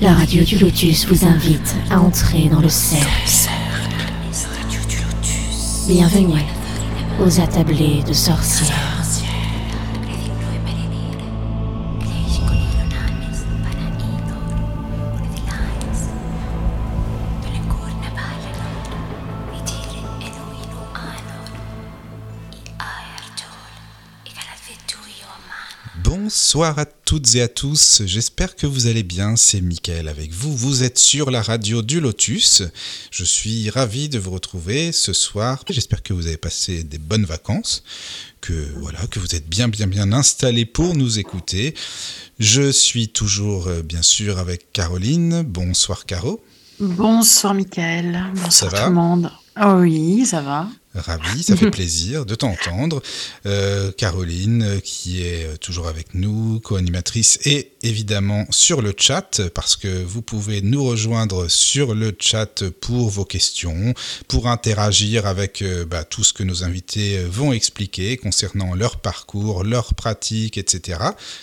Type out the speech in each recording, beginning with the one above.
La radio du Lotus vous invite à entrer dans le cercle. Bienvenue aux attablés de sorcières. Bonsoir à toutes et à tous, j'espère que vous allez bien, c'est Mickaël avec vous, vous êtes sur la radio du Lotus, je suis ravi de vous retrouver ce soir, j'espère que vous avez passé des bonnes vacances, que voilà, que vous êtes bien bien bien installés pour nous écouter. Je suis toujours euh, bien sûr avec Caroline, bonsoir Caro. Bonsoir Mickaël, bonsoir tout le monde. Ah oui, ça va. Ravi, ça fait plaisir de t'entendre. Euh, Caroline, euh, qui est euh, toujours avec nous, co-animatrice, et évidemment sur le chat, parce que vous pouvez nous rejoindre sur le chat pour vos questions, pour interagir avec euh, bah, tout ce que nos invités vont expliquer concernant leur parcours, leur pratique, etc.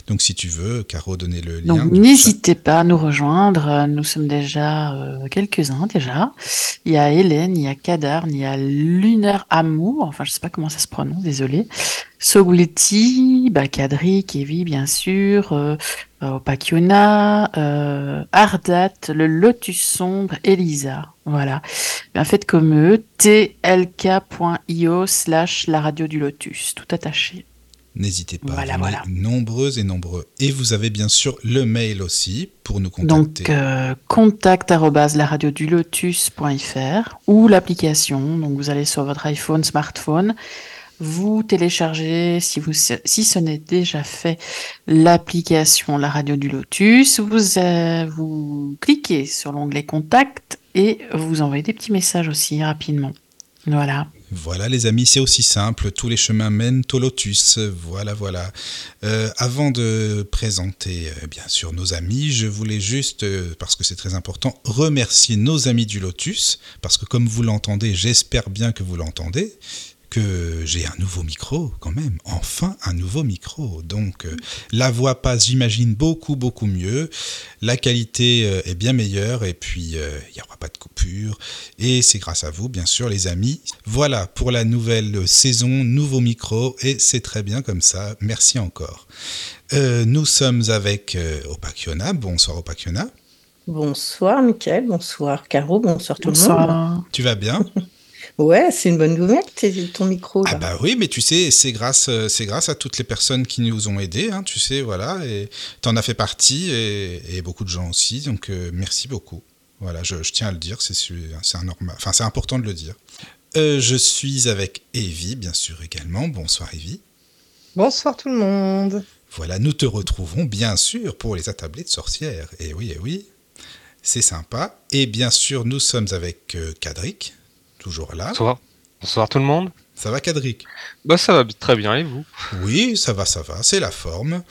Donc si tu veux, Caro, donner le lien. Donc n'hésitez pas à nous rejoindre. Nous sommes déjà euh, quelques-uns déjà. Il y a Hélène, il y a Kadarn, il y a Lunar Amour. Enfin, je sais pas comment ça se prononce, désolé. Soguleti, bah, Kadri, Kevi, bien sûr, euh, euh, Opakiona, euh, Ardat, le Lotus Sombre, Elisa. Voilà. Faites comme eux, tlk.io slash la radio du Lotus, tout attaché. N'hésitez pas, Voilà, voilà. nombreux et nombreux. Et vous avez bien sûr le mail aussi pour nous Donc, contacter. euh, contact laradiodulotus.fr ou l'application. Donc, vous allez sur votre iPhone, smartphone, vous téléchargez, si, vous, si ce n'est déjà fait, l'application La Radio du Lotus. Vous, euh, vous cliquez sur l'onglet Contact et vous envoyez des petits messages aussi rapidement. Voilà. Voilà les amis, c'est aussi simple, tous les chemins mènent au lotus, voilà voilà. Euh, avant de présenter euh, bien sûr nos amis, je voulais juste, euh, parce que c'est très important, remercier nos amis du lotus, parce que comme vous l'entendez, j'espère bien que vous l'entendez, que j'ai un nouveau micro quand même, enfin un nouveau micro. Donc euh, la voix passe, j'imagine, beaucoup beaucoup mieux, la qualité euh, est bien meilleure et puis euh, il n'y aura pas de coupure. Et c'est grâce à vous, bien sûr, les amis. Voilà pour la nouvelle saison, nouveau micro et c'est très bien comme ça. Merci encore. Euh, nous sommes avec euh, Opakiona. Bonsoir Opakiona. Bonsoir Mickaël, bonsoir Caro, bonsoir tout le monde. Bonsoir. Tu vas bien? Ouais, c'est une bonne nouvelle, t'es- ton micro. Ah bah oui, mais tu sais, c'est grâce, euh, c'est grâce à toutes les personnes qui nous ont aidés, hein, tu sais, voilà, et t'en as fait partie, et, et beaucoup de gens aussi, donc euh, merci beaucoup. Voilà, je, je tiens à le dire, c'est enfin c'est important de le dire. Euh, je suis avec Evie, bien sûr également. Bonsoir Evie. Bonsoir tout le monde. Voilà, nous te retrouvons bien sûr pour les attablés de sorcières. Et oui, et oui, c'est sympa. Et bien sûr, nous sommes avec euh, Kadrik, toujours là. Bonsoir. Bonsoir tout le monde. Ça va Kadrik Bah ça va très bien et vous? Oui, ça va, ça va, c'est la forme.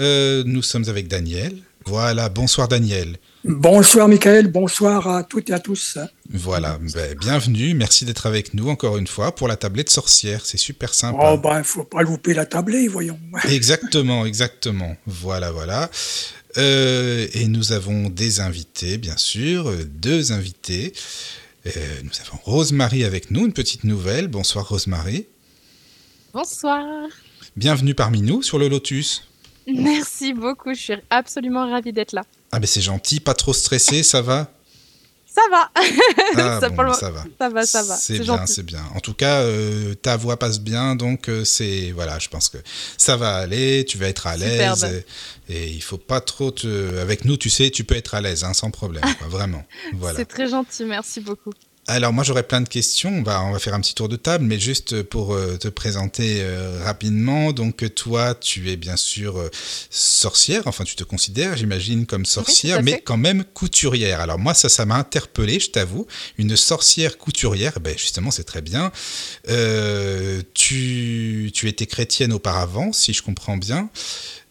Euh, nous sommes avec Daniel. Voilà, bonsoir Daniel. Bonsoir Michael, bonsoir à toutes et à tous. Voilà, ben, bienvenue, merci d'être avec nous encore une fois pour la tablette sorcière, c'est super Oh sympa. ben, faut pas louper la tablée, voyons. Exactement, exactement. Voilà, voilà. Euh, et nous avons des invités, bien sûr, euh, deux invités. Euh, nous avons Rosemary avec nous, une petite nouvelle. Bonsoir Rosemary. Bonsoir. Bienvenue parmi nous sur le Lotus. Merci beaucoup. Je suis absolument ravie d'être là. Ah ben c'est gentil, pas trop stressé, ça va? Ça va. Ah Ça bon, pour le- ça va. Ça va, ça va. C'est bien, c'est bien. En tout cas, euh, ta voix passe bien, donc euh, c'est voilà, je pense que ça va aller. Tu vas être à l'aise et, et il faut pas trop te. Avec nous, tu sais, tu peux être à l'aise, hein, sans problème, quoi, vraiment. Voilà. C'est très gentil. Merci beaucoup. Alors moi j'aurais plein de questions, on va, on va faire un petit tour de table, mais juste pour euh, te présenter euh, rapidement, donc toi tu es bien sûr euh, sorcière, enfin tu te considères j'imagine comme sorcière, mais quand même couturière. Alors moi ça ça m'a interpellé, je t'avoue, une sorcière couturière, ben justement c'est très bien. Euh, tu, tu étais chrétienne auparavant, si je comprends bien,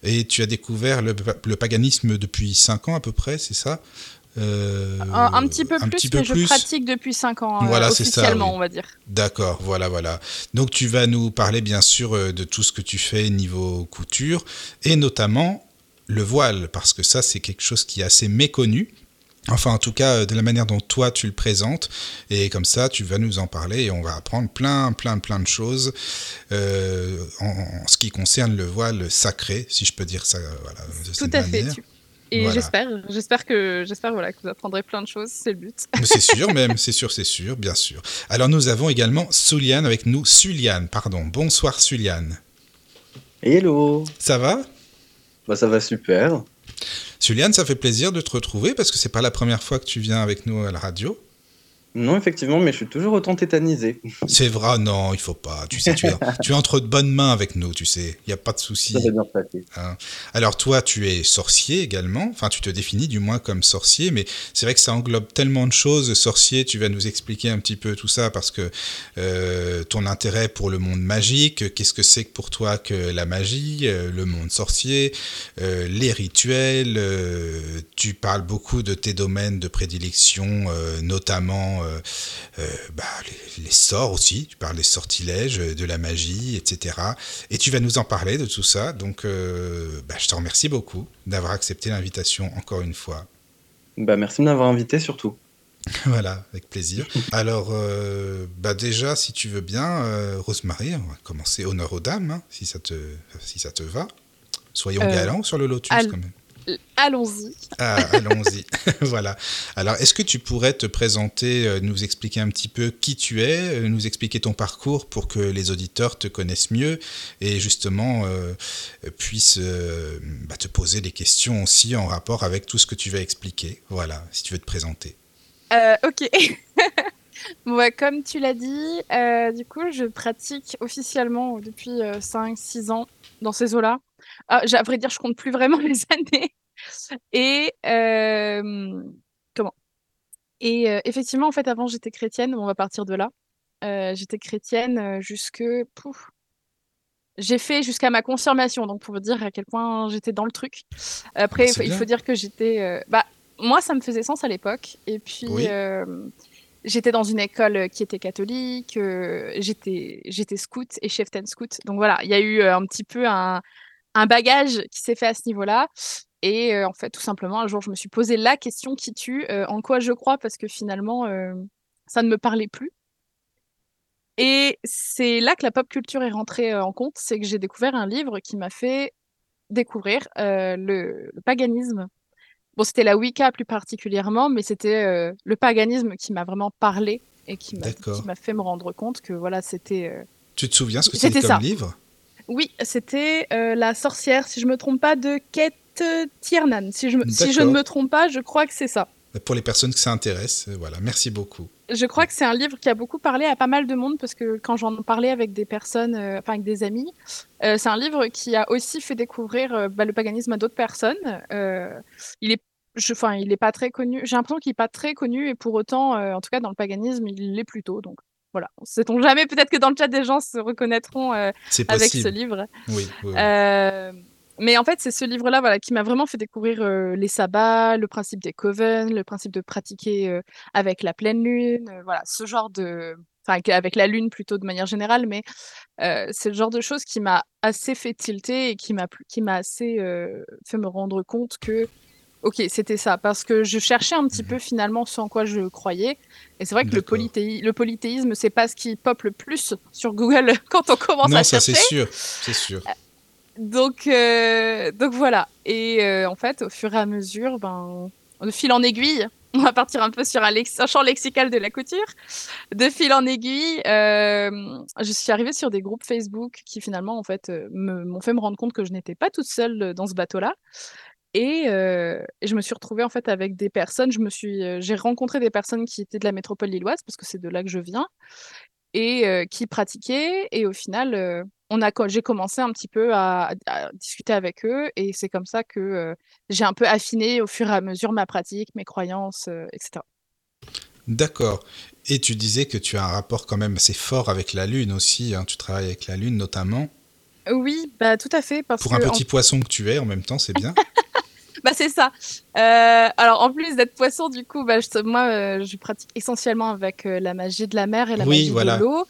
et tu as découvert le, le paganisme depuis 5 ans à peu près, c'est ça? Euh, un, un petit peu un plus, petit peu mais plus. je pratique depuis 5 ans, euh, Voilà, ça, officiellement, oui. on va dire. D'accord, voilà, voilà. Donc tu vas nous parler bien sûr euh, de tout ce que tu fais niveau couture et notamment le voile, parce que ça, c'est quelque chose qui est assez méconnu. Enfin, en tout cas, de la manière dont toi tu le présentes, et comme ça, tu vas nous en parler et on va apprendre plein, plein, plein de choses euh, en, en, ce qui concerne le voile sacré, si je peux dire ça. Voilà, de Tout à fait. Tu... Et voilà. j'espère, j'espère que, j'espère voilà que vous apprendrez plein de choses, c'est le but. c'est sûr même, c'est sûr, c'est sûr, bien sûr. Alors nous avons également Suliane avec nous, Suliane, pardon. Bonsoir Suliane. Hello. Ça va? Bah ça va super. Suliane, ça fait plaisir de te retrouver parce que c'est pas la première fois que tu viens avec nous à la radio. Non, effectivement, mais je suis toujours autant tétanisé. C'est vrai, non, il faut pas. Tu sais, tu es, tu es entre de bonnes mains avec nous, tu sais. Il n'y a pas de souci. Ça va bien passer. Hein Alors, toi, tu es sorcier également. Enfin, tu te définis du moins comme sorcier, mais c'est vrai que ça englobe tellement de choses. Sorcier, tu vas nous expliquer un petit peu tout ça parce que euh, ton intérêt pour le monde magique, qu'est-ce que c'est pour toi que la magie, euh, le monde sorcier, euh, les rituels. tu parles beaucoup de tes domaines de prédilection, euh, notamment euh, euh, bah, les, les, sorts aussi, tu parles des sortilèges, de la magie, etc. Et tu vas nous en parler de tout ça. Donc, euh, bah, je te remercie beaucoup d'avoir accepté l'invitation encore une fois. Bah, merci de m'avoir invité surtout. Voilà, avec plaisir. Alors, euh, bah déjà, si tu veux bien, euh, Rosemary, on va commencer honneur aux dames, hein, si, ça te, si ça te va. Soyons galants sur le lotus al- quand même. Allons-y. Ah, allons-y. voilà. Alors, est-ce que tu pourrais te présenter, euh, nous expliquer un petit peu qui tu es, euh, nous expliquer ton parcours pour que les auditeurs te connaissent mieux et justement euh, puissent euh, bah, te poser des questions aussi en rapport avec tout ce que tu vas expliquer. Voilà, si tu veux te présenter. Euh, ok. bon, ouais, comme tu l'as dit, euh, du coup, je pratique officiellement depuis 5-6 ans dans ces eaux-là. Ah, à vrai dire, je compte plus vraiment les années. Et euh, comment? Et euh, effectivement, en fait, avant, j'étais chrétienne. On va partir de là. Euh, j'étais chrétienne jusque. Pouf. J'ai fait jusqu'à ma confirmation, donc pour vous dire à quel point j'étais dans le truc. Après, C'est il faut dire que j'étais. bah, moi, ça me faisait sens à l'époque. Et puis, Oui. j'étais dans une école qui était catholique. euh, j'étais, j'étais scout et cheftaine scout. Donc voilà, il y a eu un petit peu un, un bagage qui s'est fait à ce niveau-là. Et euh, en fait, tout simplement, un jour, je me suis posé la question qui tue, euh, en quoi je crois, parce que finalement, euh, ça ne me parlait plus. Et c'est là que la pop culture est rentrée en compte, c'est que j'ai découvert un livre qui m'a fait découvrir le, le paganisme. Bon, c'était la Wicca plus particulièrement, mais c'était le paganisme qui m'a vraiment parlé et qui m'a fait me rendre compte que voilà, c'était Tu te souviens ce que c'était C'était comme ça. livre? Oui, c'était euh, la sorcière, si je me trompe pas, de Kate euh, Tiernan. Si je, me- si je ne me trompe pas, je crois que c'est ça. Pour les personnes que ça intéresse, euh, voilà. Merci beaucoup. Je crois que c'est un livre qui a beaucoup parlé à pas mal de monde parce que quand j'en parlais avec des personnes, euh, enfin avec des amis, euh, c'est un livre qui a aussi fait découvrir euh, bah, le paganisme à d'autres personnes. Euh, il est, je, enfin, il est pas très connu. J'ai l'impression qu'il est pas très connu et pour autant, euh, en tout cas dans le paganisme, il l'est plutôt. Donc voilà, sait-on jamais. Peut-être que dans le chat des gens se reconnaîtront euh, avec ce livre. Oui, oui, oui. Euh, mais en fait, c'est ce livre-là voilà, qui m'a vraiment fait découvrir euh, les sabbats, le principe des coven, le principe de pratiquer avec la pleine lune, voilà, ce genre de. Enfin, avec, la lune plutôt de manière générale, mais c'est le genre de choses qui m'a assez fait tilter et qui m'a assez fait me rendre compte que, ok, c'était ça, parce que je cherchais un petit peu finalement ce en quoi je croyais, et c'est vrai que le, D'accord. polythéi- le polythéisme, c'est pas ce qui pop le plus sur Google quand on commence non, à ça chercher. c'est sûr, c'est sûr. Donc, euh, donc voilà. Et euh, en fait, au fur et à mesure, ben, de fil en aiguille, on va partir un peu sur un, lex- un champ lexical de la couture. De fil en aiguille, euh, je suis arrivée sur des groupes Facebook qui finalement, en fait, euh, m'ont fait me rendre compte que je n'étais pas toute seule dans ce bateau-là. Et, je me suis retrouvée en fait avec des personnes. Je me suis, j'ai rencontré des personnes qui étaient de la métropole lilloise parce que c'est de là que je viens et qui pratiquaient. Et au final, on a, j'ai commencé un petit peu à, discuter avec eux et c'est comme ça que j'ai un peu affiné au fur et à mesure ma pratique, mes croyances, etc. D'accord. Et tu disais que tu as un rapport quand même assez fort avec la Lune aussi. hein. Tu travailles avec la Lune notamment. Oui, bah tout à fait parce Pour que un en- petit poisson que tu es en même temps, c'est bien. Bah c'est ça. Euh, alors en plus d'être poisson, du coup, bah, je- moi, euh, je pratique essentiellement avec euh, la magie de la mer et la Oui, magie voilà. de l'eau.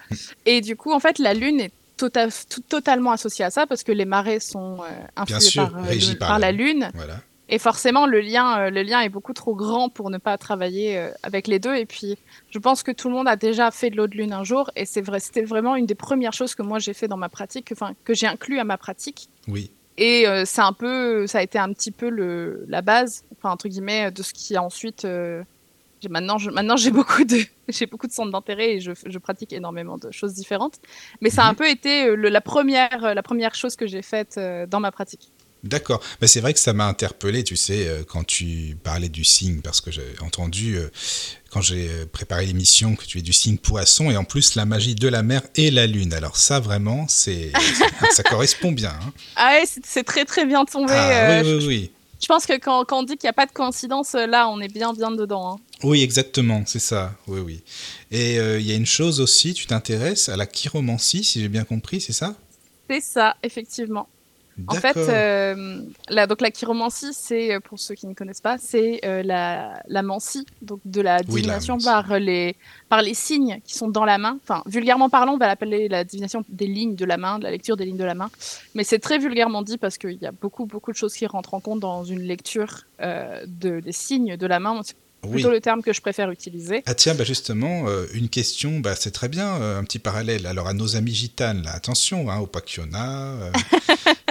Et du coup, en fait, la lune est tota- totalement associé à ça parce que les marées sont influées par, par par la la Lune. Voilà. Et forcément, le lien, euh, le lien est beaucoup trop grand pour ne pas travailler euh, avec les deux. Et puis, je pense que tout le monde a déjà fait de l'eau de lune un jour. Et c'est vrai, c'était vraiment une des premières choses que moi j'ai fait dans ma pratique, enfin que j'ai inclus à ma pratique. Oui. Et euh, c'est un peu, ça a été un petit peu le, la base, enfin entre guillemets, de ce qui a ensuite. euh, maintenant, je, maintenant j'ai beaucoup de, j'ai beaucoup de centres d'intérêt et je, je pratique énormément de choses différentes. Mais ça a un peu été le- la première, la première chose que j'ai faite dans ma pratique. D'accord. Mais c'est vrai que ça m'a interpellé, tu sais, euh, quand tu parlais du signe, parce que j'ai entendu, euh, quand j'ai euh, préparé l'émission, que tu es du signe poisson, et en plus la magie de la mer et la lune. Alors ça, vraiment, c'est ça correspond bien. hein. Ah ouais, c'est- très très bien tombé. Ah, euh, oui, je- oui, oui. Je pense que quand, quand on dit qu'il n'y a pas de coïncidence, là, on est bien, bien dedans. hein. Oui, exactement, c'est ça. Oui, oui. Et euh, il y a une chose aussi, tu t'intéresses à la chiromancie, si j'ai bien compris, c'est ça? C'est ça, effectivement. En fait, euh, la, donc la chiromancie, c'est, euh, pour ceux qui ne connaissent pas, c'est euh, la, la mancie, donc de la divination par, les, par les signes qui sont dans la main. Enfin, vulgairement parlant, on va l'appeler la divination des lignes de la main, de la lecture des lignes de la main. Mais c'est très vulgairement dit parce qu'il y a beaucoup, beaucoup de choses qui rentrent en compte dans une lecture euh, de, des signes de la main. Oui. plutôt le terme que je préfère utiliser. Ah tiens, bah justement, euh, une question, bah c'est très bien, euh, un petit parallèle. Alors à nos amis gitanes, là, attention, hein, au euh,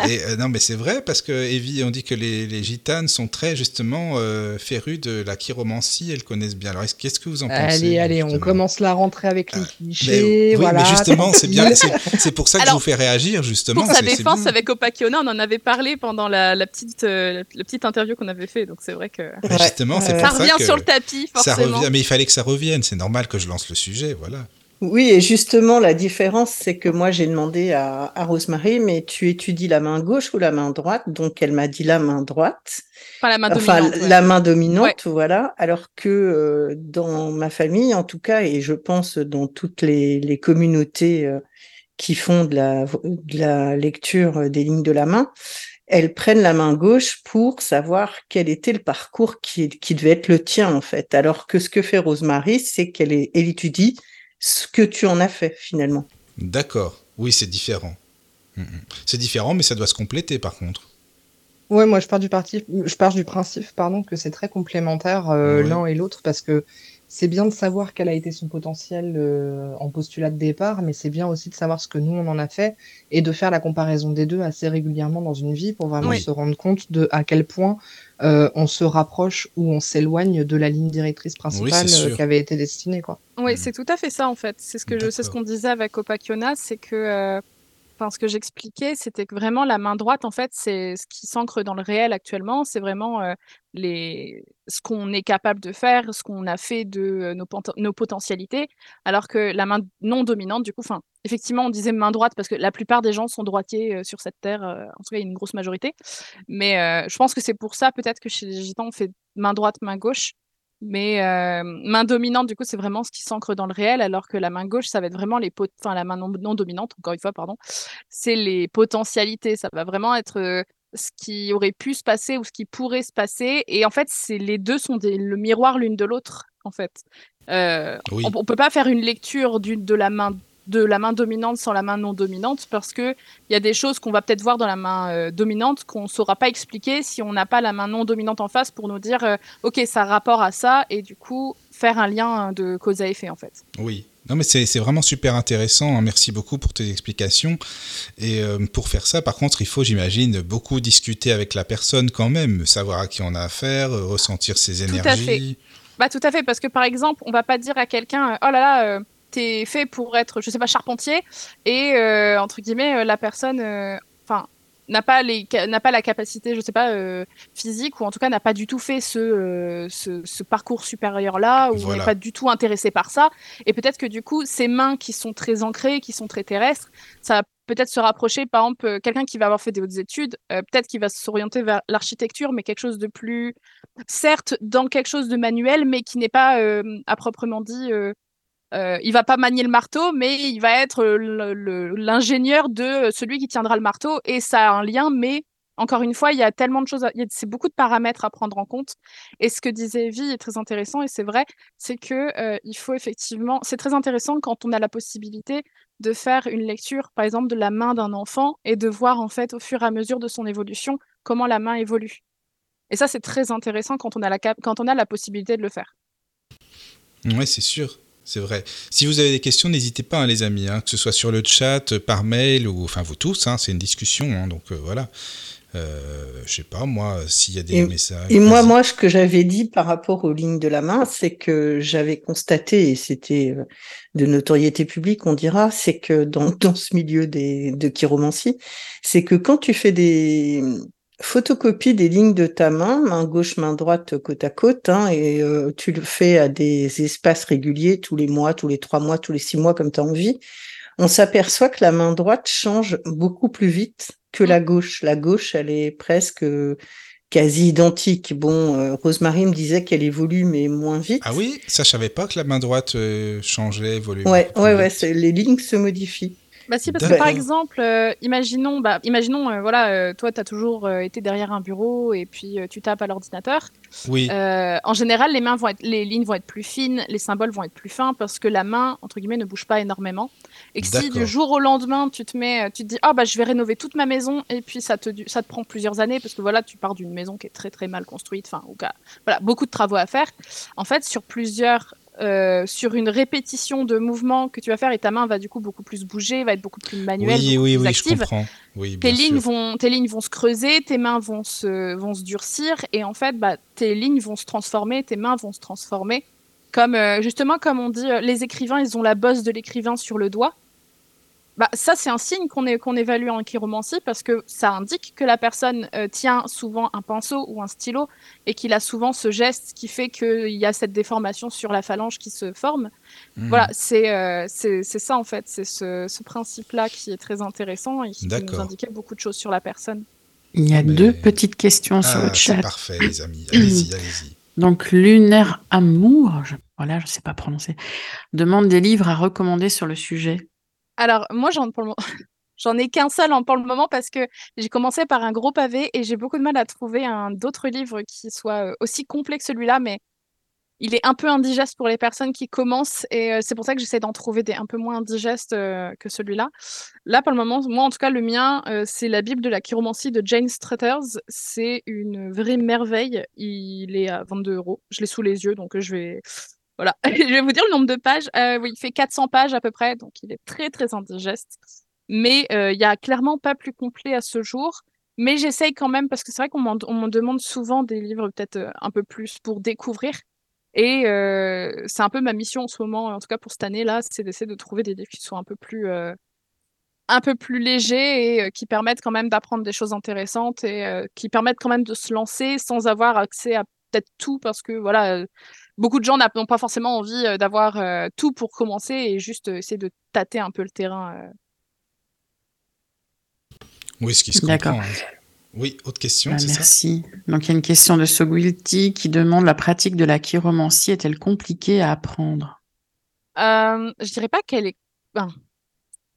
et, euh, non, mais c'est vrai parce que Evie, on dit que les, les gitanes sont très justement euh, férues de la chiromancie, elles connaissent bien. Alors est-ce- qu'est-ce que vous en pensez Allez, allez, on commence la rentrée avec les Mais, clichés. oui, mais justement, c'est bien, c'est pour ça que Alors, je vous fais réagir justement. Pour sa défense, avec Opakiona, on en avait parlé pendant la, la petite, euh, la petite interview qu'on avait fait, donc c'est vrai que Bah, justement, c'est pour ça que sur le tapis, ça revient. Mais il fallait que ça revienne. C'est normal que je lance le sujet, voilà. Oui, et justement, la différence, c'est que moi, j'ai demandé à, à Rosemary, mais tu étudies la main gauche ou la main droite? Donc, elle m'a dit la main droite. Enfin, la main Enfin, dominante. ouais. la main dominante, Ouais. voilà. Alors que euh, dans ma famille, en tout cas, et je pense dans toutes les, les communautés euh, qui font de la, de la lecture des lignes de la main, elles prennent la main gauche pour savoir quel était le parcours qui, qui devait être le tien, en fait. Alors que ce que fait Rosemary, c'est qu'elle elle étudie ce que tu en as fait, finalement. D'accord. Oui, c'est différent. Mm, mm. C'est différent, mais ça doit se compléter par contre. Ouais, moi je pars du parti, je pars du principe, pardon, que c'est très complémentaire euh, Ouais. l'un et l'autre parce que c'est bien de savoir quel a été son potentiel euh, en postulat de départ, mais c'est bien aussi de savoir ce que nous on en a fait et de faire la comparaison des deux assez régulièrement dans une vie pour vraiment Oui. se rendre compte de à quel point euh, on se rapproche ou on s'éloigne de la ligne directrice principale euh, qui avait été destinée, quoi. Oui, Mm. c'est tout à fait ça en fait. C'est ce que je, c'est ce qu'on disait avec Opakiona, c'est que, euh, enfin, ce que j'expliquais, c'était que vraiment la main droite, en fait, c'est ce qui s'ancre dans le réel actuellement. C'est vraiment euh, les, ce qu'on est capable de faire, ce qu'on a fait de euh, nos, potentialités, alors que la main non dominante, du coup, enfin, effectivement, on disait main droite parce que la plupart des gens sont droitiers euh, sur cette terre. en tout cas, il y a une grosse majorité. Mais je pense que c'est pour ça peut-être que chez les gitans, on fait main droite, main gauche. Mais euh, main dominante, du coup, c'est vraiment ce qui s'ancre dans le réel, alors que la main gauche, ça va être vraiment les pot- enfin la main non, non dominante, encore une fois, pardon, c'est les potentialités. Ça va vraiment être euh, ce qui aurait pu se passer ou ce qui pourrait se passer. Et en fait, c'est les deux sont des, le miroir l'une de l'autre, en fait. Euh, Oui. on, on peut pas faire une lecture de la main de la main dominante sans la main non dominante parce que il y a des choses qu'on va peut-être voir dans la main euh, dominante qu'on saura pas expliquer si on n'a pas la main non dominante en face pour nous dire euh, ok ça a rapport à ça et du coup faire un lien de cause à effet en fait. Oui. Non, mais c'est vraiment super intéressant. hein. Merci beaucoup pour tes explications. Et euh, pour faire ça, par contre, il faut, j'imagine, beaucoup discuter avec la personne quand même, savoir à qui on a affaire, ressentir ses Tout à énergies. Bah tout à fait parce que par exemple on va pas dire à quelqu'un oh là là t'es fait pour être je sais pas charpentier et euh, entre guillemets euh, la personne euh, n'a pas les n'a pas la capacité je sais pas euh, physique ou en tout cas n'a pas du tout fait ce ce, ce parcours supérieur là ou Voilà. n'est pas du tout intéressé par ça et peut-être que du coup ces mains qui sont très ancrées qui sont très terrestres ça va peut-être se rapprocher par exemple quelqu'un qui va avoir fait des hautes études euh, peut-être qu'il va s'orienter vers l'architecture mais quelque chose de plus certes dans quelque chose de manuel, mais qui n'est pas euh, à proprement dit. Euh, euh, il va pas manier le marteau, mais il va être euh, l'ingénieur de celui qui tiendra le marteau, et ça a un lien, mais encore une fois, il y a tellement de choses, c'est beaucoup de paramètres à prendre en compte. Et ce que disait Evie est très intéressant, et c'est vrai, c'est que euh, il faut effectivement, c'est très intéressant quand on a la possibilité de faire une lecture, par exemple, de la main d'un enfant et de voir en fait au fur et à mesure de son évolution comment la main évolue. Et ça, c'est très intéressant quand on a la, quand on a la possibilité de le faire. Ouais, c'est sûr. C'est vrai. Si vous avez des questions, n'hésitez pas, hein, les amis, hein, que ce soit sur le chat, euh, par mail, ou enfin vous tous, hein, c'est une discussion, donc euh, voilà. Euh, je sais pas, moi, s'il y a des Et- messages. Et moi, moi, ce que j'avais dit par rapport aux lignes de la main, c'est que j'avais constaté, et c'était euh, de notoriété publique, on dira, c'est que dans, dans ce milieu des, de chiromancie, c'est que quand tu fais des photocopies des lignes de ta main, main gauche, main droite, côte à côte, hein, et euh, tu le fais à des espaces réguliers, tous les mois, tous les trois mois, tous les six mois, comme tu as envie, on s'aperçoit que la main droite change beaucoup plus vite que la gauche. La gauche, elle est presque euh, quasi identique. Bon, euh, Rosemary me disait qu'elle évolue, mais moins vite. Ah oui, ça, je savais pas que la main droite euh, changeait, évoluait. Ouais, ouais, ouais, les lignes se modifient. Bah si, parce que par exemple, euh, imaginons, bah, imaginons, euh, voilà, euh, toi, tu as toujours été derrière un bureau et puis tu tapes à l'ordinateur. Oui, en général, les mains vont être, les lignes vont être plus fines, les symboles vont être plus fins parce que la main, entre guillemets, ne bouge pas énormément. Et que si du jour au lendemain, tu te mets, tu te dis, ah bah je vais rénover toute ma maison et puis ça te, ça te prend plusieurs années parce que voilà, tu pars d'une maison qui est très très mal construite, enfin, ou voilà, beaucoup de travaux à faire. En fait, sur plusieurs, euh, sur une répétition de mouvements que tu vas faire et ta main va du coup beaucoup plus bouger, va être beaucoup plus manuelle, oui, beaucoup oui, plus oui, je active comprends. Oui, tes lignes sûr. vont tes lignes vont se creuser, tes mains vont se vont se durcir et en fait bah tes lignes vont se transformer, tes mains vont se transformer comme euh, justement comme on dit euh, les écrivains ils ont la bosse de l'écrivain sur le doigt. Bah ça c'est un signe qu'on est qu'on évalue en chiromancie parce que ça indique que la personne euh, tient souvent un pinceau ou un stylo et qu'il a souvent ce geste qui fait qu'il y a cette déformation sur la phalange qui se forme. Mhm. Voilà, c'est euh, c'est c'est ça en fait, c'est ce, ce principe-là qui est très intéressant et qui peut nous indiquer beaucoup de choses sur la personne. Il y a Mais- deux petites questions sur Ah, le chat. parfait, les amis. Allez-y, allez-y. Donc, Lunaire Amour, je, voilà, je sais pas prononcer, demande des livres à recommander sur le sujet. Alors moi j'en ai qu'un seul en pour le moment parce que j'ai commencé par un gros pavé et j'ai beaucoup de mal à trouver un d'autres livres qui soit euh, aussi complet que celui-là, mais il est un peu indigeste pour les personnes qui commencent et euh, c'est pour ça que j'essaie d'en trouver des un peu moins indigestes euh, que celui-là. Là, pour le moment, moi en tout cas, le mien, c'est la Bible de la chiromancie de Jane Struthers. C'est une vraie merveille. Il est à 22 euros. Je l'ai sous les yeux, donc je vais. Voilà, je vais vous dire le nombre de pages. Euh, oui, il fait 400 pages à peu près, donc il est très très indigeste. Mais euh, il y a clairement pas plus complet à ce jour. Mais j'essaye quand même, parce que c'est vrai qu'on m'en demande souvent des livres peut-être euh, un peu plus pour découvrir. Et euh, c'est un peu ma mission en ce moment, en tout cas pour cette année-là, c'est d'essayer de trouver des livres qui soient un peu plus, euh, un peu plus légers et euh, qui permettent quand même d'apprendre des choses intéressantes et euh, qui permettent quand même de se lancer sans avoir accès à peut-être tout parce que voilà, euh, beaucoup de gens n'ont pas forcément envie euh, d'avoir euh, tout pour commencer et juste euh, essayer de tâter un peu le terrain. euh. Oui, ce qui se comprend. hein. Oui, autre question, Ah, c'est ça? merci. Donc, il y a une question de Sogwilty qui demande la pratique de la chiromancie est-elle compliquée à apprendre? Euh, je dirais pas qu'elle est. ben,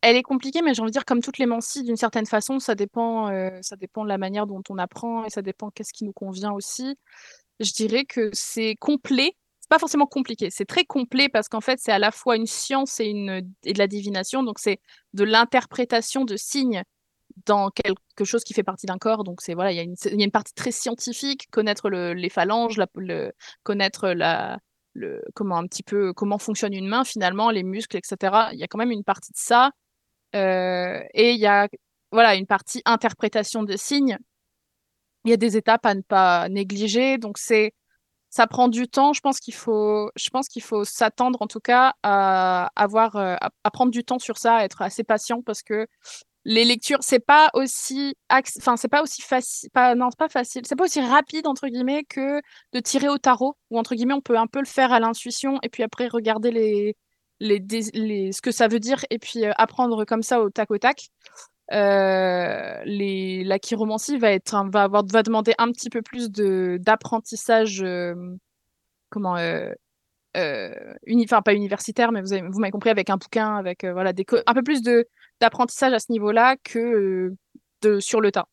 elle est compliquée, mais j'ai envie de dire, comme toutes les mancies, d'une certaine façon, ça dépend, euh, ça dépend de la manière dont on apprend et ça dépend qu'est-ce qui nous convient aussi. Je dirais que c'est complet. Pas forcément compliqué, c'est très complet parce qu'en fait, c'est à la fois une science et, une, et de la divination. Donc, c'est de l'interprétation de signes dans quelque chose qui fait partie d'un corps. Donc, c'est voilà, il y, y a une partie très scientifique, connaître le- les phalanges, la- le, connaître la, le, comment un petit peu comment fonctionne une main finalement, les muscles, etc. Il y a quand même une partie de ça. Euh, et il y a voilà une partie interprétation des signes. Il y a des étapes à ne pas négliger. Donc c'est ça prend du temps. Je pense qu'il faut s'attendre en tout cas à avoir euh, à, prendre du temps sur ça, à être assez patient parce que les lectures c'est pas aussi c'est pas aussi facile pas non pas facile c'est pas aussi rapide entre guillemets que de tirer au tarot ou entre guillemets on peut un peu le faire à l'intuition et puis après regarder les les, les ce que ça veut dire et puis euh, apprendre comme ça au tac au tac euh, les la chiromancie va être un- va avoir va demander un petit peu plus d'apprentissage euh, comment euh, euh, uni- enfin pas universitaire mais vous avez- vous m'avez compris avec un bouquin avec euh, voilà des un peu plus d'apprentissage à ce niveau-là que euh, de sur le tas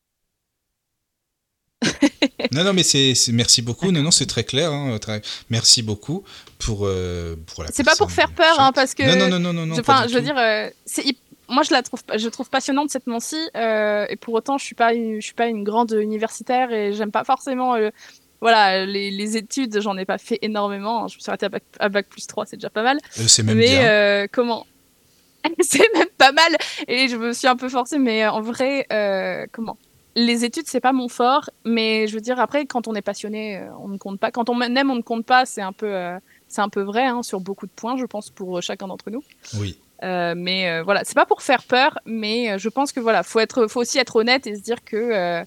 non, non, mais c'est merci beaucoup. Non, non, c'est très clair. hein, très- Merci beaucoup pour euh, pour la. C'est pas pour faire peur, hein, parce que. Non, non, non, non, non, je, pas je veux dire, euh, c'est moi je la trouve, je trouve passionnante cette Nancy, euh, et pour autant je suis pas, une, je suis pas une grande universitaire et j'aime pas forcément, euh, voilà, les, les études, j'en ai pas fait énormément. hein. Je me suis arrêtée à bac, à bac plus 3, c'est déjà pas mal. Euh, C'est même mais bien. euh, comment? C'est même pas mal. Et je me suis un peu forcée, mais en vrai, comment? Les études, c'est pas mon fort, mais je veux dire, après, quand on est passionné, on ne compte pas. Quand on aime, on ne compte pas. C'est un peu, euh, c'est un peu vrai hein, sur beaucoup de points, je pense, pour chacun d'entre nous. Oui. Euh, mais euh, voilà, c'est pas pour faire peur, mais euh, je pense que voilà, faut être, faut aussi être honnête et se dire que euh,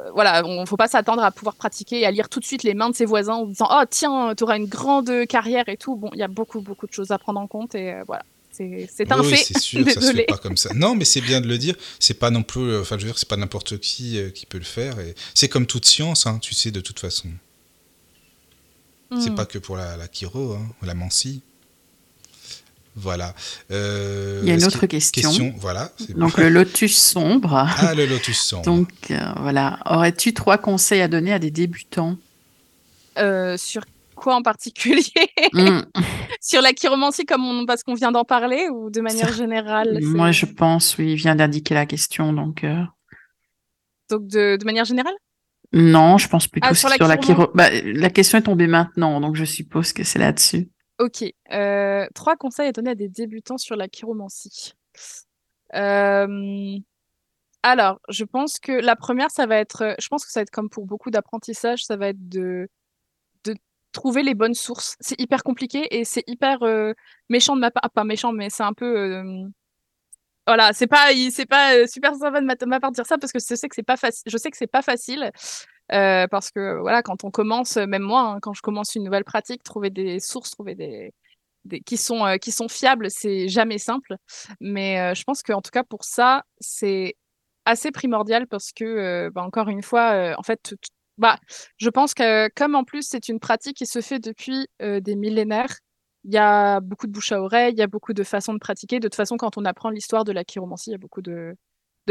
euh, voilà, on faut pas s'attendre à pouvoir pratiquer et à lire tout de suite les mains de ses voisins en disant oh tiens, tu auras une grande carrière et tout. Bon, il y a beaucoup beaucoup de choses à prendre en compte et voilà, c'est un oui, fait. c'est sûr, ça se fait Désolée. pas comme ça. Non, mais c'est bien de le dire. C'est pas non plus, enfin, je veux dire, c'est pas n'importe qui qui peut le faire. Et c'est comme toute science, hein, tu sais, de toute façon. C'est Hmm. pas que pour la, la chiro, hein, ou la mancie. Voilà. Euh, Il y a une autre question. voilà. Donc le lotus sombre. Ah, le lotus sombre. Donc euh, voilà, aurais-tu trois conseils à donner à des débutants Euh, sur quoi en particulier Hmm, Sur la chiromancie, comme on, parce qu'on vient d'en parler, ou de manière générale Moi, je pense, oui, il vient d'indiquer la question, donc euh, Donc de, de manière générale? Non, je pense plutôt Ah, sur, sur la chiro. Bah, la question est tombée maintenant, donc je suppose que c'est là-dessus. Ok. Euh, trois conseils à donner à des débutants sur la chiromancie. Euh, alors, je pense que la première, ça va être, euh, je pense que ça va être comme pour beaucoup d'apprentissage, ça va être de, trouver les bonnes sources. C'est hyper compliqué et c'est hyper méchant de ma part, pas méchant, mais c'est un peu, voilà, c'est pas, c'est pas super sympa de ma, part de dire ça parce que je sais que c'est pas. Je sais que c'est pas facile euh, parce que voilà, quand on commence, même moi, hein, quand je commence une nouvelle pratique, trouver des sources, trouver des, des qui sont euh, qui sont fiables, c'est jamais simple. Mais euh, je pense qu'en tout cas pour ça, c'est assez primordial parce que euh, bah, encore une fois, euh, en fait, bah, je pense que comme en plus c'est une pratique qui se fait depuis des millénaires. Il y a beaucoup de bouche à oreille, il y a beaucoup de façons de pratiquer. De toute façon, quand on apprend l'histoire de la chiromancie, il y a beaucoup de,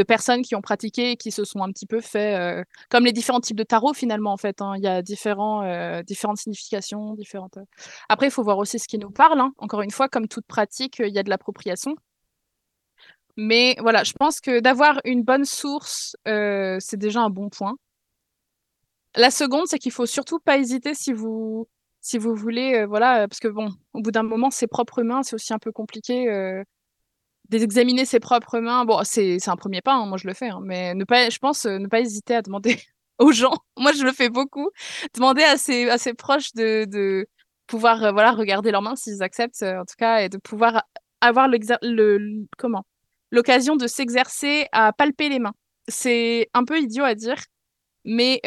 de personnes qui ont pratiqué et qui se sont un petit peu fait, euh, comme les différents types de tarot finalement en fait. hein. Il y a différents, euh, différentes significations, différentes. euh. Après, il faut voir aussi ce qui nous parle. hein. Encore une fois, comme toute pratique, il y a de l'appropriation. Mais voilà, je pense que d'avoir une bonne source, c'est déjà un bon point. La seconde, c'est qu'il faut surtout pas hésiter si vous si vous voulez, voilà, parce que bon, au bout d'un moment, ses propres mains, c'est aussi un peu compliqué d'examiner ses propres mains. Bon, c'est un premier pas, hein, moi je le fais, hein, mais ne pas, je pense, euh, ne pas hésiter à demander aux gens. Moi, je le fais beaucoup. Demander à ses proches de de pouvoir euh, voilà regarder leurs mains s'ils acceptent, euh, en tout cas, et de pouvoir avoir le, comment l'occasion de s'exercer à palper les mains. C'est un peu idiot à dire, mais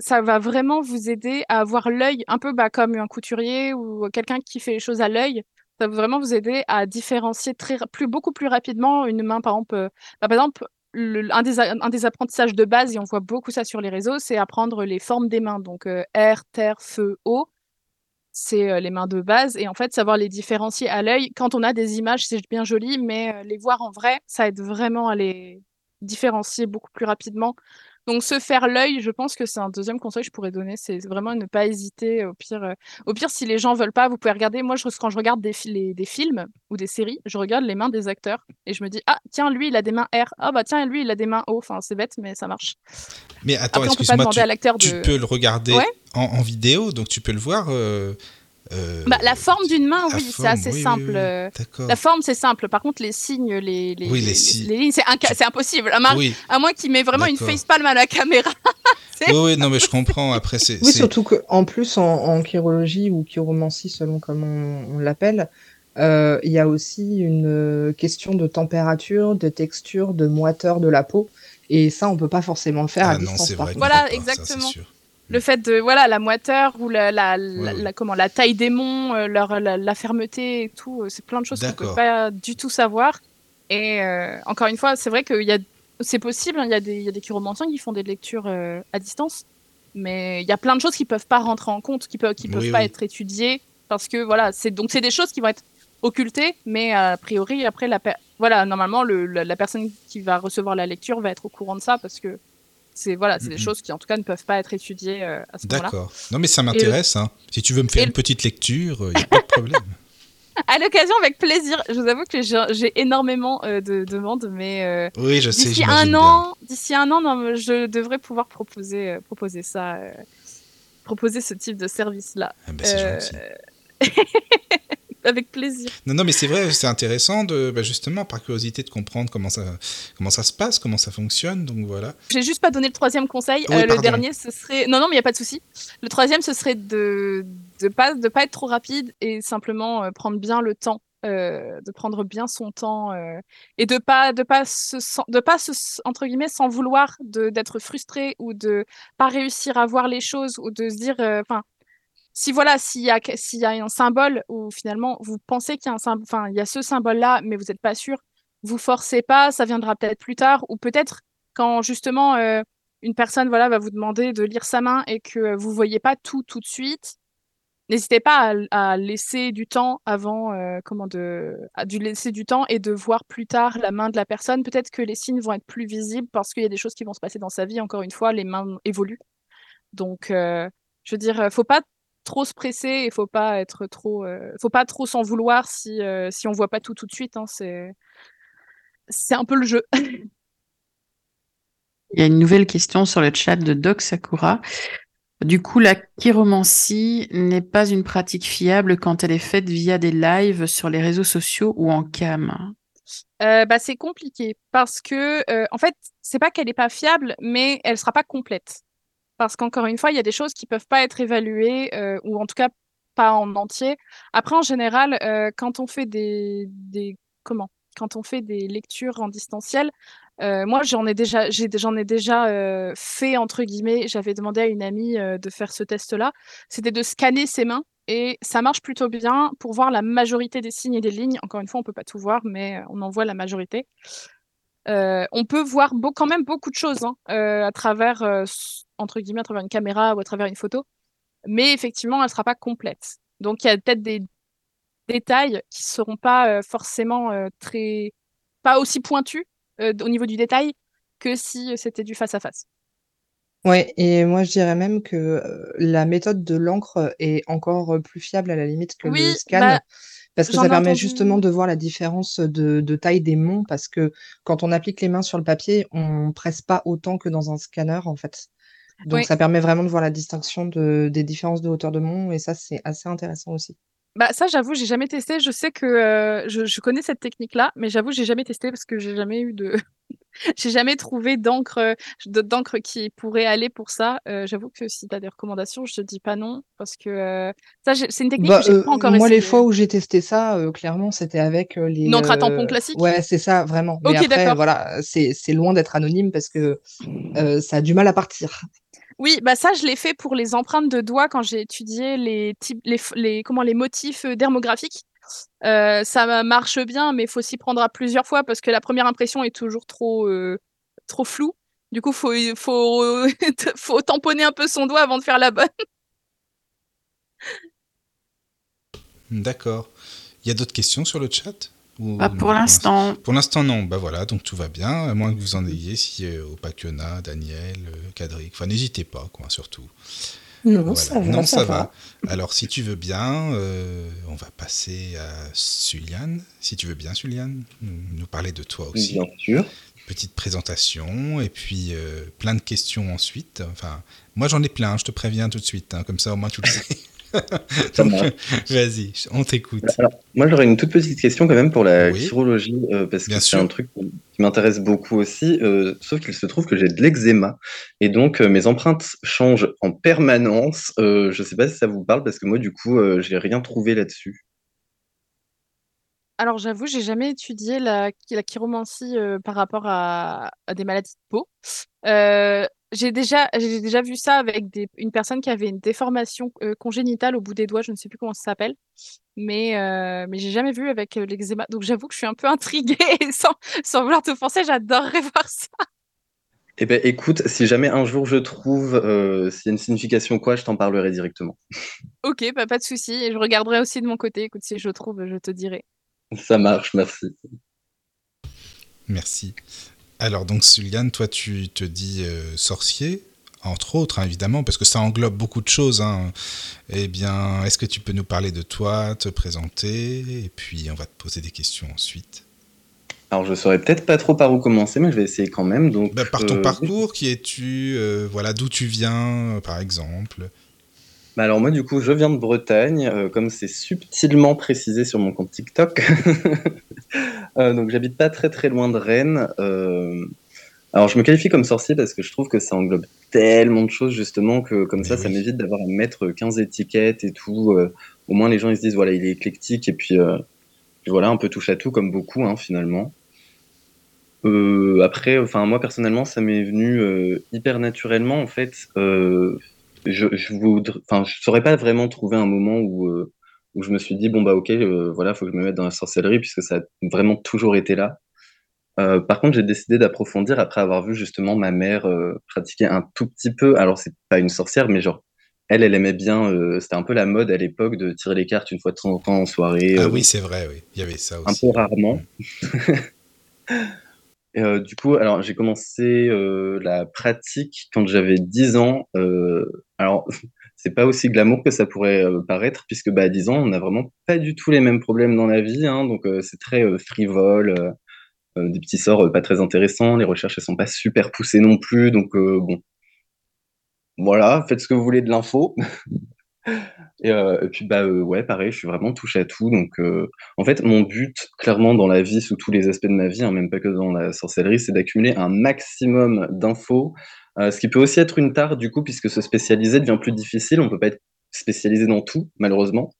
ça va vraiment vous aider à avoir l'œil un peu bah, comme un couturier ou quelqu'un qui fait les choses à l'œil. Ça va vraiment vous aider à différencier beaucoup plus rapidement une main par exemple. euh, bah, par exemple, le- un, des, apprentissages de base et on voit beaucoup ça sur les réseaux, c'est apprendre les formes des mains. Donc euh, air, terre, feu, eau c'est euh, les mains de base et en fait savoir les différencier à l'œil quand on a des images c'est bien joli mais les voir en vrai ça aide vraiment à les différencier beaucoup plus rapidement donc se faire l'œil je pense que c'est un deuxième conseil que je pourrais donner c'est vraiment ne pas hésiter au pire euh, au pire si les gens veulent pas vous pouvez regarder moi je, quand je regarde des, fi- les- des films ou des séries je regarde les mains des acteurs et je me dis ah tiens lui il a des mains R ah bah tiens lui il a des mains O enfin c'est bête mais ça marche Mais attends, excuse-moi, demander tu, à l'acteur tu de- peux le regarder Ouais. en, en vidéo, donc tu peux le voir. euh, euh, bah, la forme d'une main oui c'est assez oui, simple oui. La forme, c'est simple. Par contre, les signes, les, les, Oui, les lignes, c'est inca- impossible. À, à moins qu'il met vraiment une D'accord. facepalm à la caméra. Oui, oui, non, mais je comprends. Après, c'est. Oui, surtout qu'en plus, en, en chirurgie ou chiromancie, selon comment on, on l'appelle, euh, il y a aussi une euh, question de température, de texture, de moiteur de la peau. Et ça, on peut pas forcément le faire Ah à non, distance. c'est par vrai. contre. Voilà, ça, exactement. Le fait de voilà la moiteur ou la, la, la, oui. la- comment la taille des monts, euh, leur la, fermeté et tout, euh, c'est plein de choses qu'on peut pas du tout savoir. Et euh, encore une fois, c'est vrai qu'il y a c'est possible. hein, Il y a des il y a des chiromanciens qui font des lectures à distance, mais il y a plein de choses qui peuvent pas rentrer en compte, qui peuvent qui peuvent Oui, pas oui. être étudiées parce que voilà c'est donc c'est des choses qui vont être occultées, mais a priori après la voilà normalement le, la, la personne qui va recevoir la lecture va être au courant de ça parce que c'est voilà, c'est des choses qui en tout cas ne peuvent pas être étudiées euh, à ce moment-là. D'accord. Non, mais ça m'intéresse. Hein. Si tu veux me faire et une petite lecture, il n'y a pas de problème. À l'occasion, avec plaisir. Je vous avoue que j'ai énormément euh, de demandes, mais euh, Oui, je sais, d'ici un an, d'ici un an, non, je devrais pouvoir proposer, euh, proposer ça, euh, proposer ce type de service-là. Ah ben, c'est Euh, gentil. avec plaisir. Non, non, mais c'est vrai, c'est intéressant de, bah, justement, par curiosité, de comprendre comment ça, comment ça se passe, comment ça fonctionne. Donc voilà. J'ai juste pas donné le troisième conseil. Oui, Euh, le dernier, ce serait. Non, non, mais il n'y a pas de souci. Le troisième, ce serait de de pas de pas être trop rapide et simplement euh, prendre bien le temps, euh, de prendre bien son temps euh, et de pas de pas se de pas se entre guillemets sans vouloir d'être frustré ou de pas réussir à voir les choses ou de se dire euh, enfin. Si voilà, s'il y a y a un symbole où finalement vous pensez qu'il y a un symbole, enfin il y a ce symbole-là, mais vous n'êtes pas sûr, vous forcez pas, ça viendra peut-être plus tard, ou peut-être quand justement euh, une personne voilà va vous demander de lire sa main et que vous voyez pas tout tout de suite, n'hésitez pas à, laisser du temps avant euh, comment de à du laisser du temps et de voir plus tard la main de la personne. Peut-être que les signes vont être plus visibles parce qu'il y a des choses qui vont se passer dans sa vie. Encore une fois, les mains évoluent. Donc, euh, je veux dire, faut pas trop se presser et faut pas être trop, euh, faut pas trop s'en vouloir si euh, si on voit pas tout tout de suite. hein, c'est c'est un peu le jeu. Il y a une nouvelle question sur le chat de Doc Sakura. Du coup, la chiromancie n'est pas une pratique fiable quand elle est faite via des lives sur les réseaux sociaux ou en cam. Euh, bah, c'est compliqué parce que, euh, en fait, c'est pas qu'elle est pas fiable, mais elle sera pas complète. Parce qu'encore une fois, il y a des choses qui peuvent pas être évaluées, euh, ou en tout cas pas en entier. Après, en général, euh, quand on fait des, comment? Quand on fait des lectures en distanciel, euh, moi j'en ai déjà, j'en ai déjà fait entre guillemets. J'avais demandé à une amie de faire ce test-là. C'était de scanner ses mains et ça marche plutôt bien pour voir la majorité des signes et des lignes. Encore une fois, on peut pas tout voir, mais on en voit la majorité. On peut voir quand même beaucoup de choses hein, à travers, entre guillemets, à travers une caméra ou à travers une photo. Mais effectivement, elle sera pas complète. Donc, il y a peut-être des détails qui seront pas euh, forcément euh, très, pas aussi pointus euh, au niveau du détail que si c'était du face à face. Ouais, et moi je dirais même que la méthode de l'encre est encore plus fiable à la limite que le Oui, scan, bah, parce que ça permet entendu- justement de voir la différence de, de taille des monts, parce que quand on applique les mains sur le papier, on presse pas autant que dans un scanner en fait. Donc Oui. ça permet vraiment de voir la distinction de, des différences de hauteur de mont, et ça c'est assez intéressant aussi. Bah ça, j'avoue, j'ai jamais testé. Je sais que euh, je, je connais cette technique-là, mais j'avoue, j'ai jamais testé parce que j'ai jamais eu de, j'ai jamais trouvé d'encre, de- d'encre qui pourrait aller pour ça. Euh, j'avoue que si tu as des recommandations, je te dis pas non parce que euh, ça, c'est une technique Bah, que j'ai pas encore moi, les fois où j'ai testé ça, clairement, c'était avec les. Une encre à tampon classique? Ouais, c'est ça, vraiment. Mais Ok, après, d'accord. voilà, c'est c'est loin d'être anonyme parce que ça a du mal à partir. Oui, bah ça, je l'ai fait pour les empreintes de doigts quand j'ai étudié les types, les, motifs euh, dermographiques. Euh, ça marche bien, mais il faut s'y prendre à plusieurs fois parce que la première impression est toujours trop, euh, trop floue. Du coup, faut, faut, faut tamponner un peu son doigt avant de faire la bonne. D'accord. Il y a d'autres questions sur le chat? Ou- Pas pour l'instant. Pour l'instant, non. Bah voilà, donc tout va bien. À moins que vous en ayez, si euh, au Pacquiona, Daniel, euh, Cadric. Enfin, n'hésitez pas, quoi, surtout. Non, Voilà. ça va. Non, ça, va. Alors, si tu veux bien, euh, on va passer à Suliane. Si tu veux bien, Suliane, nous, nous parler de toi aussi. Bien sûr. Petite présentation et puis euh, plein de questions ensuite. Enfin, moi j'en ai plein, je te préviens tout de suite. hein, comme ça, au moins tu le sais. Vas-y, on t'écoute. Alors, moi, j'aurais une toute petite question quand même pour la Oui. chirologie, euh, parce Bien que c'est un truc qui m'intéresse beaucoup aussi, euh, sauf qu'il se trouve que j'ai de l'eczéma, et donc euh, mes empreintes changent en permanence. Euh, je sais pas si ça vous parle, parce que moi, du coup, euh, j'ai rien trouvé là-dessus. Alors, j'avoue, j'ai jamais étudié la, la chiromancie euh, par rapport à, à des maladies de peau. Euh, j'ai déjà, j'ai déjà vu ça avec des, une personne qui avait une déformation euh, congénitale au bout des doigts, je ne sais plus comment ça s'appelle, mais, euh, mais j'ai jamais vu avec euh, l'eczéma. Donc, j'avoue que je suis un peu intriguée et sans, sans vouloir t'offenser, j'adorerais voir ça. Eh ben, écoute, si jamais un jour je trouve euh, s'il y a une signification ou quoi, je t'en parlerai directement. Ok, bah, pas de souci. Et je regarderai aussi de mon côté. Écoute, si je trouve, je te dirai. Ça marche, merci. Merci. Alors donc Suliane, toi tu te dis euh, sorcier, entre autres hein, évidemment, parce que ça englobe beaucoup de choses. Hein. Eh bien, est-ce que tu peux nous parler de toi, te présenter, et puis on va te poser des questions ensuite Alors je saurais peut-être pas trop par où commencer, mais je vais essayer quand même. Donc, Bah, Par ton euh, parcours, qui es-tu euh, Voilà, d'où tu viens, par exemple Bah alors moi du coup je viens de Bretagne, euh, comme c'est subtilement précisé sur mon compte TikTok. Euh, donc j'habite pas très très loin de Rennes. Euh, alors je me qualifie comme sorcier parce que je trouve que ça englobe tellement de choses justement que comme ça ça m'évite d'avoir à mettre 15 étiquettes et tout. Au moins les gens ils se disent voilà il est éclectique et puis, voilà un peu touche à tout comme beaucoup hein, finalement. Après, enfin moi personnellement, ça m'est venu hyper naturellement en fait. Je, je voudrais, enfin, je saurais pas vraiment trouver un moment où euh, où je me suis dit bon bah ok, euh, voilà, faut que je me mette dans la sorcellerie puisque ça a vraiment toujours été là. Euh, par contre, j'ai décidé d'approfondir après avoir vu justement ma mère euh, pratiquer un tout petit peu. Alors c'est pas une sorcière, mais genre elle, elle aimait bien. c'était un peu la mode à l'époque de tirer les cartes une fois de temps en temps en soirée. Ah oui, c'est vrai, oui. Il y avait ça un aussi. peu rarement. Et, euh, du coup, alors j'ai commencé euh, la pratique quand j'avais 10 ans. Euh, alors, c'est pas aussi glamour que ça pourrait euh, paraître, puisque bah, à 10 ans, on n'a vraiment pas du tout les mêmes problèmes dans la vie. Hein, donc, c'est très frivole, des petits sorts pas très intéressants. Les recherches, elles sont pas super poussées non plus. Donc, bon, voilà, faites ce que vous voulez de l'info. Et, euh, et puis bah euh, ouais pareil je suis vraiment touche à tout donc euh, en fait mon but clairement dans la vie sous tous les aspects de ma vie hein, même pas que dans la sorcellerie c'est d'accumuler un maximum d'infos ce qui peut aussi être une tare du coup puisque se spécialiser devient plus difficile on peut pas être spécialisé dans tout malheureusement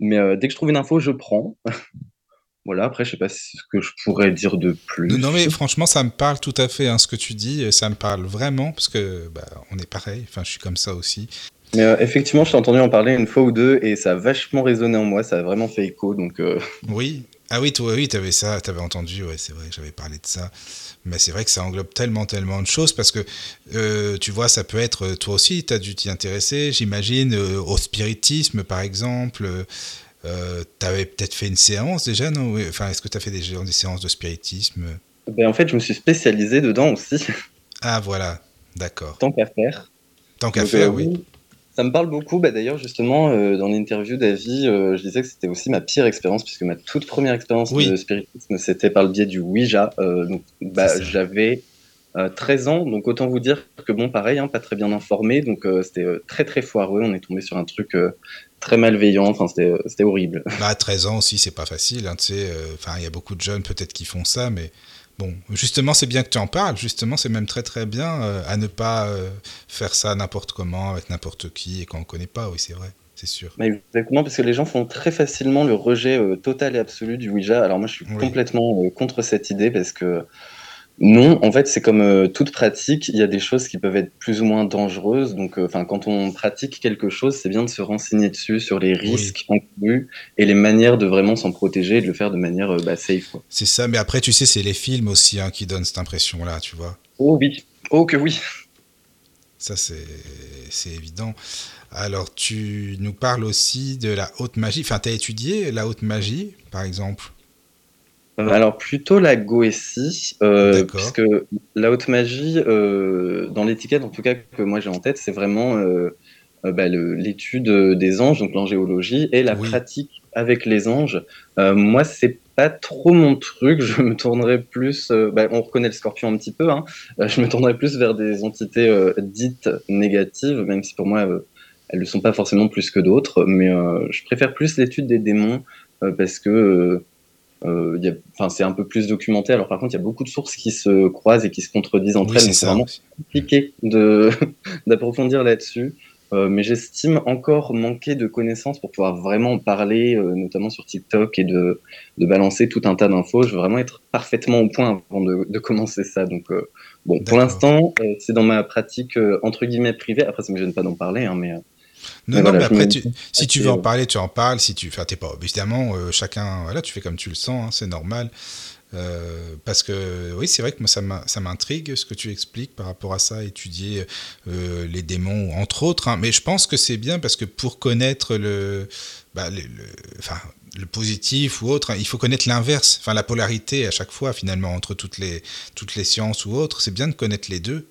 mais dès que je trouve une info je prends voilà après je sais pas ce que je pourrais dire de plus Non, non, mais franchement, ça me parle tout à fait, hein, ce que tu dis. Ça me parle vraiment, parce que bah, on est pareil. Enfin, je suis comme ça aussi. Mais euh, effectivement je t'ai entendu en parler une fois ou deux et ça a vachement résonné en moi ça a vraiment fait écho donc euh, Oui. Ah oui, toi, oui, t'avais ça, t'avais entendu. Ouais, c'est vrai, j'avais parlé de ça. Mais c'est vrai que ça englobe tellement, tellement de choses parce que euh, tu vois, ça peut être toi aussi, t'as dû t'y intéresser, j'imagine, au spiritisme, par exemple. T'avais peut-être fait une séance déjà, non? Enfin, est-ce que t'as fait des, des séances de spiritisme? Ben, en fait je me suis spécialisé dedans aussi Ah voilà, d'accord. tant qu'à faire Tant qu'à faire, euh, oui. Ça me parle beaucoup. Bah, D'ailleurs, justement, euh, dans l'interview d'Avi, euh, je disais que c'était aussi ma pire expérience, puisque ma toute première expérience Oui. de spiritisme, c'était par le biais du Ouija. Euh, donc, bah, j'avais euh, 13 ans, donc autant vous dire que, bon, pareil, hein, pas très bien informé, donc euh, c'était euh, très très foireux. On est tombé sur un truc euh, très malveillant, enfin, c'était euh, horrible. Bah, à 13 ans aussi, c'est pas facile. Hein, euh, enfin, il y a beaucoup de jeunes peut-être qui font ça, mais bon, justement, c'est bien que tu en parles. Justement, c'est même très très bien euh, à ne pas euh, faire ça n'importe comment avec n'importe qui et quand on connaît pas. Oui, c'est vrai, c'est sûr. Mais exactement, parce que les gens font très facilement le rejet euh, total et absolu du Ouija. Alors moi, je suis Oui. complètement contre cette idée parce que non, en fait, c'est comme euh, toute pratique, il y a des choses qui peuvent être plus ou moins dangereuses. Donc, euh, quand on pratique quelque chose, c'est bien de se renseigner dessus sur les risques inclus et les manières de vraiment s'en protéger et de le faire de manière euh, bah, safe. C'est ça, mais après, tu sais, c'est les films aussi hein, qui donnent cette impression-là, tu vois. Oh oui, oh que oui. Ça, c'est évident. Alors, tu nous parles aussi de la haute magie. Enfin, tu as étudié la haute magie, par exemple? Alors plutôt la Goétie, euh, puisque la haute magie, euh, dans l'étiquette en tout cas que moi j'ai en tête, c'est vraiment euh, euh, bah, l'étude des anges, donc l'angéologie, et la Oui. pratique avec les anges. Euh, moi, c'est pas trop mon truc. Je me tournerais plus. euh, bah, on reconnaît le Scorpion un petit peu. Hein, Euh, je me tournerais plus vers des entités euh, dites négatives, même si pour moi euh, elles ne le sont pas forcément plus que d'autres. Mais euh, je préfère plus l'étude des démons euh, parce que enfin, c'est un peu plus documenté. Alors par contre, il y a beaucoup de sources qui se croisent et qui se contredisent entre Oui, elles. c'est vraiment compliqué d'approfondir là-dessus. Euh, mais j'estime encore manquer de connaissances pour pouvoir vraiment en parler, euh, notamment sur TikTok, et de, de balancer tout un tas d'infos. Je veux vraiment être parfaitement au point avant de, de commencer ça. Donc, euh, bon, pour l'instant, euh, c'est dans ma pratique euh, entre guillemets privée. Après, ça me gêne pas d'en parler, hein, mais euh, Non, Mais non, voilà, mais après, tu- si tu assez, veux en euh, parler, tu en parles. Si tu, enfin, t'es pas évidemment euh, chacun. Voilà, tu fais comme tu le sens, hein, c'est normal. Euh, parce que oui, c'est vrai que moi ça m'in- ça m'intrigue ce que tu expliques par rapport à ça, étudier euh, les démons entre autres. hein. Mais je pense que c'est bien parce que pour connaître le, bah, le- le- enfin, le positif ou autre. Il faut connaître l'inverse, enfin la polarité à chaque fois finalement entre toutes les, toutes les sciences ou autres. C'est bien de connaître les deux.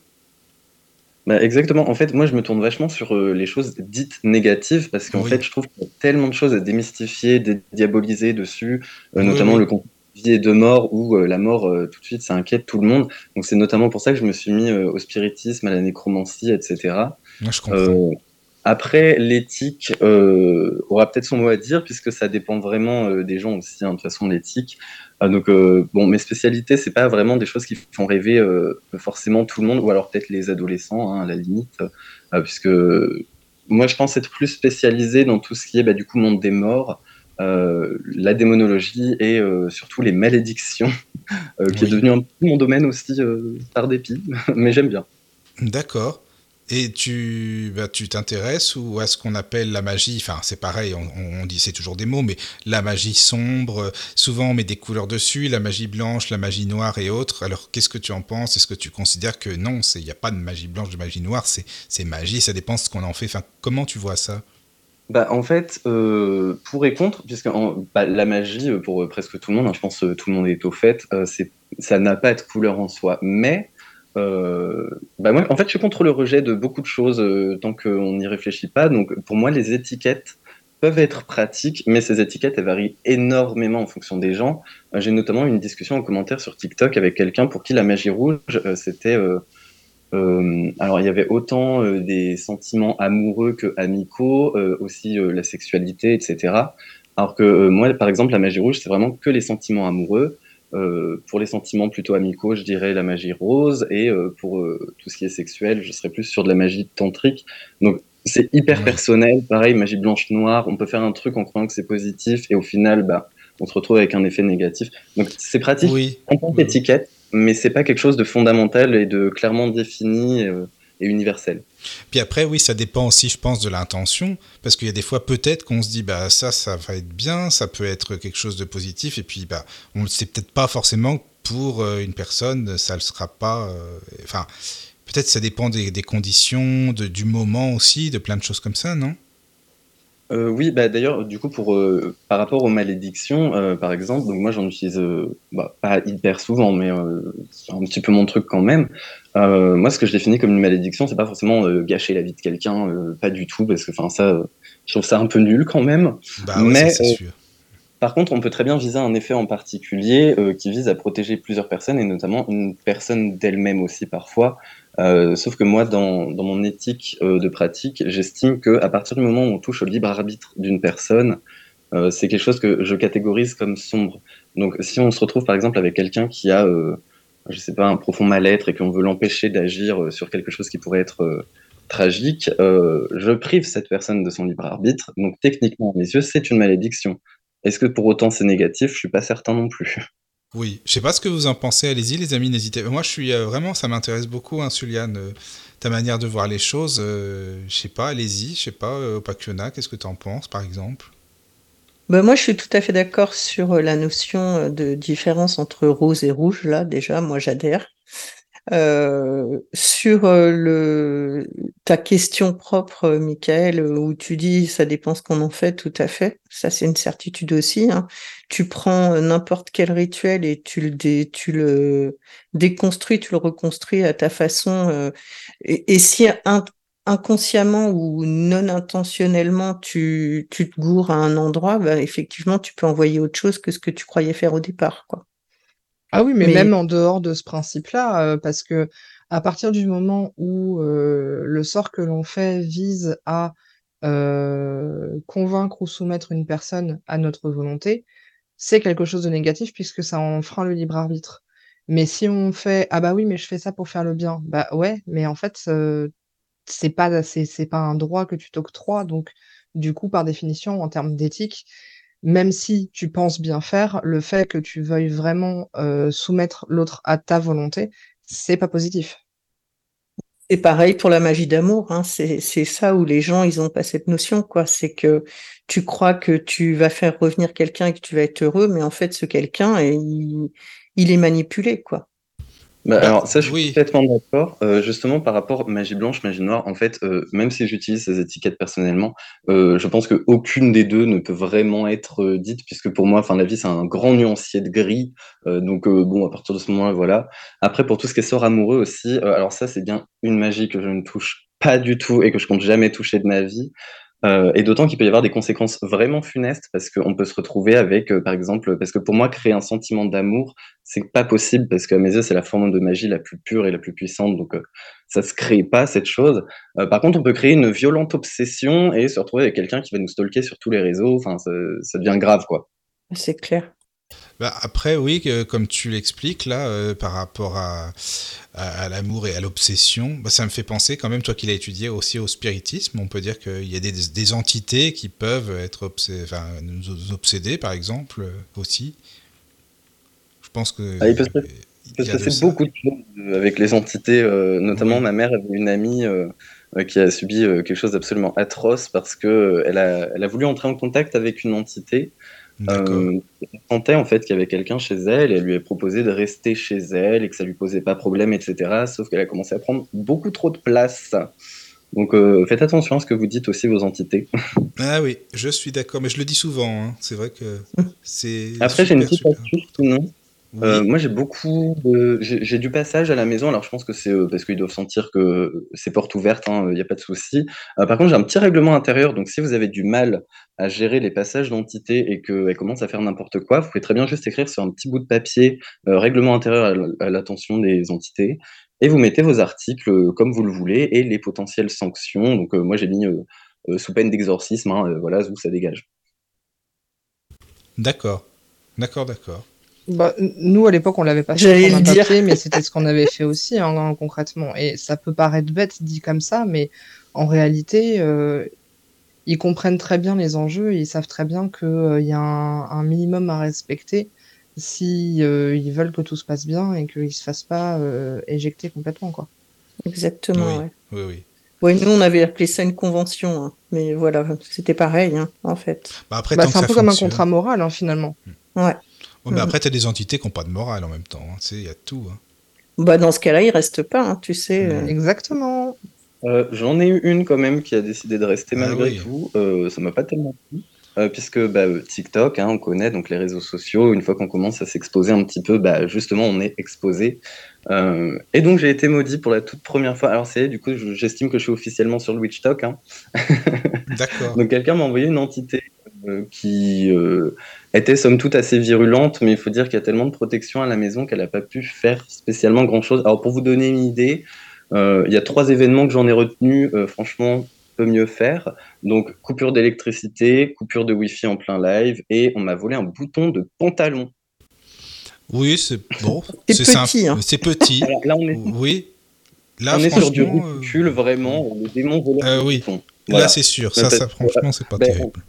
Bah, exactement. En fait, moi, je me tourne vachement sur euh, les choses dites négatives parce qu'en Oui. fait, je trouve qu'il y a tellement de choses à démystifier, dédiaboliser dessus, euh, Oui, notamment oui. le concept de vie et de mort où euh, la mort, tout de suite, ça inquiète tout le monde. Donc, c'est notamment pour ça que je me suis mis au spiritisme, à la nécromancie, etc. Moi, je comprends. Euh, après, l'éthique euh, aura peut-être son mot à dire puisque ça dépend vraiment euh, des gens aussi. hein, de toute façon, l'éthique. Euh, donc, euh, bon, mes spécialités, c'est pas vraiment des choses qui font rêver euh, forcément tout le monde, ou alors peut-être les adolescents, hein, à la limite, euh, puisque moi, je pense être plus spécialisé dans tout ce qui est bah, du coup monde des morts, euh, la démonologie et euh, surtout les malédictions, euh, qui Oui. est devenu un peu mon domaine aussi par dépit, mais j'aime bien. D'accord. Et tu bah, tu t'intéresses ou à ce qu'on appelle la magie, enfin c'est pareil, on, dit c'est toujours des mots, mais la magie sombre, euh, souvent on met des couleurs dessus, la magie blanche, la magie noire et autres. Alors qu'est-ce que tu en penses? Est-ce que tu considères que non, il n'y a pas de magie blanche, de magie noire, c'est magie, ça dépend de ce qu'on en fait. Enfin, comment tu vois ça? Bah, en fait, euh, pour et contre, puisque bah, la magie, euh, pour presque tout le monde, hein, je pense que tout le monde est au fait, c'est, ça n'a pas de couleur en soi. Mais, euh, bah, en fait, je suis contre le rejet de beaucoup de choses euh, tant qu'on n'y réfléchit pas. Donc, pour moi, les étiquettes peuvent être pratiques, mais ces étiquettes, elles varient énormément en fonction des gens. Euh, j'ai notamment eu une discussion en commentaire sur TikTok avec quelqu'un pour qui la magie rouge, c'était... alors, il y avait autant des sentiments amoureux que amicaux, aussi la sexualité, etc. Alors que moi, par exemple, la magie rouge, c'est vraiment que les sentiments amoureux. Euh, pour les sentiments plutôt amicaux, je dirais la magie rose, et euh, pour euh, tout ce qui est sexuel, je serais plus sur de la magie tantrique. Donc, c'est hyper personnel. Pareil, magie blanche-noire, on peut faire un truc en croyant que c'est positif, et au final, bah, on se retrouve avec un effet négatif. Donc, c'est pratique Oui. en tant qu'étiquette, mais c'est pas quelque chose de fondamental et de clairement défini et universel. Puis après, oui, ça dépend aussi, je pense, de l'intention, parce qu'il y a des fois peut-être qu'on se dit, bah ça, ça va être bien, ça peut être quelque chose de positif, et puis bah on ne sait peut-être pas forcément pour euh, une personne, ça ne sera pas. euh, Enfin, peut-être ça dépend des, des conditions, de, du moment aussi, de plein de choses comme ça, non? Euh, oui, bah d'ailleurs, du coup, pour euh, par rapport aux malédictions, euh, par exemple, donc moi j'en utilise bah, pas hyper souvent, mais c'est un petit peu mon truc quand même. Moi, ce que je définis comme une malédiction, c'est pas forcément gâcher la vie de quelqu'un, pas du tout, parce que enfin ça, je trouve ça un peu nul quand même. Bah ouais, Mais, ça, c'est sûr. Par contre, on peut très bien viser un effet en particulier qui vise à protéger plusieurs personnes et notamment une personne d'elle-même aussi parfois. Euh, sauf que moi, dans, mon éthique euh, de pratique, j'estime que à partir du moment où on touche au libre arbitre d'une personne, euh, c'est quelque chose que je catégorise comme sombre. Donc, si on se retrouve par exemple avec quelqu'un qui a, je sais pas, un profond mal-être et qu'on veut l'empêcher d'agir sur quelque chose qui pourrait être tragique, je prive cette personne de son libre arbitre. Donc, techniquement, à mes yeux, c'est une malédiction. Est-ce que pour autant c'est négatif? Je suis pas certain non plus. Oui, je sais pas ce que vous en pensez, allez-y les amis, n'hésitez Moi je suis euh, vraiment, ça m'intéresse beaucoup, hein, Suliane, euh, ta manière de voir les choses, euh, je sais pas, allez-y, je sais pas, euh, Opakiona, qu'est-ce que tu en penses par exemple? Ben, moi, je suis tout à fait d'accord sur euh, la notion euh, de différence entre rose et rouge. Là, déjà, moi, j'adhère. Euh, sur euh, le, ta question propre, euh, Michael, euh, où tu dis ça dépend ce qu'on en fait, tout à fait. Ça, c'est une certitude aussi. hein. Tu prends n'importe quel rituel et tu le, dé- tu le déconstruis, tu le reconstruis à ta façon. et, si inconsciemment ou non intentionnellement tu, tu te gourres à un endroit, bah, effectivement, tu peux envoyer autre chose que ce que tu croyais faire au départ, quoi. Ah oui, mais, Mais- même en dehors de ce principe-là, euh, parce que à partir du moment où euh, le sort que l'on fait vise à euh, convaincre ou soumettre une personne à notre volonté, c'est quelque chose de négatif puisque ça enfreint le libre arbitre. Mais si on fait ah bah oui, mais je fais ça pour faire le bien, bah ouais, mais en fait euh, c'est pas c'est c'est pas un droit que tu t'octroies, donc du coup par définition en termes d'éthique, même si tu penses bien faire, le fait que tu veuilles vraiment euh, soumettre l'autre à ta volonté, c'est pas positif. Et pareil pour la magie d'amour, hein, c'est c'est ça où les gens ils ont pas cette notion quoi, c'est que tu crois que tu vas faire revenir quelqu'un et que tu vas être heureux, mais en fait ce quelqu'un il, il est manipulé quoi. Bah, Bah, alors ça, je suis oui. complètement d'accord. Euh, justement, par rapport magie blanche, magie noire, en fait, euh, même si j'utilise ces étiquettes personnellement, euh, je pense qu'aucune des deux ne peut vraiment être euh, dite, puisque pour moi, enfin, la vie, c'est un grand nuancier de gris. Euh, donc, euh, bon, à partir de ce moment-là, voilà. Après, pour tout ce qui est sort amoureux aussi, euh, alors ça, c'est bien une magie que je ne touche pas du tout et que je compte jamais toucher de ma vie. Euh, et d'autant qu'il peut y avoir des conséquences vraiment funestes parce qu'on peut se retrouver avec, euh, par exemple, parce que pour moi, créer un sentiment d'amour, c'est pas possible parce qu'à mes yeux, c'est la forme de magie la plus pure et la plus puissante. Donc, euh, ça se crée pas cette chose. Euh, par contre, on peut créer une violente obsession et se retrouver avec quelqu'un qui va nous stalker sur tous les réseaux. Enfin, ça, ça devient grave, quoi. C'est clair. Bah, après, oui, que- comme tu l'expliques là, euh, par rapport à, à, à l'amour et à l'obsession, bah, ça me fait penser quand même, toi qui l'as étudié aussi au spiritisme, on peut dire qu'il y a des, des entités qui peuvent être obsé- enfin, nous obséder, par exemple, euh, aussi. Je pense que. Ah, il peut se passer- beaucoup de choses euh, avec les entités. euh, notamment, Oui. ma mère avait une amie euh, qui a subi quelque chose d'absolument atroce parce que elle a, elle a voulu entrer en contact avec une entité. Euh, elle sentait en fait qu'il y avait quelqu'un chez elle et elle lui a proposé de rester chez elle et que ça lui posait pas problème, etc. Sauf qu'elle a commencé à prendre beaucoup trop de place. Donc euh, faites attention à ce que vous dites aussi vos entités. Ah oui, je suis d'accord, mais je le dis souvent. hein. C'est vrai que c'est. Après j'ai une petite astuce sinon. Oui. Euh, moi, j'ai beaucoup de... j'ai du passage à la maison. Alors, je pense que c'est euh, parce qu'ils doivent sentir que c'est porte ouverte, il n'y a pas de souci. Euh, par contre, j'ai un petit règlement intérieur. Donc, si vous avez du mal à gérer les passages d'entités et qu'elles commencent à faire n'importe quoi, vous pouvez très bien juste écrire sur un petit bout de papier euh, règlement intérieur à l'attention des entités. Et vous mettez vos articles euh, comme vous le voulez et les potentielles sanctions. Donc, euh, moi, j'ai mis euh, euh, sous peine d'exorcisme. hein, euh, voilà, où ça dégage. D'accord. D'accord, d'accord. Bah, nous, à l'époque, on l'avait pas J'allais un le dire. papier, mais c'était ce qu'on avait fait aussi, hein, concrètement. Et ça peut paraître bête dit comme ça, mais en réalité, euh, ils comprennent très bien les enjeux, et ils savent très bien qu'il y a un, un minimum à respecter si euh, ils veulent que tout se passe bien et qu'ils se fassent pas euh, éjecter complètement, quoi. Exactement. Oui. ouais. Oui, oui. Oui, nous, on avait appelé ça une convention, hein. mais voilà, c'était pareil, hein, en fait. Bah, après, Bah, c'est un peu comme un contrat moral, hein, finalement. Ouais. Ouais, mais Mhm. après, tu as des entités qui n'ont pas de morale en même temps. hein. Tu sais, il y a tout. hein. Bah, dans ce cas-là, il reste pas, hein, tu sais. Mm. euh. Exactement. Euh, J'en ai eu une quand même qui a décidé de rester Ah malgré oui. tout. Euh, ça m'a pas tellement plu. Euh, puisque bah, TikTok, hein, on connaît donc les réseaux sociaux. Une fois qu'on commence à s'exposer un petit peu, bah, justement, on est exposé. Euh, et donc j'ai été maudit pour la toute première fois. Alors c'est du coup, je- j'estime que je suis officiellement sur le Witchtalk. Hein. D'accord. Donc quelqu'un m'a envoyé une entité euh, qui euh, était somme toute assez virulente, mais il faut dire qu'il y a tellement de protection à la maison qu'elle n'a pas pu faire spécialement grand-chose. Alors pour vous donner une idée, euh, il y a trois événements que j'en ai retenus, euh, franchement, peut mieux faire. Donc coupure d'électricité, coupure de Wi-Fi en plein live, et on m'a volé un bouton de pantalon. Oui, c'est bon. C'est simple. petit, hein. C'est petit. Alors là, on est, Oui. Là, on est sur du euh, ridicule, vraiment. Le démon voleur Euh, oui. Là, c'est sûr. Ça, ça, que, franchement, c'est pas ben, terrible.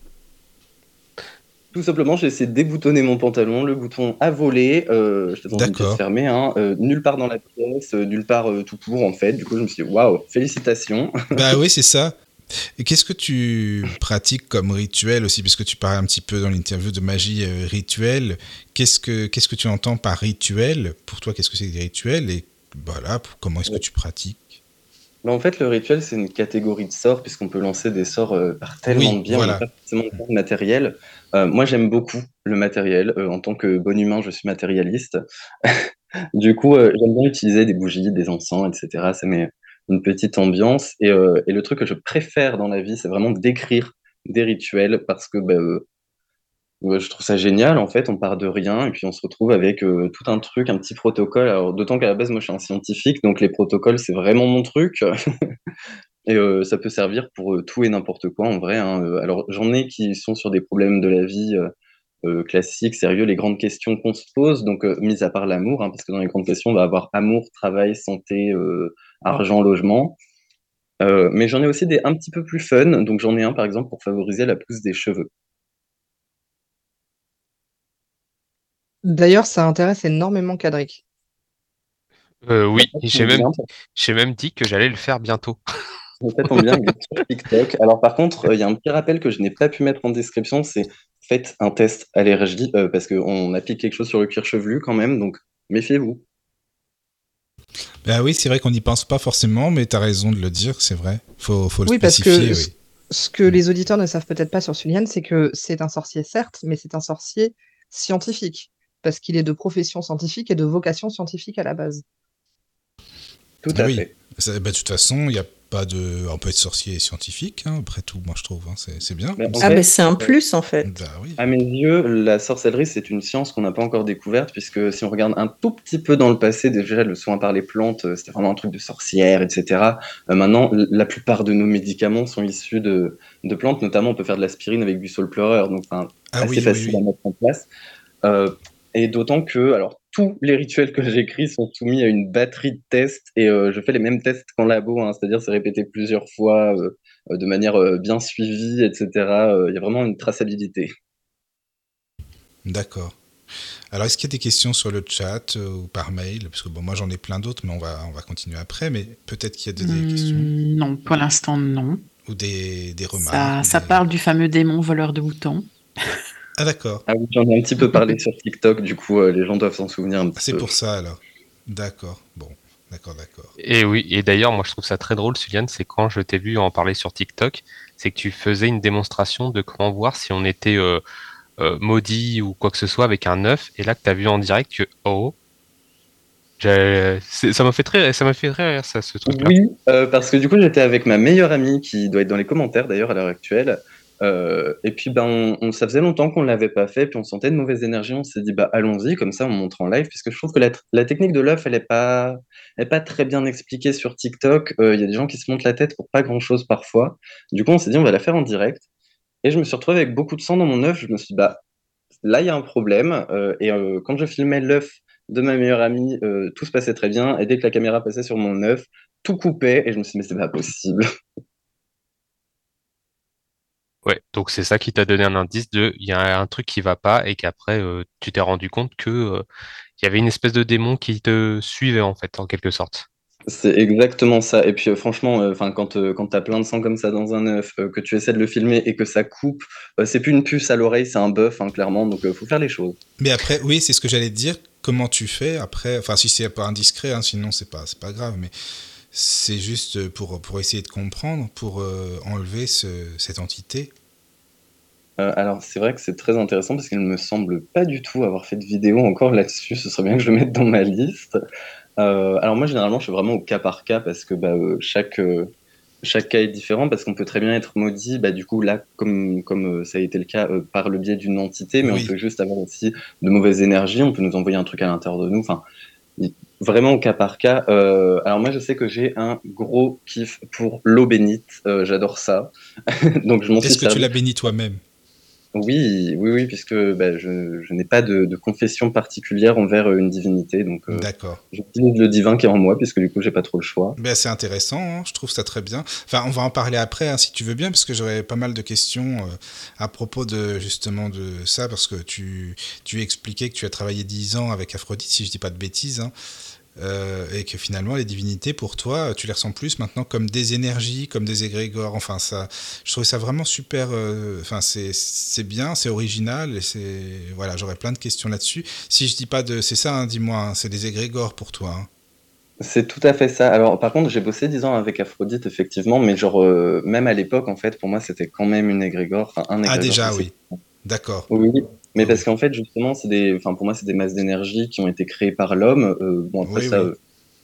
Tout simplement, j'ai essayé de déboutonner mon pantalon, le bouton a volé, euh, j'étais dans une D'accord. pièce fermée, hein, euh, nulle part dans la pièce, euh, nulle part euh, tout court en fait. Du coup, je me suis dit, waouh, félicitations. Bah oui, c'est ça. Et qu'est-ce que tu pratiques comme rituel aussi, puisque tu parlais un petit peu dans l'interview de magie rituelle. Qu'est-ce que qu'est-ce que tu entends par rituel? Pour toi, qu'est-ce que c'est des rituels? Et voilà, pour- comment est-ce que tu pratiques? En fait, le rituel, c'est une catégorie de sorts, puisqu'on peut lancer des sorts euh, par tellement Oui, de biens, voilà. on n'a pas forcément besoin de matériel. Euh, moi, j'aime beaucoup le matériel. Euh, en tant que bon humain, je suis matérialiste. du coup, j'aime bien utiliser des bougies, des encens, etc. Ça met une petite ambiance. Et, et le truc que je préfère dans la vie, c'est vraiment d'écrire des rituels, parce que bah, je trouve ça génial. En fait, on part de rien, et puis on se retrouve avec euh, tout un truc, un petit protocole. Alors, d'autant qu'à la base, moi, je suis un scientifique, donc les protocoles, c'est vraiment mon truc. Et euh, ça peut servir pour euh, tout et n'importe quoi en vrai. hein. Alors j'en ai qui sont sur des problèmes de la vie classiques, sérieux, les grandes questions qu'on se pose, donc mis à part l'amour, hein, parce que dans les grandes questions on va avoir amour, travail, santé, euh, argent, logement. Mais j'en ai aussi des un petit peu plus fun, donc j'en ai un par exemple pour favoriser la pousse des cheveux. D'ailleurs, ça intéresse énormément Cadric. Euh, oui, Ça j'ai même, bien, j'ai même dit que j'allais le faire bientôt. Ça tombe bien, TikTok. Alors par contre, euh, il y a un petit rappel que je n'ai pas pu mettre en description, c'est faites un test allergie, euh, parce qu'on applique quelque chose sur le cuir chevelu quand même, donc méfiez-vous. Ben oui, c'est vrai qu'on n'y pense pas forcément, mais tu as raison de le dire, c'est vrai. Faut, faut le Oui, parce spécifier. que oui. ce que les auditeurs ne savent peut-être pas sur Sulian, c'est que c'est un sorcier, certes, mais c'est un sorcier scientifique, parce qu'il est de profession scientifique et de vocation scientifique à la base. Tout Ah à oui. fait. Ça- ben, de toute façon, il n'y a pas de. On peut être sorcier et scientifique, hein, après tout, moi je trouve. hein, c'est c'est bien. Mais. Ah, ben c'est un euh, plus en fait. Bah oui. À mes yeux, la sorcellerie, c'est une science qu'on n'a pas encore découverte, puisque si on regarde un tout petit peu dans le passé, déjà le soin par les plantes, euh, c'était vraiment un truc de sorcière, etc. Euh, maintenant, la plupart de nos médicaments sont issus de, de plantes, notamment on peut faire de l'aspirine avec du saule pleureur, donc Ah assez oui, oui, facile oui. à mettre en place. Euh, et d'autant que, alors, tous les rituels que j'écris sont soumis à une batterie de tests, et euh, je fais les mêmes tests qu'en labo, hein, c'est-à-dire c'est répété plusieurs fois, euh, euh, de manière euh, bien suivie, etc. Euh, Il y a vraiment une traçabilité. D'accord. Alors, est-ce qu'il y a des questions sur le chat euh, ou par mail? Parce que bon, moi j'en ai plein d'autres, mais on va, on va continuer après. Mais peut-être qu'il y a des, des questions? Hmm, non, pour l'instant, non. ou des, des remarques. Ça, ou ça des- parle du fameux démon voleur de boutons. Ah, d'accord. Ah oui, j'en ai un petit peu parlé sur TikTok, du coup, euh, les gens doivent s'en souvenir un Ah, petit C'est pour ça alors. D'accord. Bon, d'accord, d'accord. Et oui, et d'ailleurs, moi je trouve ça très drôle, Suliane, c'est quand je t'ai vu en parler sur TikTok, c'est que tu faisais une démonstration de comment voir si on était euh, euh, maudit ou quoi que ce soit avec un œuf, et là que tu as vu en direct que oh, c'est- ça m'a fait très, ça m'a fait rire ça, ce truc-là. Oui, euh, parce que du coup, j'étais avec ma meilleure amie qui doit être dans les commentaires d'ailleurs à l'heure actuelle. Euh, et puis, ben, on, on- ça faisait longtemps qu'on ne l'avait pas fait, puis on sentait de mauvaises énergies. On s'est dit, bah, allons-y, comme ça, on montre en live, puisque je trouve que la, technique de l'œuf, elle n'est pas, pas très bien expliquée sur TikTok. Euh, Il y a des gens qui se montent la tête pour pas grand-chose parfois. Du coup, on s'est dit, on va la faire en direct. Et je me suis retrouvé avec beaucoup de sang dans mon œuf. Je me suis dit, bah, là, il y a un problème. Euh, et quand je filmais l'œuf de ma meilleure amie, tout se passait très bien. Et dès que la caméra passait sur mon œuf, tout coupait. Et je me suis dit, mais c'est pas possible. Ouais, donc c'est ça qui t'a donné un indice de il y a un truc qui va pas et qu'après euh, tu t'es rendu compte que euh, il y avait une espèce de démon qui te suivait en fait, en quelque sorte. C'est exactement ça. Et puis euh, franchement, euh, enfin quand euh, quand t'as plein de sang comme ça dans un œuf, euh, que tu essaies de le filmer et que ça coupe, euh, c'est plus une puce à l'oreille, c'est un bœuf, hein, clairement. Donc euh, faut faire les choses. Mais après, oui, c'est ce que j'allais te dire. Comment tu fais après? Enfin, si c'est pas indiscret, hein, sinon c'est pas, c'est pas grave. Mais c'est juste pour, pour essayer de comprendre, pour euh, enlever ce, cette entité. Euh, alors c'est vrai que c'est très intéressant parce qu'il ne me semble pas du tout avoir fait de vidéo encore là-dessus. Ce serait bien que je le mette dans ma liste. Euh, alors moi généralement je suis vraiment au cas par cas parce que bah, chaque chaque cas est différent parce qu'on peut très bien être maudit. Bah, du coup là comme comme ça a été le cas euh, par le biais d'une entité, mais Oui. on peut juste avoir aussi de mauvaises énergies. On peut nous envoyer un truc à l'intérieur de nous. Enfin vraiment au cas par cas. Euh, alors moi je sais que j'ai un gros kiff pour l'eau bénite. Euh, J'adore ça. Donc je m'en Est-ce que tu servi. l'as béni toi-même? Oui, oui, oui, puisque bah, je, je n'ai pas de, de confession particulière envers euh, une divinité, donc euh, D'accord. j'utilise le divin qui est en moi, puisque du coup j'ai pas trop le choix. Ben, c'est intéressant, hein, je trouve ça très bien. Enfin, on va en parler après, hein, si tu veux bien, parce que j'aurais pas mal de questions euh, à propos de justement de ça, parce que tu, tu expliquais que tu as travaillé 10 ans avec Aphrodite, si je dis pas de bêtises, hein, euh, et que finalement les divinités, pour toi, tu les ressens plus maintenant comme des énergies, comme des égrégores. Enfin, ça, je trouvais ça vraiment super. euh, Enfin, c'est c'est bien, c'est original, et c'est voilà, j'aurais plein de questions là-dessus. Si je dis pas de, c'est ça, hein, dis-moi, hein, c'est des égrégores pour toi. hein. C'est tout à fait ça. Alors par contre, j'ai bossé 10 ans avec Aphrodite, effectivement, mais genre, euh, même à l'époque, en fait, pour moi, c'était quand même une égrégore, enfin un Ah égrégore. déjà, c'est- oui. D'accord. Oui, mais parce qu'en fait, justement, c'est des, enfin, pour moi, c'est des masses d'énergie qui ont été créées par l'homme. Euh, bon, après, Oui, ça, oui.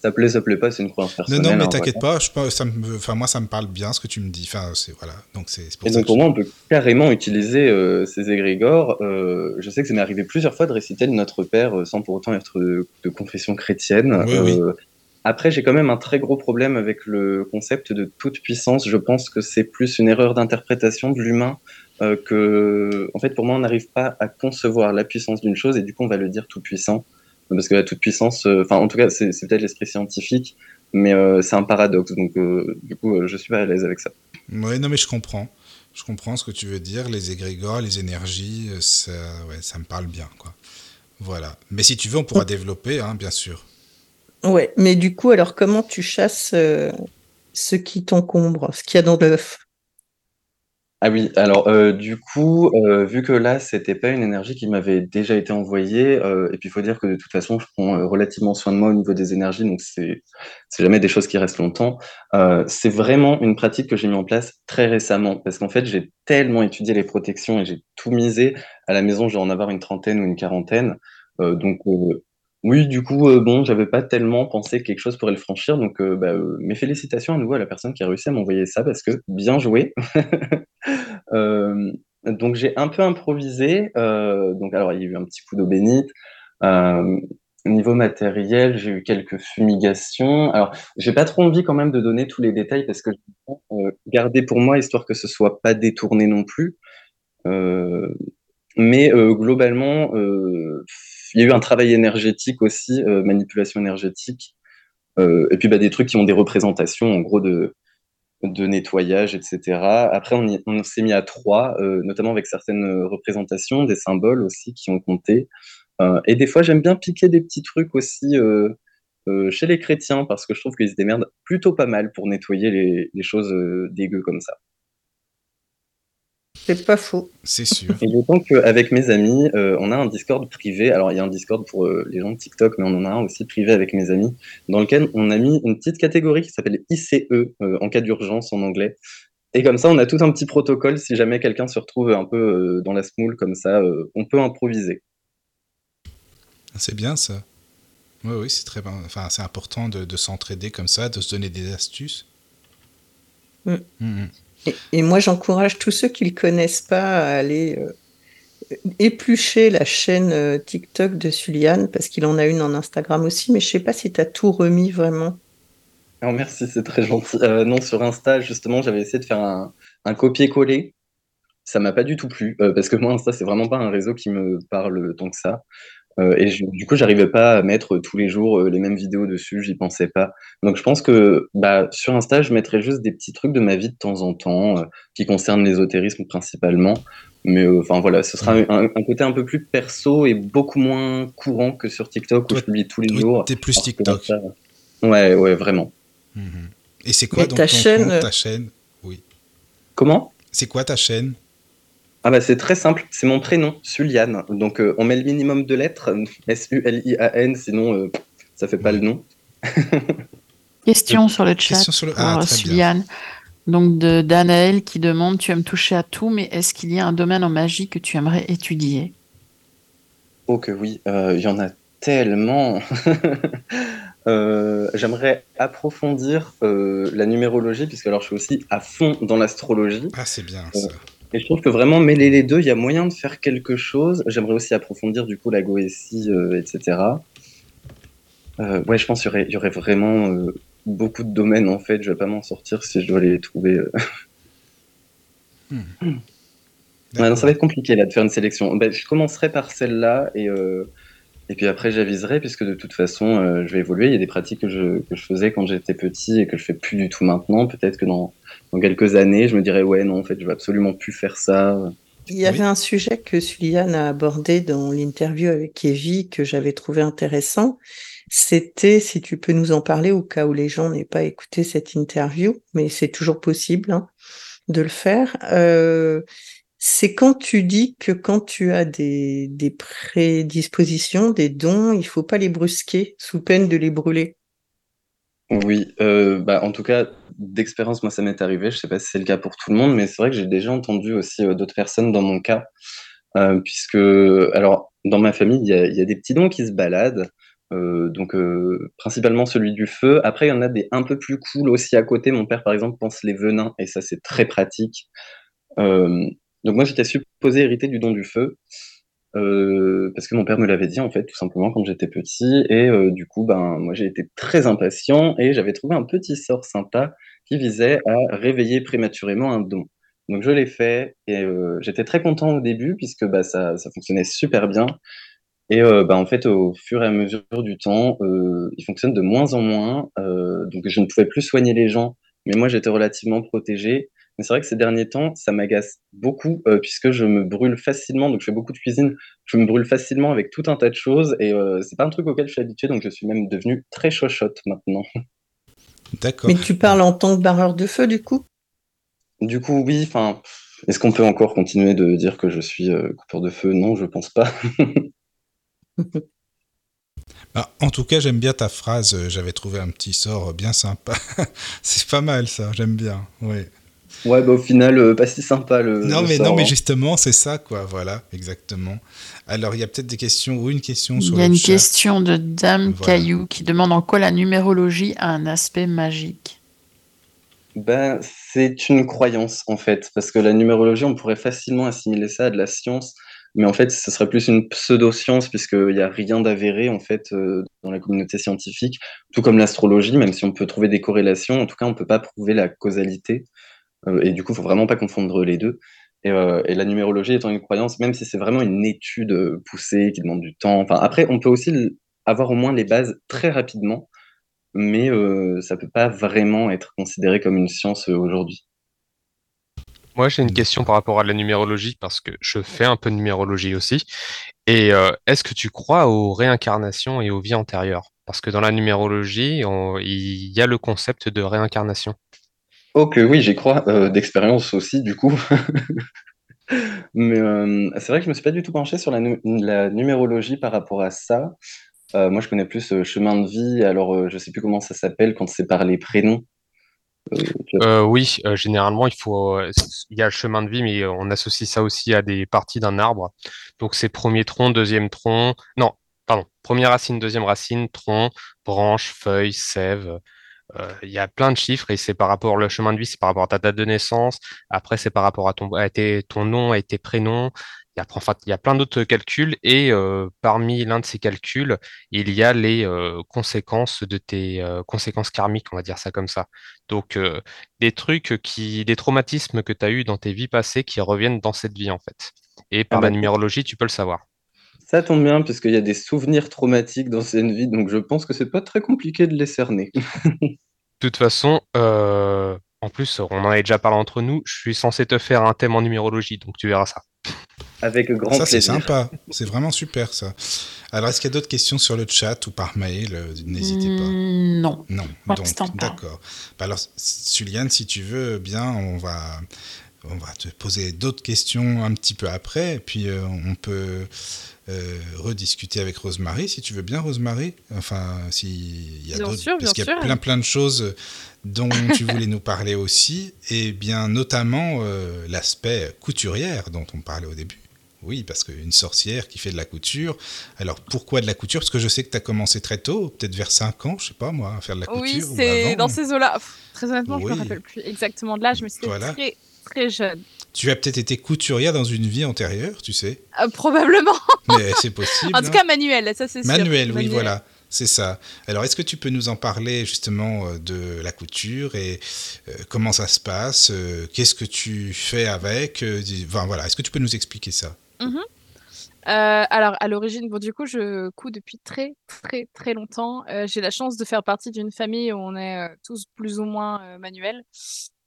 ça plaît, ça plaît pas, c'est une croyance personnelle. non, mais hein, t'inquiète pas, je, ça me, enfin, moi ça me parle bien ce que tu me dis. Enfin, c'est voilà, donc c'est pour Et ça donc pour moi, on peut carrément utiliser euh, ces égrégores. Euh, je sais que ça m'est arrivé plusieurs fois de réciter le Notre Père sans pour autant être de, de confession chrétienne. Oui, oui. Après, j'ai quand même un très gros problème avec le concept de toute puissance. Je pense que c'est plus une erreur d'interprétation de l'humain euh, que, en fait, pour moi, on n'arrive pas à concevoir la puissance d'une chose et du coup, on va le dire tout puissant. Parce que la toute puissance, euh, enfin, en tout cas, c'est peut-être l'esprit scientifique, mais euh, c'est un paradoxe. Donc, euh, du coup, euh, je suis pas à l'aise avec ça. Ouais, non, mais je comprends. Je comprends ce que tu veux dire. Les égrégores, les énergies, ça, ouais, ça me parle bien, quoi. Voilà. Mais si tu veux, on pourra développer, hein, bien sûr. Ouais, mais du coup, alors comment tu chasses euh, ce qui t'encombre, ce qu'il y a dans l'œuf? Ah oui, alors euh, du coup, euh, vu que là, c'était pas une énergie qui m'avait déjà été envoyée, euh, et puis il faut dire que de toute façon, je prends relativement soin de moi au niveau des énergies, donc c'est c'est jamais des choses qui restent longtemps. C'est vraiment une pratique que j'ai mis en place très récemment, parce qu'en fait, j'ai tellement étudié les protections et j'ai tout misé. À la maison, je vais en avoir une trentaine ou une quarantaine. Donc oui, du coup, euh, bon, j'avais pas tellement pensé que quelque chose pourrait le franchir, donc euh, bah, euh, mes félicitations à nouveau à la personne qui a réussi à m'envoyer ça, parce que bien joué. Donc j'ai un peu improvisé. donc alors il y a eu un petit coup d'eau bénite. Niveau matériel, j'ai eu quelques fumigations. Alors j'ai pas trop envie quand même de donner tous les détails parce que je euh, garder pour moi histoire que ce soit pas détourné non plus. Mais globalement, il y a eu un travail énergétique aussi, euh, manipulation énergétique, euh, et puis bah, des trucs qui ont des représentations en gros de de nettoyage, etc. Après, on, s'est mis à trois, euh, notamment avec certaines représentations, des symboles aussi qui ont compté. Et des fois, j'aime bien piquer des petits trucs aussi chez les chrétiens, parce que je trouve qu'ils se démerdent plutôt pas mal pour nettoyer les, les choses dégueu comme ça. C'est pas faux. C'est sûr. Et d'autant qu'avec mes amis, euh, on a un Discord privé. Alors, il y a un Discord pour euh, les gens de TikTok, mais on en a un aussi privé avec mes amis, dans lequel on a mis une petite catégorie qui s'appelle ICE, euh, en cas d'urgence en anglais. Et comme ça, on a tout un petit protocole. Si jamais quelqu'un se retrouve un peu euh, dans la smoule comme ça, euh, on peut improviser. C'est bien ça. Oui, oui, c'est très bien. Enfin, c'est important de, de s'entraider comme ça, de se donner des astuces. Mm. Mhm. Et, moi, j'encourage tous ceux qui ne le connaissent pas à aller euh, éplucher la chaîne euh, TikTok de Suliane, parce qu'il en a une en Instagram aussi, mais je sais pas si tu as tout remis vraiment. Merci, c'est très gentil. Euh, non, sur Insta, justement, j'avais essayé de faire un, copier-coller. Ça m'a pas du tout plu, parce que moi, Insta, c'est vraiment pas un réseau qui me parle tant que ça. Euh, et je- du coup, j'arrivais pas à mettre tous les jours euh, les mêmes vidéos dessus, j'y pensais pas. Donc, je pense que bah, sur Insta, je mettrais juste des petits trucs de ma vie de temps en temps, euh, qui concernent l'ésotérisme principalement. Mais euh, enfin voilà, ce sera un, un côté un peu plus perso et beaucoup moins courant que sur TikTok où Toi, je publie tous les jours. t'es plus TikTok. Ouais, ouais, vraiment. Mhm. Et c'est quoi donc ta ton chaîne, compte, ta chaîne? Oui. Comment? C'est quoi ta chaîne? Ah bah c'est très simple, c'est mon prénom, Suliane. Donc euh, on met le minimum de lettres, S-U-L-I-A-N, sinon euh, ça fait pas le nom. Question sur le chat Question sur le- pour Ah, euh. Donc de Danaël qui demande Tu aimes toucher à tout, mais est-ce qu'il y a un domaine en magie que tu aimerais étudier? Oh que oui, euh, il y en a tellement. Euh, J'aimerais approfondir euh, la numérologie, puisque alors je suis aussi à fond dans l'astrologie. Ah, c'est bien Euh, ça. Et je trouve que vraiment mêler les deux, il y a moyen de faire quelque chose. J'aimerais aussi approfondir du coup la goétie, euh, etc. Euh, ouais, je pense qu'il y y aurait vraiment euh, beaucoup de domaines en fait. Je vais pas m'en sortir si je dois les trouver. Ouais, non, ça va être compliqué là de faire une sélection. Ben, je commencerai par celle-là et, et puis après j'aviserai puisque de toute façon je vais évoluer. Il y a des pratiques que je, que je faisais quand j'étais petit et que je fais plus du tout maintenant. Peut-être que dans, dans quelques années je me dirais ouais non en fait je vais absolument plus faire ça. Il y avait un sujet que Suliane a abordé dans l'interview avec Kevin que j'avais trouvé intéressant. C'était, si tu peux nous en parler au cas où les gens n'aient pas écouté cette interview, mais c'est toujours possible hein, de le faire. Euh, c'est quand tu dis que quand tu as des, des prédispositions, des dons, il faut pas les brusquer sous peine de les brûler. Oui, euh, bah, en tout cas, d'expérience, moi, ça m'est arrivé. Je sais pas si c'est le cas pour tout le monde, mais c'est vrai que j'ai déjà entendu aussi euh, d'autres personnes dans mon cas, euh, puisque, alors, dans ma famille, il y a, des petits dons qui se baladent, euh, donc principalement celui du feu. Après, il y en a des un peu plus cool aussi à côté. Mon père, par exemple, pense les venins, et ça, c'est très pratique. Donc moi, j'étais supposé hériter du don du feu. Euh, parce que mon père me l'avait dit en fait tout simplement quand j'étais petit. Et euh, du coup ben moi j'ai été très impatient et j'avais trouvé un petit sort sympa qui visait à réveiller prématurément un don. Donc je l'ai fait et euh, j'étais très content au début puisque bah, ça, fonctionnait super bien. Et bah, en fait au fur et à mesure du temps il fonctionne de moins en moins. Donc je ne pouvais plus soigner les gens mais moi j'étais relativement protégé mais c'est vrai que ces derniers temps, ça m'agace beaucoup euh, puisque je me brûle facilement. Donc, je fais beaucoup de cuisine. Je me brûle facilement avec tout un tas de choses et euh, c'est pas un truc auquel je suis habitué. Donc, je suis même devenu très chochotte maintenant. D'accord. Mais tu parles en tant que barreur de feu, du coup? Du coup, oui, enfin, Est-ce qu'on peut encore continuer de dire que je suis euh, coupeur de feu? Non, je pense pas. Bah, en tout cas, j'aime bien ta phrase. euh, J'avais trouvé un petit sort bien sympa. C'est pas mal ça, j'aime bien. Oui. Ouais, bah au final, euh, pas si sympa le. Non, le mais sort, non, mais hein. justement, c'est ça, quoi. Voilà, exactement. Alors, il y a peut-être des questions ou une question sur Il y a le une chat. question de Dame Voilà. Caillou qui demande en quoi la numérologie a un aspect magique. Ben, c'est une croyance en fait, parce que la numérologie, on pourrait facilement assimiler ça à de la science, mais en fait, ce serait plus une pseudo-science, puisqu'il n'y a rien d'avéré en fait euh, dans la communauté scientifique, tout comme l'astrologie, même si on peut trouver des corrélations, en tout cas, on ne peut pas prouver la causalité, euh, et du coup, il faut vraiment pas confondre les deux. Et, euh, et la numérologie étant une croyance, même si c'est vraiment une étude euh, poussée qui demande du temps, enfin, après, on peut aussi avoir au moins les bases très rapidement, mais euh, ça peut pas vraiment être considéré comme une science euh, aujourd'hui. Moi, j'ai une question par rapport à la numérologie parce que je fais un peu de numérologie aussi. Et euh, est-ce que tu crois aux réincarnations et aux vies antérieures? Parce que dans la numérologie, il y a le concept de réincarnation. Ok, oui, j'y crois, euh, d'expérience aussi, du coup. Mais euh, c'est vrai que je me suis pas du tout penché sur la, nu- la numérologie par rapport à ça. Euh, moi, je connais plus chemin de vie, alors je sais plus comment ça s'appelle quand c'est par les prénoms. Oui, généralement, il faut, il y a le chemin de vie, mais on associe ça aussi à des parties d'un arbre. Donc, c'est premier tronc, deuxième tronc. Non, pardon. Première racine, deuxième racine, tronc, branche, feuille, sève. Euh, il y a plein de chiffres et c'est par rapport le chemin de vie, c'est par rapport à ta date de naissance. Après, c'est par rapport à ton, à tes- ton nom et tes prénoms. Il y a, enfin, il y a plein d'autres calculs et euh, parmi l'un de ces calculs, il y a les euh, conséquences de tes euh, conséquences karmiques, on va dire ça comme ça. Donc, des trucs qui, des traumatismes que tu as eu dans tes vies passées qui reviennent dans cette vie en fait. Et par Ah la bah, numérologie, tu peux le savoir. Ça tombe bien, puisqu'il y a des souvenirs traumatiques dans cette vie, donc je pense que c'est pas très compliqué de les cerner. De toute façon, euh, en plus, on en avait déjà parlé entre nous. Je suis censé te faire un thème en numérologie, donc tu verras ça. Avec grand Ça, c'est plaisir. sympa. C'est vraiment super, ça. Alors, est-ce qu'il y a d'autres questions sur le chat ou par mail Euh, N'hésitez pas. Hmm, non. Non, donc d'accord. Bah alors, Suliane, si tu veux bien, on va, on va te poser d'autres questions un petit peu après, et puis euh, on peut euh, rediscuter avec Rosemary, si tu veux bien, Rosemary. Enfin, s'il y a d'autres, parce qu'il y a sûr. plein plein de choses dont tu voulais nous parler aussi, et bien notamment euh, l'aspect couturière dont on parlait au début. Oui, parce qu'une sorcière qui fait de la couture. Alors pourquoi de la couture? Parce que je sais que tu as commencé très tôt, peut-être vers 5 ans, je sais pas moi, à faire de la couture. Oui, ou c'est dans ces eaux-là. Très honnêtement, je Oui. me rappelle plus exactement de l'âge, mais c'était Voilà. très très jeune. Tu as peut-être été couturière dans une vie antérieure, tu sais. Euh, probablement. Mais c'est possible. en tout hein. cas, manuel, ça c'est sûr. Manuel, oui, voilà. C'est ça. Alors, est-ce que tu peux nous en parler justement euh, de la couture et euh, comment ça se passe Qu'est-ce que tu fais avec Enfin, voilà. Est-ce que tu peux nous expliquer ça? Mhm. Euh, alors, à l'origine, bon, du coup, je couds depuis très, très, très longtemps. Euh, j'ai la chance de faire partie d'une famille où on est euh, tous plus ou moins manuels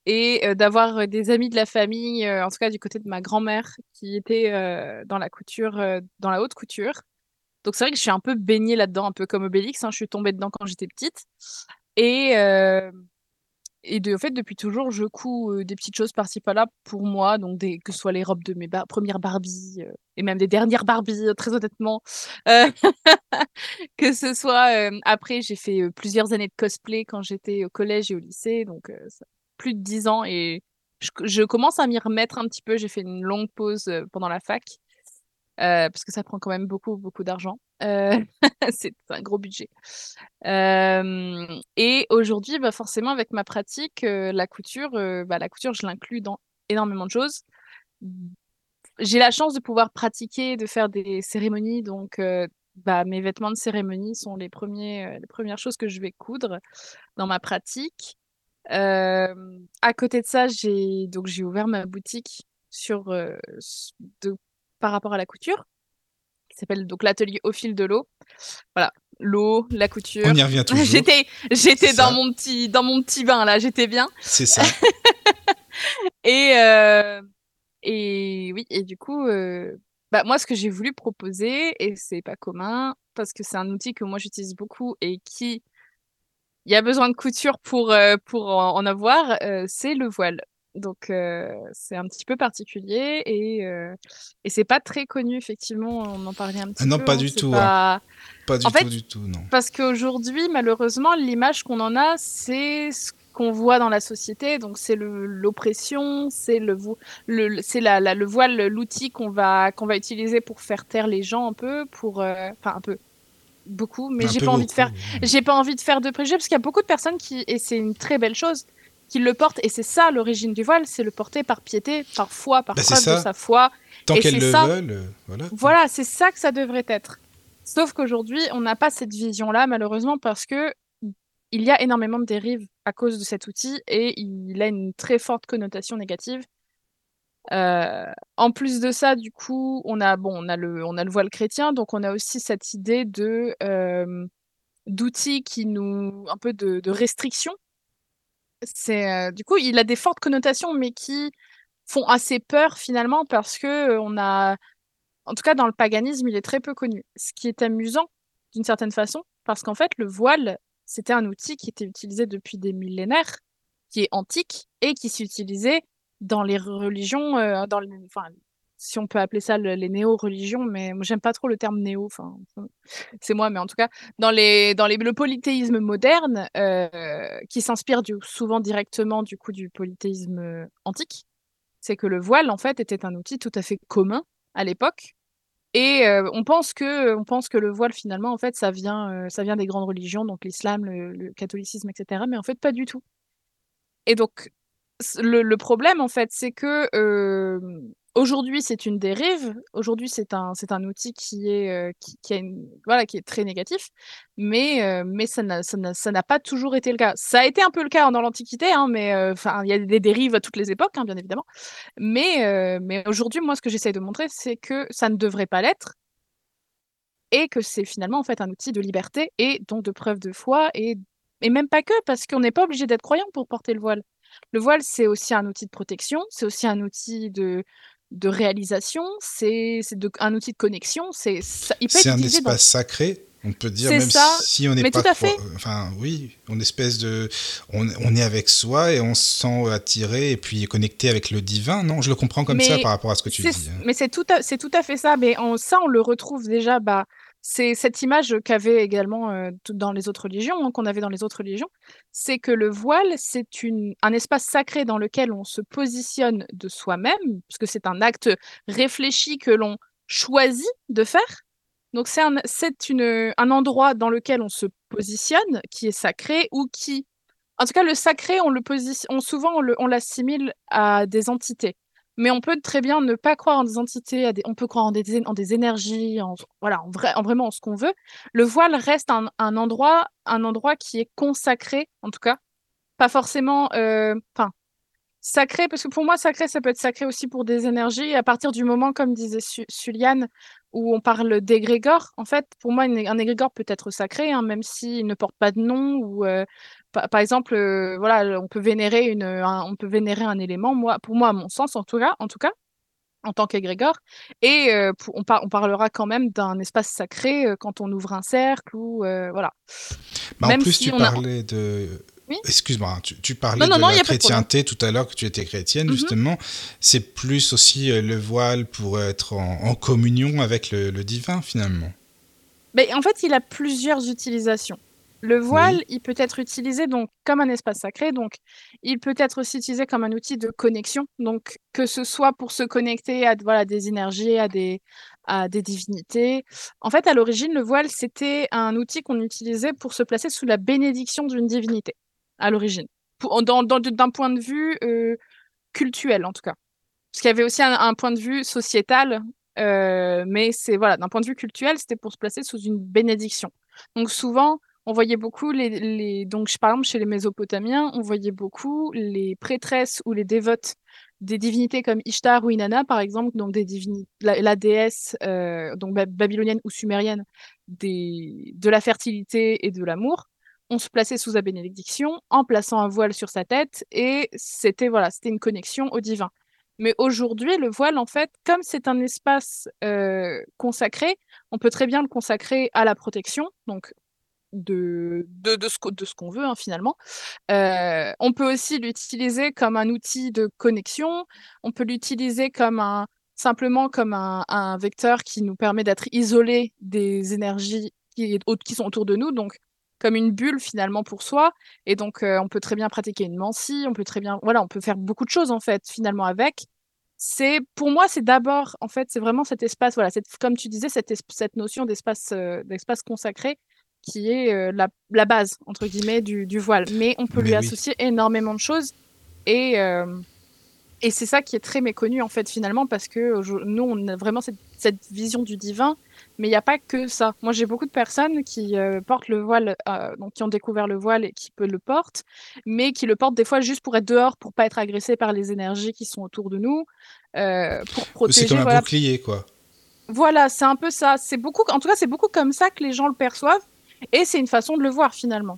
et euh, d'avoir euh, des amis de la famille, euh, en tout cas du côté de ma grand-mère, qui était dans la couture, dans la haute couture. Donc, c'est vrai que je suis un peu baignée là-dedans, un peu comme Obélix. hein, je suis tombée dedans quand j'étais petite. Et, et de fait, depuis toujours, je couds des petites choses par-ci par-là pour moi, donc que ce soit les robes de mes premières Barbies euh, et même des dernières Barbies, euh, très honnêtement. Que ce soit après, j'ai fait plusieurs années de cosplay quand j'étais au collège et au lycée, donc ça- plus de 10 ans et je, commence à m'y remettre un petit peu. J'ai fait une longue pause euh, pendant la fac euh, parce que ça prend quand même beaucoup, beaucoup d'argent. Euh, c'est un gros budget. Et aujourd'hui, bah forcément, avec ma pratique, la couture, bah, la couture, je l'inclus dans énormément de choses. J'ai la chance de pouvoir pratiquer, de faire des cérémonies, donc bah, mes vêtements de cérémonie sont les premiers, les premières choses que je vais coudre dans ma pratique. Euh, à côté de ça, j'ai donc j'ai ouvert ma boutique sur euh, de, par rapport à la couture, qui s'appelle donc l'atelier au fil de l'eau. Voilà, l'eau, la couture. On y revient toujours. J'étais j'étais dans mon petit dans mon petit bain là, j'étais bien. C'est ça. Et euh, et oui, et du coup, euh, bah moi, ce que j'ai voulu proposer, et c'est pas commun, parce que c'est un outil que moi j'utilise beaucoup et qui il y a besoin de couture pour euh, pour en, avoir, euh, c'est le voile. Donc euh, c'est un petit peu particulier et, et c'est pas très connu effectivement. On en parlait un petit Ah non, peu. pas hein, du tout, pas- Pas du En tout, fait, du tout, non. Parce qu'aujourd'hui, malheureusement, l'image qu'on en a, c'est ce qu'on voit dans la société. Donc c'est l'oppression, c'est le, vo- le, le- c'est la, la- le voile, l'outil qu'on va qu'on va utiliser pour faire taire les gens un peu, pour euh, enfin un peu beaucoup. Mais j'ai pas envie de faire oui. j'ai pas envie de faire de préjugés parce qu'il y a beaucoup de personnes qui, et c'est une très belle chose, qui le portent. Et c'est ça l'origine du voile, c'est le porter par piété, par foi, par Bah, preuve de sa foi. Tant qu'elles le ça. veulent, voilà. Voilà, c'est ça que ça devrait être. Sauf qu'aujourd'hui, on n'a pas cette vision-là, malheureusement, parce que il y a énormément de dérives à cause de cet outil et il a une très forte connotation négative. Euh, en plus de ça, du coup, on a bon, on a le, on a le voile chrétien, donc on a aussi cette idée de euh, d'outils qui nous, un peu de, de restrictions. C'est euh, du coup, il a des fortes connotations, mais qui font assez peur finalement parce que on a, en tout cas dans le paganisme, il est très peu connu. Ce qui est amusant d'une certaine façon, parce qu'en fait, le voile, c'était un outil qui était utilisé depuis des millénaires, qui est antique et qui utilisé dans les religions, euh, dans enfin, si on peut appeler ça le- les néo-religions, mais j'aime pas trop le terme néo, enfin, c'est moi, mais en tout cas, dans les, dans les, le polythéisme moderne, euh, qui s'inspire souvent directement du coup du polythéisme euh, antique, c'est que le voile en fait était un outil tout à fait commun à l'époque. Et on pense que on pense que le voile finalement en fait ça vient ça vient des grandes religions donc l'islam, le, catholicisme etc. Mais en fait pas du tout. Et donc le, problème en fait c'est que aujourd'hui c'est une dérive. Aujourd'hui c'est un outil qui est très négatif. Mais ça n'a pas toujours été le cas. Ça a été un peu le cas dans l'Antiquité hein, mais il y a des dérives à toutes les époques hein, bien évidemment. Mais, aujourd'hui, moi, ce que j'essaye de montrer, c'est que ça ne devrait pas l'être et que c'est finalement un outil de liberté et donc de preuve de foi et même pas que, parce qu'on n'est pas obligé d'être croyant pour porter le voile. Le voile, c'est aussi un outil de protection, c'est aussi un outil de, de réalisation, c'est un outil de connexion, c'est un dans- espace sacré, on peut dire, même ça, si on n'est pas. tout à cro- fait. Enfin, oui, on espèce de. On, on est avec soi et on se sent attiré et puis connecté avec le divin. Non, je le comprends comme ça par rapport à ce que tu dis. hein. Mais c'est tout, c'est tout à fait ça. Mais on- ça, on le retrouve déjà. Bah, c'est cette image qu'avait également dans les autres religions, hein, qu'on avait dans les autres religions. C'est que le voile, c'est un espace sacré dans lequel on se positionne de soi-même, parce que c'est un acte réfléchi que l'on choisit de faire. Donc c'est un, un endroit dans lequel on se positionne, qui est sacré ou qui, en tout cas, le sacré, on le souvent on l'assimile à des entités. Mais on peut très bien ne pas croire en des entités, on peut croire en des, énergies, en, voilà, en, vrai, en vraiment en ce qu'on veut. Le voile reste un, endroit, un endroit qui est consacré, en tout cas, pas forcément, euh, sacré, parce que pour moi, sacré, ça peut être sacré aussi pour des énergies. À partir du moment, comme disait Su- Suliane, où on parle d'égrégore, en fait, pour moi, un égrégore peut être sacré, hein, même s'il ne porte pas de nom ou euh, par, par exemple, euh, voilà, on peut vénérer une, un, on peut vénérer un élément. Moi, pour moi, à mon sens, en tout cas, en tout cas, en tant qu'égrégore. Et euh, pour- on, par- on parlera quand même d'un espace sacré euh, quand on ouvre un cercle ou euh, voilà. Bah, en plus, si tu a- parlais de. Oui Excuse-moi, tu, tu parlais Non, non, de non, la chrétienté tout à l'heure, que tu étais chrétienne, Mhm. justement. C'est plus aussi le voile pour être en, en communion avec le, le divin, finalement. Mais en fait, il a plusieurs utilisations. Le voile, il peut être utilisé donc comme un espace sacré, donc il peut être aussi utilisé comme un outil de connexion, donc que ce soit pour se connecter à voilà, des énergies, à des, à des divinités. En fait, à l'origine, le voile, c'était un outil qu'on utilisait pour se placer sous la bénédiction d'une divinité, à l'origine, d'un point de vue euh, cultuel en tout cas. Parce qu'il y avait aussi un, un point de vue sociétal, euh, mais c'est voilà, d'un point de vue cultuel, c'était pour se placer sous une bénédiction. Donc souvent, on voyait beaucoup les, donc par exemple chez les Mésopotamiens, on voyait beaucoup les prêtresses ou les dévotes des divinités comme Ishtar ou Inanna par exemple, donc des la, déesse euh, donc ba- babylonienne ou sumérienne de la fertilité et de l'amour. On se plaçait sous sa bénédiction en plaçant un voile sur sa tête et c'était voilà, c'était une connexion au divin. Mais aujourd'hui, le voile, en fait, comme c'est un espace euh, consacré, on peut très bien le consacrer à la protection. Donc, de, de, de ce, de ce qu'on veut hein, finalement. Euh, on peut aussi l'utiliser comme un outil de connexion. On peut l'utiliser comme un simplement comme un, vecteur qui nous permet d'être isolé des énergies qui, qui sont autour de nous. Donc comme une bulle finalement pour soi. Et donc, euh, on peut très bien pratiquer une mancie, on peut très bien, voilà, on peut faire beaucoup de choses en fait finalement avec. C'est pour moi, c'est d'abord en fait, c'est vraiment cet espace, voilà, cette, comme tu disais, cette, cette notion d'espace, euh, d'espace consacré qui est euh, la, la base entre guillemets du, du voile. Mais on peut Mais lui oui. associer énormément de choses et euh, et c'est ça qui est très méconnu en fait finalement parce que aujo- nous on a vraiment cette, cette vision du divin, mais il n'y a pas que ça. Moi j'ai beaucoup de personnes qui euh, portent le voile, euh, donc qui ont découvert le voile et qui le portent, mais qui le portent des fois juste pour être dehors, pour pas être agressés par les énergies qui sont autour de nous, euh, pour C'est protéger. comme un Voilà, bouclier, quoi. voilà, c'est un peu ça. C'est beaucoup, en tout cas c'est beaucoup comme ça que les gens le perçoivent, et c'est une façon de le voir finalement.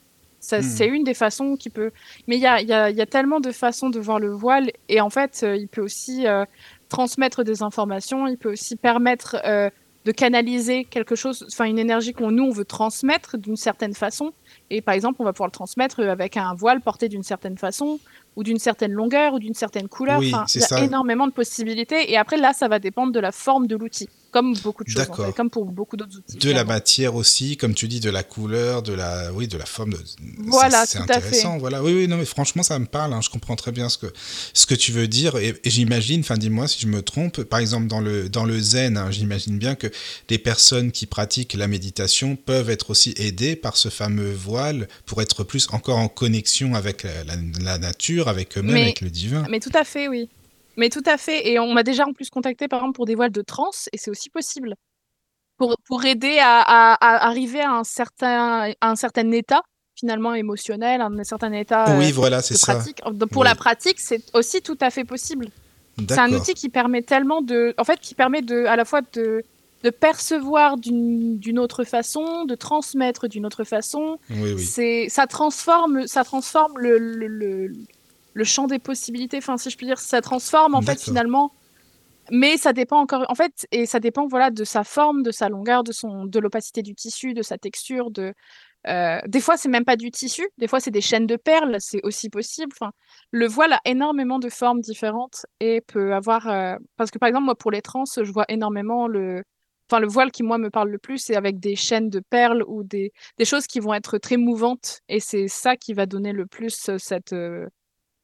Hmm. C'est une des façons qui peut. Mais il y a, il y, a, il y a tellement de façons de voir le voile, et en fait, euh, il peut aussi euh, transmettre des informations, il peut aussi permettre euh, de canaliser quelque chose, enfin une énergie qu'on nous on veut transmettre d'une certaine façon. Et par exemple, on va pouvoir le transmettre avec un voile porté d'une certaine façon, ou d'une certaine longueur, ou d'une certaine couleur. Oui, Enfin, c'est il y a ça. énormément de possibilités. Et après, là, ça va dépendre de la forme de l'outil, comme beaucoup de choses, en D'accord. fait, comme pour beaucoup d'autres outils. De la matière aussi, comme tu dis, de la couleur, de la, oui, de la forme. De... Voilà, c'est tout à fait. intéressant. Voilà, oui, oui, non, mais franchement, ça me parle. hein, Je comprends très bien ce que ce que tu veux dire, et, et j'imagine. Enfin, dis-moi si je me trompe. Par exemple, dans le dans le zen, hein, j'imagine bien que les personnes qui pratiquent la méditation peuvent être aussi aidées par ce fameux voile pour être plus encore en connexion avec la, la- la nature, avec eux-mêmes, avec le divin. Mais tout à fait, oui. Mais tout à fait. Et on m'a déjà en plus contacté, par exemple, pour des voiles de transe, et c'est aussi possible. Pour, pour aider à, à- à arriver à un, certain, à un certain état, finalement, émotionnel, un certain état oui, euh, voilà, c'est ça. pratique. Pour Oui. la pratique, c'est aussi tout à fait possible. C'est un outil qui permet tellement de. En fait, qui permet de, à la fois de, de percevoir d'une d'une autre façon, de transmettre d'une autre façon. Oui, oui. C'est, ça transforme, ça transforme le, le, le, le champ des possibilités. Enfin, si je puis dire, ça transforme en fait finalement. Mais ça dépend encore, en fait, et ça dépend voilà de sa forme, de sa longueur, de son, de l'opacité du tissu, de sa texture, de. euh, des fois, c'est même pas du tissu. Des fois, c'est des chaînes de perles. C'est aussi possible. Enfin, le voile a énormément de formes différentes et peut avoir. euh, Parce que par exemple, moi, pour les trans, je vois énormément le. Enfin, le voile qui moi me parle le plus, c'est avec des chaînes de perles ou des des choses qui vont être très mouvantes et c'est ça qui va donner le plus euh, cette euh,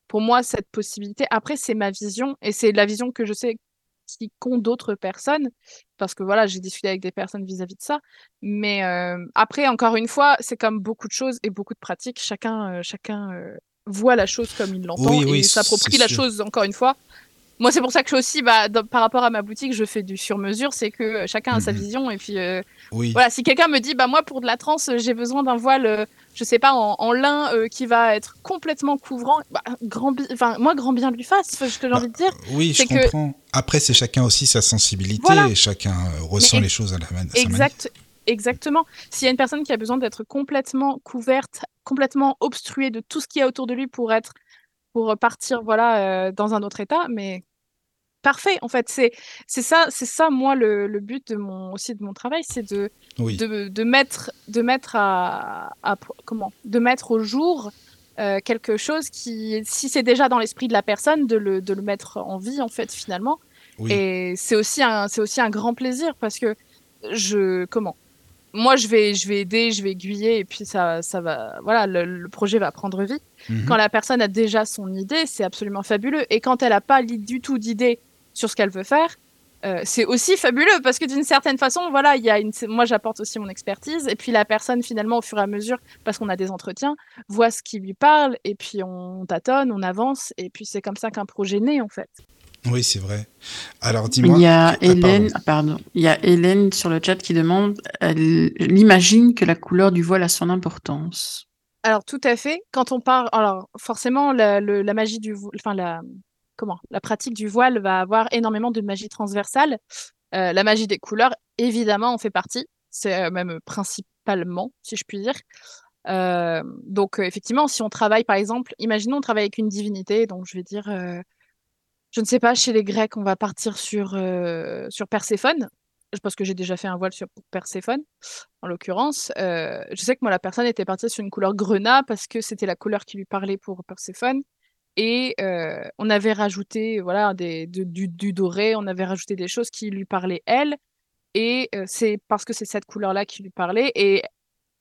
pour moi cette possibilité. Après c'est ma vision et c'est la vision que je sais qui compte d'autres personnes parce que voilà j'ai discuté avec des personnes vis-à-vis de ça. Mais euh, après encore une fois c'est comme beaucoup de choses et beaucoup de pratiques. Chacun euh, chacun euh, voit la chose comme il l'entend Oui, oui, et s'approprie la chose encore une fois moi, c'est pour ça que je aussi, bah, dans- par rapport à ma boutique, je fais du sur-mesure. C'est que euh, chacun a sa Mhm. vision. Et puis, euh, Oui. voilà, si quelqu'un me dit, bah, moi, pour de la transe, euh, j'ai besoin d'un voile, euh, je sais pas, en, en lin euh, qui va être complètement couvrant, bah, grand enfin, moi, grand bien lui fasse, ce que j'ai Bah, envie de dire. Oui, je que- comprends. Après, c'est chacun aussi sa sensibilité Voilà. et chacun euh, ressent Mais les choses à, la man- à sa manière. Exact, exactement. S'il y a une personne qui a besoin d'être complètement couverte, complètement obstruée de tout ce qu'il y a autour de lui pour être, pour partir, voilà, euh, dans un autre état, mais parfait. En fait, c'est, c'est ça, c'est ça, moi, le, le but de mon, aussi de mon travail, c'est de, Oui. de, de mettre, de mettre à, à- comment, de mettre au jour euh, quelque chose qui, si c'est déjà dans l'esprit de la personne, de le, de le mettre en vie, en fait, finalement. Oui. Et c'est aussi un, c'est aussi un grand plaisir parce que je, comment, moi je vais, je vais aider, je vais aiguiller et puis ça, ça va, voilà, le, le projet va prendre vie. Mhm. Quand la personne a déjà son idée, c'est absolument fabuleux. Et quand elle n'a pas du tout d'idée sur ce qu'elle veut faire, euh, c'est aussi fabuleux parce que d'une certaine façon, voilà, il y a une, moi j'apporte aussi mon expertise et puis la personne finalement au fur et à mesure, parce qu'on a des entretiens, voit ce qui lui parle et puis on tâtonne, on avance et puis c'est comme ça qu'un projet naît en fait. Oui, c'est vrai. Alors, dis-moi. Il y a Ah. Hélène, ah, pardon, il y a Hélène sur le chat qui demande, elle, elle imagine que la couleur du voile a son importance. Alors tout à fait. Quand on parle, alors forcément la, le- la magie du, enfin la, comment, la pratique du voile va avoir énormément de magie transversale. Euh, la magie des couleurs, évidemment, en fait partie. C'est euh, même principalement, si je puis dire. Euh, donc effectivement, si on travaille par exemple, imaginons on travaille avec une divinité, donc je vais dire, je ne sais pas, chez les Grecs, on va partir sur sur Perséphone. parce que j'ai déjà fait un voile sur Perséphone, en l'occurrence. je sais que moi, la personne était partie sur une couleur grenat parce que c'était la couleur qui lui parlait pour Perséphone. Et euh, on avait rajouté voilà, des, de- du, du doré, on avait rajouté des choses qui lui parlaient elle. Et euh, c'est parce que c'est cette couleur-là qui lui parlait. Et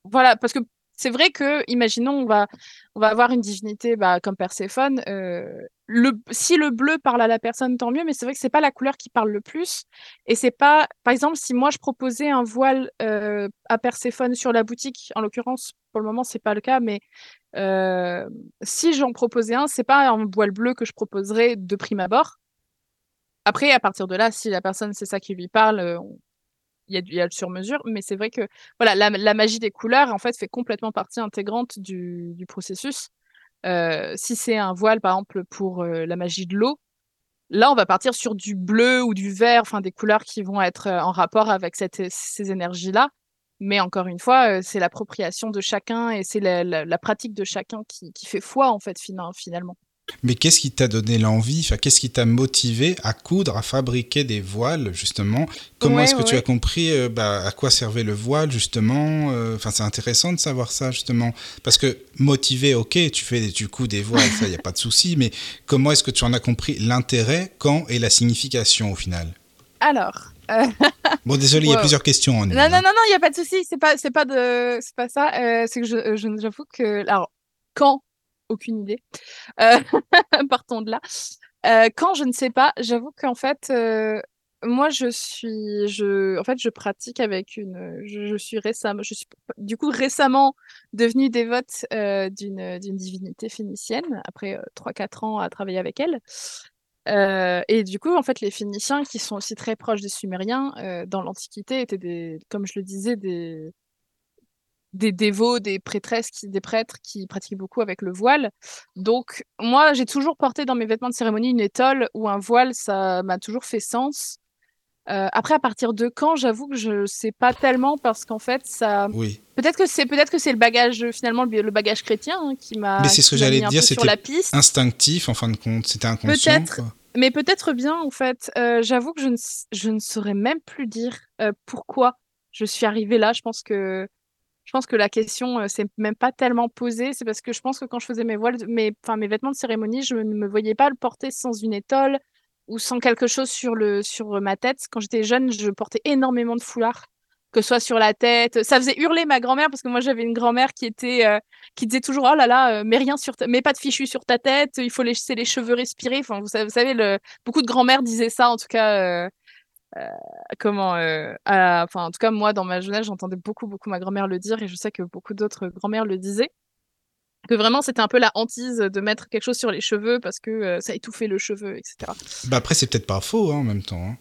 voilà, parce que c'est vrai que, imaginons, on va, avoir une divinité bah, comme Perséphone. euh, si le bleu parle à la personne, tant mieux, mais c'est vrai que c'est pas la couleur qui parle le plus. Et c'est pas, par exemple, si moi je proposais un voile euh, à Perséphone sur la boutique, en l'occurrence, pour le moment, c'est pas le cas, mais euh, si j'en proposais un, c'est pas un voile bleu que je proposerais de prime abord. Après, à partir de là, si la personne c'est ça qui lui parle, y a, y a le sur-mesure, mais c'est vrai que voilà, la, magie des couleurs en fait fait complètement partie intégrante du, processus. Euh, si c'est un voile, par exemple, pour euh, la magie de l'eau, là, on va partir sur du bleu ou du vert, enfin des couleurs qui vont être euh, en rapport avec cette, ces énergies-là. Mais encore une fois, c'est l'appropriation de chacun et c'est la, pratique de chacun qui, qui fait foi, en fait, fina- finalement. Mais qu'est-ce qui t'a donné l'envie enfin, Qu'est-ce qui t'a motivé à coudre, à fabriquer des voiles, justement? Comment Ouais, est-ce que ouais, tu as compris euh, bah, à quoi servait le voile, justement? Euh, Enfin, c'est intéressant de savoir ça, justement. Parce que motivé, ok, tu fais des, tu couds des voiles, ça, il n'y a pas de souci. Mais comment est-ce que tu en as compris l'intérêt, quand et la signification, au final? Alors, euh, Bon, désolé, il y a plusieurs questions en une. Non, non, hein. non, non, il n'y a pas de souci. C'est pas, c'est pas de, c'est pas ça. Euh, c'est que je, je- j'avoue que, alors, quand, aucune idée. Euh, partons de là. Euh, quand je ne sais pas, j'avoue qu'en fait, euh, moi, je suis, en fait, je pratique avec une, je, suis récemment, du coup récemment devenue dévote d'une, divinité phénicienne après euh, 3-4 ans à travailler avec elle. Et du coup, en fait, les Phéniciens, qui sont aussi très proches des Sumériens, dans l'Antiquité, étaient des, comme je le disais, des, des dévots, des prêtresses, qui, des prêtres qui pratiquaient beaucoup avec le voile. Donc, moi, j'ai toujours porté dans mes vêtements de cérémonie une étole ou un voile, ça m'a toujours fait sens. Euh, après, à partir de quand, j'avoue que je sais pas tellement parce qu'en fait, ça. Oui. Peut-être que c'est peut-être que c'est le bagage finalement le, bagage chrétien hein, qui m'a. Mais c'est ce que j'allais dire, c'était instinctif, en fin de compte. C'était inconscient. Peut-être. Mais peut-être bien, en fait. Euh, J'avoue que je ne, je ne saurais même plus dire euh, pourquoi je suis arrivée là. Je pense que, je pense que la question euh, s'est même pas tellement posée. C'est parce que je pense que quand je faisais mes voiles, mes, enfin, mes vêtements de cérémonie, je ne me voyais pas le porter sans une étole ou sans quelque chose sur, le, sur ma tête. Quand j'étais jeune, je portais énormément de foulards, que ce soit sur la tête. Ça faisait hurler ma grand-mère parce que moi, j'avais une grand-mère qui était, euh, qui disait toujours, oh là là, euh, mets rien sur mets pas de fichu sur ta tête, il faut laisser les cheveux respirer. Enfin, vous savez, beaucoup de grand-mères disaient ça, en tout cas, euh, euh, comment, euh, à- enfin, en tout cas, moi, dans ma jeunesse, j'entendais beaucoup, beaucoup ma grand-mère le dire et je sais que beaucoup d'autres grand-mères le disaient. Que vraiment, c'était un peu la hantise de mettre quelque chose sur les cheveux parce que euh, ça étouffait le cheveu, etc. Bah après, c'est peut-être pas faux, hein, en même temps. hein.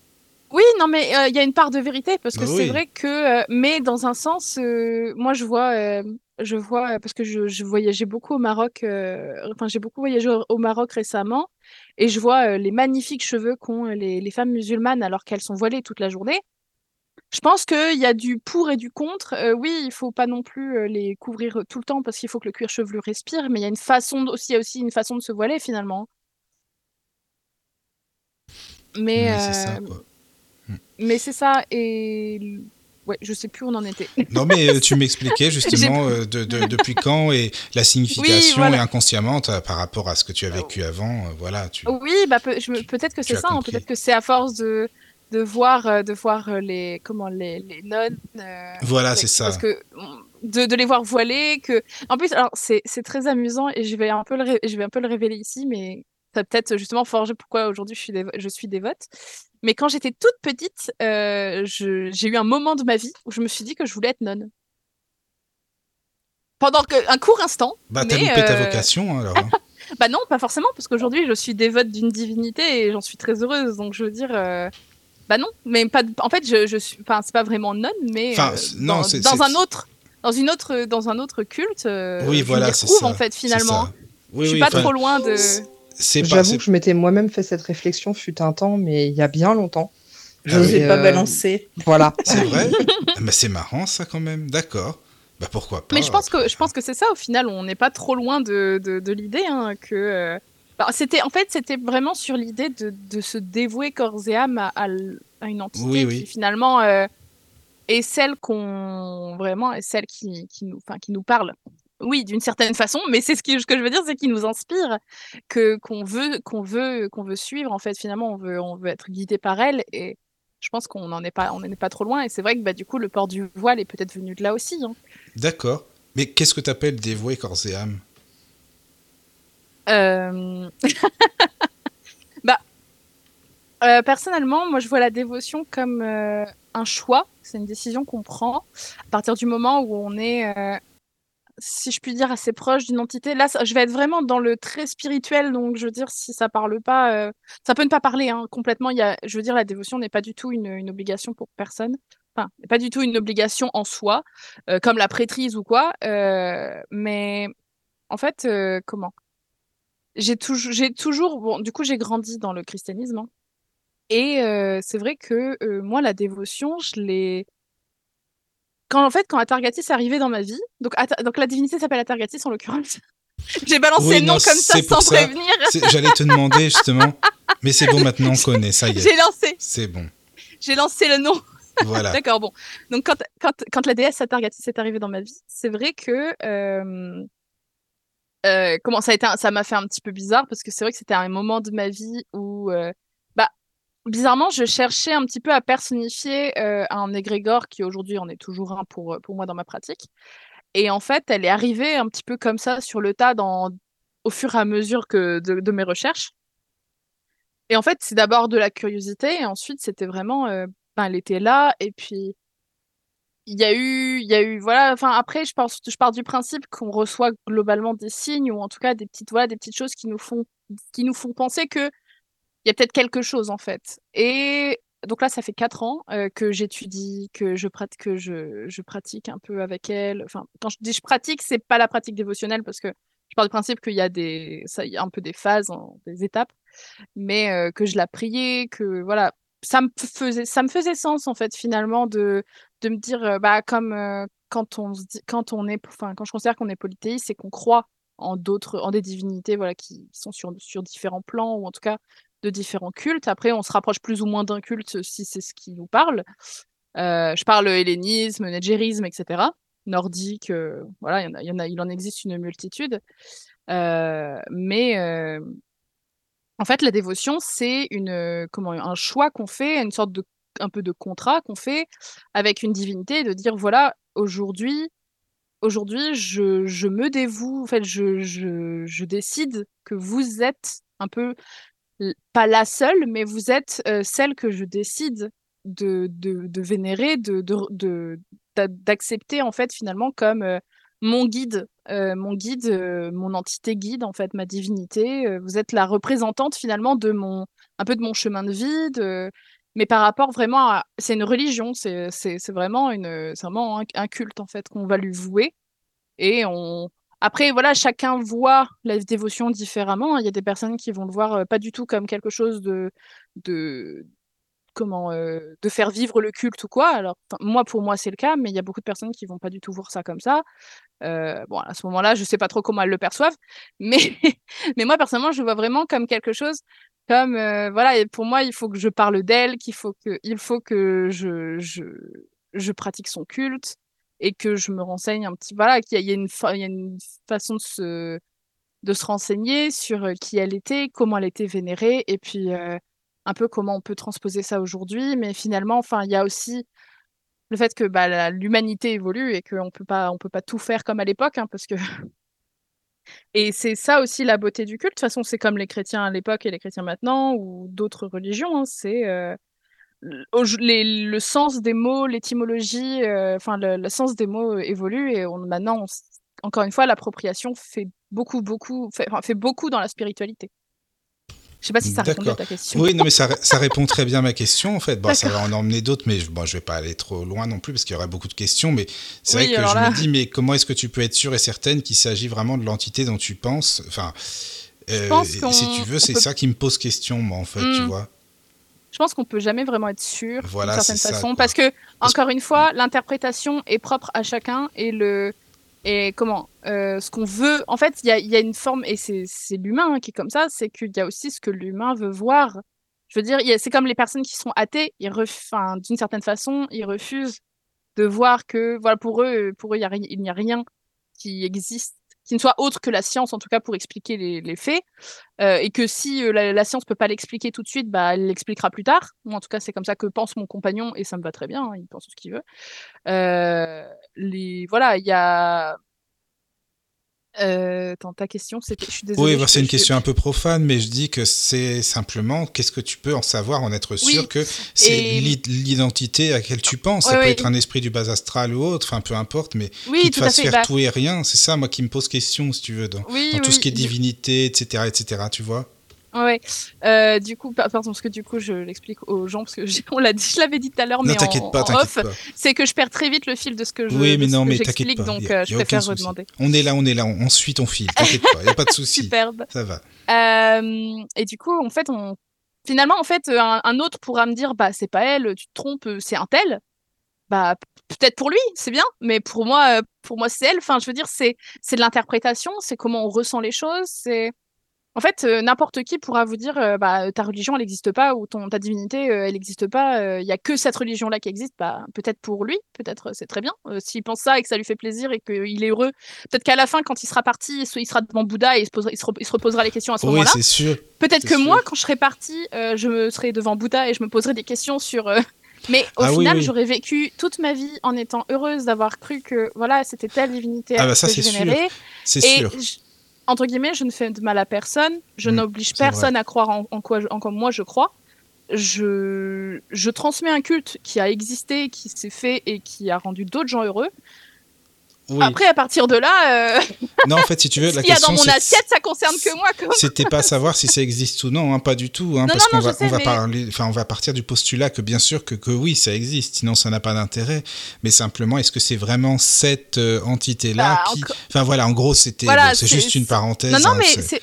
Oui, non, mais euh, il y a une part de vérité parce que Bah c'est oui. vrai que, euh, mais dans un sens, euh, moi je vois, euh, je vois euh, parce que je, je voyageais beaucoup au Maroc, euh, enfin j'ai beaucoup voyagé au, au Maroc récemment et je vois euh, les magnifiques cheveux qu'ont euh, les, les femmes musulmanes alors qu'elles sont voilées toute la journée. Je pense qu'il y a du pour et du contre. Euh, oui, il faut pas non plus les couvrir tout le temps parce qu'il faut que le cuir chevelu respire, mais il y a une façon aussi, y a aussi une façon de se voiler finalement. Mais, Mais c'est ça, quoi. mais c'est ça, et ouais, je sais plus où on en était. Non, mais euh, tu m'expliquais justement euh, de, de- depuis quand et la signification Oui, voilà. et inconsciemment par rapport à ce que tu as vécu avant. euh, voilà, tu... Oui, bah peut-être que c'est ça, hein, peut-être que c'est à force de de voir euh, de voir les comment les, les nonnes. Voilà, c'est ça. Parce que mm, de, de les voir voilées, que en plus alors c'est très amusant et je vais un peu le je vais un peu le révéler ici, mais ça peut-être justement forger pourquoi aujourd'hui je suis je suis dévote. Mais quand j'étais toute petite, euh, j'ai eu un moment de ma vie où je me suis dit que je voulais être nonne. Pendant que, un court instant. Bah, t'as loupé ta euh, vocation, hein, alors. hein. Bah non, pas forcément, parce qu'aujourd'hui, je suis dévote d'une divinité et j'en suis très heureuse. Donc, je veux dire, euh, bah non, mais pas. de- En fait, je, je suis. Enfin, c'est pas vraiment nonne, mais Enfin, euh, non, dans, c'est- dans un autre, dans une autre, dans un autre culte. oui, je voilà, c'est ça. en fait, finalement. Oui, je suis oui, pas trop loin de. C'est pas. J'avoue que je m'étais moi-même fait cette réflexion fut un temps, mais il y a bien longtemps. Ah Je n'osais Et, pas euh, balancer. Voilà. C'est vrai Ah, bah, C'est marrant, ça, quand même. D'accord. Bah, pourquoi pas Mais je pense que je pense que c'est ça au final. On n'est pas trop loin de, de, de l'idée hein, que. euh, bah, c'était en fait c'était vraiment sur l'idée de, de se dévouer corps et âme à, à l- à une entité Oui, qui oui. finalement euh, est celle qu'on vraiment est celle qui, qui nous, enfin, qui nous parle. Oui, d'une certaine façon, mais c'est ce, qui- ce que je veux dire, c'est qui nous inspire, que qu'on veut, qu'on veut, qu'on veut suivre. En fait, finalement, on veut, on veut être guidé par elle, et je pense qu'on n'en est pas, on est pas trop loin. Et c'est vrai que bah du coup, le port du voile est peut-être venu de là aussi. hein. D'accord. Mais qu'est-ce que tu appelles dévoué corps et âme Euh, bah, euh, personnellement, moi, je vois la dévotion comme euh, un choix. C'est une décision qu'on prend à partir du moment où on est, euh, si je puis dire, assez proche d'une entité. Là, je vais être vraiment dans le très spirituel, donc je veux dire, si ça parle pas, euh, ça peut ne pas parler hein, complètement. Y a, je veux dire, la dévotion n'est pas du tout une, obligation pour personne. Enfin, pas du tout une obligation en soi, euh, comme la prêtrise ou quoi. euh, mais en fait, comment? j'ai toujours, j'ai toujours, bon, du coup, j'ai grandi dans le christianisme. hein. Et c'est vrai que moi, la dévotion, je l'ai. Quand en fait, quand Atargatis est arrivé dans ma vie, donc, donc la divinité s'appelle Atargatis en l'occurrence. j'ai balancé Oui, le nom non, comme ça sans ça. prévenir. J'allais te demander justement. Mais c'est bon, maintenant on connaît, ça y est. J'ai lancé, C'est bon. j'ai lancé le nom. Voilà. D'accord, bon. Donc, quand, quand, quand la déesse Atargatis est arrivée dans ma vie, c'est vrai que. euh, euh, comment ça a été, ça m'a fait un petit peu bizarre parce que c'est vrai que c'était un moment de ma vie où, euh, bizarrement, je cherchais un petit peu à personnifier euh, un égrégore qui aujourd'hui en est toujours un pour, euh, pour moi dans ma pratique. Et en fait, elle est arrivée un petit peu comme ça sur le tas dans, au fur et à mesure que de, mes recherches. Et en fait, c'est d'abord de la curiosité et ensuite c'était vraiment, euh, ben, elle était là et puis il y a eu, il y a eu, voilà, enfin après, je je pars du principe qu'on reçoit globalement des signes ou en tout cas des petites, voilà, des petites choses qui nous font, qui nous font penser que il y a peut-être quelque chose en fait. Et donc là, ça fait quatre ans euh, que j'étudie, que je pratique, que je, je pratique un peu avec elle. Enfin, quand je dis je pratique, c'est pas la pratique dévotionnelle parce que je pars du principe qu'il y a des, ça, y a un peu des phases, des étapes, mais euh, que je la priais, que voilà, ça me faisait, ça me faisait sens en fait finalement de de me dire, euh, bah, comme quand on dit, quand on est, enfin, quand je considère qu'on est polythéiste, c'est qu'on croit en d'autres, en des divinités, voilà, qui sont sur, sur différents plans ou en tout cas de différents cultes. Après, on se rapproche plus ou moins d'un culte si c'est ce qui nous parle. Euh, je parle hellénisme, négérisme, etc. Nordique, euh, voilà, il en existe une multitude. Euh, mais euh, en fait, la dévotion, c'est une, euh, comment, un choix qu'on fait, une sorte de, un peu de contrat qu'on fait avec une divinité, de dire voilà, aujourd'hui, aujourd'hui, je, je me dévoue, en fait, je, je, je décide que vous êtes un peu, pas la seule, mais vous êtes euh, celle que je décide de, vénérer, de, de, de- d'a- d'accepter en fait finalement comme euh, mon guide, euh, mon guide, mon entité guide en fait, ma divinité. vous êtes la représentante finalement de mon, un peu de mon chemin de vie, mais par rapport vraiment à, c'est une religion, c'est, c'est, vraiment vraiment un, un culte en fait qu'on va lui vouer et on. Après, voilà, chacun voit la dévotion différemment. Il y a des personnes qui vont le voir euh, pas du tout comme quelque chose de, de, comment euh, de faire vivre le culte ou quoi. Alors moi pour moi c'est le cas, mais il y a beaucoup de personnes qui vont pas du tout voir ça comme ça. Euh, bon à ce moment-là je sais pas trop comment elles le perçoivent, mais mais moi personnellement je vois vraiment comme quelque chose comme voilà et pour moi il faut que je parle d'elle, qu'il faut que il faut que je je je pratique son culte et que je me renseigne un petit voilà qu'il y y a une façon de se de se renseigner sur euh, qui elle était, comment elle était vénérée, et puis euh, un peu comment on peut transposer ça aujourd'hui. Mais finalement, enfin, il y a aussi le fait que bah, l'humanité évolue et qu'on peut pas, on peut pas tout faire comme à l'époque, hein, parce que et c'est ça aussi la beauté du culte. De toute façon, c'est comme les chrétiens à l'époque et les chrétiens maintenant, ou d'autres religions. hein, c'est euh, les- le sens des mots, l'étymologie, euh, enfin le, le sens des mots euh, évolue et on, maintenant, on encore une fois, l'appropriation fait beaucoup, beaucoup, fait, beaucoup dans la spiritualité. Je sais pas si ça répond à ta question. Oui, non, mais ça, ça répond très bien à ma question, en fait. Bon, ça va en emmener d'autres, mais je, bon, je vais pas aller trop loin non plus, parce qu'il y aurait beaucoup de questions. Mais c'est Oui, vrai que je là- me dis, mais comment est-ce que tu peux être sûre et certaine qu'il s'agit vraiment de l'entité dont tu penses? Enfin, euh, si tu veux, c'est peut- ça qui me pose question, moi, en fait, tu Hmm. vois. Je pense qu'on peut jamais vraiment être sûr Voilà, d'une certaine ça, façon parce que encore une fois, l'interprétation est propre à chacun et le et comment euh, ce qu'on veut. En fait, il y a, y a une forme et c'est l'humain qui est comme ça, c'est qu'il y a aussi ce que l'humain veut voir. Je veux dire, c'est comme les personnes qui sont athées, ils ref- enfin, d'une certaine façon, ils refusent de voir que, voilà, pour eux, pour eux, y a il n'y a rien qui existe, qui ne soit autre que la science, en tout cas pour expliquer les, faits, Euh, et que si euh, la, science peut pas l'expliquer tout de suite, bah, elle l'expliquera plus tard. Moi, en tout cas, c'est comme ça que pense mon compagnon, et ça me va très bien, hein, il pense ce qu'il veut. Euh, les, voilà, il y a. Euh, attends, ta question, c'était. Je suis désolée. Oui, bah, c'est une question un peu profane, mais je dis que c'est simplement qu'est-ce que tu peux en savoir, en être sûr Oui, que c'est et- l'identité à laquelle tu penses. Ça peut être un esprit du bas astral ou autre, enfin peu importe, mais Oui, qui te fasse faire bah, tout et rien, c'est ça, moi, qui me pose question, si tu veux, dans, oui, dans tout ce qui est divinité, etc., etc., tu vois. Ouais, euh, du coup, par- pardon, parce que du coup, je l'explique aux gens, parce que on l'a dit, je l'avais dit tout à l'heure, mais en, pas, en off, c'est que je perds très vite le fil de ce que je, Oui, mais non, mais t'inquiète pas. donc y a- euh, je préfère redemander. On est là, on est là, on, on suit ton fil, t'inquiète pas, y a pas de souci. Superbe. Ça va. Euh, et du coup, en fait, on... finalement, en fait, un, un autre pourra me dire, bah, c'est pas elle, tu te trompes, c'est un tel. Bah, peut-être pour lui, c'est bien, mais pour moi, pour moi, c'est elle. Enfin, je veux dire, c'est, c'est de l'interprétation, c'est comment on ressent les choses, c'est. En fait, euh, n'importe qui pourra vous dire, euh, bah, ta religion, elle n'existe pas, ou ton, ta divinité, euh, elle n'existe pas, il y a que cette religion-là qui existe. Bah, peut-être pour lui, peut-être c'est très bien. S'il pense ça et que ça lui fait plaisir et qu'il est heureux, peut-être qu'à la fin, quand il sera parti, il se- il sera devant Bouddha et il se, posera- il se re- il se reposera les questions à ce Oui, moment-là. c'est sûr. Peut-être que sûr. moi, quand je serai partie, euh, je me serai devant Bouddha et je me poserai des questions sur. Mais au Ah final, oui. j'aurais vécu toute ma vie en étant heureuse d'avoir cru que voilà, c'était telle divinité Ah bah ça, que c'est je. C'est sûr. Entre guillemets, je ne fais de mal à personne. Je Mm, n'oblige vrai. personne à croire en, en quoi, en quoi moi je crois. Je, je transmets un culte qui a existé, qui s'est fait et qui a rendu d'autres gens heureux. Oui. Après, à partir de là, euh, Non, en fait, si tu veux, la qu'il y a dans question, mon assiette, ça concerne que moi. C'était pas savoir si ça existe ou non, hein, pas du tout, hein, Non, parce qu'on va, sais, on va mais- parler, enfin, on va partir du postulat que bien sûr que, que oui, ça existe, sinon ça n'a pas d'intérêt. Mais simplement, est-ce que c'est vraiment cette euh, entité-là Bah, qui, enfin voilà, en gros, c'était, Voilà, bon, c'est juste une parenthèse. Non, non, hein, mais c'est-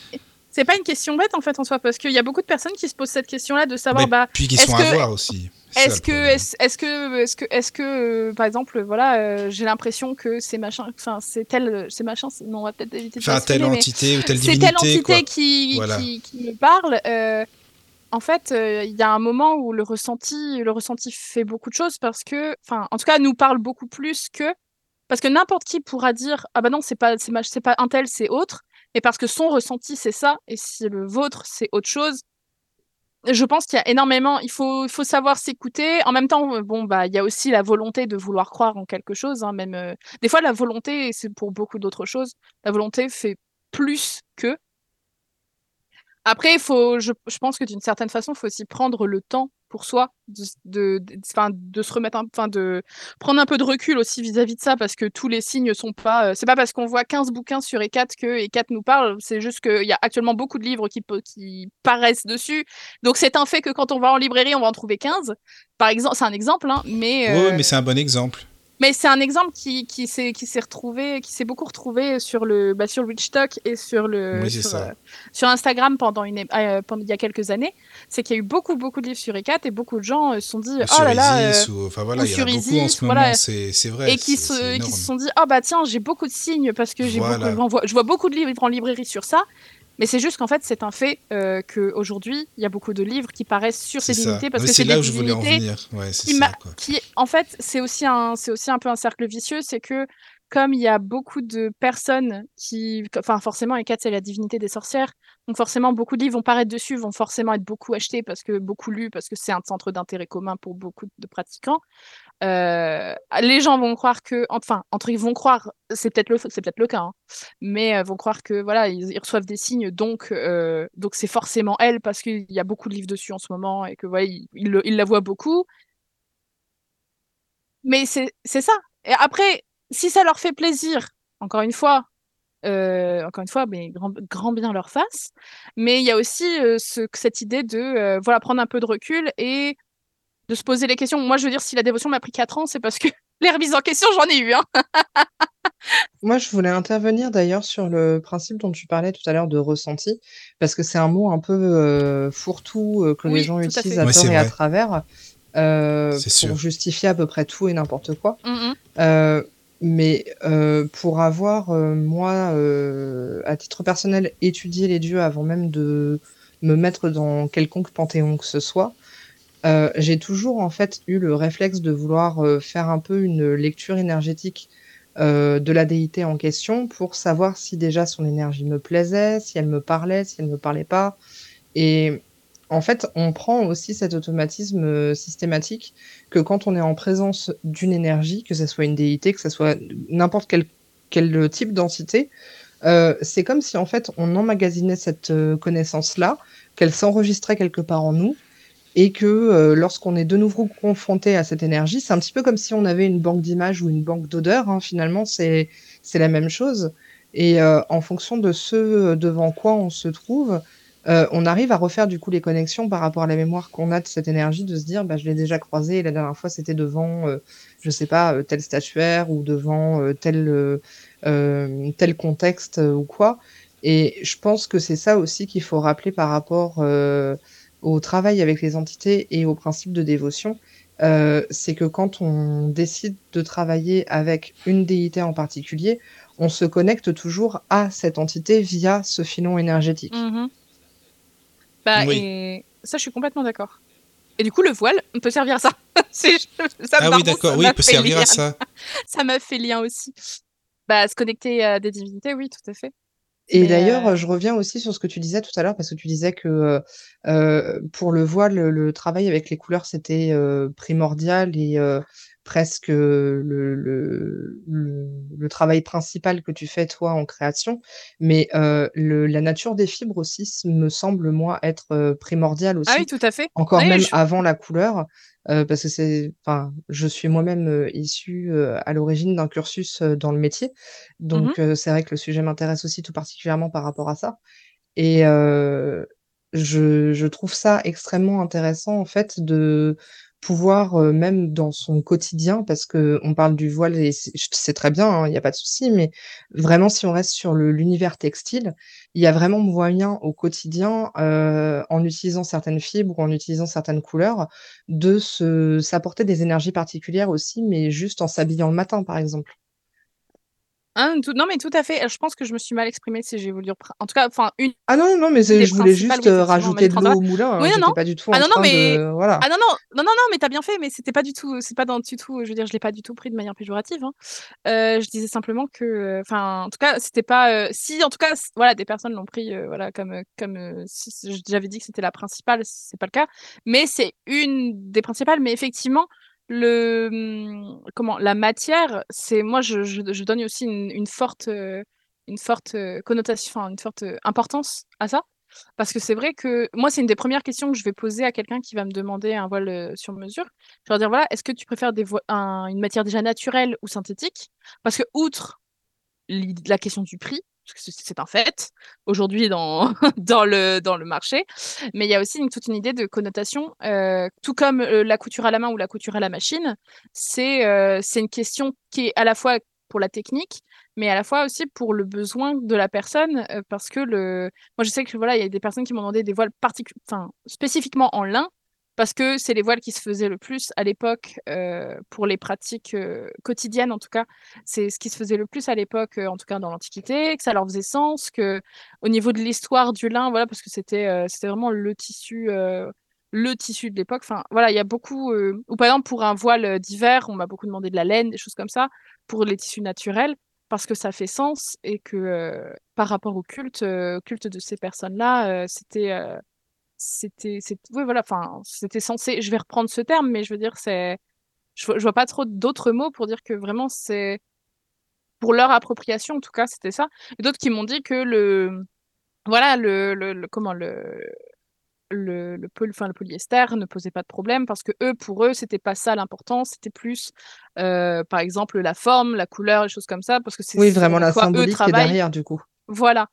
c'est pas une question bête en fait en soi, parce qu'il y a beaucoup de personnes qui se posent cette question-là de savoir, Mais bah, puis qui est-ce sont que- à voir aussi. C'est est-ce que, est-ce est-ce que, est-ce que, est-ce que, euh, par exemple, voilà, euh, j'ai l'impression que c'est machin, enfin, c'est tel, c'est machin, c'est- non, on va peut-être éviter de Enfin, telle mais entité ou telle c'est divinité, telle entité quoi. qui, Voilà. qui, qui me parle. euh, en fait, il y a un moment où le ressenti, le ressenti fait beaucoup de choses parce que, enfin, en tout cas, nous parle beaucoup plus que parce que n'importe qui pourra dire ah bah non c'est pas c'est c'est pas un tel c'est autre et parce que son ressenti c'est ça et si le vôtre c'est autre chose je pense qu'il y a énormément il faut faut savoir s'écouter. En même temps bon bah il y a aussi la volonté de vouloir croire en quelque chose hein, même euh, des fois la volonté c'est pour beaucoup d'autres choses. La volonté fait plus que. Après, faut, je pense que d'une certaine façon, il faut aussi prendre le temps pour soi de, de, de, enfin, de se remettre, enfin, de prendre un peu de recul aussi vis-à-vis de ça, parce que tous les signes sont pas. euh, c'est pas parce qu'on voit 15 bouquins sur ECAT que ECAT nous parle, c'est juste qu'il y a actuellement beaucoup de livres qui, qui paraissent dessus. Donc, c'est un fait que quand on va en librairie, on va en trouver 15. Par exemple, c'est un exemple, hein, mais. Oui, euh, mais c'est un bon exemple. Mais c'est un exemple qui, qui s'est retrouvé, qui s'est beaucoup retrouvé sur le bah, sur le Witchtalk et sur le Oui, sur, euh, sur Instagram pendant une euh, pendant il y a quelques années. C'est qu'il y a eu beaucoup beaucoup de livres sur ECAT et beaucoup de gens euh, se sont dit Ou oh là là euh, ou, enfin voilà, ou il y a beaucoup en ce moment, voilà. c'est c'est vrai. et qui se qui se sont dit oh bah tiens j'ai beaucoup de signes parce que j'ai Voilà. je vois beaucoup de livres en librairie sur ça. Mais c'est juste qu'en fait, c'est un fait euh, qu'aujourd'hui, il y a beaucoup de livres qui paraissent sur ces divinités parce que c'est là des où je voulais en venir. Ouais, c'est qui, ça, quoi. qui en fait c'est aussi un c'est aussi un peu un cercle vicieux c'est que comme il y a beaucoup de personnes qui enfin forcément Hécate c'est la divinité des sorcières donc forcément beaucoup de livres vont paraître dessus vont forcément être beaucoup achetés parce que beaucoup lus parce que c'est un centre d'intérêt commun pour beaucoup de pratiquants Euh, les gens vont croire que enfin entre ils vont croire c'est peut-être le c'est peut-être le cas hein, mais euh, vont croire que voilà ils, reçoivent des signes donc euh, donc c'est forcément elle parce qu'il y a beaucoup de livres dessus en ce moment et que voilà ils, ils la voient beaucoup mais c'est ça. Et après, si ça leur fait plaisir, encore une fois, encore une fois, mais grand, bien leur face. Mais il y a aussi ce, cette idée de voilà prendre un peu de recul et de se poser les questions. Moi, je veux dire, si la dévotion m'a pris 4 ans, c'est parce que les remises en question, j'en ai eu. Hein. Moi, je voulais intervenir d'ailleurs sur le principe dont tu parlais tout à l'heure de ressenti, parce que c'est un mot un peu euh, fourre-tout euh, que Oui, les gens à utilisent à Ouais, tort et à travers euh, pour sûr. justifier à peu près tout et n'importe quoi. Mhm. Euh, mais euh, pour avoir, euh, moi, euh, à titre personnel, étudié les dieux avant même de me mettre dans quelconque panthéon que ce soit, euh, j'ai toujours en fait eu le réflexe de vouloir euh, faire un peu une lecture énergétique euh, de la déité en question pour savoir si déjà son énergie me plaisait, si elle me parlait, si elle me parlait pas. Et en fait, on prend aussi cet automatisme systématique que quand on est en présence d'une énergie, que ce soit une déité, que ce soit n'importe quel, quel type d'entité, c'est comme si en fait on emmagasinait cette connaissance-là, qu'elle s'enregistrait quelque part en nous, et que euh, lorsqu'on est de nouveau confronté à cette énergie, c'est un petit peu comme si on avait une banque d'images ou une banque d'odeurs. Hein, finalement, c'est c'est la même chose. Et euh, en fonction de ce devant quoi on se trouve, euh, on arrive à refaire du coup les connexions par rapport à la mémoire qu'on a de cette énergie, de se dire, bah, je l'ai déjà croisé la dernière fois c'était devant, je sais pas, tel statuaire ou devant tel tel contexte ou quoi. Et je pense que c'est ça aussi qu'il faut rappeler par rapport au travail avec les entités et au principe de dévotion, euh, c'est que quand on décide de travailler avec une déité en particulier, on se connecte toujours à cette entité via ce filon énergétique. Mhm. Bah, et ça, je suis complètement d'accord. Et du coup, le voile on peut servir à ça. ça ah oui, d'accord, oui, peut servir à ça. ça m'a fait lien aussi. Bah, se connecter à des divinités, oui, tout à fait. Et d'ailleurs, euh je reviens aussi sur ce que tu disais tout à l'heure, parce que tu disais que, pour le voile, le travail avec les couleurs, c'était, primordial et presque, le le le travail principal que tu fais toi en création. Mais, le la nature des fibres aussi me semble moi être, primordiale Ah oui, tout à fait. encore même avant la couleur. Euh, parce que c'est, enfin, je suis moi-même euh, issue euh, à l'origine d'un cursus dans le métier, Mmh donc c'est vrai que le sujet m'intéresse aussi tout particulièrement par rapport à ça. Et je, je trouve ça extrêmement intéressant en fait de pouvoir, euh, même dans son quotidien, parce que on parle du voile et c'est très bien, hein, il y a pas de souci, mais vraiment si on reste sur l'univers textile, il y a vraiment moyen au quotidien, heu, en utilisant certaines fibres ou en utilisant certaines couleurs, de s'apporter des énergies particulières aussi, mais juste en s'habillant le matin, par exemple. Hein, non, mais tout à fait. Je pense que je me suis mal exprimée si j'ai voulu En tout cas, enfin, une Ah non, non, mais je voulais juste, rajouter de l'eau au moulin, Oui, hein, non, non. pas du tout Ah non, non, mais de voilà. ah non, non, non, non, non, mais tu as bien fait, mais c'était pas du tout, c'est pas dans du tout, je veux dire, je l'ai pas du tout pris de manière péjorative, hein. Heu, je disais simplement que, enfin, en tout cas, c'était pas, heu si en tout cas, voilà, des personnes l'ont pris, voilà, comme, comme, si j'avais dit que c'était la principale, c'est pas le cas, mais c'est une des principales, mais effectivement, le mmh, comment? La matière, c'est moi je donne aussi une forte, une forte, connotation, une forte, importance à ça. Parce que c'est vrai que moi, c'est une des premières questions que je vais poser à quelqu'un qui va me demander un voile, sur mesure. Je vais leur dire: «Voilà, est-ce que tu préfères des une matière déjà naturelle ou synthétique?» parce que outre la question du prix, c'est un fait, aujourd'hui dans dans le dans le marché. Mais il y a aussi une toute une idée de connotation, heu, tout comme, heu, la couture à la main ou la couture à la machine, c'est, heu, c'est une question qui est à la fois pour la technique, mais à la fois aussi pour le besoin de la personne, parce que le moi je sais que voilà, il y a des personnes qui m'ont demandé des voiles enfin spécifiquement en lin parce que c'est les voiles qui se faisaient le plus à l'époque, heu, pour les pratiques, heu, quotidiennes en tout cas. C'est ce qui se faisait le plus à l'époque, heu, en tout cas dans l'Antiquité, que ça leur faisait sens, qu'au niveau de l'histoire du lin, voilà, parce que c'était, c'était vraiment le tissu, le tissu de l'époque. Enfin voilà, il y a beaucoup, ou par exemple pour un voile, d'hiver, on m'a beaucoup demandé de la laine, des choses comme ça, pour les tissus naturels, parce que ça fait sens et que, par rapport au culte, culte de ces personnes-là, heu, c'était, c'était c'est oui voilà, enfin, c'était censé je vais reprendre ce terme, mais je veux dire, c'est je vois je vois pas trop d'autres mots pour dire que vraiment c'est pour leur appropriation, en tout cas, c'était ça. D'autres qui m'ont dit que le voilà, le le le comment le le le poly enfin, le polyester ne posait pas de problème parce que eux pour eux, c'était pas ça l'important, c'était plus, heu, par exemple, la forme, la couleur, les choses comme ça, parce que c'est Oui, vraiment la eux symbolique qui est derrière, du coup. Voilà.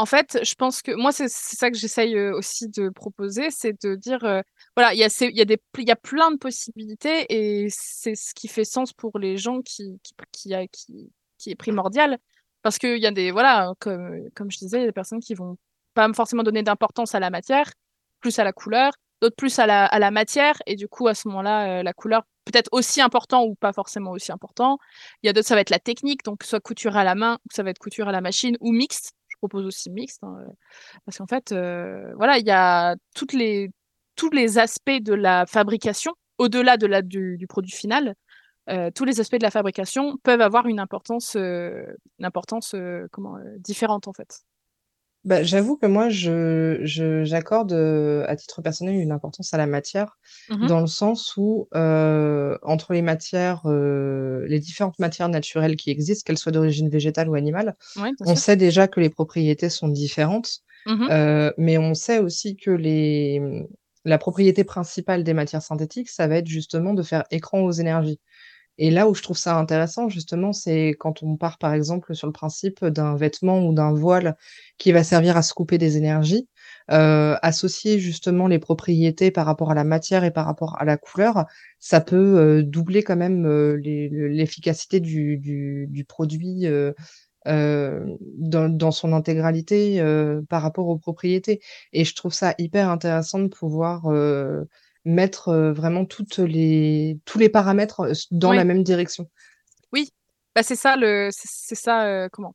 En fait, je pense que moi, c'est ça que j'essaye, aussi de proposer, c'est de dire, voilà, il y a plein de possibilités et c'est ce qui fait sens pour les gens qui qui qui est primordial. Parce qu'il y a des voilà, comme, comme je disais, il y a des personnes qui vont pas forcément donner d'importance à la matière, plus à la couleur, d'autres plus à la à la matière et du coup, à ce moment-là, la couleur peut-être aussi important ou pas forcément aussi important. Il y a d'autres, ça va être la technique, donc soit couture à la main, ça va être couture à la machine ou mixte. Propose aussi mixte, hein, parce qu'en fait, voilà, il y a toutes les tous les aspects de la fabrication, au-delà de la du du produit final, tous les aspects de la fabrication peuvent avoir une importance, importance, comment, différente, en fait. Bah, j'avoue que moi, je je j'accorde, heu, à titre personnel, une importance à la matière, Mmh dans le sens où, heu, entre les matières, heu, les différentes matières naturelles qui existent, qu'elles soient d'origine végétale ou animale, Ouais, bien on sûr. sait déjà que les propriétés sont différentes, Mmh heu, mais on sait aussi que les, mmh, la propriété principale des matières synthétiques, ça va être justement de faire écran aux énergies. Et là où je trouve ça intéressant justement, c'est quand on part par exemple sur le principe d'un vêtement ou d'un voile qui va servir à se couper des énergies, heu, associer justement les propriétés par rapport à la matière et par rapport à la couleur, ça peut, heu, doubler quand même, le l'efficacité du du du produit, heu heu, dans dans son intégralité, heu, par rapport aux propriétés. Et je trouve ça hyper intéressant de pouvoir, heu, mettre, heu, vraiment toutes les tous les paramètres, heu, s dans la même direction. Oui, bah, c'est ça le c'est ça, heu, comment?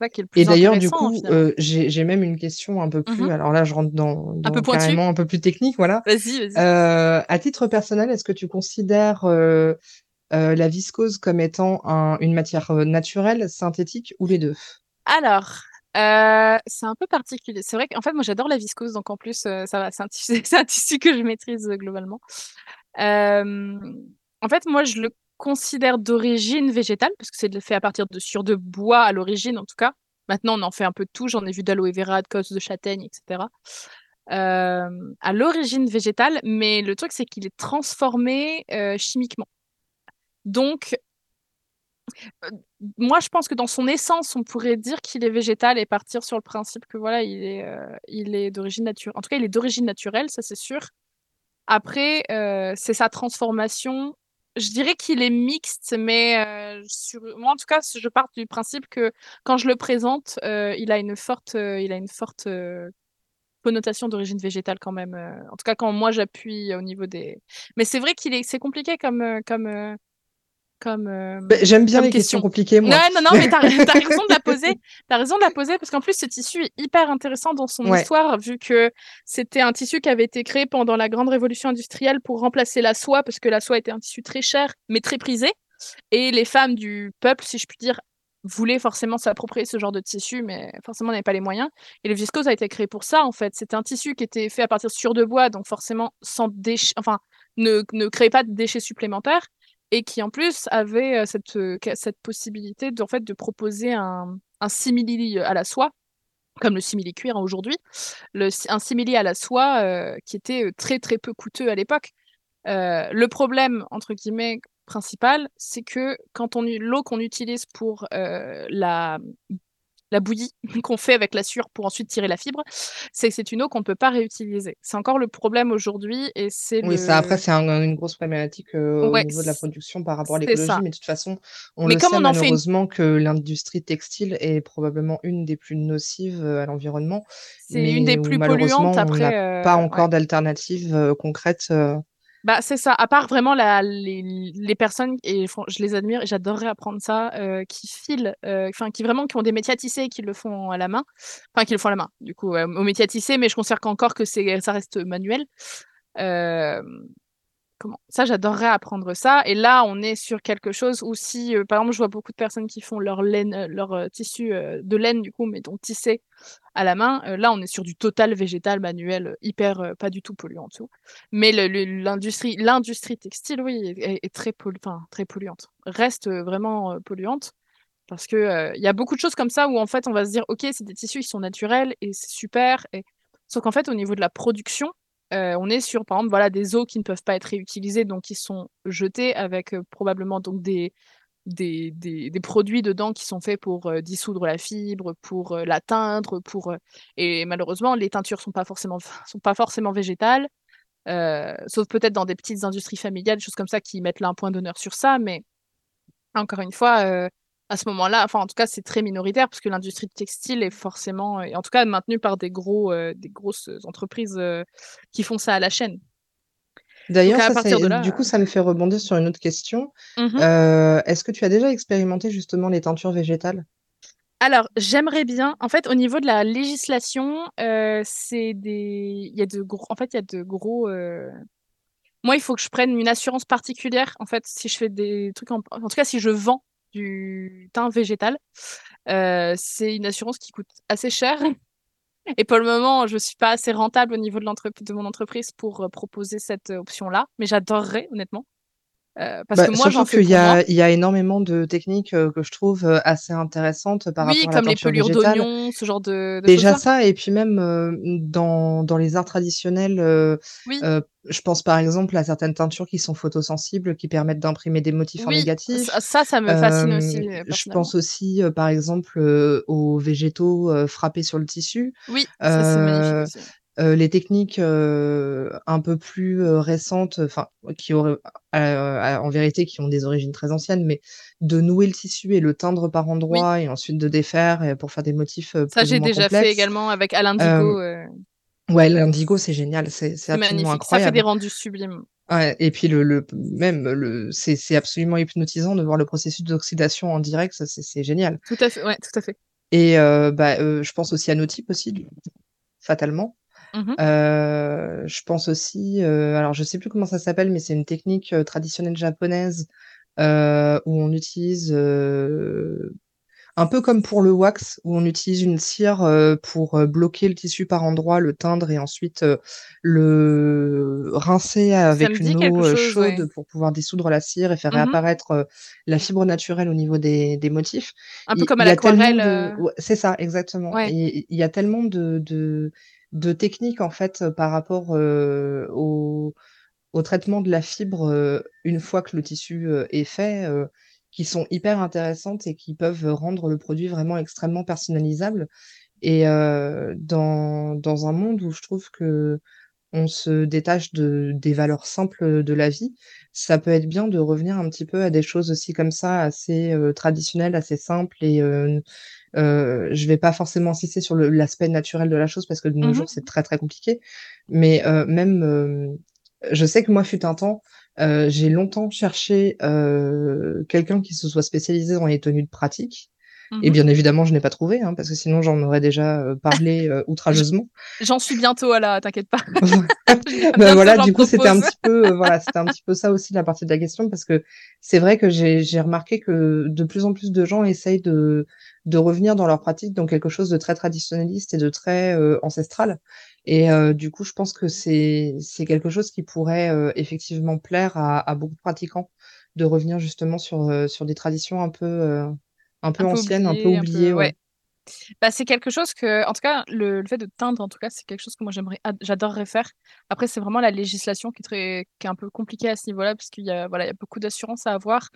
Ça qui est le Et plus d'ailleurs, du hein, coup, heu, j'ai j'ai même une question un peu plus alors là, je rentre dans Un peu carrément un peu plus technique, voilà. Vas-y, vas-y. À titre personnel, est-ce que tu considères, la viscose comme étant un une matière, naturelle, synthétique ou les 2? Alors, heu, c'est un peu particulier. C'est vrai qu'en fait, moi, j'adore la viscose, donc en plus, heu, ça va, c'est un tissu que je maîtrise, heu, globalement. En fait, moi, je le considère d'origine végétale parce que c'est fait à partir de sciure de bois à l'origine, en tout cas. Maintenant, on en fait un peu de tout. J'en ai vu d'aloe vera, de cosses de châtaigne et cetera. Hem, à l'origine végétale, mais le truc, c'est qu'il est transformé, chimiquement. Donc moi, je pense que dans son essence, on pourrait dire qu'il est végétal et partir sur le principe que, voilà, il est, heu, il est d'origine nature en tout cas, il est d'origine naturelle, ça, c'est sûr. Après, heu, c'est sa transformation. Je dirais qu'il est mixte, mais heu, sur moi, en tout cas, je pars du principe que quand je le présente, il a une forte, il a une forte, connotation d'origine végétale quand même, en tout cas, quand moi j'appuie au niveau des mais c'est vrai qu'il est c'est compliqué comme, comme, comme, Beh, hem, j'aime bien comme les questions question. compliquées, moi. non, non, mais tu as raison de la poser. Tu as raison de la poser parce qu'en plus, ce tissu est hyper intéressant dans son Ouais. histoire, vu que c'était un tissu qui avait été créé pendant la grande révolution industrielle pour remplacer la soie, parce que la soie était un tissu très cher, mais très prisé. Et les femmes du peuple, si je puis dire, voulaient forcément s'approprier ce genre de tissu, mais forcément n'avaient pas les moyens. Et le viscose a été créé pour ça, en fait. C'était un tissu qui était fait à partir de sciure de bois, donc forcément sans déchets, enfin, ne ne créait pas de déchets supplémentaires et qui, en plus, avait, cette, cette possibilité de en fait, de proposer un un simili, à la soie, comme le simili-cuir, hein, aujourd'hui. Un simili à la soie, qui était, très, très peu coûteux à l'époque. Le problème, entre guillemets, principal, c'est que quand on l'eau qu'on utilise pour, la, la bouillie qu'on fait avec la suure pour ensuite tirer la fibre, c'est que c'est une eau qu'on ne peut pas réutiliser. C'est encore le problème aujourd'hui et c'est Oui, ça, après, c'est un une grosse problématique, heu, au niveau de la production par rapport à l'écologie, mais de toute façon, on Mais le comme sait on en fait une malheureusement que l'industrie textile est probablement une des plus nocives, heu, à l'environnement, C'est une des plus polluantes on n'a après, pas ouais. encore d'alternative, heu, concrète, Bah, c'est ça, à part vraiment les les personnes et je les admire et j'adorerais apprendre ça, heu, qui filent, heu, enfin, qui vraiment qui ont des métiers à tisser et qui le font à la main. Enfin, qui le font à la main, du coup, au métier à tisser, mais je considère qu'encore que ça reste manuel. Hem, comment? Ça, j'adorerais apprendre ça et là, on est sur quelque chose où si, par exemple, je vois beaucoup de personnes qui font leur laine, leur, tissu, de laine, du coup, mais donc tissé à la main, heu, là, on est sur du total végétal, manuel, heu, hyper, heu, pas du tout polluant, tout. Mais l'industrie l'industrie textile, oui, est très polluante. Reste, vraiment, polluante parce que, il y a beaucoup de choses comme ça où en fait, on va se dire: «OK, c'est des tissus, ils sont naturels et c'est super» et sauf qu'en fait, au niveau de la production, on est sur, par exemple, voilà, des os qui ne peuvent pas être réutilisés, donc qui sont jetés avec, probablement donc des des des produits dedans qui sont faits pour, heu, dissoudre la fibre, pour, heu, la teindre, pour, heu et malheureusement, les teintures sont pas forcément sont pas forcément végétales, sauf peut-être dans des petites industries familiales, choses comme ça, qui mettent là un point d'honneur sur ça, mais encore une fois, à ce moment-là, enfin, en tout cas, c'est très minoritaire parce que l'industrie textile est forcément en tout cas maintenue par des gros, des grosses, entreprises, qui font ça à la chaîne. D'ailleurs, du coup, heu ça me fait rebondir sur une autre question. Mmh mh. Heu, est-ce que tu as déjà expérimenté justement les teintures végétales? Alors, j'aimerais bien. En fait, au niveau de la législation, euh, c'est des. Il y a de gros. En fait, il y a de gros. euh, Moi, il faut que je prenne une assurance particulière. En fait, si je fais des trucs en. En tout cas, si je vends du thym végétal, euh, c'est une assurance qui coûte assez cher. Et pour le moment, je suis pas assez rentable au niveau de de mon entreprise pour euh, proposer cette euh, option-là. Mais j'adorerais, honnêtement. Euh, parce Bah, que moi, j'en fais y a, il y a énormément de techniques euh, que je trouve euh, assez intéressantes par Oui, rapport à la comme les pelures d'oignons, ce genre de, de Déjà ça, et puis même dans, dans les arts traditionnels, Oui. je pense par exemple à certaines teintures qui sont photosensibles, qui permettent d'imprimer des motifs en Oui, négatif. ça, ça, me fascine aussi, je pense aussi, par exemple, aux végétaux frappés sur le tissu. Oui, ça, c'est magnifique aussi. Euh, les techniques euh, un peu plus euh, récentes, enfin, qui auraient, euh, en vérité, qui ont des origines très anciennes, mais de nouer le tissu et le teindre par Oui, endroits et ensuite de défaire pour faire des motifs euh, ça, plus ou j'ai déjà fait également avec Alain Euh, Digo. euh, ouais, l'indigo, c'est génial, c'est absolument magnifique. Ça fait des incroyable. rendus sublimes. Ouais, et puis le, le même le c'est absolument hypnotisant de voir le processus d'oxydation en direct, ça c'est génial. Tout à fait, ouais, tout à fait. Et euh, bah, euh, je pense aussi à Notype aussi, du- fatalement. Euh, je pense aussi, euh, alors je sais plus comment ça s'appelle, mais c'est une technique euh, traditionnelle japonaise euh, où on utilise euh, un peu comme pour le wax, où on utilise une cire euh, pour bloquer le tissu par endroits, le teindre et ensuite euh, le rincer avec une eau ouais. chaude pour pouvoir dissoudre la cire et faire Mhm. réapparaître la fibre naturelle au niveau des, des motifs. Un peu Il, comme à l'aquarelle. de... ouais, c'est ça, exactement. Ouais. Il y a tellement de, de, de techniques en fait euh, par rapport euh, au, traitement de la fibre euh, une fois que le tissu est fait, qui sont hyper intéressantes et qui peuvent rendre le produit vraiment extrêmement personnalisable. Et dans, dans un monde où je trouve que on se détache de, des valeurs simples de la vie, ça peut être bien de revenir un petit peu à des choses aussi comme ça, assez euh, traditionnelles, assez simples. Et euh, je vais pas forcément insister sur l'aspect naturel de la chose parce que de nos Mhm. jours, c'est très très compliqué. Mais euh, même, euh, je sais que moi, fut un temps, euh, j'ai longtemps cherché euh, quelqu'un qui se soit spécialisé dans les tenues de pratique. Et Mhm. bien évidemment, je n'ai pas trouvé, hein, parce que sinon j'en aurais déjà euh, parlé euh, outrageusement. J'en suis bientôt à là, t'inquiète pas. Ben voilà, du coup, c'était un petit peu, voilà, c'était un petit peu ça aussi la partie de la question, parce que c'est vrai que j'ai remarqué que de plus en plus de gens essayent de de revenir dans leur pratique dans quelque chose de très traditionnaliste et de très euh, ancestral. Et euh, du coup, je pense que c'est c'est quelque chose qui pourrait euh, effectivement plaire à, à beaucoup de pratiquants de revenir justement sur euh, sur des traditions un peu euh, un peu Un peu anciennes, un peu oublié, un peu, oubliées, ouais. ouais. Bah, c'est quelque chose que, en tout cas, le, le fait de teindre, en tout cas, c'est quelque chose que moi j'aimerais, ad- j'adorerais faire. Après, c'est vraiment la législation qui est très, qui est un peu compliquée à ce niveau-là, parce qu'il y a, voilà, il y a beaucoup d'assurances à avoir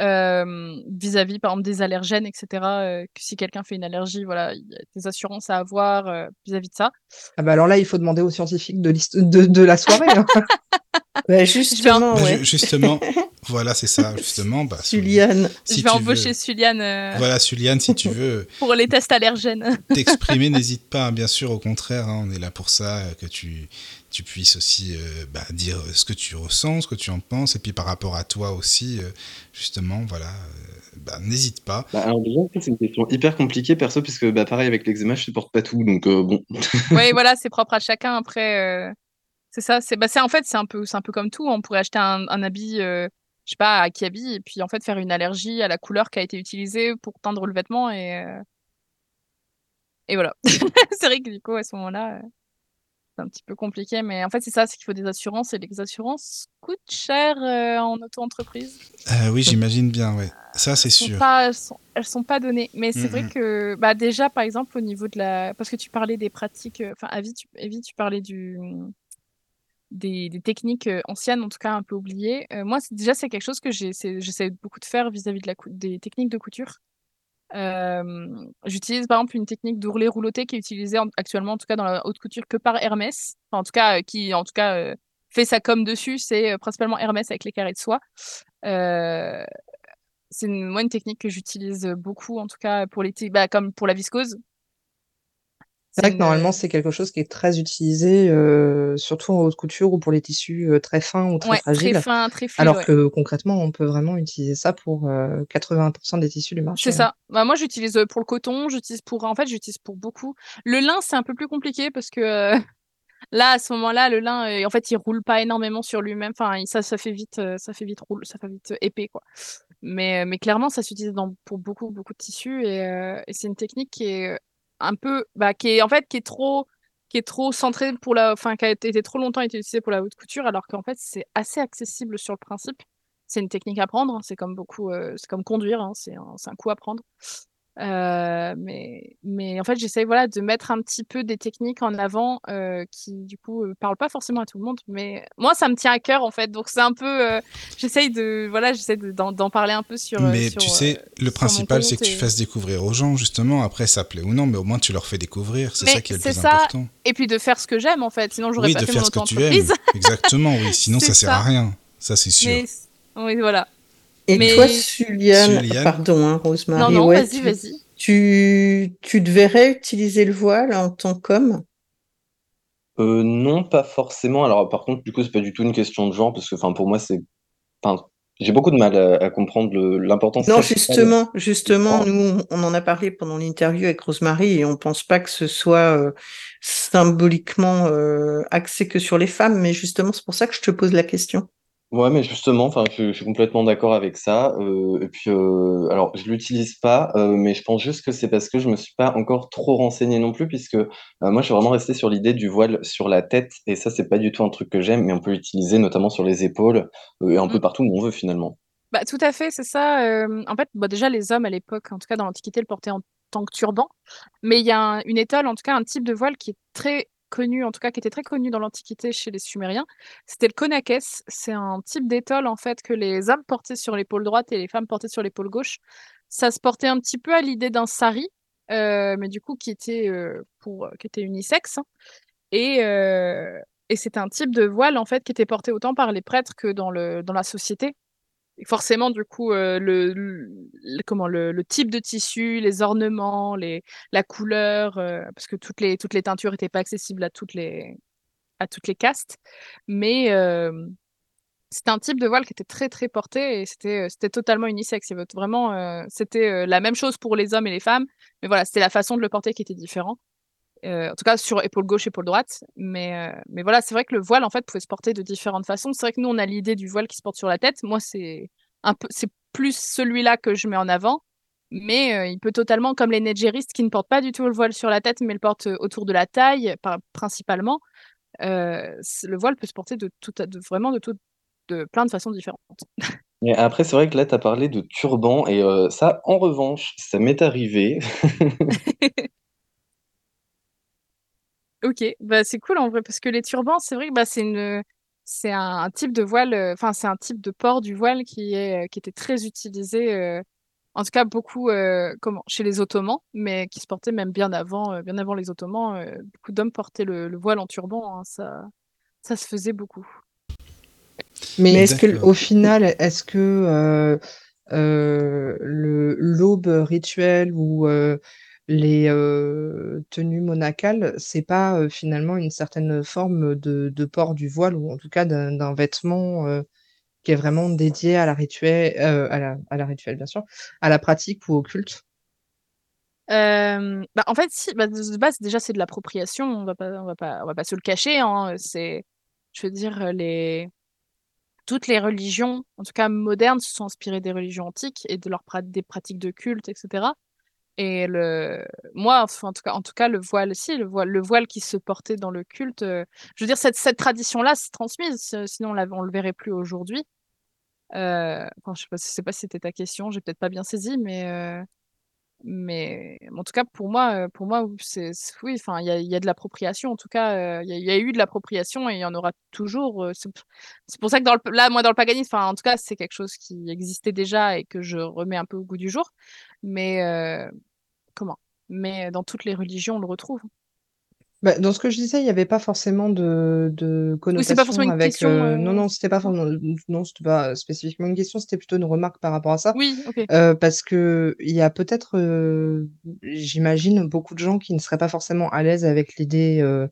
euh, vis-à-vis, par exemple, des allergènes, etc. euh, que si quelqu'un fait une allergie, voilà, il y a des assurances à avoir euh, vis-à-vis de ça. Ah bah alors là, il faut demander aux scientifiques de, l'hist- de, de la soirée. hein. Bah, Je vais, en- justement, ouais. justement, voilà, c'est ça, justement. Bah, si, Suliane. je si vais tu embaucher veux, Suliane euh, voilà, Suliane, si tu veux pour les tests allergènes. t'exprimer, n'hésite pas, hein, bien sûr, au contraire, hein, on est là pour ça, euh, que tu, tu puisses aussi euh, bah, dire ce que tu ressens, ce que tu en penses, et puis par rapport à toi aussi, euh, justement, voilà, euh, bah, n'hésite pas. Bah, alors déjà, c'est une question hyper compliquée, perso, puisque bah, pareil, avec l'eczéma, je supporte pas tout, donc euh, bon. Oui, voilà, c'est propre à chacun. Après, euh, c'est ça. C'est, bah, en fait, c'est un peu, c'est un peu comme tout. On pourrait acheter un, un habit, euh, je sais pas, à Kiabi, et puis en fait faire une allergie à la couleur qui a été utilisée pour teindre le vêtement, et, euh, et voilà. c'est vrai que du coup, à ce moment-là, euh, c'est un petit peu compliqué, mais en fait, c'est ça, c'est qu'il faut des assurances, et les assurances coûtent cher euh, en auto-entreprise. Oui, j'imagine bien, ouais. Ça, c'est sûr. pas, elles sont, elles sont pas données. Mais c'est vrai Mhm. que, bah, déjà, par exemple, au niveau de la, parce que tu parlais des pratiques, enfin, Avi, tu, Evie, tu parlais du, des, techniques anciennes, en tout cas un peu oubliées. Moi, déjà, c'est quelque chose que j'essaie beaucoup de faire vis-à-vis des techniques de couture. J'utilise par exemple une technique d'ourlet rouloté qui est utilisée en- actuellement, en tout cas dans la haute couture, que par Hermès. En tout cas, qui en tout cas fait sa com dessus, c'est principalement Hermès avec les carrés de soie. C'est moi une technique que j'utilise beaucoup, en tout cas pour les, bah, comme pour la viscose. C'est vrai que normalement, c'est quelque chose qui est très utilisé, euh, surtout en haute couture ou pour les tissus euh, très fins ou très Ouais, fragiles. très fin, très fluide. Alors ouais. que concrètement, on peut vraiment utiliser ça pour euh, 80% des tissus du marché. C'est ça. Bah, moi, j'utilise euh, pour le coton, j'utilise pour, en fait, j'utilise pour beaucoup. Le lin, c'est un peu plus compliqué parce que euh, là, à ce moment-là, le lin, euh, en fait, il roule pas énormément sur lui-même. Enfin, ça, ça fait vite, euh, ça fait vite roule, ça fait vite euh, épais, quoi. Mais, euh, mais clairement, ça s'utilise pour beaucoup, beaucoup de tissus et, euh, et c'est une technique qui est euh, un peu, bah, qui est, en fait, qui est trop, qui est trop centrée pour la, enfin, qui a été, trop longtemps été utilisée pour la haute couture, alors qu'en fait, c'est assez accessible sur le principe. C'est une technique à apprendre, hein, c'est comme beaucoup, euh, c'est comme conduire, hein, c'est un coup à prendre. Euh, mais, mais en fait, j'essaye voilà, de mettre un petit peu des techniques en avant euh, qui, du coup, euh, parlent pas forcément à tout le monde. Mais moi, ça me tient à cœur, en fait. Donc, c'est un peu. j'essaye de, voilà, de- d'en parler un peu sur. Mais sur, tu sais, le principal, c'est que tu fasses découvrir aux gens, justement. Après, ça plaît ou non, mais au moins tu leur fais découvrir. C'est ça qui est le c'est plus ça, important. Et puis de faire ce que j'aime, en fait. Sinon, j'aurais Oui, pas de fait faire mon ce que tu aimes. Exactement, oui. Sinon, ça C'est sert ça. à rien. Ça, c'est sûr. Mais, oui, voilà. Et Mais- toi, Suliane, Suliane pardon, hein, Rosemary, Non, non, ouais, vas-y, tu, vas-y. tu, tu te verrais utiliser le voile en tant qu'homme? Euh, non, pas forcément. Alors, par contre, du coup, c'est pas du tout une question de genre, parce que, enfin, pour moi, c'est, enfin, j'ai beaucoup de mal à, à comprendre l'importance. Non, justement, justement, nous, on en a parlé pendant l'interview avec Rosemary et on pense pas que ce soit euh, symboliquement euh, axé que sur les femmes, mais justement, c'est pour ça que je te pose la question. Ouais, mais justement, enfin, je, je suis complètement d'accord avec ça. Euh, et puis, euh, alors, je l'utilise pas, euh, mais je pense juste que c'est parce que je me suis pas encore trop renseigné non plus, puisque euh, moi, je suis vraiment resté sur l'idée du voile sur la tête, et ça, c'est pas du tout un truc que j'aime, mais on peut l'utiliser notamment sur les épaules et un peu Mm. partout où on veut finalement. Bah, tout à fait, c'est ça. en fait, bah, déjà, les hommes à l'époque, en tout cas dans l'Antiquité, le portaient en tant que turban. Mais il y a un- une étole, en tout cas un type de voile qui est très connu, en tout cas qui était très connu dans l'Antiquité chez les Sumériens. C'était le konakes. C'est un type d'étole, en fait, que les hommes portaient sur l'épaule droite et les femmes portaient sur l'épaule gauche. Ça se portait un petit peu à l'idée d'un sari, euh, mais du coup qui était, euh, pour, qui était unisexe. hein. Et, euh, et c'était un type de voile, en fait, qui était porté autant par les prêtres que dans, le, dans la société. Forcément, du coup, euh, le, comment, le, type de tissu, les ornements, les, la couleur, euh, parce que toutes les, toutes les teintures n'étaient pas accessibles à toutes les, à toutes les castes. Mais euh, c'était un type de voile qui était très, très porté et c'était, euh, c'était totalement unisexe. Vraiment, c'était la même chose pour les hommes et les femmes. Mais voilà, c'était la façon de le porter qui était différent. Euh, en tout cas, sur épaule gauche, épaule droite. Mais, euh, mais voilà, c'est vrai que le voile, en fait, pouvait se porter de différentes façons. C'est vrai que nous, on a l'idée du voile qui se porte sur la tête. Moi, c'est un peu, c'est plus celui-là que je mets en avant. Mais euh, il peut totalement, comme les nedgeristes qui ne portent pas du tout le voile sur la tête, mais le portent autour de la taille, par- principalement, le voile peut se porter de tout, de, vraiment de, tout, de plein de façons différentes. Et après, c'est vrai que là, tu as parlé de turban, et ça, en revanche, ça m'est arrivé. Ok, bah c'est cool en vrai parce que les turbans, c'est vrai que bah, c'est une c'est un, un type de voile, euh, enfin c'est un type de port du voile qui est euh, qui était très utilisé, euh, en tout cas beaucoup euh, comment chez les Ottomans, mais qui se portait même bien avant euh, bien avant les Ottomans. euh, beaucoup d'hommes portaient le, le voile en turban, hein, ça ça se faisait beaucoup. Mais Mais est-ce que, au final, est-ce que euh, euh, le l'aube rituelle ou euh, les tenues monacales, c'est pas finalement une certaine forme de, port du voile ou en tout cas d'un vêtement qui est vraiment dédié à la rituelle, à la, rituelle bien sûr, à la pratique ou au culte? Bah, en fait, si, bah, de base, déjà, c'est de l'appropriation. On va pas, on va pas, on va pas se le cacher. Hein. C'est, je veux dire, les, toutes les religions, en tout cas modernes, se sont inspirées des religions antiques et de leurs des pratiques de culte, etc. Et le, moi, en tout cas, en tout cas, le voile, si, le voile, le voile qui se portait dans le culte, euh, je veux dire, cette, cette tradition-là s'est transmise. Sinon, on, on le verrait plus aujourd'hui. Euh, enfin, je je sais pas si c'était ta question. J'ai peut-être pas bien saisi, mais. euh, mais en tout cas, pour moi, euh, pour moi, c'est oui, il y a, y a de l'appropriation. En tout cas, il y, a- eu de l'appropriation et il y en aura toujours. C'est pour ça que dans le, là, moi, dans le paganisme, en tout cas, c'est quelque chose qui existait déjà et que je remets un peu au goût du jour. Mais euh? Mais dans toutes les religions, on le retrouve. Bah, dans ce que je disais, il n'y avait pas forcément de, de Oui, c'est pas forcément connotation une avec. question. euh, non, euh, non, c'était pas forcément, non, c'était pas spécifiquement une question, c'était plutôt une remarque par rapport à ça. Oui. Euh, parce que il y a peut-être, euh, j'imagine, beaucoup de gens qui ne seraient pas forcément à l'aise avec l'idée euh,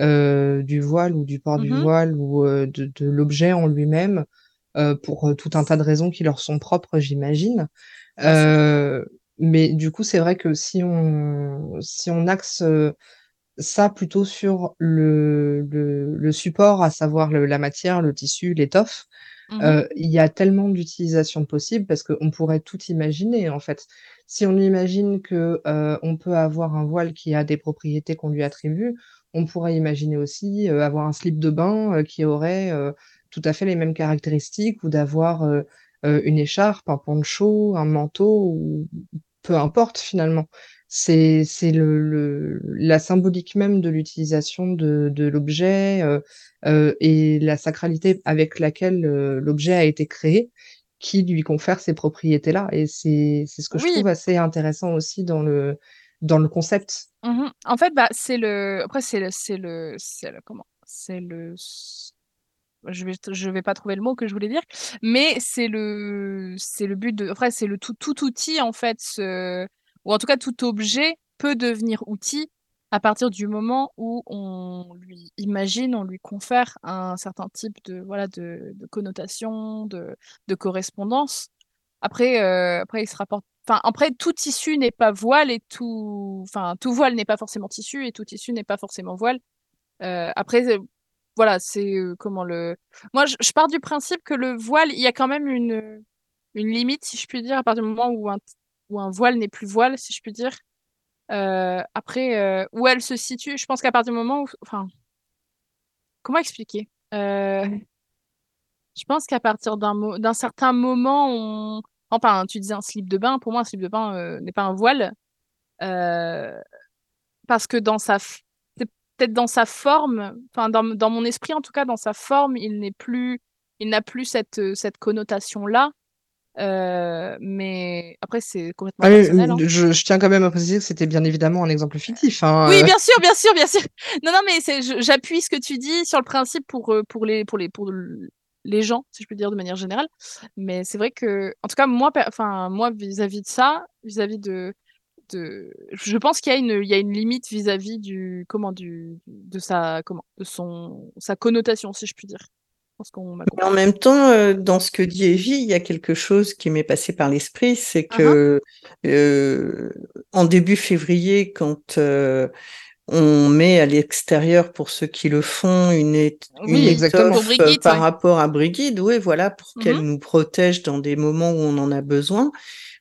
euh, du voile ou du port du Mhm. voile ou euh, de, de l'objet en lui-même euh, pour euh, tout un tas de raisons qui leur sont propres, j'imagine. Euh, mais du coup, c'est vrai que si on si on axe euh, ça plutôt sur le, le, le support, à savoir le- la matière, le tissu, l'étoffe. Mhm. Euh, il y a tellement d'utilisations possibles parce qu'on pourrait tout imaginer en fait. Si on imagine que euh, on peut avoir un voile qui a des propriétés qu'on lui attribue, on pourrait imaginer aussi euh, avoir un slip de bain qui aurait tout à fait les mêmes caractéristiques ou d'avoir une écharpe, un poncho, un manteau ou peu importe finalement. C'est le, le la symbolique même de l'utilisation de, de l'objet euh, euh, et la sacralité avec laquelle euh, l'objet a été créé qui lui confère ces propriétés-là. Et c'est ce que je trouve assez intéressant aussi dans le dans le concept. Mhm. En fait, bah, c'est le. Après, c'est le, le, c'est le, comment? C'est le. Je vais, je vais pas trouver le mot que je voulais dire, mais c'est le, c'est le but de. Après, c'est le tout, tout outil en fait, ou en tout cas tout objet peut devenir outil à partir du moment où on lui imagine, on lui confère un certain type de, voilà, de connotation, de, de correspondance. Après, euh, après, il se rapporte. Enfin, après, tout tissu n'est pas voile et tout. Enfin, tout voile n'est pas forcément tissu et tout tissu n'est pas forcément voile. Euh, après, euh, voilà, c'est euh, comment le. Moi, je, je pars du principe que le voile, il y a quand même une, une limite, si je puis dire, à partir du moment où un, où un voile n'est plus voile, si je puis dire. Euh, après, où elle se situe, je pense qu'à partir du moment où. Enfin, comment expliquer? Je pense qu'à partir d'un mo- d'un certain moment, on... enfin, tu disais un slip de bain. Pour moi, un slip de bain n'est pas un voile parce que dans sa, peut-être dans sa forme, enfin dans, dans mon esprit en tout cas, dans sa forme, il n'est plus, il n'a plus cette euh, cette connotation-là. Euh, mais après, c'est complètement Ah oui, personnel. hein. je, je tiens quand même à préciser que c'était bien évidemment un exemple fictif. Hein, Oui, euh. bien sûr, bien sûr, bien sûr. Non, non, mais j'appuie ce que tu dis sur le principe pour, pour les, pour les, pour le- les gens, si je peux dire de manière générale. Mais c'est vrai que, en tout cas, moi, enfin, moi, vis-à-vis de ça, vis-à-vis de, de, je pense qu'il y a une, il y a une limite vis-à-vis du, comment, du, de sa, comment, de son, sa connotation, si je puis dire. Je pense qu'on m'a Mais en même temps, euh, dans ce que dit Evie, il y a quelque chose qui m'est passé par l'esprit, c'est Ah que euh, en début février, quand euh, on met à l'extérieur pour ceux qui le font une, une Oui, exactement. Brigitte, par ouais. rapport à Brigitte, oui, voilà, pour qu'elle Mhm. nous protège dans des moments où on en a besoin.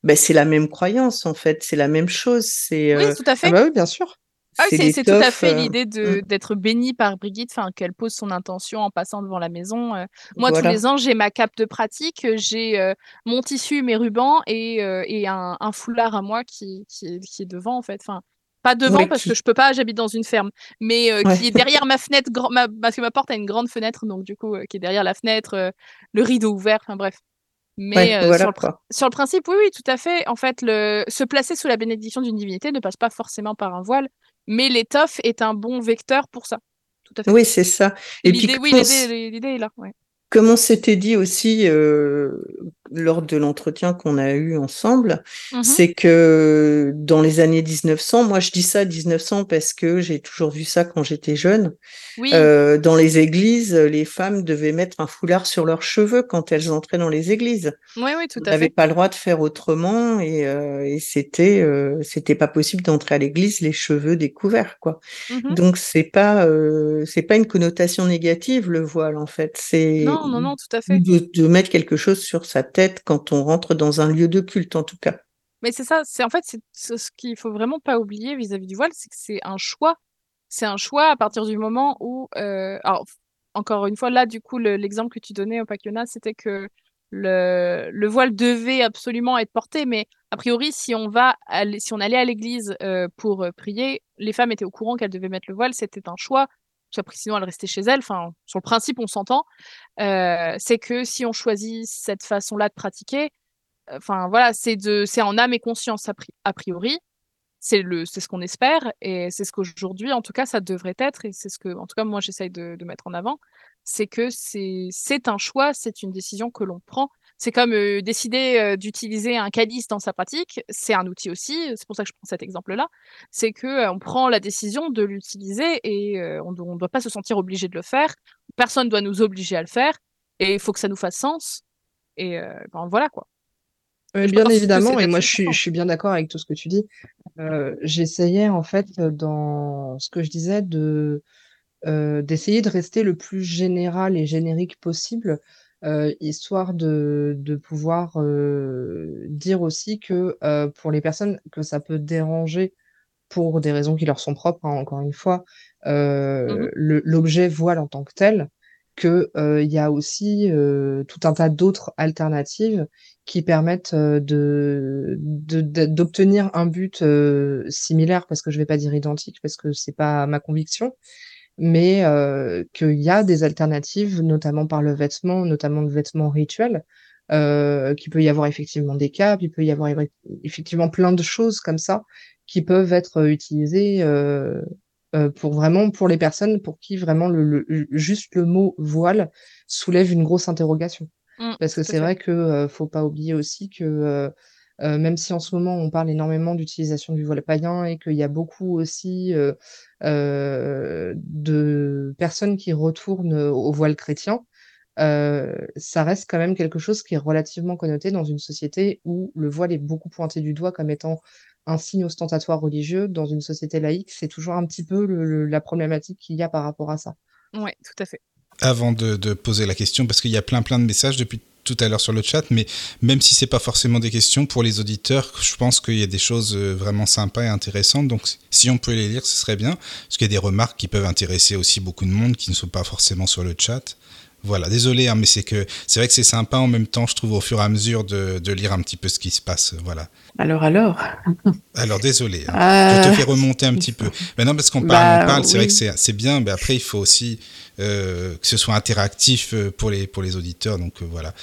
Ben, c'est la même croyance en fait, c'est la même chose. C'est Oui, euh, tout à Ah fait. bah oui, bien sûr. Ah c'est tout à fait euh, l'idée de mm, d'être bénie par Brigitte, enfin qu'elle pose son intention en passant devant la maison. euh. Moi, tous les ans, j'ai ma cape de pratique, j'ai euh, mon tissu, mes rubans et, et un, un foulard à moi qui, qui, est, qui est devant, en fait. Enfin, pas devant Ouais, parce que je peux pas, j'habite dans une ferme, mais euh, ouais. qui est derrière ma fenêtre, ma- parce que ma porte a une grande fenêtre, donc du coup, euh, qui est derrière la fenêtre, euh, le rideau ouvert, enfin bref. Mais Ouais, voilà sur, le, sur principe, oui, oui, tout à fait. En fait, le, se placer sous la bénédiction d'une divinité ne passe pas forcément par un voile, mais l'étoffe est un bon vecteur pour ça. Tout à fait. Oui, c'est ça. Et puis L'idée, oui, l'idée, est là. Comme on s'était dit aussi lors de l'entretien qu'on a eu ensemble, Mhm. c'est que dans les années 1900, moi je dis ça 1900 parce que j'ai toujours vu ça quand j'étais jeune, Oui, euh, dans les églises, les femmes devaient mettre un foulard sur leurs cheveux quand elles entraient dans les églises. oui, oui, tout à n'avez fait. pas le droit de faire autrement et, euh, et c'était euh, c'était pas possible d'entrer à l'église les cheveux découverts quoi. Mhm. Donc c'est pas c'est pas une connotation négative le voile en fait, c'est Non, non, non, tout à fait. de, de mettre quelque chose sur sa tête quand on rentre dans un lieu de culte en tout cas. Mais c'est ça, c'est en fait, c'est ce qu'il faut vraiment pas oublier vis-à-vis du voile, c'est que c'est un choix. C'est un choix à partir du moment où, euh, encore une fois, là, du coup, le- l'exemple que tu donnais au Pakiona, c'était que le, le voile devait absolument être porté, mais a priori, si on va si on allait à l'église euh, pour euh, prier, les femmes étaient au courant qu'elles devaient mettre le voile, c'était un choix. Parce qu'après, sinon, elles restaient chez elles. Enfin, sur le principe, on s'entend. Euh, c'est que si on choisit cette façon-là de pratiquer, enfin voilà, c'est de, c'est en âme et conscience a priori. c'est le, c'est ce qu'on espère et c'est ce qu'aujourd'hui, en tout cas, ça devrait être et c'est ce que, en tout cas, moi, j'essaye de, de mettre en avant, c'est que c'est, c'est un choix, c'est une décision que l'on prend. C'est comme euh, décider euh, d'utiliser un calice dans sa pratique, c'est un outil aussi. C'est pour ça que je prends cet exemple-là. C'est que euh, on prend la décision de l'utiliser et on ne doit pas se sentir obligé de le faire. Personne doit nous obliger à le faire et il faut que ça nous fasse sens. Et ben, voilà quoi. Bien évidemment, et moi je suis, je suis bien d'accord avec tout ce que tu dis. J'essayais en fait dans ce que je disais de d'essayer de rester le plus général et générique possible, euh, histoire de, de pouvoir euh, dire aussi que euh, pour les personnes que ça peut déranger pour des raisons qui leur sont propres, hein, encore une fois, euh, Mhm. le- l'objet voile en tant que tel, que euh, il y a aussi euh, tout un tas d'autres alternatives qui permettent de, de- de- d'obtenir un but euh, similaire, parce que je vais pas dire identique, parce que c'est pas ma conviction, mais euh, qu'il y a des alternatives, notamment par le vêtement, notamment le vêtement rituel, euh, qu'il peut y avoir effectivement des câbles, il peut y avoir effectivement plein de choses comme ça qui peuvent être utilisées euh, euh, pour vraiment pour les personnes pour qui vraiment le, le- juste le mot voile soulève une grosse interrogation. Mm, Parce que c'est vrai que euh, faut pas oublier aussi que euh, même si en ce moment on parle énormément d'utilisation du voile païen et qu'il y a beaucoup aussi euh, euh, de personnes qui retournent au voile chrétien, euh, ça reste quand même quelque chose qui est relativement connoté dans une société où le voile est beaucoup pointé du doigt comme étant un signe ostentatoire religieux. Dans une société laïque, c'est toujours un petit peu le- le- la problématique qu'il y a par rapport à ça. Ouais, tout à fait. Avant de, de poser la question, parce qu'il y a plein plein de messages depuis tout à l'heure sur le chat, mais même si c'est pas forcément des questions pour les auditeurs, je pense qu'il y a des choses euh, vraiment sympas et intéressantes. Donc, si on peut les lire, ce serait bien, parce qu'il y a des remarques qui peuvent intéresser aussi beaucoup de monde qui ne sont pas forcément sur le chat. Voilà, désolé, hein, mais c'est que c'est vrai que c'est sympa en même temps, je trouve, au fur et à mesure de, de lire un petit peu ce qui se passe. Voilà. Alors, alors. Alors désolé, hein. Euh, je te fais remonter un petit peu. Maintenant, parce qu'on parle, Bah, on parle, c'est vrai que c'est bien, mais après il faut aussi que ce soit interactif euh, pour les pour les auditeurs. Donc euh, voilà.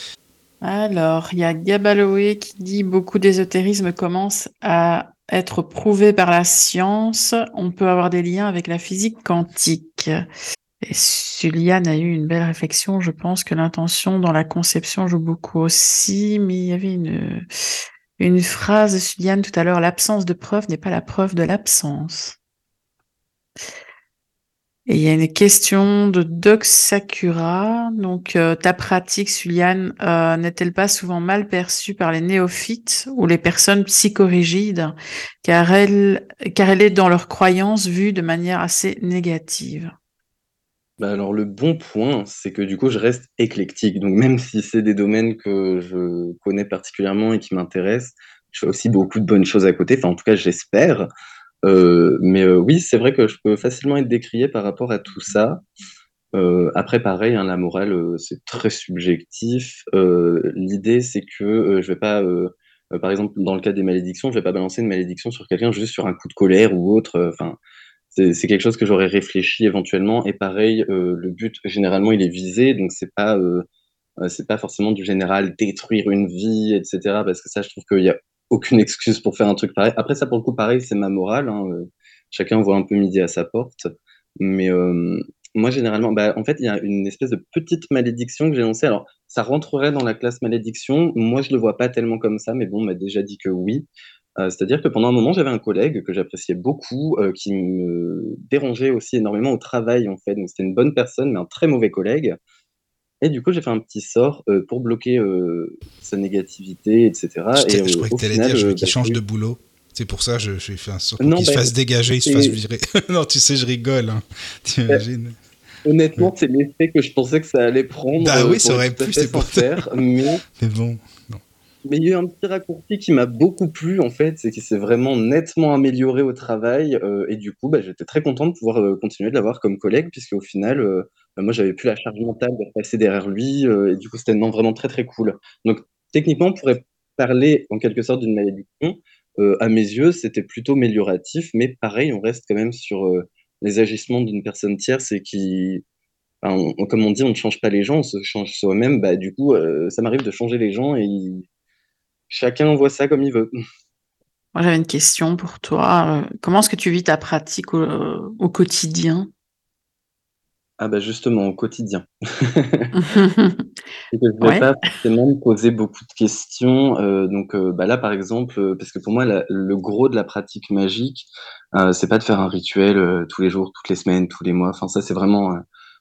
Alors, il y a Gabaloé qui dit beaucoup d'ésotérisme commence à être prouvé par la science. On peut avoir des liens avec la physique quantique. Et Suliane a eu une belle réflexion. Je pense que l'intention dans la conception joue beaucoup aussi, mais il y avait une, une phrase de Suliane tout à l'heure. L'absence de preuve n'est pas la preuve de l'absence. Il y a une question de Doc Sakura. Donc, euh, ta pratique, Suliane, euh, n'est-elle pas souvent mal perçue par les néophytes ou les personnes psychorigides, car elle, car elle est dans leurs croyances vue de manière assez négative? Bah alors le bon point, c'est que du coup, je reste éclectique. Donc même si c'est des domaines que je connais particulièrement et qui m'intéressent, je fais aussi beaucoup de bonnes choses à côté. Enfin, en tout cas, j'espère. Euh, mais euh, oui, c'est vrai que je peux facilement être décrié par rapport à tout ça. Euh, après, pareil, hein, la morale, c'est très subjectif. L'idée, c'est que je vais pas, par exemple, dans le cas des malédictions, je vais pas balancer une malédiction sur quelqu'un juste sur un coup de colère ou autre. Enfin, c'est quelque chose que j'aurais réfléchi éventuellement. Et pareil, le but, généralement, il est visé, donc c'est pas, c'est pas forcément du général détruire une vie, etc. Parce que ça, je trouve qu'il y a aucune excuse pour faire un truc pareil. Après, ça, pour le coup, pareil, c'est ma morale. hein, euh, chacun voit un peu midi à sa porte. Mais euh, moi, généralement, bah, en fait, il y a une espèce de petite malédiction que j'ai lancée. Alors, ça rentrerait dans la classe malédiction. Moi, je le vois pas tellement comme ça, mais bon, on m'a déjà dit que oui. Euh, c'est-à-dire que pendant un moment, j'avais un collègue que j'appréciais beaucoup, qui me dérangeait aussi énormément au travail, en fait. Donc, c'était une bonne personne, mais un très mauvais collègue. Et du coup, j'ai fait un petit sort euh, pour bloquer euh, sa négativité, etc. Je, Et t'ai- je euh, croyais au que t'allais final, dire, je euh, qu'il bah, change j'ai de boulot. C'est pour ça, je, je fait un sort Non, qu'il se bah, fasse dégager, il se fasse virer. non, tu sais, je rigole. Hein. T'imagines Honnêtement, c'est l'effet que je pensais que ça allait prendre. Bah euh, oui, ça pour aurait pu, c'est pour sincère, mais Mais bon. Mais il y a eu un petit raccourci qui m'a beaucoup plu, en fait, c'est qu'il s'est vraiment nettement amélioré au travail. euh, et du coup, bah, j'étais très content de pouvoir euh, continuer de l'avoir comme collègue, puisqu'au final, euh, bah, moi, j'avais plus la charge mentale de passer derrière lui. euh, et du coup, c'était vraiment très, très cool. Donc, techniquement, on pourrait parler en quelque sorte d'une malédiction. Euh, à mes yeux, c'était plutôt amélioratif, mais pareil, on reste quand même sur euh, les agissements d'une personne tierce et qui, comme on dit, on ne change pas les gens, on se change soi-même. Bah, du coup, euh, ça m'arrive de changer les gens et chacun voit ça comme il veut. Moi, j'avais une question pour toi. Euh, comment est-ce que tu vis ta pratique au quotidien? Ah bah justement, au quotidien. Que je vais Ouais. pas forcément me poser beaucoup de questions. euh, donc euh, bah là, par exemple, euh, parce que pour moi, la- le gros de la pratique magique, euh, c'est pas de faire un rituel euh, tous les jours, toutes les semaines, tous les mois. Enfin, ça, c'est vraiment, euh,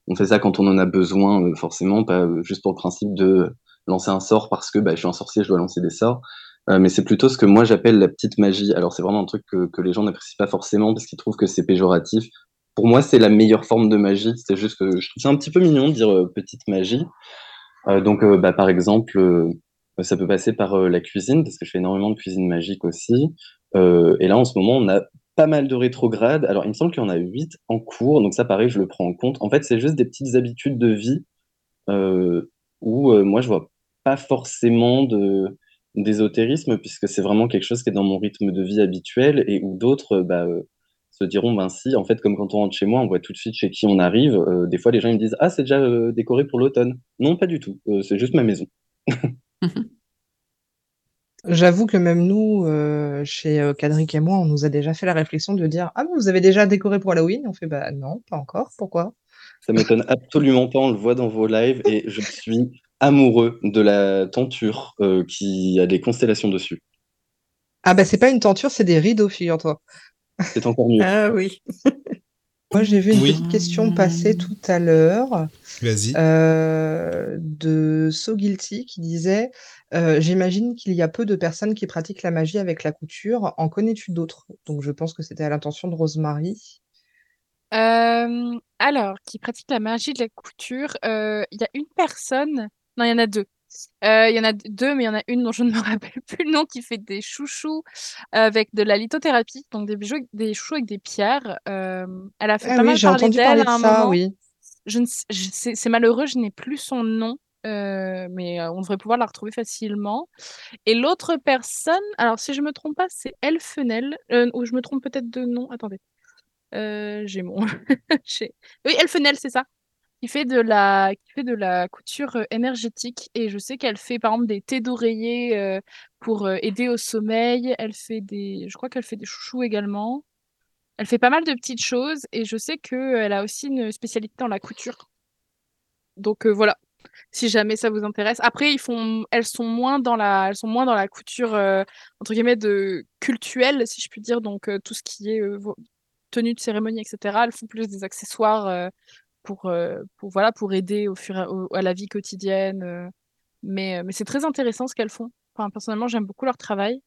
on fait ça quand on en a besoin, euh, forcément, pas euh, juste pour le principe de lancer un sort parce que bah, je suis un sorcier, je dois lancer des sorts. Euh, mais c'est plutôt ce que moi j'appelle la petite magie. Alors c'est vraiment un truc que, que les gens n'apprécient pas forcément parce qu'ils trouvent que c'est péjoratif. Pour moi, c'est la meilleure forme de magie. C'est juste que je trouve ça un petit peu mignon de dire euh, petite magie. Euh, donc, euh, bah, par exemple, ça peut passer par la cuisine, parce que je fais énormément de cuisine magique aussi. Et là, en ce moment, on a pas mal de rétrogrades. Alors, il me semble qu'il y en a huit en cours, donc ça, pareil, je le prends en compte. En fait, c'est juste des petites habitudes de vie où moi, je vois pas forcément de d'ésotérisme, puisque c'est vraiment quelque chose qui est dans mon rythme de vie habituel, et où d'autres, bah, se diront, ben si, en fait, comme quand on rentre chez moi, on voit tout de suite chez qui on arrive. Euh, des fois, les gens ils me disent, ah, c'est déjà euh, décoré pour l'automne. Non, pas du tout. Euh, c'est juste ma maison. J'avoue que même nous, chez Cadric et moi, on nous a déjà fait la réflexion de dire Ah, vous avez déjà décoré pour Halloween? On fait Bah non, pas encore. Pourquoi? Ça m'étonne absolument pas, on le voit dans vos lives, et je suis amoureux de la tenture qui a des constellations dessus. Ah, bah c'est pas une tenture, c'est des rideaux, figure-toi. C'est encore mieux. Ah oui. Moi, j'ai vu une Oui. petite question passer tout à l'heure Vas-y. euh, de So Guilty qui disait euh, J'imagine qu'il y a peu de personnes qui pratiquent la magie avec la couture. En connais-tu d'autres? Donc, je pense que c'était à l'intention de Rosemary. Euh, alors, qui pratique la magie de la couture, euh, il y a une personne, non, il y en a deux. Euh, Il y en a deux, mais il y en a une dont je ne me rappelle plus le nom, qui fait des chouchous avec de la lithothérapie, donc des bijoux, des chouchous avec des pierres. Euh, elle a fait Ah pas oui, mal parler d'elle à un ça, moment. oui. Je je- c'est malheureux, je n'ai plus son nom, euh, mais on devrait pouvoir la retrouver facilement. Et l'autre personne, alors si je me trompe pas, c'est Elfenel, ou je me trompe peut-être de nom. Attendez, j'ai mon, j'ai- oui, Elfenel, c'est ça. Qui fait de la, qui fait de la couture euh, énergétique. Et je sais qu'elle fait par exemple des thés d'oreiller euh, pour euh, aider au sommeil. Elle fait des, je crois qu'elle fait des chouchous également. Elle fait pas mal de petites choses et je sais qu'elle a aussi une spécialité dans la couture. Donc voilà, si jamais ça vous intéresse. Après, ils font, elles sont moins dans la, elles sont moins dans la couture entre guillemets de cultuelle, si je puis dire. Donc tout ce qui est tenue de cérémonie, etc. Elles font plus des accessoires pour, euh, pour voilà, pour aider au fur à, au- à la vie quotidienne. euh. Mais, euh, mais c'est très intéressant ce qu'elles font. Enfin, personnellement, j'aime beaucoup leur travail.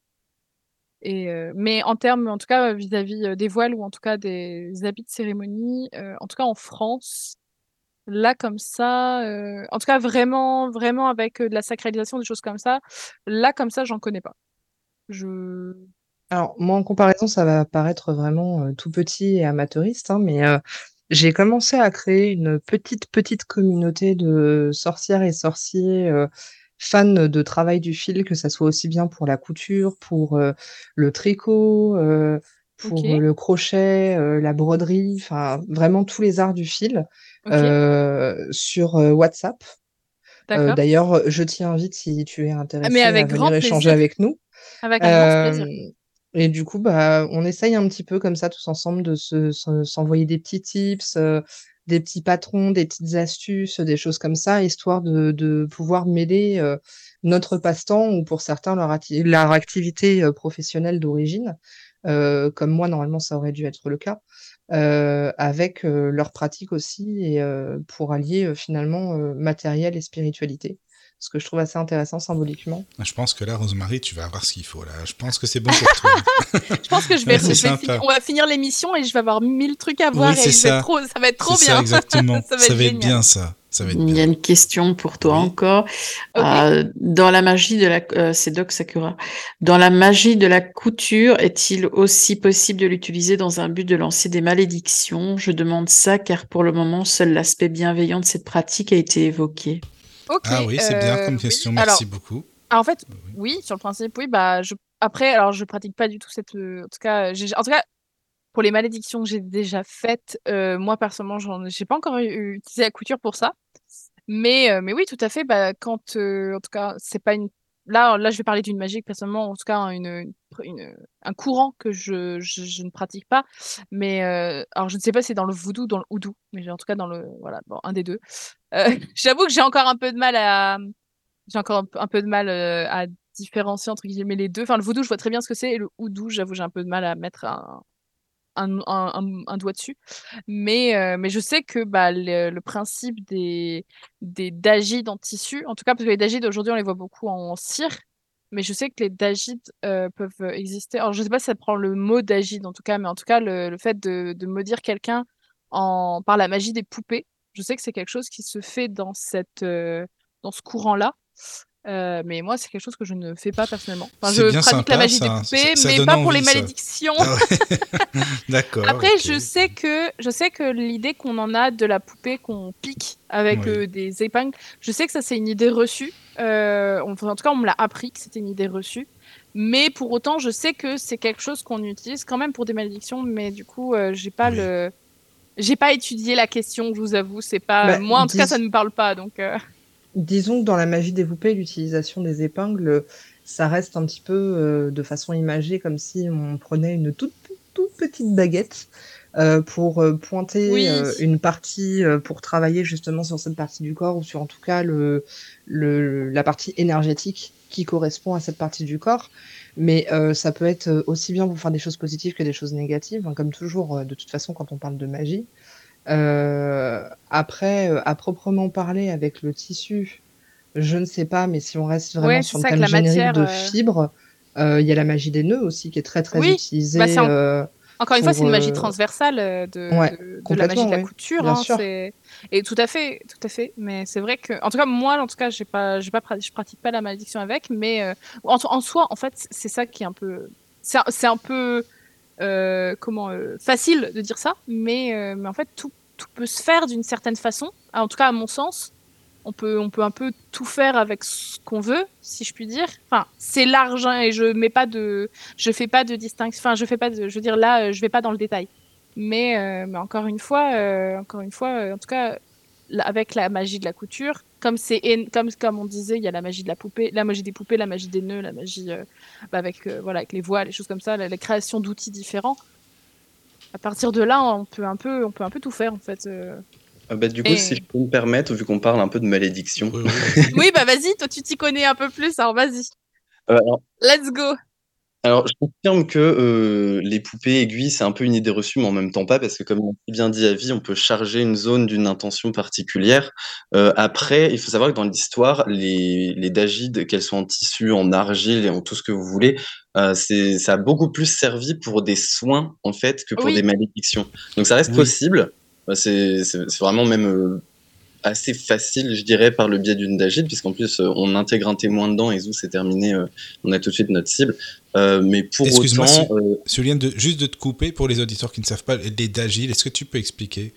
Et, mais en termes, en tout cas, vis-à-vis des voiles ou en tout cas des habits de cérémonie, en tout cas en France, là comme ça, en tout cas vraiment, vraiment avec de la sacralisation, des choses comme ça, là comme ça, j'en connais pas. Je... Alors, moi, en comparaison, ça va paraître vraiment tout petit et amateuriste, hein, mais j'ai commencé à créer une petite, petite communauté de sorcières et sorciers euh, fans de travail du fil, que ça soit aussi bien pour la couture, pour euh, le tricot, euh, pour le crochet, la broderie, enfin, vraiment tous les arts du fil euh, sur WhatsApp. D'ailleurs, je t'y invite si tu es Ah, intéressé à grand venir échanger plaisir. avec nous. Avec un immense plaisir. Et du coup, bah, on essaye un petit peu comme ça tous ensemble de se, se- s'envoyer des petits tips, des petits patrons, des petites astuces, des choses comme ça, histoire de, pouvoir mêler notre passe-temps ou pour certains leur, activité professionnelle d'origine, comme moi normalement ça aurait dû être le cas, avec leur pratique aussi et pour allier finalement euh, matériel et spiritualité. Ce que je trouve assez intéressant symboliquement. Je pense que là, Rosemary, tu vas avoir ce qu'il faut. Là, je pense que c'est bon pour toi. Je pense que je vais, Ouais, je vais finir- on va finir l'émission et je vais avoir mille trucs à voir Oui, et vais ça. trop, ça va être trop bien. ça, exactement. Ça va ça être va être bien, ça. Ça va être Il y a bien. une question pour toi Oui. encore. Euh, dans la magie de la, euh, c'est Doc Sakura. Dans la magie de la couture, est-il aussi possible de l'utiliser dans un but de lancer des malédictions? Je demande ça car pour le moment, seul l'aspect bienveillant de cette pratique a été évoqué. Ah oui, c'est bien euh, comme oui. question. Alors, Merci beaucoup. Ah, en fait, oui, sur le principe, oui. Bah, je... Après, alors, je pratique pas du tout cette. euh, En tout cas, j'ai... en tout cas, pour les malédictions que j'ai déjà faites, euh, moi personnellement, j'en... j'ai pas encore utilisé la couture pour ça. Mais, euh, mais oui, tout à fait. Bah, quand, euh, en tout cas, c'est pas une là, là, je vais parler d'une magie personnellement, en tout cas, une, une, un courant que je, je, ne pratique pas. Mais euh, alors, je ne sais pas si c'est dans le voodoo ou dans le houdou, mais en tout cas dans le voilà, bon, un des deux. Euh, j'avoue que j'ai encore un peu de mal à j'ai encore un, peu de mal euh, à différencier entre guillemets les deux. Enfin, le voodoo, je vois très bien ce que c'est, et le houdou, j'avoue, j'ai un peu de mal à mettre un, un, doigt dessus. Mais, euh, mais je sais que bah, le, principe des, des dagides en tissu, en tout cas parce que les dagides aujourd'hui on les voit beaucoup en cire, mais je sais que les dagides euh, peuvent exister. Alors je sais pas si ça prend le mot dagide en tout cas, mais en tout cas le, fait de, de maudire quelqu'un par la magie des poupées, je sais que c'est quelque chose qui se fait dans, cette, euh, dans ce courant-là. Euh, mais moi, c'est quelque chose que je ne fais pas personnellement. Enfin, je pratique la magie des poupées, mais pas pour les malédictions. Ah D'accord. Après, je sais que je sais que l'idée qu'on en a de la poupée qu'on pique avec euh, des épingles, je sais que ça c'est une idée reçue. Euh, en tout cas, on me l'a appris que c'était une idée reçue. Mais pour autant, je sais que c'est quelque chose qu'on utilise quand même pour des malédictions. Mais du coup, j'ai pas le, j'ai pas étudié la question. Je vous avoue, c'est pas bah, moi en tout cas, ça ne me parle pas. Donc. Disons que dans la magie des poupées, l'utilisation des épingles, ça reste un petit peu euh, de façon imagée, comme si on prenait une toute, toute petite baguette euh, pour euh, pointer une partie, pour travailler justement sur cette partie du corps, ou sur en tout cas le, le, la partie énergétique qui correspond à cette partie du corps. Mais ça peut être aussi bien pour faire des choses positives que des choses négatives, hein, comme toujours, de toute façon, quand on parle de magie. Euh, après, euh, à proprement parler avec le tissu, je ne sais pas, mais si on reste vraiment sur le thème générique de euh, fibres, il y a la magie des nœuds aussi qui est très très utilisée. Bah, encore une fois, c'est une magie transversale de, la magie de la couture. Hein, et tout à fait, tout à fait. Mais c'est vrai que, en tout cas, moi, en tout cas, j'ai pas, j'ai pas, je pratique pas la malédiction avec, mais en, en, soi, en fait, c'est ça qui est un peu, c'est un peu, comment, facile de dire ça, mais, mais en fait, tout tout peut se faire d'une certaine façon. En tout cas, à mon sens, on peut, on peut un peu tout faire avec ce qu'on veut, si je puis dire. Enfin, c'est large hein, et je mets pas de, je fais pas de distinction. Enfin, je fais pas de, je veux dire là, euh, je vais pas dans le détail. Mais, euh, mais encore une fois, euh, encore une fois, en tout cas, avec la magie de la couture, comme c'est comme comme on disait, il y a la magie de la poupée, la magie des poupées, la magie des nœuds, la magie bah, avec voilà avec les voiles, les choses comme ça, la création d'outils différents à partir de là, on peut un peu, on peut un peu tout faire en fait. Euh. Ah bah, du coup, si je peux me permettre, vu qu'on parle un peu de malédiction. oui, bah vas-y, toi tu t'y connais un peu plus, alors vas-y. Euh, Let's go. Alors, je confirme que euh, les poupées aiguilles, c'est un peu une idée reçue, mais en même temps pas, parce que comme on bien dit à vie, on peut charger une zone d'une intention particulière. après, il faut savoir que dans l'histoire, les, les dagides, qu'elles soient en tissu, en argile et en tout ce que vous voulez, euh, c'est, ça a beaucoup plus servi pour des soins en fait que pour des malédictions. Donc ça reste possible. Bah, c'est, c'est, vraiment même euh, assez facile, je dirais, par le biais d'une dagide, puisqu'en plus euh, on intègre un témoin dedans et zou c'est terminé, on a tout de suite notre cible. mais pour Excuse-moi, autant, de, juste de te couper pour les auditeurs qui ne savent pas les dagides, est-ce que tu peux expliquer?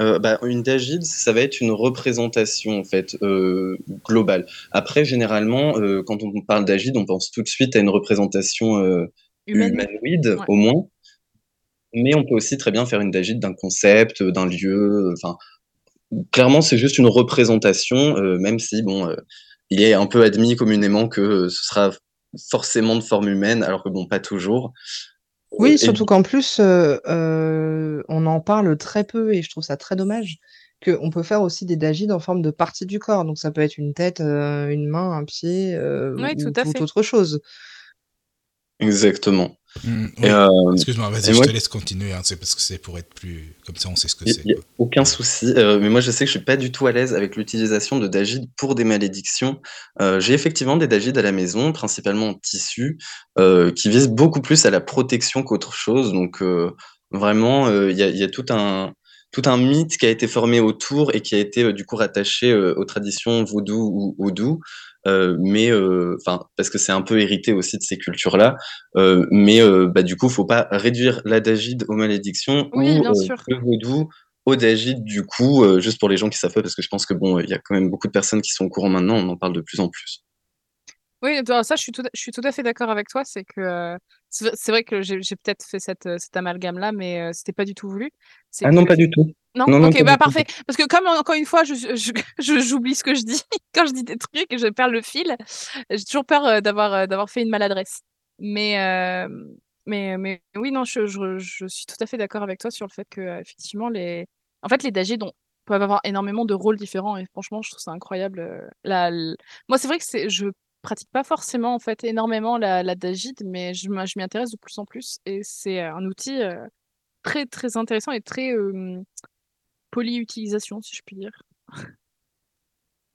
Euh, bah, une dagide, ça va être une représentation en fait euh, globale. Après, généralement, euh, quand on parle d'agide, on pense tout de suite à une représentation humanoïde, au moins. Mais on peut aussi très bien faire une dagide d'un concept, d'un lieu. Enfin, clairement, c'est juste une représentation, même si bon, il est un peu admis communément que ce sera forcément de forme humaine, alors que bon, pas toujours. Oui, surtout qu'en plus, euh, euh, on en parle très peu et je trouve ça très dommage qu'on peut faire aussi des dagides en forme de partie du corps. Donc ça peut être une tête, euh, une main, un pied, Oui, tout à fait. autre chose. Exactement. Mmh, euh, Excuse-moi, vas-y, je te laisse continuer. Hein, c'est parce que c'est pour être plus. Comme ça, on sait ce que c'est. Aucun souci. Euh, mais moi, je sais que je suis pas du tout à l'aise avec l'utilisation de Dagid pour des malédictions. Euh, j'ai effectivement des Dagid à la maison, principalement en tissu, qui visent beaucoup plus à la protection qu'autre chose. Donc, vraiment, il y a, y, a, tout un tout un mythe qui a été formé autour et qui a été du coup rattaché aux traditions vaudou ou oudou. Euh, mais euh, enfin parce que c'est un peu hérité aussi de ces cultures-là. Euh, mais bah, du coup, faut pas réduire l'adagide aux malédictions oui, ou le vaudou au dagide du coup, juste pour les gens qui savent pas, parce que je pense que bon, il y a quand même beaucoup de personnes qui sont au courant maintenant, on en parle de plus en plus. Oui, ça, je suis tout, je suis tout à fait d'accord avec toi. C'est que c'est vrai que j'ai peut-être fait cette, cet amalgame-là, mais c'était pas du tout voulu. Ah non, pas du tout. Non, ok, bah parfait. Parce que comme encore une fois, je, j'oublie ce que je dis quand je dis des trucs et je perds le fil. J'ai toujours peur d'avoir d'avoir fait une maladresse. Mais mais mais oui, non, je, je, je suis tout à fait d'accord avec toi sur le fait que effectivement les, en fait, les peuvent avoir énormément de rôles différents et franchement, je trouve ça incroyable. La, Moi, c'est vrai que c'est je pratique pas forcément en fait énormément la, la Dagid, mais je, je m'y intéresse de plus en plus et c'est un outil très très intéressant et très polyutilisation, si je puis dire.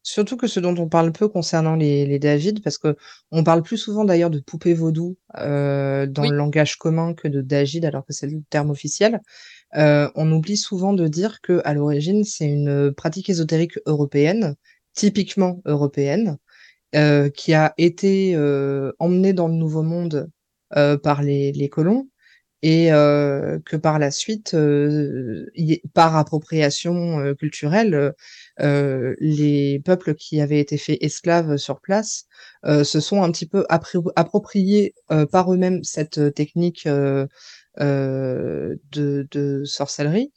Surtout que ce dont on parle peu concernant les, les David, parce que on parle plus souvent d'ailleurs de poupée vaudou euh, dans le langage commun que de Dagid, alors que c'est le terme officiel. Euh, on oublie souvent de dire que à l'origine c'est une pratique ésotérique européenne, typiquement européenne, euh, qui a été euh, emmenée dans le Nouveau Monde euh, par les, les colons et euh, que par la suite, euh, par appropriation euh, culturelle, les peuples qui avaient été faits esclaves sur place se sont un petit peu appropriés par eux-mêmes cette technique de, de, sorcellerie.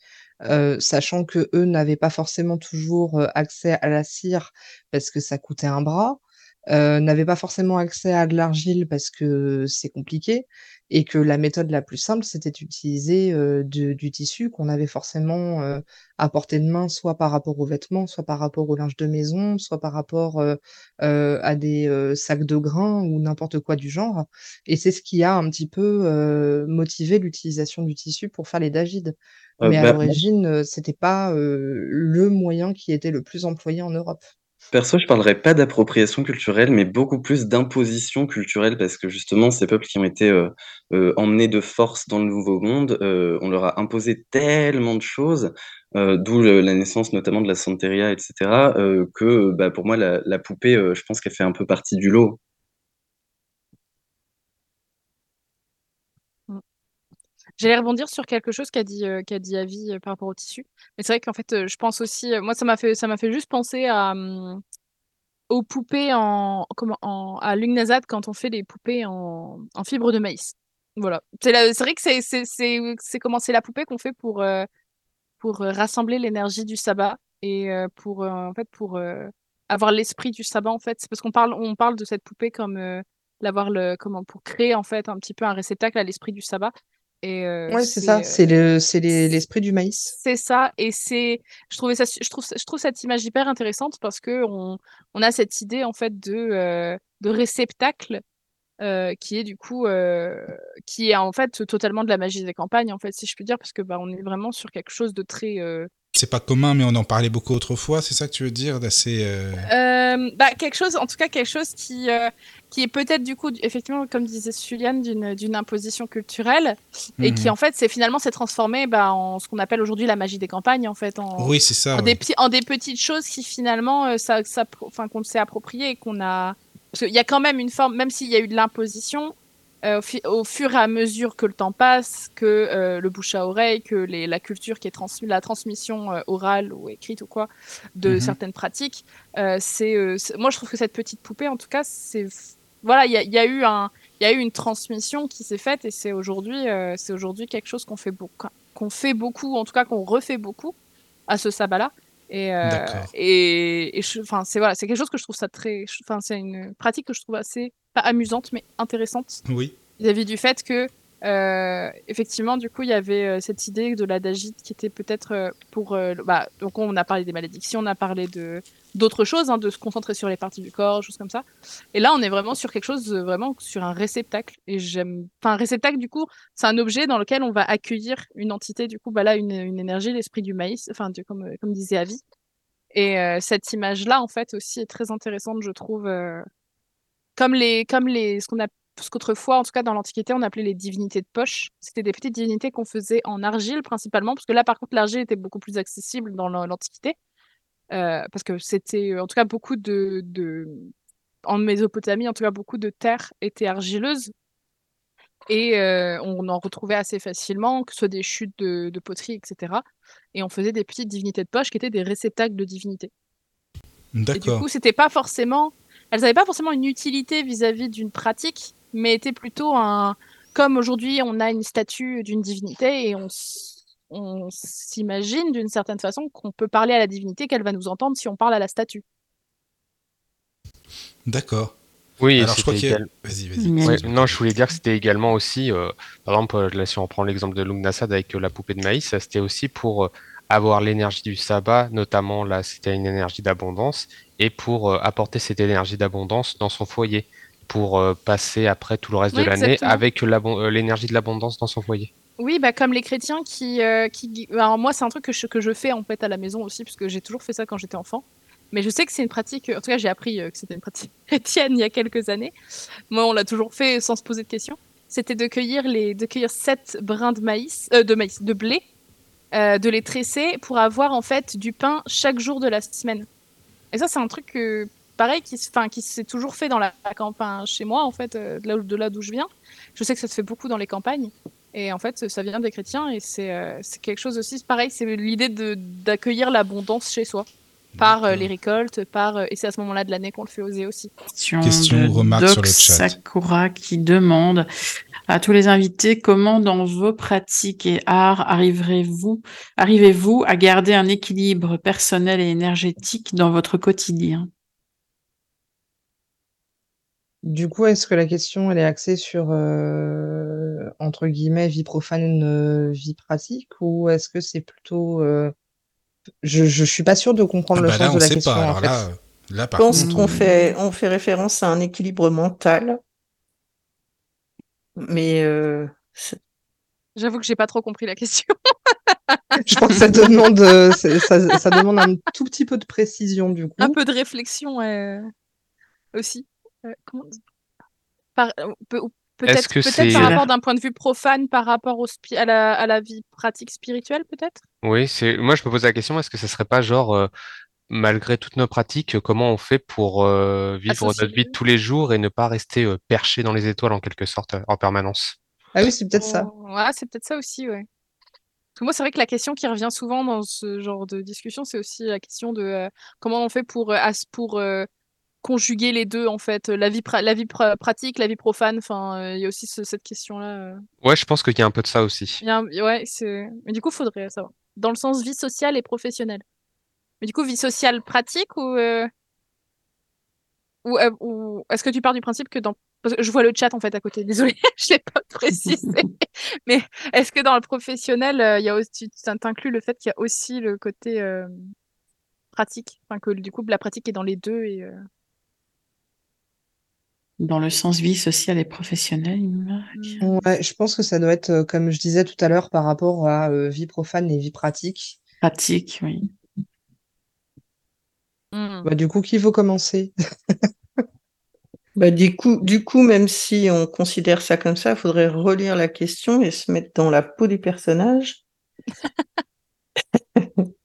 sachant que eux n'avaient pas forcément toujours accès à la cire parce que ça coûtait un bras, n'avaient pas forcément accès à de l'argile parce que c'est compliqué, et que la méthode la plus simple, c'était d'utiliser du tissu qu'on avait forcément à portée de main, soit par rapport aux vêtements, soit par rapport au linge de maison, soit par rapport à des sacs de grains ou n'importe quoi du genre. Et c'est ce qui a un petit peu motivé l'utilisation du tissu pour faire les dagides. Mais à bah, l'origine, c'était pas le moyen qui était le plus employé en Europe. Perso, je parlerais pas d'appropriation culturelle, mais beaucoup plus d'imposition culturelle, parce que justement, ces peuples qui ont été euh, euh, emmenés de force dans le Nouveau Monde, euh, on leur a imposé tellement de choses, d'où la naissance notamment de la Santeria, etc., que bah, pour moi, la, la poupée, je pense qu'elle fait un peu partie du lot. J'allais rebondir sur quelque chose qu'a dit, qu'a dit Avi par rapport au tissu. Mais c'est vrai qu'en fait, je pense aussi, moi, ça m'a fait, fait juste penser à, mmh, aux poupées en, comment, en, à Lugnazad quand on fait les poupées en, en fibre de maïs. Voilà. C'est, vrai que c'est, c'est, c'est, c'est comment c'est la poupée qu'on fait pour, pour rassembler l'énergie du sabbat et pour, en fait, pour avoir l'esprit du sabbat, en fait. C'est parce qu'on parle, on parle de cette poupée comme l'avoir le, comment, pour créer, en fait, un petit peu un réceptacle à l'esprit du sabbat. Et ouais, c'est ça, c'est le, c'est l'esprit du maïs. C'est ça, et c'est, je trouvais ça, je trouve, je trouve cette image hyper intéressante parce que on, on a cette idée en fait de, de réceptacle qui est du coup, qui est en fait totalement de la magie des campagnes en fait, si je puis dire, parce que bah on est vraiment sur quelque chose de très c'est pas commun, mais on en parlait beaucoup autrefois, c'est ça que tu veux dire d'assez. Euh... Euh, bah, quelque chose, en tout cas, quelque chose qui, euh, qui est peut-être du coup, effectivement, comme disait Juliane, d'une imposition culturelle, et qui mhm. en fait, c'est finalement s'est transformé bah, en ce qu'on appelle aujourd'hui la magie des campagnes, en fait. En, oui, c'est ça. En, des, en des petites choses qui finalement, euh, ça, ça, enfin, qu'on s'est approprié qu'on a. Parce qu'il y a quand même une forme, même s'il y a eu de l'imposition, euh, au, fur et à mesure que le temps passe, que euh, le bouche à oreille, que les, la culture qui est transmise, la transmission euh, orale ou écrite ou quoi de mhm. certaines pratiques, c'est, moi je trouve que cette petite poupée, en tout cas, c'est voilà, il y a, y a, eu un, il y a eu une transmission qui s'est faite et c'est aujourd'hui, c'est aujourd'hui quelque chose qu'on fait beaucoup, qu'on fait beaucoup, en tout cas qu'on refait beaucoup à ce sabbat-là. Et, et, et enfin, c'est voilà, c'est quelque chose que je trouve ça très, enfin, c'est une pratique que je trouve assez pas amusante, mais intéressante. Oui. Vis-à-vis du fait que, euh, effectivement, du coup, il y avait euh, cette idée de la Dagite qui était peut-être euh, pour. bah, donc, on a parlé des malédictions, on a parlé de d'autres choses, hein, de se concentrer sur les parties du corps, choses comme ça. Et là, on est vraiment sur quelque chose, vraiment sur un réceptacle. Et j'aime. Enfin, un réceptacle, du coup, c'est un objet dans lequel on va accueillir une entité, du coup, bah là, une, énergie, l'esprit du maïs, enfin, comme, comme disait Avi. Et cette image-là, en fait, aussi est très intéressante, je trouve comme les, comme les, ce qu'on a, ce qu'autrefois, en tout cas dans l'Antiquité, on appelait les divinités de poche. C'était des petites divinités qu'on faisait en argile principalement, parce que là, par contre, l'argile était beaucoup plus accessible dans l'Antiquité, euh, parce que c'était, en tout cas, beaucoup de, de, en Mésopotamie, en tout cas, beaucoup de terres étaient argileuses. Et euh, on en retrouvait assez facilement, que ce soit des chutes de, de poterie, etc. Et on faisait des petites divinités de poche qui étaient des réceptacles de divinités. D'accord. Et du coup, c'était pas forcément elles n'avaient pas forcément une utilité vis-à-vis d'une pratique, mais étaient plutôt un. Comme aujourd'hui, on a une statue d'une divinité et on, on s'imagine d'une certaine façon qu'on peut parler à la divinité, qu'elle va nous entendre si on parle à la statue. D'accord. Oui, Alors je crois qu'il y a- égal- Vas-y, vas-y. Mais- Ouais, non, je voulais dire que c'était également aussi, euh, par exemple, euh, là, si on prend l'exemple de Lungnasad avec euh, la poupée de maïs, c'était aussi pour euh, avoir l'énergie du sabbat, notamment là, c'était une énergie d'abondance, et pour euh, apporter cette énergie d'abondance dans son foyer, pour euh, passer après tout le reste Oui, de l'année avec euh, l'énergie de l'abondance dans son foyer. Oui, bah, comme les chrétiens qui. euh, qui... Alors, moi, c'est un truc que je, que je fais en fait à la maison aussi, parce que j'ai toujours fait ça quand j'étais enfant. Mais je sais que c'est une pratique. En tout cas, j'ai appris que c'était une pratique chrétienne il y a quelques années. Moi, on l'a toujours fait sans se poser de questions. C'était de cueillir les, de cueillir sept brins de maïs, euh, de maïs, de blé, euh, de les tresser pour avoir en fait du pain chaque jour de la semaine. Et ça, c'est un truc que, pareil, qui, s'est toujours fait dans la campagne chez moi, en fait, euh, de là, où- de là d'où je viens. Je sais que ça se fait beaucoup dans les campagnes. Et en fait, ça vient des chrétiens et c'est euh, c'est quelque chose aussi, pareil, c'est l'idée de- d'accueillir l'abondance chez soi, par euh, les récoltes, par euh, et c'est à ce moment-là de l'année qu'on le fait oser aussi. Question, Question de remarque sur le Doc chat. Sakura qui demande à tous les invités comment dans vos pratiques et arts arriverez-vous arrivez-vous à garder un équilibre personnel et énergétique dans votre quotidien? Du coup, est-ce que la question, elle est axée sur, euh, entre guillemets, vie profane, euh, vie pratique, ou est-ce que c'est plutôt... euh, Je, je suis pas sûre de comprendre Ah le bah sens là, de la sait question, pas. en Alors fait. là, là, Je par pense contre, qu'on on- fait, on fait référence à un équilibre mental, mais euh, c'est- J'avoue que j'ai pas trop compris la question. Je pense que ça demande, c'est- ça, ça demande un tout petit peu de précision, du coup. Un peu de réflexion euh, aussi. Euh, comment Par- euh, Peut-être c'est- par rapport d'un point de vue profane, par rapport au spi- à, la, à la vie pratique spirituelle, peut-être? Oui, c'est moi je me pose la question, est-ce que ça serait pas genre euh, malgré toutes nos pratiques, comment on fait pour euh, vivre Associer notre vie de tous les jours et ne pas rester euh, perché dans les étoiles en quelque sorte en permanence? Ah oui, c'est peut-être ça. Oh, Ouais, c'est peut-être ça aussi, ouais. Parce que moi, c'est vrai que la question qui revient souvent dans ce genre de discussion, c'est aussi la question de euh, comment on fait pour, euh, pour euh, conjuguer les deux, en fait, la vie, pra- la vie pra- pratique, la vie profane. Enfin, euh, il y a aussi ce- cette question-là. euh. Ouais, je pense qu'il y a un peu de ça aussi. Il y a un- Ouais, c'est. Mais du coup, faudrait savoir. Dans le sens vie sociale et professionnelle. Mais du coup, vie sociale pratique ou. euh, Ou, euh, ou est-ce que tu pars du principe que dans. Parce que je vois le chat en fait à côté, désolé, je l'ai pas précisé. Mais est-ce que dans le professionnel, euh, il y a aussi, tu t'inclus le fait qu'il y a aussi le côté euh, pratique, enfin que du coup la pratique est dans les deux et euh, dans le sens vie sociale et professionnelle il me marque. Ouais, je pense que ça doit être, euh, comme je disais tout à l'heure, par rapport à euh, vie profane et vie pratique. pratique oui hmm. Bah, du coup, qui veut commencer? bah, du coup, du coup, même si on considère ça comme ça, il faudrait relire la question et se mettre dans la peau du personnage.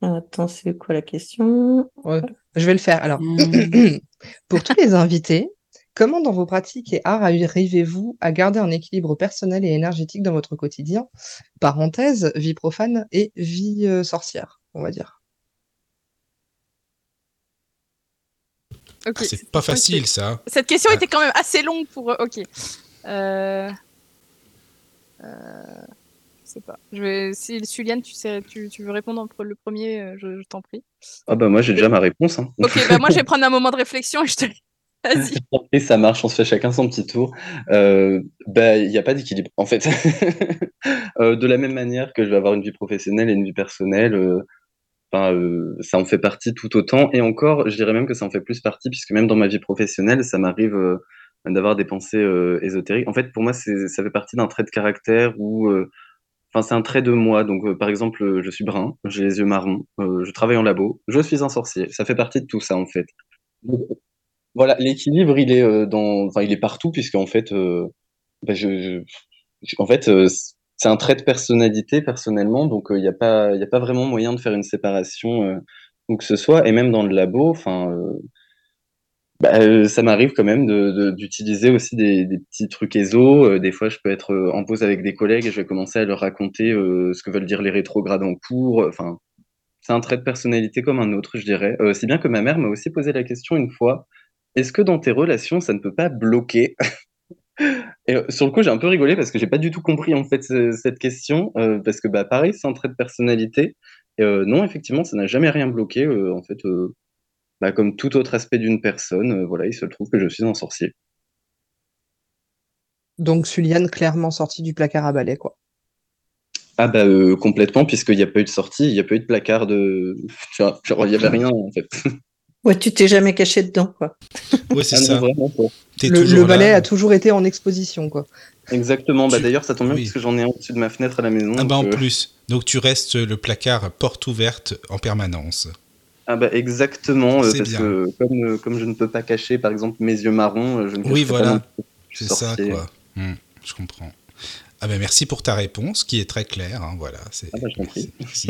Attends, c'est quoi la question? Ouais, je vais le faire. Alors, pour tous les invités, comment dans vos pratiques et arts arrivez-vous à garder un équilibre personnel et énergétique dans votre quotidien? Parenthèse, vie profane et vie euh, sorcière, on va dire. Ah, c'est pas question facile ça. Cette question était quand même assez longue pour. euh, Ok. Euh... euh, sais pas. Je vais... Si Suliane, tu, sais... tu... tu veux répondre en le premier, euh, je, je t'en prie. Ah bah moi j'ai déjà ma réponse. Hein. Ok, bah moi je vais prendre un moment de réflexion et je te. Vas-y. Et ça marche, on se fait chacun son petit tour. Euh, bah, il n'y a pas d'équilibre, en fait. Euh, de la même manière que je vais avoir une vie professionnelle et une vie personnelle, euh, enfin, euh, ça en fait partie tout autant. Et encore, je dirais même que ça en fait plus partie, puisque même dans ma vie professionnelle, ça m'arrive euh, d'avoir des pensées euh, ésotériques. En fait, pour moi, c'est, ça fait partie d'un trait de caractère où, euh, enfin, c'est un trait de moi. Donc, euh, par exemple, euh, je suis brun, j'ai les yeux marrons, euh, je travaille en labo, je suis un sorcier. Ça fait partie de tout ça, en fait. Voilà, l'équilibre, il est dans, enfin, il est partout puisqu'en fait, bah, en fait, euh, c'est un trait de personnalité personnellement, donc il n'y a pas, il a pas vraiment moyen de faire une séparation où que ce soit, et même dans le labo, enfin, bah, euh, ça m'arrive quand même d'utiliser aussi des, petits trucs éso. Euh, des fois, je peux être euh, en pause avec des collègues et je vais commencer à leur raconter ce que veulent dire les rétrogrades en cours. Enfin, c'est un trait de personnalité comme un autre, je dirais. Si bien que ma mère m'a aussi posé la question une fois, est-ce que dans tes relations, ça ne peut pas bloquer? Et sur le coup, j'ai un peu rigolé parce que j'ai pas du tout compris en fait ce- cette question, parce que bah pareil, c'est un trait de personnalité. Non, effectivement, ça n'a jamais rien bloqué. en fait, bah, comme tout autre aspect d'une personne, euh, voilà, il se trouve que je suis un sorcier. Donc Suliane clairement sortie du placard à balai, quoi. Ah bah euh, complètement, puisqu'il n'y a pas eu de sortie, il n'y a pas eu de placard de... Genre, il n'y avait rien en fait. Ouais, tu t'es jamais caché dedans, quoi. Ouais, c'est Ah non, ça. vraiment pas. T'es Le, balai là. a toujours été en exposition, quoi. Exactement, bah Tu- d'ailleurs ça tombe bien oui. parce que j'en ai un au-dessus de ma fenêtre à la maison. Ah bah en euh, plus. Donc tu restes le placard porte ouverte en permanence. Ah bah exactement, euh, parce bien. que comme, euh, comme je ne peux pas cacher par exemple mes yeux marrons, euh, je ne Oui, voilà. C'est ça, quoi. Hmm, je comprends. Ah ben merci pour ta réponse, qui est très claire. hein, voilà. c'est- Ah je t'en prie. merci.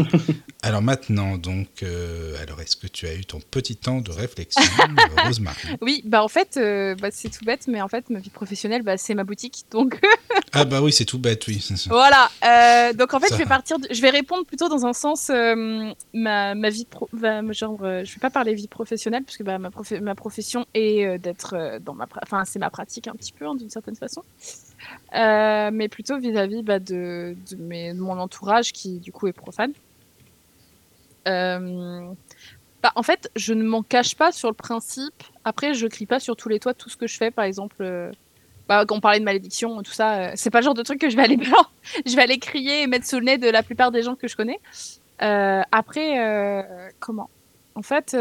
alors maintenant, donc, euh, alors est-ce que tu as eu ton petit temps de réflexion, Rosemary? Oui, bah en fait, euh, bah, c'est tout bête, mais en fait, ma vie professionnelle, bah, c'est ma boutique. Donc Ah bah oui, c'est tout bête, oui. voilà. Euh, donc en fait, Ça je vais va. partir. de- Je vais répondre plutôt dans un sens ma, ma vie pro. bah, genre, euh, je vais pas parler vie professionnelle parce que bah, ma, prof- ma profession est euh, d'être euh, dans ma. pra- Enfin, c'est ma pratique un petit peu hein, d'une certaine façon. Euh, mais plutôt vis-à-vis bah, de, mon entourage qui du coup est profane. Euh, bah, en fait, je ne m'en cache pas sur le principe. Après, je crie pas sur tous les toits tout ce que je fais. Par exemple, euh, bah, quand on parlait de malédiction, tout ça, c'est pas le genre de truc que je vais aller je vais aller crier et mettre sous le nez de la plupart des gens que je connais. Après, comment? En fait,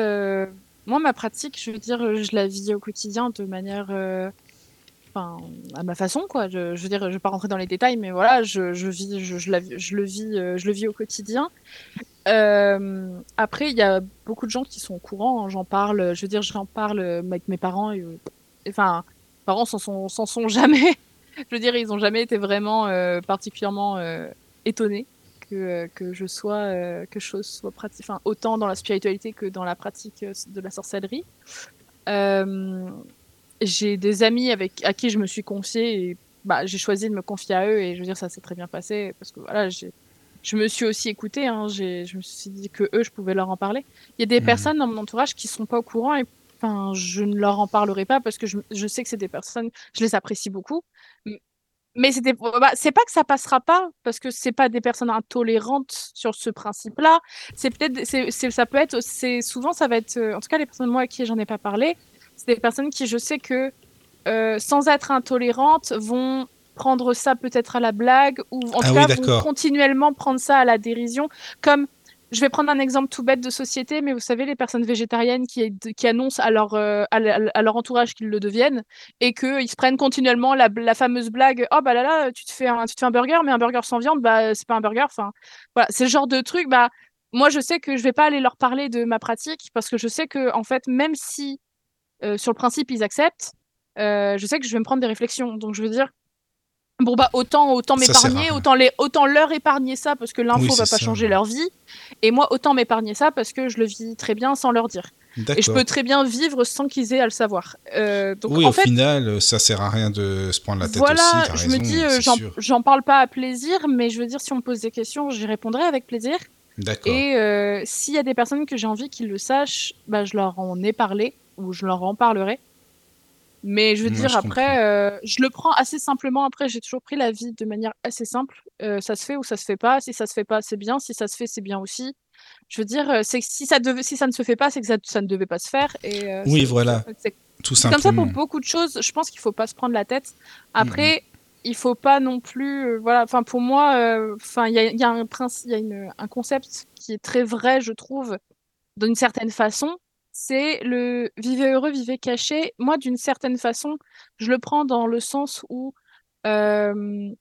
moi, ma pratique, je veux dire, je la vis au quotidien de manière, à ma façon, quoi. Je, je veux dire, je vais pas rentrer dans les détails, mais voilà, je, je vis, je, le vis, euh, je le vis au quotidien. Euh, après, il y a beaucoup de gens qui sont au courant. hein, J'en parle, je veux dire, j'en parle avec mes parents. Et, euh, enfin, mes parents s'en sont, s'en sont jamais. je veux dire, ils ont jamais été vraiment particulièrement étonnés que, que je sois, que je sois pratique, autant dans la spiritualité que dans la pratique de la sorcellerie. J'ai des amis avec à qui je me suis confiée et bah, j'ai choisi de me confier à eux et je veux dire ça s'est très bien passé parce que voilà j'ai je me suis aussi écoutée hein, j'ai je me suis dit que eux je pouvais leur en parler. Il y a des Mhm. personnes dans mon entourage qui sont pas au courant et enfin je ne leur en parlerai pas parce que je, je sais que c'est des personnes je les apprécie beaucoup. Mais c'était bah, c'est pas que ça passera pas parce que c'est pas des personnes intolérantes sur ce principe là c'est peut-être c'est ça peut être c'est souvent ça va être euh, en tout cas les personnes moi à qui j'en ai pas parlé des personnes qui je sais que euh, sans être intolérantes vont prendre ça peut-être à la blague ou en Ah tout oui, cas vont continuellement prendre ça à la dérision comme je vais prendre un exemple tout bête de société, mais vous savez, les personnes végétariennes qui, qui annoncent à leur, euh, à, leur entourage qu'ils le deviennent et qu'ils se prennent continuellement la, la fameuse blague Oh bah là là, tu te, fais un, tu te fais un burger, mais un burger sans viande, bah c'est pas un burger. Enfin, voilà, c'est le genre de truc. Bah, moi, je sais que je vais pas aller leur parler de ma pratique parce que je sais que, en fait, même si sur le principe ils acceptent, euh, je sais que je vais me prendre des réflexions. Donc, je veux dire, bon, bah, autant, autant m'épargner, autant, les, autant leur épargner ça parce que l'info Oui, va pas ça, changer leur vie. Et moi, autant m'épargner ça parce que je le vis très bien sans leur dire. Et je peux très bien vivre sans qu'ils aient à le savoir. Euh, donc, Oui, en au fait, final, ça sert à rien de se prendre la tête voilà, aussi. je me dis, euh, j'en- parle pas à plaisir, mais je veux dire, si on me pose des questions, j'y répondrai avec plaisir. Et euh, s'il y a des personnes que j'ai envie qu'ils le sachent, bah, je leur en ai parlé ou je leur en parlerai. Mais je veux dire, je après, euh, je le prends assez simplement. Après, j'ai toujours pris la vie de manière assez simple. Euh, ça se fait ou ça se fait pas. Si ça se fait pas, c'est bien. Si ça se fait, c'est bien aussi. Je veux dire, euh, c'est si ça, devait, si ça ne se fait pas, c'est que ça, ça ne devait pas se faire. Et, euh, Oui, voilà. c'est Tout c'est comme ça pour simplement. beaucoup de choses. Je pense qu'il faut pas se prendre la tête. Après, il faut pas non plus, euh, voilà. Enfin, pour moi, euh, il y a, il y a un principe, il y a une, un concept qui est très vrai, je trouve, d'une certaine façon. C'est le vivez heureux, vivez caché. Moi, d'une certaine façon, je le prends dans le sens où euh,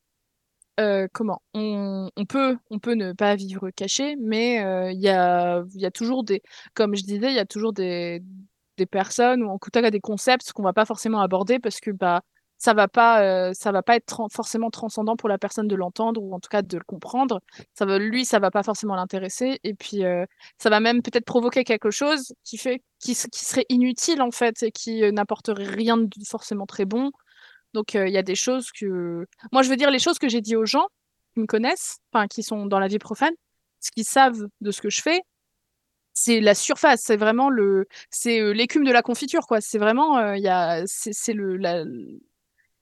euh, comment on, peut ne pas vivre caché, mais euh, il y a toujours des comme je disais, il y a toujours des des personnes ou en tout cas des concepts qu'on va pas forcément aborder parce que bah ça va pas euh, ça va pas être forcément transcendant pour la personne de l'entendre ou en tout cas de le comprendre. Ça va lui ça va pas forcément l'intéresser et puis euh, ça va même peut-être provoquer quelque chose qui fait qui, qui serait inutile en fait et qui euh, n'apporterait rien de forcément très bon. Donc il y a des choses que moi je veux dire les choses que j'ai dit aux gens qui me connaissent, enfin qui sont dans la vie profane, ce qu'ils savent de ce que je fais, c'est la surface, c'est vraiment le, c'est l'écume de la confiture, quoi. C'est vraiment, il y a, c'est le,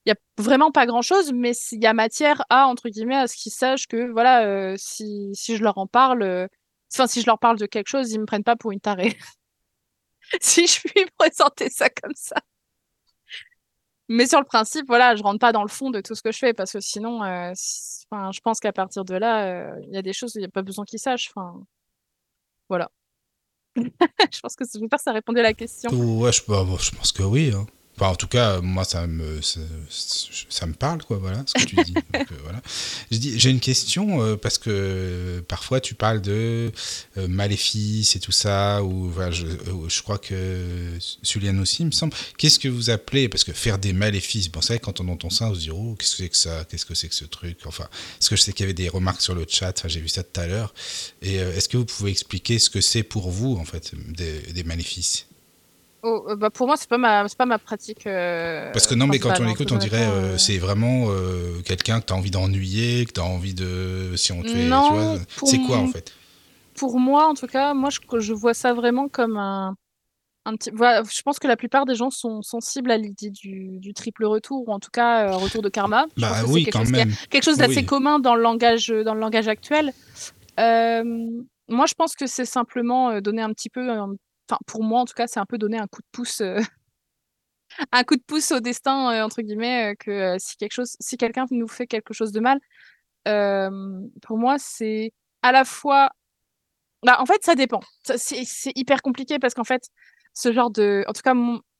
il y a vraiment pas grand chose, mais il y a matière à entre guillemets à ce qu'ils sachent que voilà, euh, si, si je leur en parle, enfin si je leur parle de quelque chose, ils me prennent pas pour une tarée. si je puis présenter ça comme ça. Mais sur le principe, voilà, je rentre pas dans le fond de tout ce que je fais parce que sinon, enfin, je pense qu'à partir de là, il y a des choses, il n'y a pas besoin qu'ils sachent. Enfin, voilà. je pense que j'espère que ça répondait à la question. Ouais, je, bah, pense que oui. Hein. Enfin, en tout cas, moi, ça me, ça, me parle, quoi, voilà, ce que tu dis. Euh, voilà. J'ai une question, euh, parce que parfois tu parles de euh, maléfices et tout ça, ou je, je, crois que Suliane aussi, il me semble. Qu'est-ce que vous appelez, parce que faire des maléfices, bon, c'est vrai, quand on entend ça, on se dit, oh, qu'est-ce que c'est que ça, qu'est-ce que c'est que ce truc, enfin, est-ce que je sais qu'il y avait des remarques sur le chat, enfin, j'ai vu ça tout à l'heure, et est-ce que vous pouvez expliquer ce que c'est pour vous, en fait, des, des maléfices? Oh, euh, bah pour moi, c'est pas ma, c'est pas ma pratique. Euh, Parce que non, mais quand on l'écoute, on dirait euh, c'est vraiment quelqu'un que tu as envie d'ennuyer, que tu as envie de. Si on. Non, c'est quoi en fait? Pour moi, en tout cas, moi, je, je vois ça vraiment comme un. un petit... Voilà, je pense que la plupart des gens sont sensibles à l'idée du, du triple retour, ou en tout cas retour de karma. Je bah oui, quand même. quelque chose d'assez commun dans le langage, dans le langage actuel. moi, je pense que c'est simplement donner un petit peu enfin pour moi en tout cas, c'est un peu donner un coup de pouce, euh, un coup de pouce au destin euh, entre guillemets euh, que si quelque chose, si quelqu'un nous fait quelque chose de mal, pour moi c'est à la fois, bah en fait ça dépend. C'est hyper compliqué parce qu'en fait ce genre de, en tout cas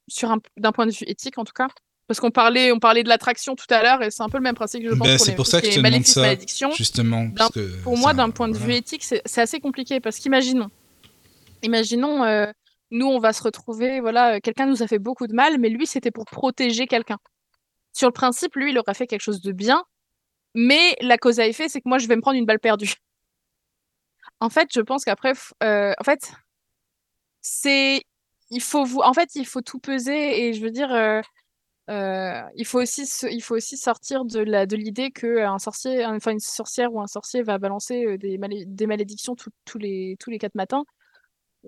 sur un d'un point de vue éthique en tout cas. Parce qu'on parlait, on parlait de l'attraction tout à l'heure et c'est un peu le même principe que je pense ben, pour, les, pour ça que je te demande ça, justement. pour moi, d'un point de vue éthique, c'est assez compliqué parce qu'imaginons, Imaginons, euh, nous, on va se retrouver, voilà, euh, quelqu'un nous a fait beaucoup de mal, mais lui, c'était pour protéger quelqu'un. Sur le principe, lui, il aurait fait quelque chose de bien, mais la cause à effet, c'est que moi, je vais me prendre une balle perdue. En fait, je pense qu'après, euh, en fait, c'est, il faut tout peser et je veux dire, il faut aussi, sortir de l'idée que un sorcier, enfin une sorcière ou un sorcier va balancer des, malédictions tous les quatre matins.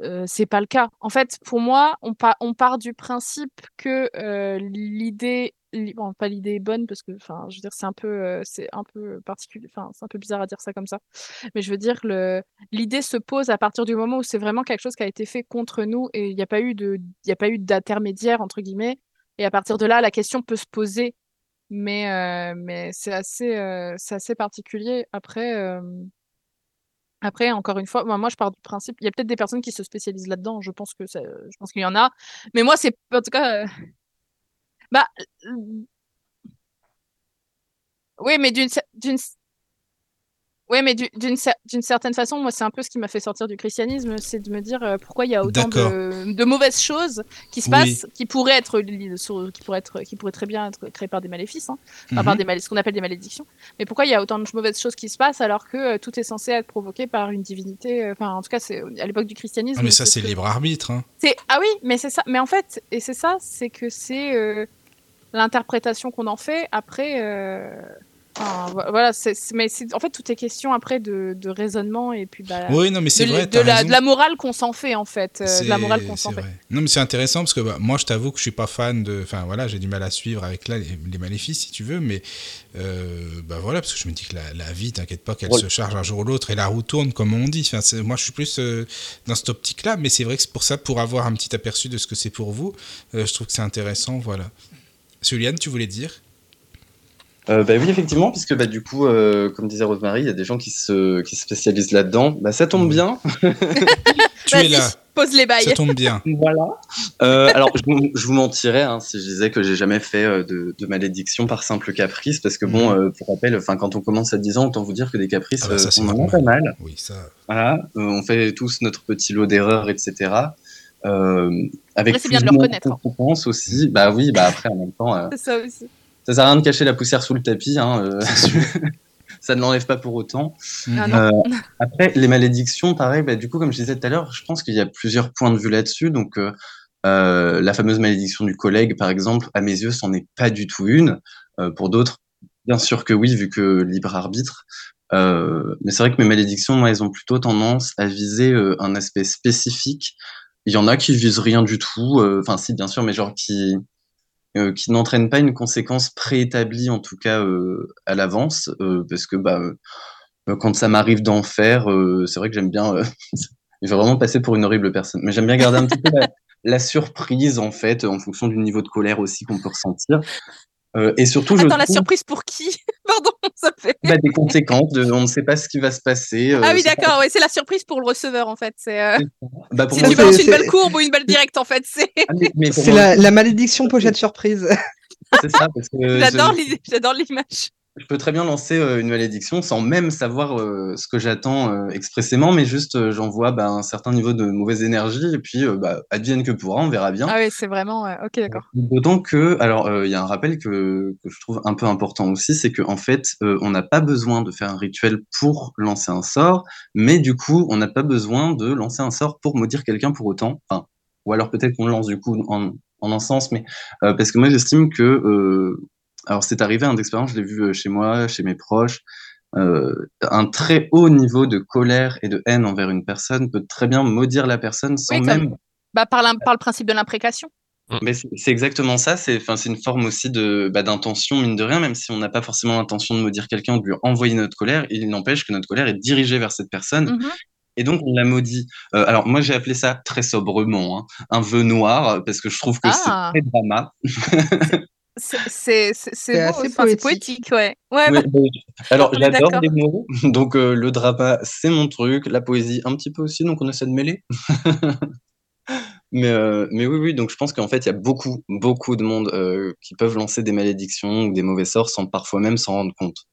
Euh, c'est pas le cas. En fait, pour moi, on, on part du principe que euh, l'idée, bon, pas l'idée est bonne parce que, enfin, je veux dire, c'est un peu, euh, c'est un peu particulier, enfin, c'est un peu bizarre à dire ça comme ça. Mais je veux dire, l'idée se pose à partir du moment où c'est vraiment quelque chose qui a été fait contre nous et il n'y a pas eu de, il a pas eu d'intermédiaire entre guillemets. Et à partir de là, la question peut se poser. Mais, mais c'est assez, assez particulier. Après. Après, encore une fois, moi, je pars du principe, il y a peut-être des personnes qui se spécialisent là-dedans. Je pense que je pense qu'il y en a. Mais moi, c'est en tout cas, euh, bah, oui, mais d'une d'une oui, mais d'une certaine façon, moi, c'est un peu ce qui m'a fait sortir du christianisme, c'est de me dire euh, pourquoi il y a autant de, mauvaises choses qui se passent, qui pourraient être, qui pourraient être, qui pourraient très bien être créées par des maléfices, hein, par mhm. des ce qu'on appelle des malédictions. Mais pourquoi il y a autant de mauvaises choses qui se passent alors que euh, tout est censé être provoqué par une divinité euh, Enfin, en tout cas, c'est à l'époque du christianisme. Ah, mais ça, c'est libre arbitre. Hein. C'est ah oui, mais c'est ça. Mais en fait, et c'est ça, c'est que c'est l'interprétation qu'on en fait après voilà, mais en fait tout est question après de, raisonnement et puis bah, oui, non, mais c'est de, vrai, de, la, morale qu'on s'en fait en fait, euh, de la morale qu'on s'en fait. Non, mais c'est intéressant parce que bah, moi je t'avoue que je suis pas fan de, enfin voilà, j'ai du mal à suivre avec là les, maléfices si tu veux, mais euh, bah voilà parce que je me dis que la, vie, t'inquiète pas qu'elle se charge un jour ou l'autre et la roue tourne comme on dit. Enfin, moi je suis plus euh, dans cette optique-là, mais c'est vrai que c'est pour ça, pour avoir un petit aperçu de ce que c'est pour vous, je trouve que c'est intéressant, voilà. Juliane, tu voulais dire? Euh, bah oui, effectivement, puisque bah, du coup, euh, comme disait Rosemary, il y a des gens qui se, qui spécialisent là-dedans. Bah, ça tombe bien. tu es là. Pose les bails. Ça tombe bien. voilà. Euh, alors, je, je, vous mentirais hein, si je disais que j'ai jamais fait euh, de, de, malédiction par simple caprice, parce que bon, euh, pour rappel, enfin, quand on commence à 10 ans, autant vous dire que des caprices, ah bah ça, on en a pas mal. Oui, ça. Voilà. on fait tous notre petit lot d'erreurs, etc. avec c'est bien de le reconnaître. Hein. aussi. Bah oui, bah après, en même temps. c'est ça aussi ça sert à rien de cacher la poussière sous le tapis. Hein, euh, ça ne l'enlève pas pour autant. Ah euh, après, les malédictions, pareil, bah, du coup, comme je disais tout à l'heure, je pense qu'il y a plusieurs points de vue là-dessus. Donc, euh, la fameuse malédiction du collègue, par exemple, à mes yeux, c'en est pas du tout une. pour d'autres, bien sûr que oui, vu que libre arbitre. Euh, mais c'est vrai que mes malédictions, moi, elles ont plutôt tendance à viser euh, un aspect spécifique. Il y en a qui visent rien du tout, euh, enfin si bien sûr, mais genre qui euh, qui n'entraînent pas une conséquence préétablie en tout cas euh, à l'avance, euh, parce que bah quand ça m'arrive d'en faire, c'est vrai que j'aime bien, je vais vraiment passer pour une horrible personne, mais j'aime bien garder un petit peu la surprise en fait, en fonction du niveau de colère aussi qu'on peut ressentir. Euh, et surtout, je Attends, la trouve surprise pour qui? Pardon, ça fait. bah, des conséquences, de, on ne sait pas ce qui va se passer. euh, Ah oui, pas- d'accord, ouais, c'est la surprise pour le receveur en fait. C'est euh, Bah, si moi, tu balances une balle courbe ou une balle directe en fait. C'est... Ah, moi, la, la malédiction pochette surprise. c'est ça, parce que J'adore je- l'idée, j'adore l'image. Je peux très bien lancer euh, une malédiction sans même savoir euh, ce que j'attends euh, expressément, mais juste j'envoie bah, un certain niveau de mauvaise énergie et puis bah, advienne que pourra, on verra bien. Ah oui, c'est vraiment. Ok, d'accord. D'autant que, alors euh, il y a un rappel que, que je trouve un peu important aussi, c'est qu'en fait euh, on n'a pas besoin de faire un rituel pour lancer un sort, mais du coup on n'a pas besoin de lancer un sort pour maudire quelqu'un pour autant. Enfin, ou alors peut-être qu'on le lance du coup en, en un sens, mais euh, parce que moi j'estime que euh, alors c'est arrivé un d'expérience, je l'ai vu euh, chez moi, chez mes proches. euh, un très haut niveau de colère et de haine envers une personne peut très bien maudire la personne sans Oui, comme- même. Bah, par, le principe de l'imprécation. Mais c'est exactement ça. C'est une forme aussi de bah, d'intention mine de rien, même si on n'a pas forcément l'intention de maudire quelqu'un ou de lui envoyer notre colère. Il n'empêche que notre colère est dirigée vers cette personne Mhm. et donc on la maudit. Euh, alors moi j'ai appelé ça très sobrement hein, un vœu noir parce que je trouve que Ah. c'est très drama. C'est, assez poétique. poétique, ouais. Ouais, Oui, bah, alors j'adore les mots, donc euh, le drama c'est mon truc, la poésie un petit peu aussi, donc on essaie de mêler. mais, euh, mais oui, oui, donc je pense qu'en fait il y a beaucoup, beaucoup de monde euh, qui peuvent lancer des malédictions ou des mauvais sorts sans parfois même s'en rendre compte.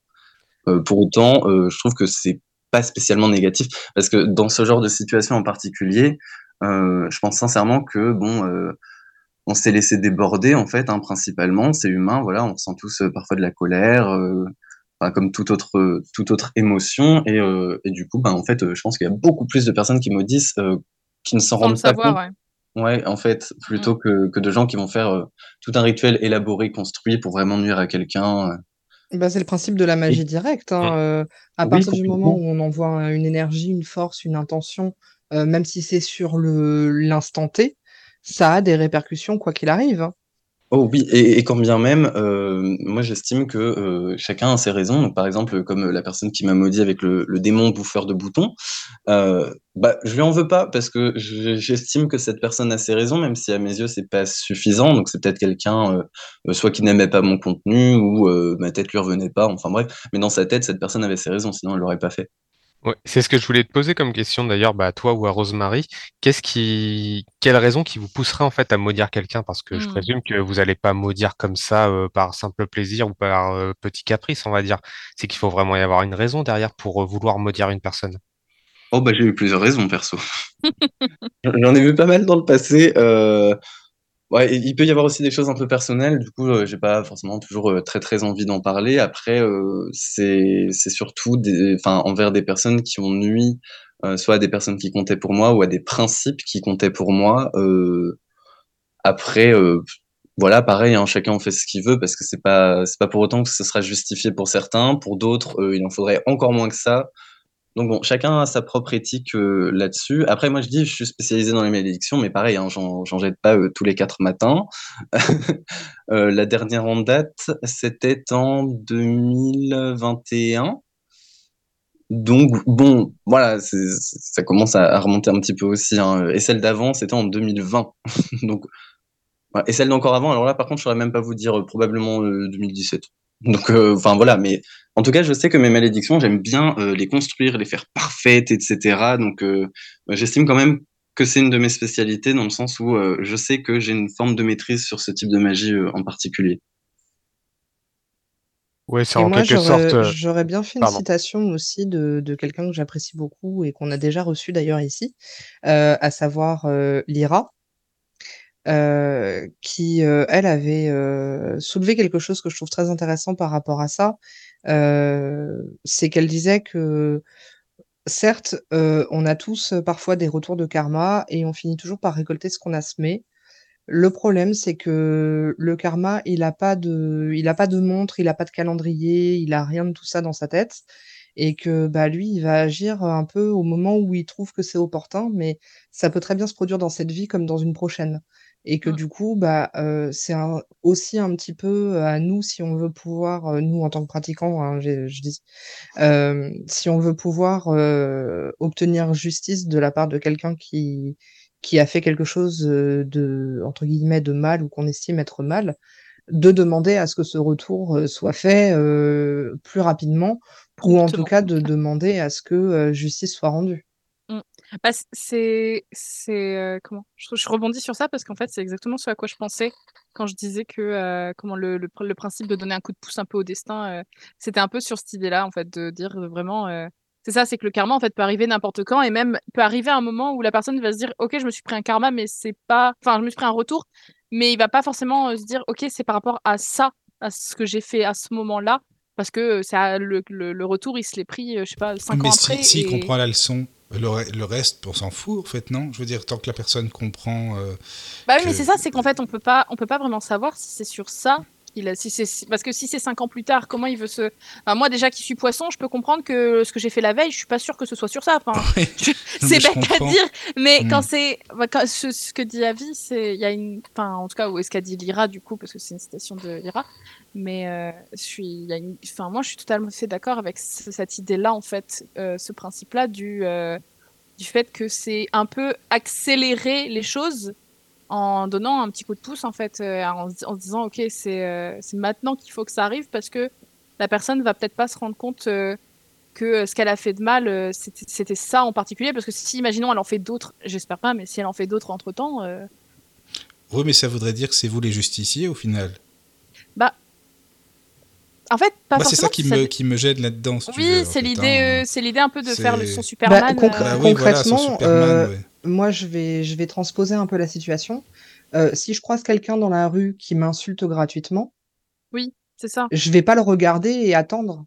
Euh, pour autant, euh, je trouve que c'est pas spécialement négatif, parce que dans ce genre de situation en particulier, euh, je pense sincèrement que bon. On s'est laissé déborder en fait, hein, principalement, c'est humain, voilà, on ressent tous euh, parfois de la colère, euh, enfin, comme toute autre toute autre émotion, et, euh, et du coup, ben en fait, euh, je pense qu'il y a beaucoup plus de personnes qui maudissent euh, qui ne s'en rendent pas savoir, compte, ouais. ouais, en fait, plutôt que que de gens qui vont faire euh, tout un rituel élaboré, construit pour vraiment nuire à quelqu'un. euh. Bah, c'est le principe de la magie directe. hein, Mm. euh, à Oui, partir du moment où on envoie une énergie, une force, une intention, euh, même si c'est sur le l'instant T, ça a des répercussions quoi qu'il arrive. hein. Oh oui, et, quand bien même, euh, moi j'estime que euh, chacun a ses raisons. Donc, par exemple, comme la personne qui m'a maudit avec le, démon bouffeur de boutons, euh, bah, je lui en veux pas parce que je- j'estime que cette personne a ses raisons, même si à mes yeux c'est pas suffisant. Donc c'est peut-être quelqu'un, euh, soit qui n'aimait pas mon contenu ou ma tête lui revenait pas. Enfin bref, mais dans sa tête cette personne avait ses raisons, sinon elle l'aurait pas fait. Ouais, c'est ce que je voulais te poser comme question d'ailleurs, bah, à toi ou à Rosemary. Qu'est-ce qui, quelle raison qui vous pousserait en fait à maudire quelqu'un? Parce que je Hmm. présume que vous allez pas maudire comme ça euh, par simple plaisir ou par euh, petit caprice, on va dire. C'est qu'il faut vraiment y avoir une raison derrière pour euh, vouloir maudire une personne. Oh bah j'ai eu plusieurs raisons perso. J'en ai vu pas mal dans le passé. Ouais, il peut y avoir aussi des choses un peu personnelles. Du coup, euh, j'ai pas forcément toujours euh, très très envie d'en parler. Après, euh, c'est surtout envers des personnes qui ont nui, euh, soit à des personnes qui comptaient pour moi ou à des principes qui comptaient pour moi. Après, voilà, pareil, hein, chacun fait ce qu'il veut parce que c'est pas pas pour autant que ce sera justifié pour certains. Pour d'autres, il en faudrait encore moins que ça. Donc bon, chacun a sa propre éthique euh, là-dessus. Après, moi je dis, je suis spécialisé dans les malédictions, mais pareil, hein, j'en jette pas euh, tous les quatre matins. Euh, la dernière en date, c'était en 2021. Donc bon, voilà, ça commence à, remonter un petit peu aussi. hein. Et celle d'avant, c'était en 2020. Donc. Et celle d'encore avant, alors là, par contre, je saurais même pas vous dire, probablement euh, 2017. Donc, euh, enfin voilà, mais en tout cas, je sais que mes malédictions, j'aime bien euh, les construire, les faire parfaites, etc. Donc, euh, j'estime quand même que c'est une de mes spécialités dans le sens où euh, je sais que j'ai une forme de maîtrise sur ce type de magie euh, en particulier. Ouais, c'est en moi, quelque sorte. j'aurais j'aurais bien fait une pardon. citation aussi de, de quelqu'un que j'apprécie beaucoup et qu'on a déjà reçu d'ailleurs ici, euh, à savoir euh, Lyra, euh, qui, euh, elle, avait euh, soulevé quelque chose que je trouve très intéressant par rapport à ça. Euh, c'est qu'elle disait que, certes, euh, on a tous euh, parfois des retours de karma et on finit toujours par récolter ce qu'on a semé. Le problème, c'est que le karma, il a pas de il a pas de montre, il a pas de calendrier, il a rien de tout ça dans sa tête et que bah, lui, il va agir un peu au moment où il trouve que c'est opportun, mais ça peut très bien se produire dans cette vie comme dans une prochaine. Et que Mmh. du coup, bah, euh, c'est un- aussi un petit peu à nous, si on veut pouvoir, euh, nous en tant que pratiquants, hein, j'ai- je dis, euh, si on veut pouvoir euh, obtenir justice de la part de quelqu'un qui, qui a fait quelque chose euh, de, entre guillemets, de mal ou qu'on estime être mal, de demander à ce que ce retour euh, soit fait euh, plus rapidement ou en tout Promptement. cas de demander à ce que euh, justice soit rendue. Bah, c'est, c'est euh, comment? Je, je rebondis sur ça parce qu'en fait, c'est exactement ce à quoi je pensais quand je disais que euh, comment le, le, pr- le principe de donner un coup de pouce un peu au destin, euh, c'était un peu sur cette idée-là, en fait, de dire vraiment. c'est ça, c'est que le karma, en fait, peut arriver n'importe quand et même peut arriver à un moment où la personne va se dire, ok, je me suis pris un karma, mais c'est pas, enfin, je me suis pris un retour, mais il va pas forcément se dire, ok, c'est par rapport à ça, à ce que j'ai fait à ce moment-là, parce que ça, le, le, le retour, il se l'est pris, je sais pas, cinq Mais ans si, après. et... comprend la leçon, le, re- le reste, on s'en fout, en fait, non? Je veux dire, tant que la personne comprend. euh, Bah oui, mais c'est ça, c'est qu'en fait, on peut pas, on peut pas vraiment savoir si c'est sur ça. Qu'il a- si c'est, si- parce que si c'est cinq ans plus tard, comment il veut se. Enfin, moi, déjà qui suis poisson, je peux comprendre que ce que j'ai fait la veille, je suis pas sûre que ce soit sur ça. Enfin, Ouais, je- mais c'est bête à comprends. dire, mais Mm. quand c'est. quand- ce, ce que dit Avi, c'est. Il y a une. Enfin, en tout cas, où est-ce qu'a dit Lyra, du coup, parce que c'est une citation de Lyra. Mais euh, je suis. il Y a une... Enfin, moi, je suis totalement fait d'accord avec ce- cette idée-là, en fait, euh, ce principe-là du. euh, du fait que c'est un peu accélérer les choses en donnant un petit coup de pouce en fait, euh, en, se- en se disant ok c'est euh, c'est maintenant qu'il faut que ça arrive parce que la personne va peut-être pas se rendre compte euh, que ce qu'elle a fait de mal euh, c'était ça en particulier parce que si imaginons elle en fait d'autres, j'espère pas, mais si elle en fait d'autres entre temps, Oui, mais ça voudrait dire que c'est vous les justiciers au final. en fait pas Bah, c'est ça qui ça- me, qui me gêne là-dedans. si Oui, c'est l'idée, hein. euh, c'est l'idée un peu de faire le son Superman. Bah, euh, Bah oui, voilà, son concrètement, Superman, euh, ouais. Moi, je vais, je vais transposer un peu la situation. Euh, si je croise quelqu'un dans la rue qui m'insulte gratuitement, Oui, c'est ça. je vais pas le regarder et attendre.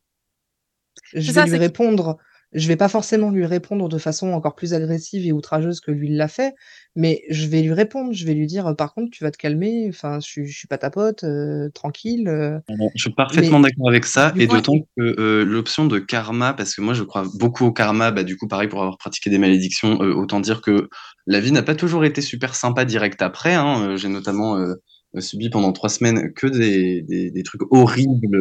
Je vais ça, lui répondre. Je vais pas forcément lui répondre de façon encore plus agressive et outrageuse que lui l'a fait, mais je vais lui répondre. Je vais lui dire, par contre, tu vas te calmer. Enfin, je, je suis pas ta pote, euh, tranquille. euh. Je suis parfaitement Mais- d'accord avec ça, du et d'autant que euh, l'option de karma, parce que moi je crois beaucoup au karma, bah, du coup pareil pour avoir pratiqué des malédictions, autant dire que la vie n'a pas toujours été super sympa direct après. hein. J'ai notamment subi pendant trois semaines que des, des, des trucs horribles.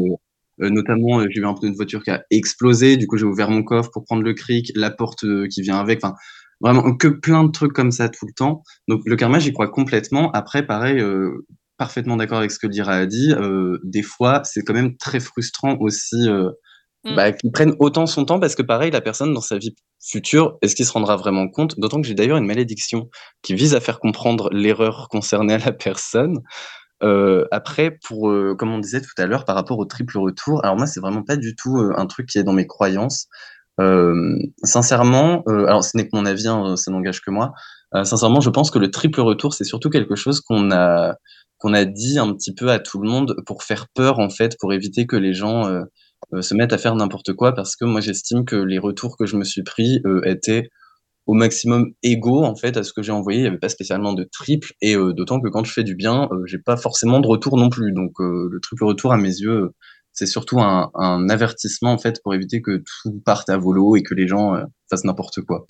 Euh, notamment, euh, j'ai eu un pneu de voiture qui a explosé, du coup j'ai ouvert mon coffre pour prendre le cric, la porte euh, qui vient avec, enfin vraiment que plein de trucs comme ça tout le temps. Donc le karma, j'y crois complètement. Après, pareil, euh, parfaitement d'accord avec ce que Lyra a dit. Euh, des fois, c'est quand même très frustrant aussi euh, Mm. bah, qu'il prenne autant son temps parce que pareil, la personne dans sa vie future, est-ce qu'il se rendra vraiment compte? D'autant que j'ai d'ailleurs une malédiction qui vise à faire comprendre l'erreur concernée à la personne. Euh, après, pour euh, comme on disait tout à l'heure, par rapport au triple retour, alors moi, c'est vraiment pas du tout euh, un truc qui est dans mes croyances. Sincèrement, alors ce n'est que mon avis, hein, ça n'engage que moi. Sincèrement, je pense que le triple retour, c'est surtout quelque chose qu'on a qu'on a dit un petit peu à tout le monde pour faire peur en fait, pour éviter que les gens se mettent à faire n'importe quoi, parce que moi j'estime que les retours que je me suis pris étaient au maximum égaux en fait à ce que j'ai envoyé. Il n'y avait pas spécialement de triple, et euh, d'autant que quand je fais du bien, euh, j'ai pas forcément de retour non plus. Donc euh, le triple retour à mes yeux, c'est surtout un, un avertissement en fait pour éviter que tout parte à volo et que les gens euh, fassent n'importe quoi.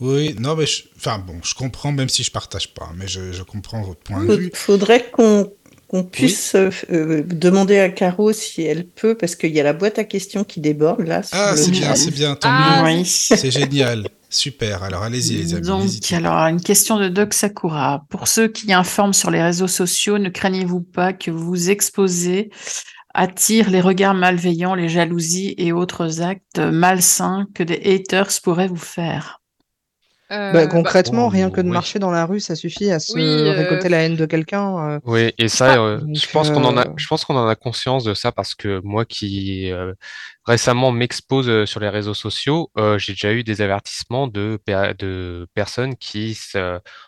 Oui, non, mais je... enfin bon, je comprends, même si je partage pas, mais je, je comprends votre point de vue. Faudrait qu'on qu'on puisse euh, demander à Caro si elle peut, parce qu'il y a la boîte à questions qui déborde là. Ah, c'est bien, c'est bien, tant Ah, mieux. oui. C'est génial. Super. Alors allez-y, les amis. Donc, alors, une question de Doc Sakura. Pour ceux qui informent sur les réseaux sociaux, ne craignez-vous pas que vous vous exposez attire les regards malveillants, les jalousies et autres actes malsains que des haters pourraient vous faire? Euh, Bah, bah, concrètement, rien que de oui. marcher dans la rue, ça suffit à se Oui, euh, récolter la haine de quelqu'un. euh. Oui, et ça, euh, Donc, je pense qu'on en a, je pense qu'on en a conscience de ça parce que moi qui euh, récemment m'expose sur les réseaux sociaux, euh, j'ai déjà eu des avertissements de, per- de personnes qui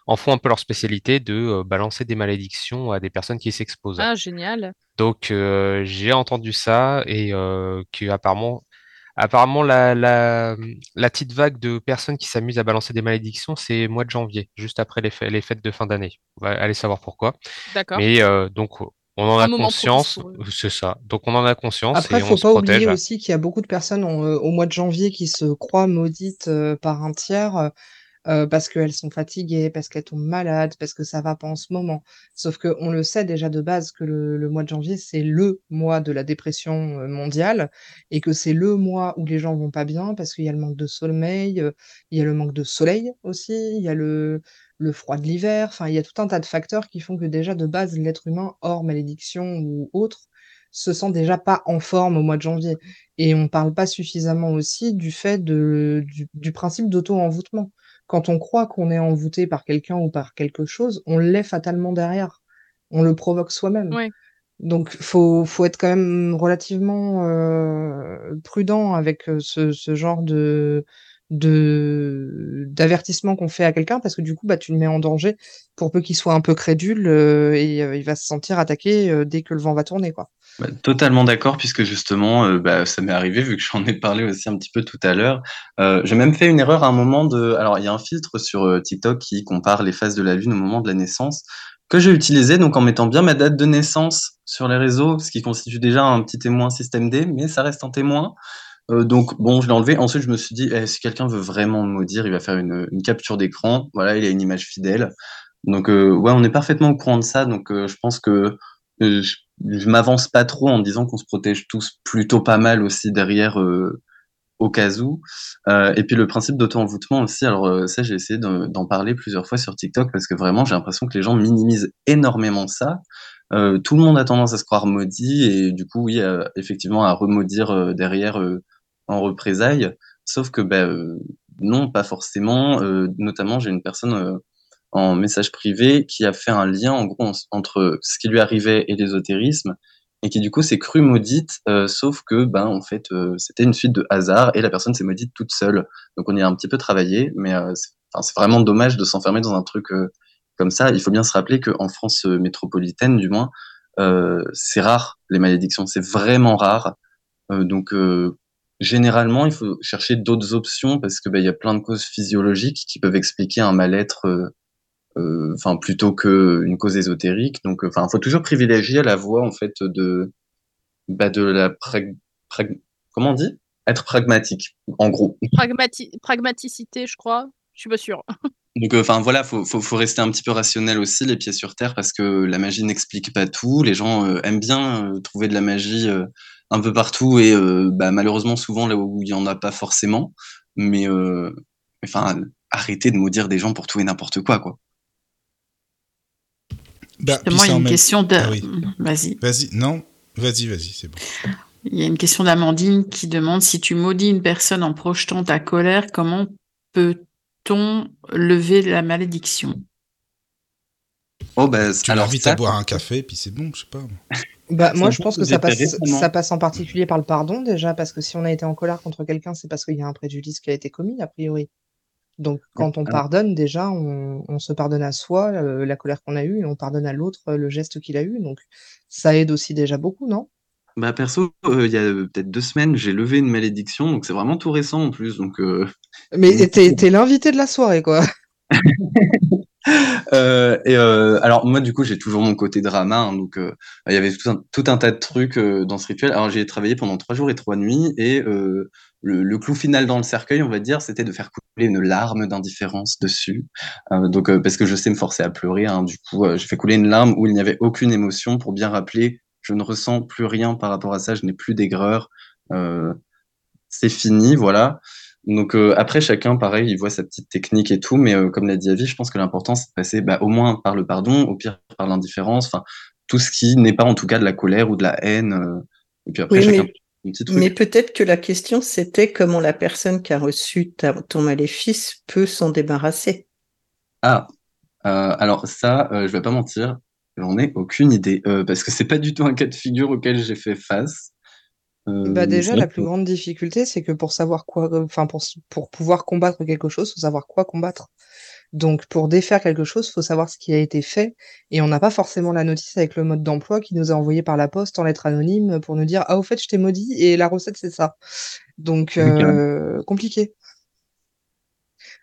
en font un peu leur spécialité de euh, balancer des malédictions à des personnes qui s'exposent. ah génial. Donc euh, j'ai entendu ça et euh, que apparemment, apparemment la, la, la petite vague de personnes qui s'amusent à balancer des malédictions, c'est mois de janvier, juste après les, fê- les fêtes de fin d'année. On va aller savoir pourquoi. D'accord. Mais euh, donc On en Un a conscience, c'est ça. Donc on en a conscience Après, et faut on se pas protège. oublier aussi qu'il y a beaucoup de personnes en, euh, au mois de janvier qui se croient maudites euh, par un tiers euh, parce qu'elles sont fatiguées, parce qu'elles tombent malades, parce que ça va pas en ce moment. Sauf que on le sait déjà de base que le, le mois de janvier, c'est le mois de la dépression euh, mondiale et que c'est le mois où les gens vont pas bien parce qu'il y a le manque de sommeil, euh, il y a le manque de soleil aussi, il y a le, froid de l'hiver, enfin, il y a tout un tas de facteurs qui font que déjà de base, l'être humain, hors malédiction ou autre, se sent déjà pas en forme au mois de janvier. Et on parle pas suffisamment aussi du fait du, du principe d'auto-envoûtement. Quand on croit qu'on est envoûté par quelqu'un ou par quelque chose, on l'est fatalement derrière. On le provoque soi-même. Ouais. Donc, faut, faut être quand même relativement euh, prudent avec euh, ce, ce genre de de d'avertissement qu'on fait à quelqu'un parce que du coup bah tu le mets en danger pour peu qu'il soit un peu crédule euh, et euh, il va se sentir attaqué euh, dès que le vent va tourner quoi. Bah, totalement d'accord, puisque justement, euh, bah, ça m'est arrivé, vu que j'en ai parlé aussi un petit peu tout à l'heure. Euh, j'ai même fait une erreur à un moment de... Alors, il y a un filtre sur euh, TikTok qui compare les phases de la lune au moment de la naissance, que j'ai utilisé donc en mettant bien ma date de naissance sur les réseaux, ce qui constitue déjà un petit témoin système D, mais ça reste un témoin. Euh, donc bon, je l'ai enlevé. Ensuite, je me suis dit, eh, si quelqu'un veut vraiment me maudire, il va faire une, une capture d'écran. Voilà, il a une image fidèle. Donc euh, ouais, on est parfaitement au courant de ça. Donc euh, je pense que euh, je, je m'avance pas trop en disant qu'on se protège tous plutôt pas mal aussi derrière euh, au cas où. Euh, et puis le principe d'auto-envoûtement aussi. Alors euh, ça, j'ai essayé de- d'en parler plusieurs fois sur TikTok parce que vraiment, j'ai l'impression que les gens minimisent énormément ça. Euh, tout le monde a tendance à se croire maudit et du coup, oui, euh, effectivement, à remaudire euh, derrière en représailles. Sauf que, euh, non, pas forcément. Notamment, j'ai une personne en message privé qui a fait un lien, en gros, en- entre ce qui lui arrivait et l'ésotérisme et qui, du coup, s'est crue maudite, euh, sauf que, ben, en fait, euh, c'était une suite de hasard et la personne s'est maudite toute seule. Donc, on y a un petit peu travaillé, mais euh, c'est vraiment dommage de s'enfermer dans un truc comme ça. Il faut bien se rappeler qu'en France métropolitaine, du moins, c'est rare, les malédictions, c'est vraiment rare. Donc, généralement, il faut chercher d'autres options parce que ben, il y a plein de causes physiologiques qui peuvent expliquer un mal-être, enfin plutôt que une cause ésotérique. Donc, euh, enfin, faut toujours privilégier la voie en fait de bah, de la prag... prag- comment on dit? Être pragmatique, en gros. Pragmati- pragmaticité, je crois. Je suis pas sûre. Donc, euh, enfin voilà, faut, faut, faut rester un petit peu rationnel aussi, les pieds sur terre, parce que la magie n'explique pas tout. Les gens euh, aiment bien euh, trouver de la magie euh, un peu partout et euh, bah, malheureusement souvent là où il y en a pas forcément. Mais euh, enfin, arrêtez de maudire des gens pour tout et n'importe quoi, quoi. Bah, Justement, il y a une question de. Ah oui. Vas-y. Vas-y, non, vas-y, vas-y, c'est bon. Il y a une question d'Amandine qui demande si tu maudis une personne en projetant ta colère, comment peut-on lever la malédiction? Oh, bah, Tu l'invites ça, à boire un café, puis c'est bon, je sais pas. Bah, moi, je pense que ça passe, ça passe en particulier par le pardon, déjà, parce que si on a été en colère contre quelqu'un, c'est parce qu'il y a un préjudice qui a été commis, a priori. Donc, quand on pardonne, déjà, on, on se pardonne à soi euh, la colère qu'on a eue et on pardonne à l'autre euh, le geste qu'il a eu. Donc, ça aide aussi déjà beaucoup, non? Bah perso, euh, il y a peut-être deux semaines, j'ai levé une malédiction, donc c'est vraiment tout récent en plus. Donc Mais t'es l'invité de la soirée, quoi. Euh, euh, alors moi du coup j'ai toujours mon côté drama, hein, donc euh, il y avait tout un, tas de trucs dans ce rituel. Alors j'ai travaillé pendant trois jours et trois nuits et le, clou final dans le cercueil, on va dire, c'était de faire couler une larme d'indifférence dessus. Donc parce que je sais me forcer à pleurer, hein, du coup j'ai fait couler une larme où il n'y avait aucune émotion pour bien rappeler je ne ressens plus rien par rapport à ça, je n'ai plus d'aigreur, c'est fini, voilà. Donc euh, après, chacun, pareil, il voit sa petite technique et tout, mais euh, comme l'a dit Avi, je pense que l'important, c'est de passer bah, au moins par le pardon, au pire par l'indifférence, enfin, tout ce qui n'est pas en tout cas de la colère ou de la haine. euh, et puis après, Oui, chacun mais- un petit truc. Mais peut-être que la question, c'était comment la personne qui a reçu ta- ton maléfice peut s'en débarrasser. Ah, alors ça, je vais pas mentir, j'en ai aucune idée, parce que c'est pas du tout un cas de figure auquel j'ai fait face. Euh, Bah mais déjà, la plus grande difficulté, c'est que pour savoir quoi, enfin pour, pour pouvoir combattre quelque chose, faut savoir quoi combattre. Donc pour défaire quelque chose, faut savoir ce qui a été fait, et on n'a pas forcément la notice avec le mode d'emploi qui nous a envoyé par la poste en lettres anonymes pour nous dire ah au fait je t'ai maudit et la recette c'est ça. Donc euh, compliqué.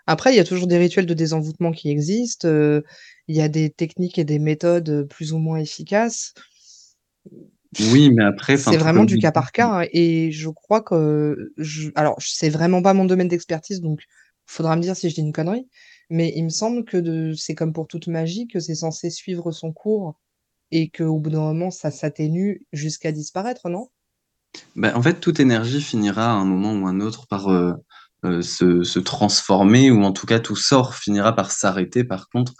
Après, il y a toujours des rituels de désenvoûtement qui existent. euh, il y a des techniques et des méthodes euh, plus ou moins efficaces. Oui, mais après, c'est vraiment du cas par cas. Hein, et je crois que. Je... Alors, c'est vraiment pas mon domaine d'expertise, donc il faudra me dire si je dis une connerie. Mais il me semble que de... c'est comme pour toute magie, que c'est censé suivre son cours et qu'au bout d'un moment, ça s'atténue jusqu'à disparaître, non? Bah, En fait, toute énergie finira à un moment ou un autre par euh, euh, se, se, transformer, ou en tout cas, tout sort finira par s'arrêter, par contre.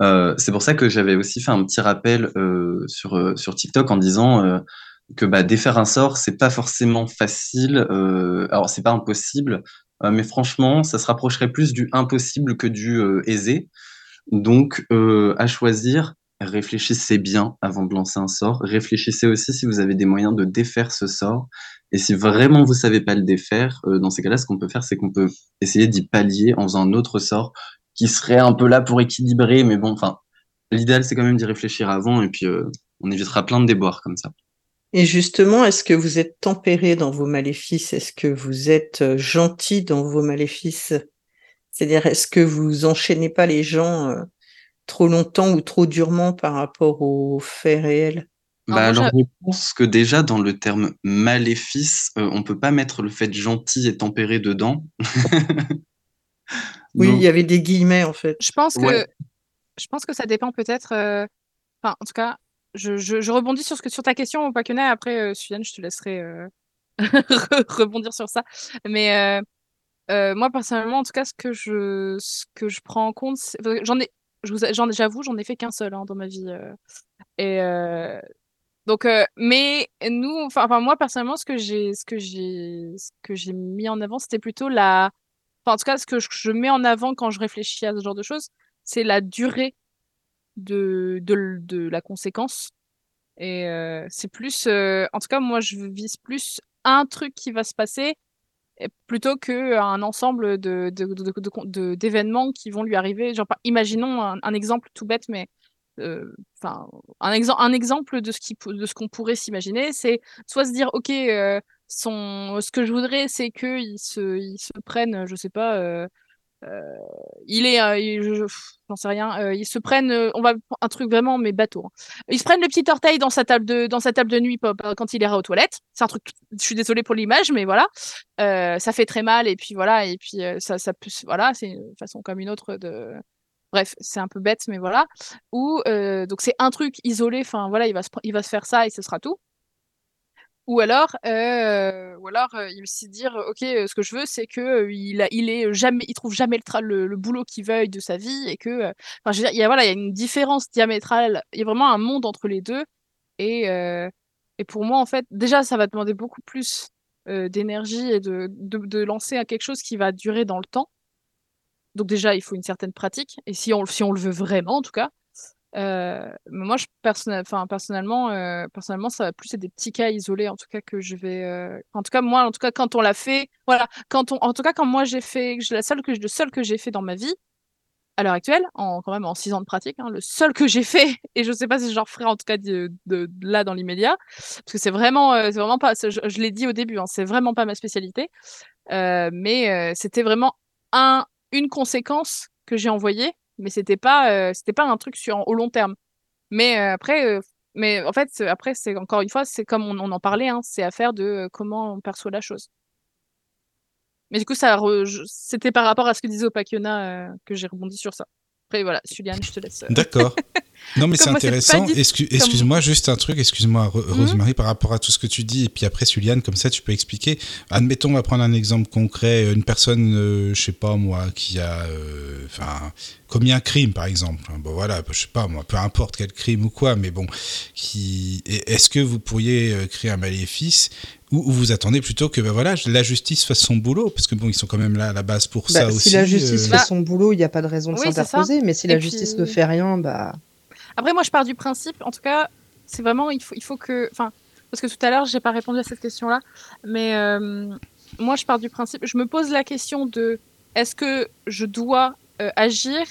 Euh, c'est pour ça que j'avais aussi fait un petit rappel euh, sur, euh, sur TikTok en disant euh, que bah, défaire un sort, c'est pas forcément facile. alors, c'est pas impossible, mais franchement, ça se rapprocherait plus du impossible que du aisé. Donc, à choisir, réfléchissez bien avant de lancer un sort. Réfléchissez aussi si vous avez des moyens de défaire ce sort. Et si vraiment vous savez pas le défaire, dans ces cas-là, ce qu'on peut faire, c'est qu'on peut essayer d'y pallier en faisant un autre sort qui serait un peu là pour équilibrer. Mais bon, enfin, l'idéal, c'est quand même d'y réfléchir avant et puis euh, on évitera plein de déboires comme ça. Et justement, est-ce que vous êtes tempéré dans vos maléfices? Est-ce que vous êtes euh, gentil dans vos maléfices? C'est-à-dire, est-ce que vous enchaînez pas les gens euh, trop longtemps ou trop durement par rapport aux faits réels? Bah alors, je pense que déjà dans le terme maléfice, on peut pas mettre le fait gentil et tempéré dedans. Oui, il y avait des guillemets en fait. Je pense que, je pense que ça dépend peut-être. euh, Enfin, en tout cas, je, je, je rebondis sur, ce que, sur ta question, Paquenay. Après, euh, Suzanne, je te laisserai euh, rebondir sur ça. Mais euh, euh, moi, personnellement, en tout cas, ce que je, ce que je prends en compte, j'en ai, j'avoue, j'en ai fait qu'un seul hein, dans ma vie. euh. et euh, donc, euh, mais nous, enfin, enfin, moi, personnellement, ce que j'ai, ce que j'ai, ce que j'ai mis en avant, c'était plutôt la en tout cas, ce que je mets en avant quand je réfléchis à ce genre de choses, c'est la durée de, la conséquence. Et euh, c'est plus, euh, en tout cas, moi, je vise plus un truc qui va se passer plutôt qu'un ensemble d'événements qui vont lui arriver. Imaginons un, exemple tout bête, mais euh, enfin un, ex un exemple de ce qu'on pourrait s'imaginer c'est soit se dire ok son ce que je voudrais c'est que il se il se prennent je sais pas euh, euh, il est euh, j'en sais rien euh, ils se prennent on va un truc vraiment mais bateau hein. ils se prennent le petit orteil dans sa table de dans sa table de nuit quand il ira aux toilettes c'est un truc je suis désolée pour l'image mais voilà ça fait très mal et puis voilà et puis ça ça voilà c'est une façon comme une autre de Bref, c'est un peu bête, mais voilà. Ou euh, donc c'est un truc isolé. Enfin voilà, il va se il va se faire ça et ce sera tout. Ou alors, euh, ou alors euh, il se dire, ok, ce que je veux, c'est que il a, il est jamais, il trouve jamais le, le, le boulot qu'il veuille de sa vie et que, enfin, je veux dire, il y a voilà, il y a une différence diamétrale. Il y a vraiment un monde entre les deux. Et et pour moi, en fait, déjà, ça va demander beaucoup plus d'énergie et de, de, de lancer à quelque chose qui va durer dans le temps. Donc déjà, il faut une certaine pratique, et si on, si on le veut vraiment, en tout cas. Euh, moi, je, personnel, personnellement, euh, personnellement, ça va plus être des petits cas isolés, en tout cas, que je vais... Euh... En tout cas, moi, en tout cas, quand on l'a fait, voilà, quand on, en tout cas, quand moi j'ai fait, la seule que, le seul que j'ai fait dans ma vie, à l'heure actuelle, en, quand même en six ans de pratique, hein, le seul que j'ai fait, et je sais pas si je referai en tout cas de, là dans l'immédiat, parce que c'est vraiment, c'est vraiment pas, je, l'ai dit au début, hein, c'est vraiment pas ma spécialité, mais c'était vraiment un une conséquence que j'ai envoyée, mais c'était pas euh, c'était pas un truc sur au long terme. Mais euh, après, euh, mais en fait après c'est encore une fois c'est comme on, en parlait, hein, c'est affaire de comment on perçoit la chose. Mais du coup ça c'était par rapport à ce que disait Opakiona que j'ai rebondi sur ça. Après voilà, je te laisse. D'accord. Non, mais c'est intéressant. Excuse, excuse-moi, juste un truc, excuse-moi, mhm. Rosemary, par rapport à tout ce que tu dis, et puis après, Juliane, comme ça, tu peux expliquer. Admettons, on va prendre un exemple concret. Une personne, euh, je sais pas moi, qui a euh, enfin, commis un crime, par exemple. Bon, voilà, je sais pas moi, peu importe quel crime ou quoi, mais bon, qui... est-ce que vous pourriez euh, créer un maléfice ou, vous attendez plutôt que ben voilà, la justice fasse son boulot Parce que bon, ils sont quand même là à la base pour bah, ça si aussi. Si la justice fait son boulot, il n'y a pas de raison de oui, s'interposer, mais si et la puis... justice ne fait rien, bah. Après, moi, je pars du principe, en tout cas, c'est vraiment, il faut, il faut que. Enfin, parce que tout à l'heure, j'ai pas répondu à cette question-là, mais euh, moi, je pars du principe, je me pose la question de est-ce que je dois euh, agir?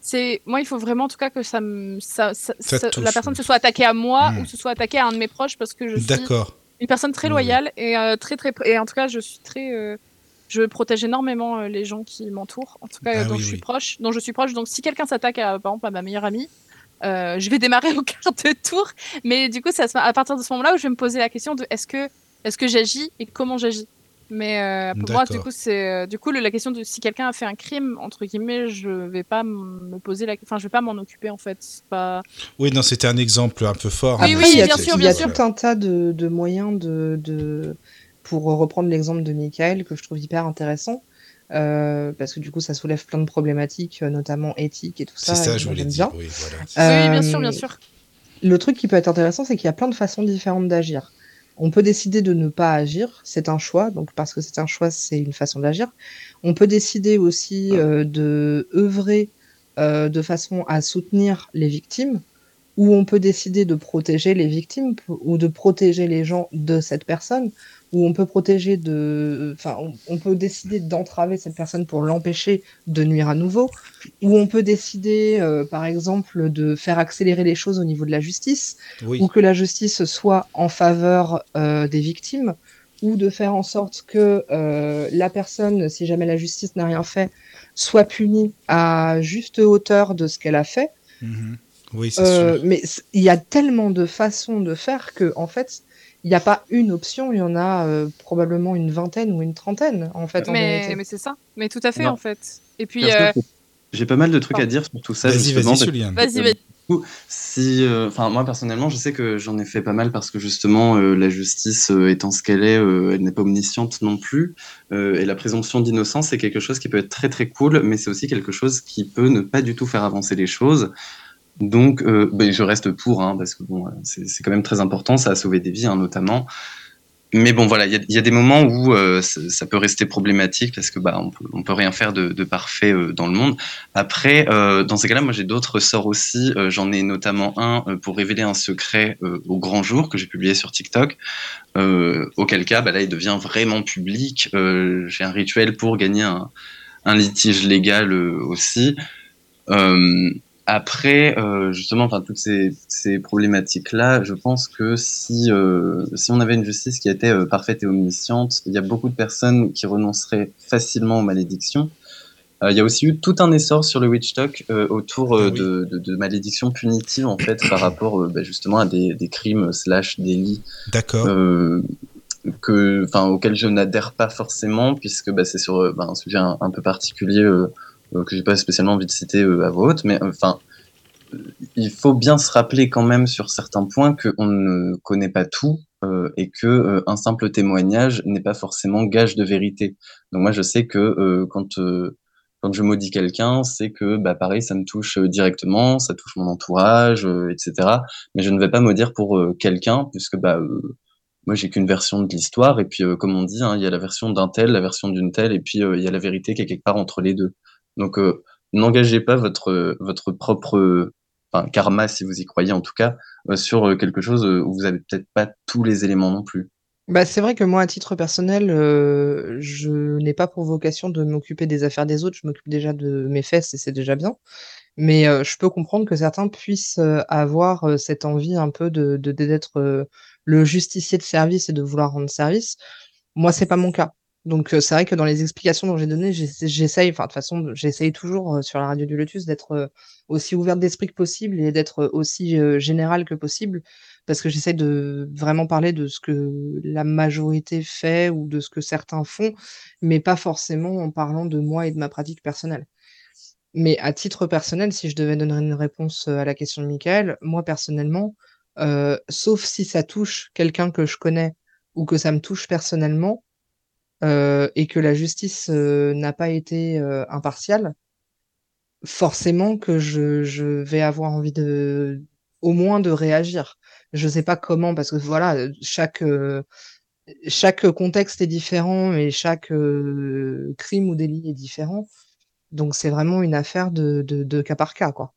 C'est moi il faut vraiment en tout cas que ça me ça, ça, ça, ça la personne se soit attaquée à moi mmh. ou se soit attaquée à un de mes proches parce que je suis une personne très loyale mmh. et euh, très très et en tout cas je suis très euh, je protège énormément euh, les gens qui m'entourent en tout cas ah, dont oui, je suis oui. proche dont je suis proche donc si quelqu'un s'attaque à par exemple à ma meilleure amie euh, je vais démarrer au quart de tour. Mais du coup, c'est à partir de ce moment-là où je vais me poser la question de est-ce que, est-ce que j'agis et comment j'agis? Mais euh, pour moi, du coup, c'est euh, du coup la question de si quelqu'un a fait un crime entre guillemets, je vais pas me poser la, enfin, je vais pas m'en occuper en fait. Pas... Oui, non, c'était un exemple un peu fort. Oui, oui, bien sûr, bien sûr. Il y a tout un tas de, de moyens de, de, pour reprendre l'exemple de Michael que je trouve hyper intéressant. Euh, parce que du coup, ça soulève plein de problématiques, notamment éthiques et tout ça. C'est ça, je voulais dire. Oui, voilà. oui, bien sûr, bien sûr. Le truc qui peut être intéressant, c'est qu'il y a plein de façons différentes d'agir. On peut décider de ne pas agir, c'est un choix, donc parce que c'est un choix, c'est une façon d'agir. On peut décider aussi euh, de œuvrer euh, de façon à soutenir les victimes, ou on peut décider de protéger les victimes ou de protéger les gens de cette personne où on peut protéger de, enfin, on, peut décider d'entraver cette personne pour l'empêcher de nuire à nouveau, ou on peut décider, euh, par exemple, de faire accélérer les choses au niveau de la justice, ou que la justice soit en faveur euh, des victimes, ou de faire en sorte que euh, la personne, si jamais la justice n'a rien fait, soit punie à juste hauteur de ce qu'elle a fait. Mm-hmm. Oui, c'est sûr. Mais il y a tellement de façons de faire que, en fait, il n'y a pas une option, il y en a euh, probablement une vingtaine ou une trentaine, en fait. Mais, mais c'est ça, mais tout à fait, en fait. Et puis. Euh, j'ai pas mal de trucs à dire sur tout ça. Vas-y, vas-y, Vas-y, vas-y. Si, euh, enfin moi personnellement, je sais que j'en ai fait pas mal parce que justement la justice étant ce qu'elle est, elle n'est pas omnisciente non plus, et la présomption d'innocence c'est quelque chose qui peut être très très cool, mais c'est aussi quelque chose qui peut ne pas du tout faire avancer les choses. Donc, euh, ben, je reste pour, hein, parce que bon, c'est quand même très important, ça a sauvé des vies, hein, notamment. Mais bon, voilà, il y, a des moments où euh, ça, peut rester problématique parce que bah, peut, rien faire de, parfait euh, dans le monde. Après, dans ces cas-là, moi j'ai d'autres sorts aussi. J'en ai notamment un pour révéler un secret au grand jour que j'ai publié sur TikTok. auquel cas, bah, là, il devient vraiment public. j'ai un rituel pour gagner un litige légal aussi. Après, euh, justement, enfin toutes ces, ces problématiques-là, je pense que si euh, si on avait une justice qui était euh, parfaite et omnisciente, il y a beaucoup de personnes qui renonceraient facilement aux malédictions. Il y a aussi eu tout un essor sur le witch talk autour ah de, de, de, malédictions punitives en fait par rapport bah, justement à des, des crimes slash délits. D'accord. que, enfin, auxquels je n'adhère pas forcément puisque bah, c'est sur bah, un sujet un, un peu particulier que j'ai pas spécialement envie de citer euh, à voix haute, mais euh, enfin, il faut bien se rappeler quand même sur certains points qu'on ne connaît pas tout euh, et que euh, un simple témoignage n'est pas forcément gage de vérité. Donc moi je sais que euh, quand quand je maudis quelqu'un, c'est que bah pareil ça me touche directement, ça touche mon entourage, etc. Mais je ne vais pas maudire pour quelqu'un puisque bah moi j'ai qu'une version de l'histoire et puis comme on dit, hein, il y a la version d'un tel, la version d'une telle et puis il y a la vérité qui est quelque part entre les deux. Donc, euh, n'engagez pas votre, propre karma, si vous y croyez en tout cas, euh, sur euh, quelque chose où vous avez peut-être pas tous les éléments non plus. Bah, c'est vrai que moi, à titre personnel, je n'ai pas pour vocation de m'occuper des affaires des autres. Je m'occupe déjà de mes fesses et c'est déjà bien. Mais je peux comprendre que certains puissent avoir cette envie un peu de d'être le justicier de service et de vouloir rendre service. Moi, c'est pas mon cas. Donc c'est vrai que dans les explications dont j'ai données, j'essaye, enfin de toute façon, j'essaye toujours sur la radio du Lotus d'être aussi ouverte d'esprit que possible et d'être aussi générale que possible, parce que j'essaie de vraiment parler de ce que la majorité fait ou de ce que certains font, mais pas forcément en parlant de moi et de ma pratique personnelle. Mais à titre personnel, si je devais donner une réponse à la question de Michael, moi personnellement, sauf si ça touche quelqu'un que je connais ou que ça me touche personnellement, euh, et que la justice euh, n'a pas été euh, impartiale, forcément que je, vais avoir envie de, au moins de réagir. Je sais pas comment, parce que voilà, chaque chaque contexte est différent et chaque crime ou délit est différent. Donc c'est vraiment une affaire de, cas par cas, quoi.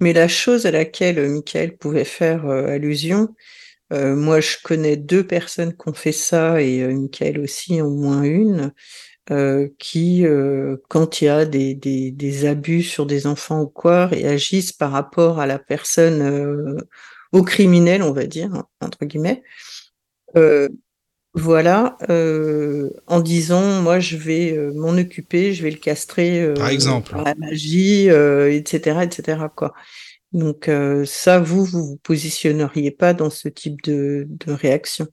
Mais la chose à laquelle Michael pouvait faire allusion, euh, moi, je connais deux personnes qui ont fait ça et euh, Michael aussi, au moins une, euh, qui, euh, quand il y a des, des, des, abus sur des enfants ou quoi, réagissent par rapport à la personne, au criminel, on va dire, entre guillemets. voilà, en disant, moi, je vais m'en occuper, je vais le castrer par exemple, par la magie, etc., etc. Quoi. Donc euh, ça, vous, vous vous positionneriez pas dans ce type de, de réaction?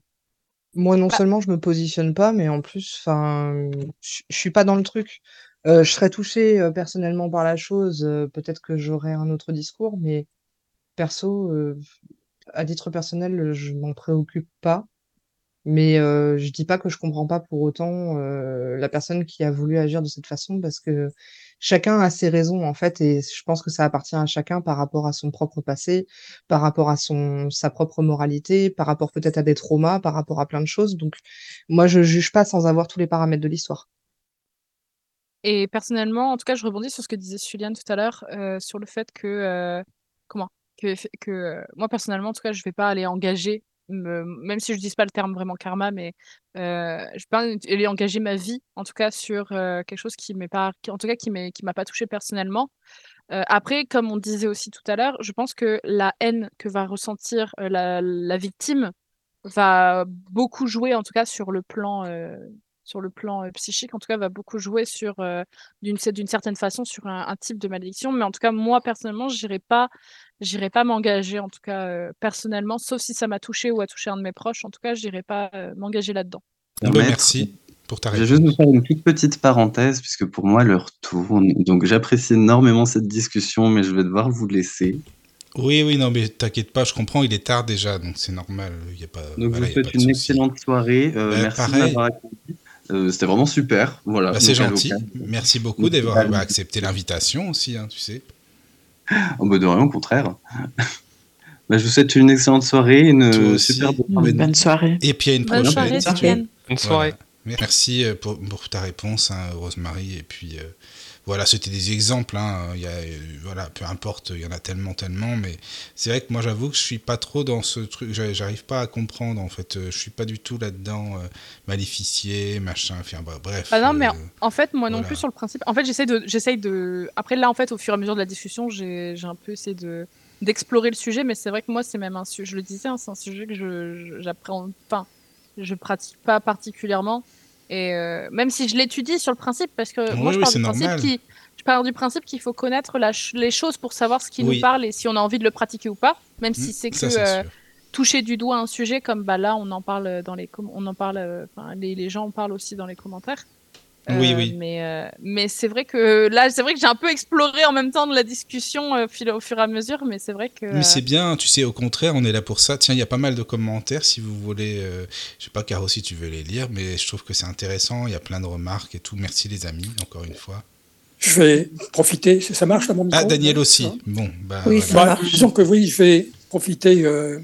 Moi, non seulement je me positionne pas, mais en plus, enfin, je suis pas dans le truc. Euh, je serais touchée euh, personnellement par la chose, euh, peut-être que j'aurais un autre discours, mais perso, euh, à titre personnel, je m'en préoccupe pas. Mais euh, je dis pas que je comprends pas pour autant euh, la personne qui a voulu agir de cette façon, parce que chacun a ses raisons en fait, et je pense que ça appartient à chacun par rapport à son propre passé, par rapport à sa propre moralité, par rapport peut-être à des traumas, par rapport à plein de choses. Donc moi, je juge pas sans avoir tous les paramètres de l'histoire. Et personnellement, en tout cas, je rebondis sur ce que disait Juliane tout à l'heure, euh, sur le fait que, euh, comment, que, euh, moi personnellement, en tout cas, je vais pas aller engager, me- même si je dis pas le terme vraiment karma, mais euh, je pas aller engager ma vie, en tout cas, sur euh, quelque chose qui m'est pas, en tout cas, qui m'est, qui m'a pas touché personnellement. Euh, après, comme on disait aussi tout à l'heure, je pense que la haine que va ressentir euh, la, la victime va beaucoup jouer, en tout cas, sur le plan, sur le plan euh, psychique, en tout cas, va beaucoup jouer sur, euh, d'une d'une certaine façon, sur un, un type de malédiction. Mais en tout cas, moi, personnellement, j'irai pas, j'irai pas m'engager, en tout cas, euh, personnellement, sauf si ça m'a touché ou a touché un de mes proches. En tout cas, j'irai pas euh, m'engager là-dedans. Bon, ben, Permettre- merci pour ta Je vais juste vous faire une toute petite parenthèse, puisque pour moi, l'heure tourne. Donc, j'apprécie énormément cette discussion, mais je vais devoir vous laisser. Oui, oui, non, mais t'inquiète pas, je comprends, il est tard déjà, donc c'est normal. Il y a pas, Donc, voilà, je vous souhaite une excellente soirée. Euh, Ben, merci de pareil. m'avoir accueilli. Euh, C'était vraiment super. Voilà. Bah, c'est gentil. Merci beaucoup d'avoir bah, bah, accepté l'invitation aussi, hein, tu sais. Oh, bah, de rien, au contraire. Bah, je vous souhaite une excellente soirée, une superbe Bonne- soirée. Bonne soirée. Et puis à une Bonne prochaine. soirée, soirée. Voilà. Merci euh, pour, pour ta réponse, hein, Rosemary. Et puis euh, voilà, c'était des exemples. Hein. Il y a, euh, voilà, peu importe, il y en a tellement, tellement. Mais c'est vrai que moi, j'avoue que je suis pas trop dans ce truc. j'a- J'arrive pas à comprendre. En fait, Euh, je suis pas du tout là-dedans. euh, maléficier, machin. Enfin, bah, bref. Ah non, mais euh, En fait, moi non plus sur le principe. En fait, j'essaye de, j'essaye de. Après là, en fait, au fur et à mesure de la discussion, j'ai, un peu essayé de d'explorer le sujet, mais c'est vrai que moi, c'est même un sujet. Je le disais, hein, c'est un sujet que je, je- j'apprends. Enfin, je pratique pas particulièrement. Et euh, même si je l'étudie sur le principe, parce que Oui, moi, je oui, pars du principe qui, je pars du principe qu'il faut connaître la ch- les choses pour savoir ce qui Oui. nous parle et si on a envie de le pratiquer ou pas, même si mm, c'est que euh, toucher du doigt un sujet comme bah là on en parle dans les on en parle euh, les gens en parlent aussi dans les commentaires Oui, Euh, oui. mais euh, mais c'est vrai que là c'est vrai que j'ai un peu exploré en même temps de la discussion euh, au fur et à mesure mais c'est vrai que Mais c'est bien, tu sais, au contraire, on est là pour ça. Tiens, il y a pas mal de commentaires si vous voulez. euh, je sais pas, Caro, si tu veux les lire, mais je trouve que c'est intéressant. Il y a plein de remarques et tout. Merci les amis, encore une fois. Je vais profiter. Ça marche là mon micro Ah, Daniel aussi. hein Bon, bah. Oui, voilà. ça Bah, marche. disons que oui, je vais profiter euh,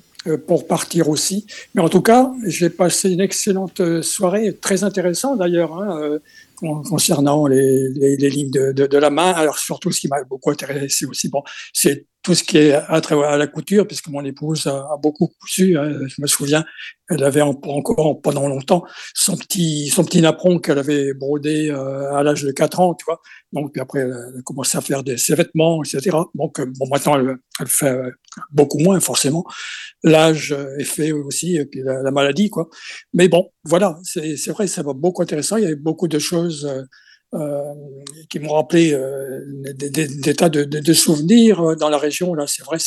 pour partir aussi. Mais en tout cas, j'ai passé une excellente soirée, très intéressante d'ailleurs, hein, concernant les, les, lignes de, de, la main. Alors surtout, ce qui m'a beaucoup intéressé aussi, bon, c'est tout ce qui est à, à la couture, puisque mon épouse a, beaucoup cousu. hein. je me souviens, elle avait en- encore pendant longtemps son petit son petit napperon qu'elle avait brodé euh, à l'âge de 4 ans, tu vois. Donc puis après, elle a commencé à faire des, ses vêtements, etc. Donc euh, bon, maintenant elle, elle fait euh, beaucoup moins forcément. L'âge est fait aussi, et puis la, la maladie, quoi. Mais bon, voilà, c'est vrai, ça va beaucoup intéressant. Il y avait beaucoup de choses euh, euh, qui m'ont rappelé euh, des, tas de, de- de souvenirs dans la région. Là, c'est vrai,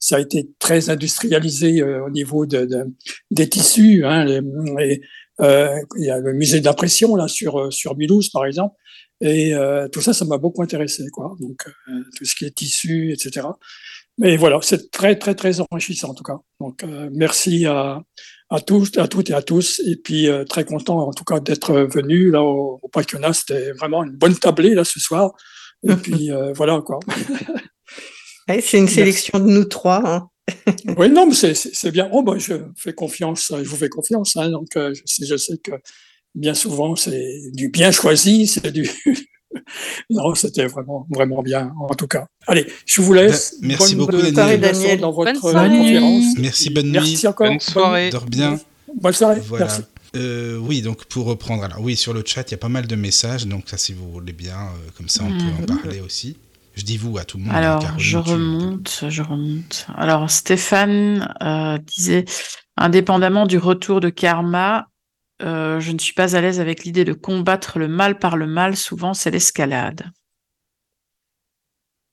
ça a été très industrialisé au niveau de, de- des tissus. Hein, il y a le musée d'impression là sur sur Mulhouse, par exemple. Et tout ça, ça m'a beaucoup intéressé, quoi. Donc tout ce qui est tissu, etc. Mais voilà, c'est très très très enrichissant en tout cas. Donc euh, merci à à tous, à toutes et à tous. Et puis euh, très content en tout cas d'être venu là au, au. C'était vraiment une bonne tablée là ce soir. Et puis euh, voilà quoi. Ouais, c'est une Merci. sélection de nous trois. hein. Oui, non, mais c'est- bien. Oh, bah, je fais confiance, je vous fais confiance. Hein, donc, je, sais, je sais que bien souvent, c'est du bien choisi, c'est du. non, c'était vraiment, vraiment bien, en tout cas. Allez, je vous laisse. Da- merci Bonne- beaucoup, Daniel. Daniel. Dans votre Bonne conférence. Merci, bonne nuit. Merci encore. Bonne soirée. Dors bien. Bonne soirée. Voilà. Merci. Euh, oui, donc pour reprendre, alors oui, sur le chat, il y a pas mal de messages, donc ça, si vous voulez bien, euh, comme ça, on peut en Mhm. parler aussi. Je dis vous à tout le monde. hein, Alors, je tu- remonte, je remonte. Alors, Stéphane euh, disait, indépendamment du retour de karma, euh, je ne suis pas à l'aise avec l'idée de combattre le mal par le mal. Souvent, c'est l'escalade.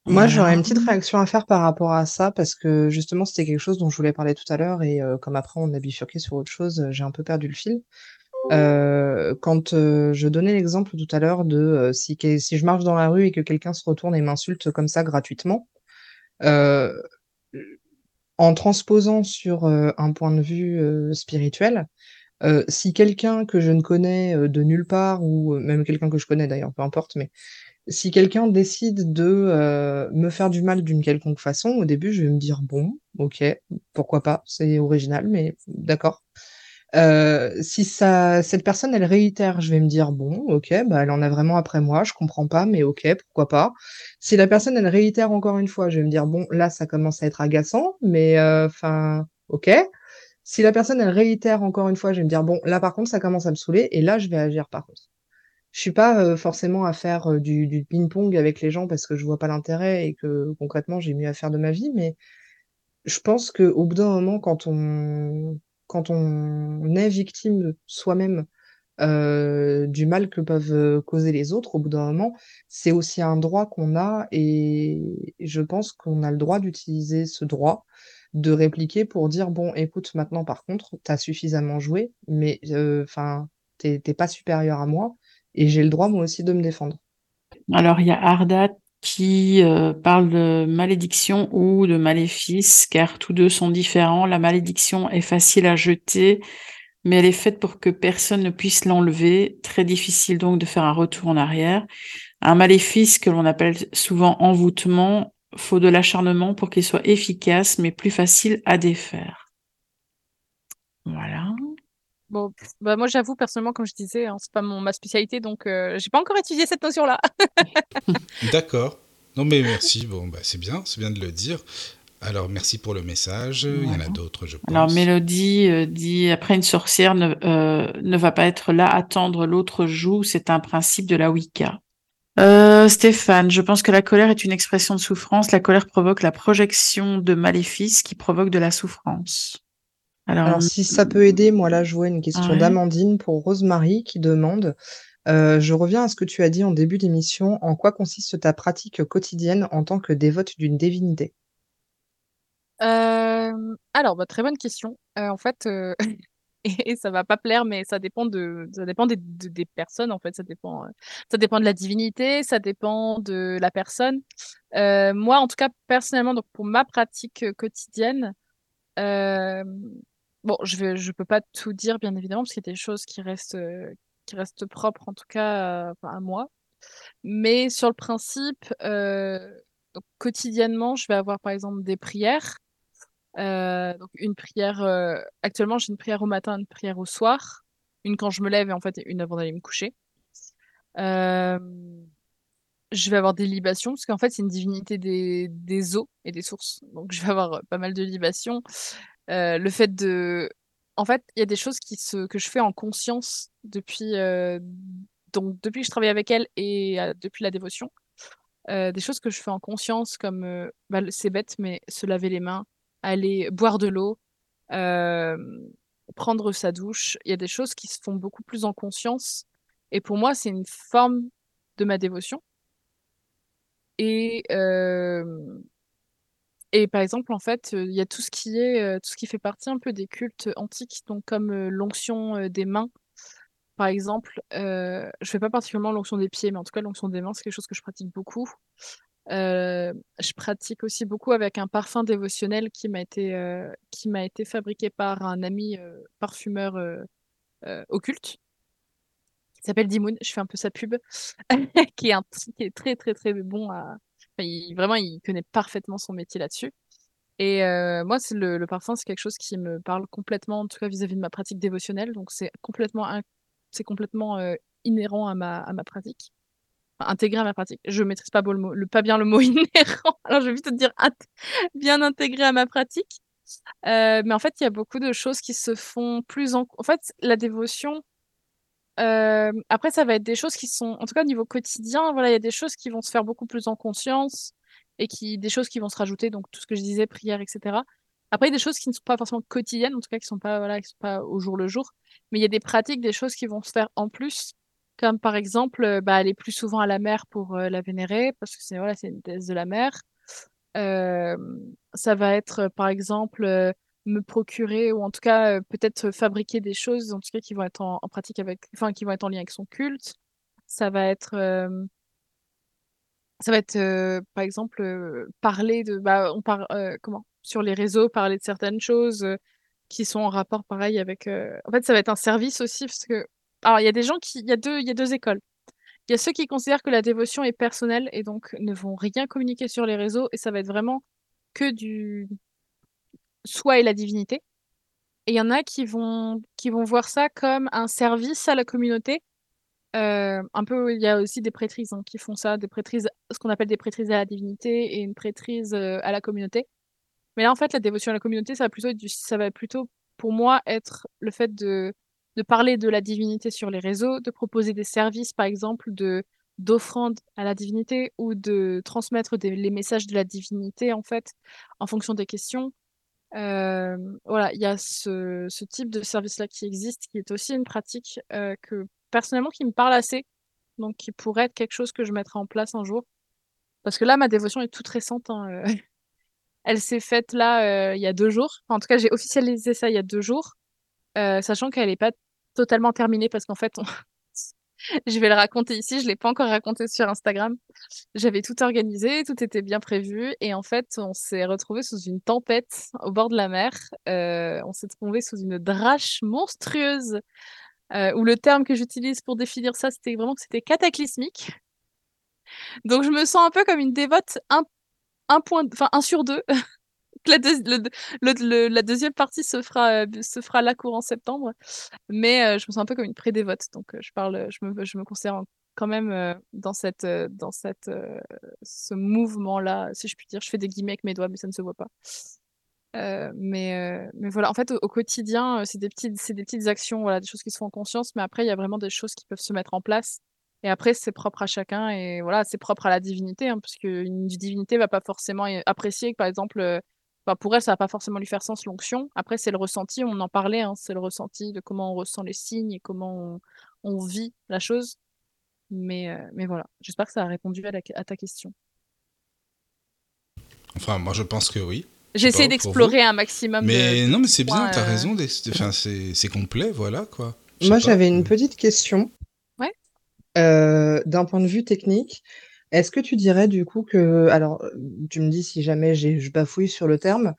Moi, j'aurais une petite réaction à faire par rapport à ça, parce que justement, c'était quelque chose dont je voulais parler tout à l'heure, et euh, comme après on a bifurqué sur autre chose, j'ai un peu perdu le fil. Euh, quand je donnais l'exemple tout à l'heure de si, si je marche dans la rue et que quelqu'un se retourne et m'insulte comme ça gratuitement, en transposant sur un point de vue spirituel, si quelqu'un que je ne connais de nulle part, ou même quelqu'un que je connais d'ailleurs, peu importe, mais si quelqu'un décide de me faire du mal d'une quelconque façon, au début, je vais me dire bon, ok, pourquoi pas, c'est original, mais d'accord. Si ça, cette personne, elle réitère, je vais me dire bon, ok, bah elle en a vraiment après moi, je comprends pas, mais ok, pourquoi pas. Si la personne, elle réitère encore une fois, je vais me dire bon, là, ça commence à être agaçant, mais enfin, ok. Si la personne, elle réitère encore une fois, je vais me dire bon, là, par contre, ça commence à me saouler, et là, je vais agir par contre. Je suis pas forcément à faire du, ping-pong avec les gens parce que je vois pas l'intérêt et que concrètement j'ai mieux à faire de ma vie, mais je pense qu'au bout d'un moment, quand on, est victime soi-même du mal que peuvent causer les autres, au bout d'un moment, c'est aussi un droit qu'on a et je pense qu'on a le droit d'utiliser ce droit de répliquer pour dire bon, écoute, maintenant par contre, tu as suffisamment joué, mais enfin, t'es pas supérieur à moi et j'ai le droit moi aussi de me défendre. Alors il y a Ardat qui euh, parle de malédiction ou de maléfice, car tous deux sont différents. La malédiction est facile à jeter, mais elle est faite pour que personne ne puisse l'enlever. Très difficile donc de faire un retour en arrière. Un maléfice que l'on appelle souvent envoûtement, faut de l'acharnement pour qu'il soit efficace, mais plus facile à défaire. Voilà. Bon, bah moi j'avoue personnellement, comme je disais, hein, c'est pas mon, ma spécialité, donc euh, j'ai pas encore étudié cette notion-là. D'accord. Non mais merci. Bon, bah c'est bien, c'est bien de le dire. Alors merci pour le message. Il y en a d'autres, je pense. Alors Mélodie euh, dit après une sorcière ne, euh, ne va pas être là attendre l'autre joue. C'est un principe de la Wicca. Stéphane, je pense que la colère est une expression de souffrance. La colère provoque la projection de maléfices qui provoquent de la souffrance. Alors, si ça peut aider, moi là, je vois une question d'Amandine pour Rosemary qui demande euh, Je reviens à ce que tu as dit en début d'émission. En quoi consiste ta pratique quotidienne en tant que dévote d'une divinité? Euh, alors, bah, très bonne question. Euh, en fait, et, ça va pas plaire, mais ça dépend de, ça dépend des, personnes. En fait, ça dépend, ça dépend de la divinité, ça dépend de la personne. moi, en tout cas, personnellement, donc pour ma pratique quotidienne, Bon, je vais, je peux pas tout dire, bien évidemment, parce qu'il y a des choses qui restent, euh, qui restent propres, en tout cas, à moi. Mais sur le principe, euh, quotidiennement, je vais avoir, par exemple, des prières. Euh, donc, une prière, actuellement, j'ai une prière au matin, une prière au soir. Une quand je me lève et en fait, une avant d'aller me coucher. je vais avoir des libations, parce qu'en fait, c'est une divinité des, eaux et des sources. Donc, je vais avoir pas mal de libations. Euh, le fait de. En fait, il y a des choses que je fais en conscience depuis, euh, donc, depuis que je travaille avec elle et euh, depuis la dévotion. des choses que je fais en conscience, comme bah, c'est bête, mais se laver les mains, aller boire de l'eau, prendre sa douche. Il y a des choses qui se font beaucoup plus en conscience. Et pour moi, c'est une forme de ma dévotion. Et et par exemple, en fait, il y a tout ce qui est, tout ce qui fait partie un peu des cultes antiques, donc comme l'onction des mains, par exemple. je fais pas particulièrement l'onction des pieds, mais en tout cas, l'onction des mains, c'est quelque chose que je pratique beaucoup. Je pratique aussi beaucoup avec un parfum dévotionnel qui m'a été, qui m'a été fabriqué par un ami parfumeur occulte qui s'appelle Dimoun. Je fais un peu sa pub, qui est, très, très, très bon il, vraiment, il connaît parfaitement son métier là-dessus. Et euh, moi, c'est le, parfum, c'est quelque chose qui me parle complètement, en tout cas vis-à-vis de ma pratique dévotionnelle. Donc, c'est complètement, c'est complètement euh, inhérent à ma, à ma pratique, intégré à ma pratique. Je maîtrise pas, le mot, le, bien le mot inhérent. Alors, je vais vite te dire bien intégré à ma pratique. Euh, mais en fait, il y a beaucoup de choses qui se font plus en. En fait, la dévotion, euh, après, ça va être des choses qui sont, en tout cas au niveau quotidien, voilà, il y a des choses qui vont se faire beaucoup plus en conscience et qui, des choses qui vont se rajouter, donc tout ce que je disais, prière, etc. Après, il y a des choses qui ne sont pas forcément quotidiennes, en tout cas qui sont pas, voilà, sont pas au jour le jour, mais il y a des pratiques, des choses qui vont se faire en plus comme par exemple, bah, aller plus souvent à la mer pour la vénérer, parce que c'est voilà, une déesse de la mer. Ça va être, par exemple, me procurer, ou en tout cas, peut-être fabriquer des choses, en tout cas, qui vont être en, en, pratique avec, enfin, qui vont être en lien avec son culte. Ça va être, ça va être, par exemple, parler de, bah, on parle, comment, sur les réseaux, parler de certaines choses qui sont en rapport, pareil, avec. En fait, ça va être un service aussi, parce que alors, il y a des gens qui. Il y a deux, écoles. Il y a ceux qui considèrent que la dévotion est personnelle et donc ne vont rien communiquer sur les réseaux et ça va être vraiment que du soi et la divinité. Et il y en a qui vont, qui vont voir ça comme un service à la communauté. Euh, un peu, il y a aussi des prêtrises hein, qui font ça, des prêtrises, ce qu'on appelle des prêtrises à la divinité et une prêtrise euh, à la communauté. Mais là, en fait, la dévotion à la communauté, ça va plutôt, du, ça va plutôt pour moi, être le fait de de parler de la divinité sur les réseaux, de proposer des services, par exemple, de d'offrande à la divinité ou de transmettre des, les messages de la divinité, en fait, en fonction des questions. Euh, voilà, il y a ce, ce type de service-là qui existe, qui est aussi une pratique euh, que, personnellement, qui me parle assez, donc qui pourrait être quelque chose que je mettrai en place un jour. Parce que là, ma dévotion est toute récente. Hein, euh. Elle s'est faite là il y a deux jours. En tout cas, j'ai officialisé ça il y a deux jours, sachant qu'elle n'est pas totalement terminé parce qu'en fait, je vais le raconter ici, je l'ai pas encore raconté sur Instagram. J'avais tout organisé, tout était bien prévu et en fait, on s'est retrouvé sous une tempête au bord de la mer. Euh, on s'est trouvé sous une drache monstrueuse euh, où le terme que j'utilise pour définir ça, c'était vraiment que c'était cataclysmique. Donc je me sens un peu comme une dévote un point, enfin un sur deux la, deuxième partie se fera, euh, se fera là courant septembre. Mais euh, je me sens un peu comme une pré-dévote. Donc, euh, je, parle, je, me, je me considère quand même dans, cette, dans cette, ce mouvement-là, si je puis dire. Je fais des guillemets avec mes doigts, mais ça ne se voit pas. mais, mais voilà, en fait, au, quotidien, c'est des, petites, des petites actions, voilà, des choses qui se font en conscience. Mais après, il y a vraiment des choses qui peuvent se mettre en place. Et après, c'est propre à chacun et voilà, c'est propre à la divinité, hein, parce qu'une divinité va pas forcément apprécier que, par exemple, pour elle, ça va pas forcément lui faire sens l'onction. Après, c'est le ressenti, on en parlait, hein, c'est le ressenti de comment on ressent les signes et comment on, vit la chose. Mais, euh, mais voilà, j'espère que ça a répondu à, ta question. Enfin, moi je pense que oui. J'ai essayé d'explorer un maximum. Mais non, mais c'est bien, tu as euh, raison, enfin, c'est complet, voilà quoi. Moi j'avais une petite question. Ouais. Euh, d'un point de vue technique, est-ce que tu dirais du coup que, alors tu me dis si jamais je bafouille sur le terme,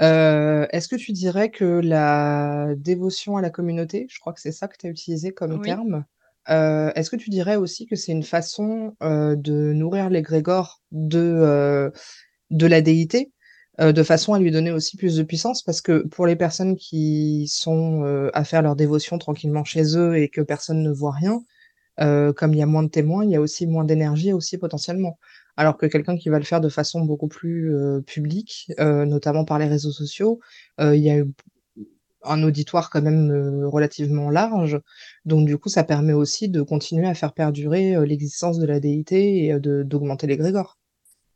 euh, est-ce que tu dirais que la dévotion à la communauté, je crois que c'est ça que tu as utilisé comme terme, euh, est-ce que tu dirais aussi que c'est une façon euh, de nourrir l'égrégore de, de la déité, de façon à lui donner aussi plus de puissance? Parce que pour les personnes qui sont à faire leur dévotion tranquillement chez eux et que personne ne voit rien, euh, comme il y a moins de témoins, il y a aussi moins d'énergie aussi potentiellement. Alors que quelqu'un qui va le faire de façon beaucoup plus euh, publique, euh, notamment par les réseaux sociaux, il y a un auditoire quand même relativement large. Donc du coup, ça permet aussi de continuer à faire perdurer l'existence de la déité et d'augmenter l'égrégore.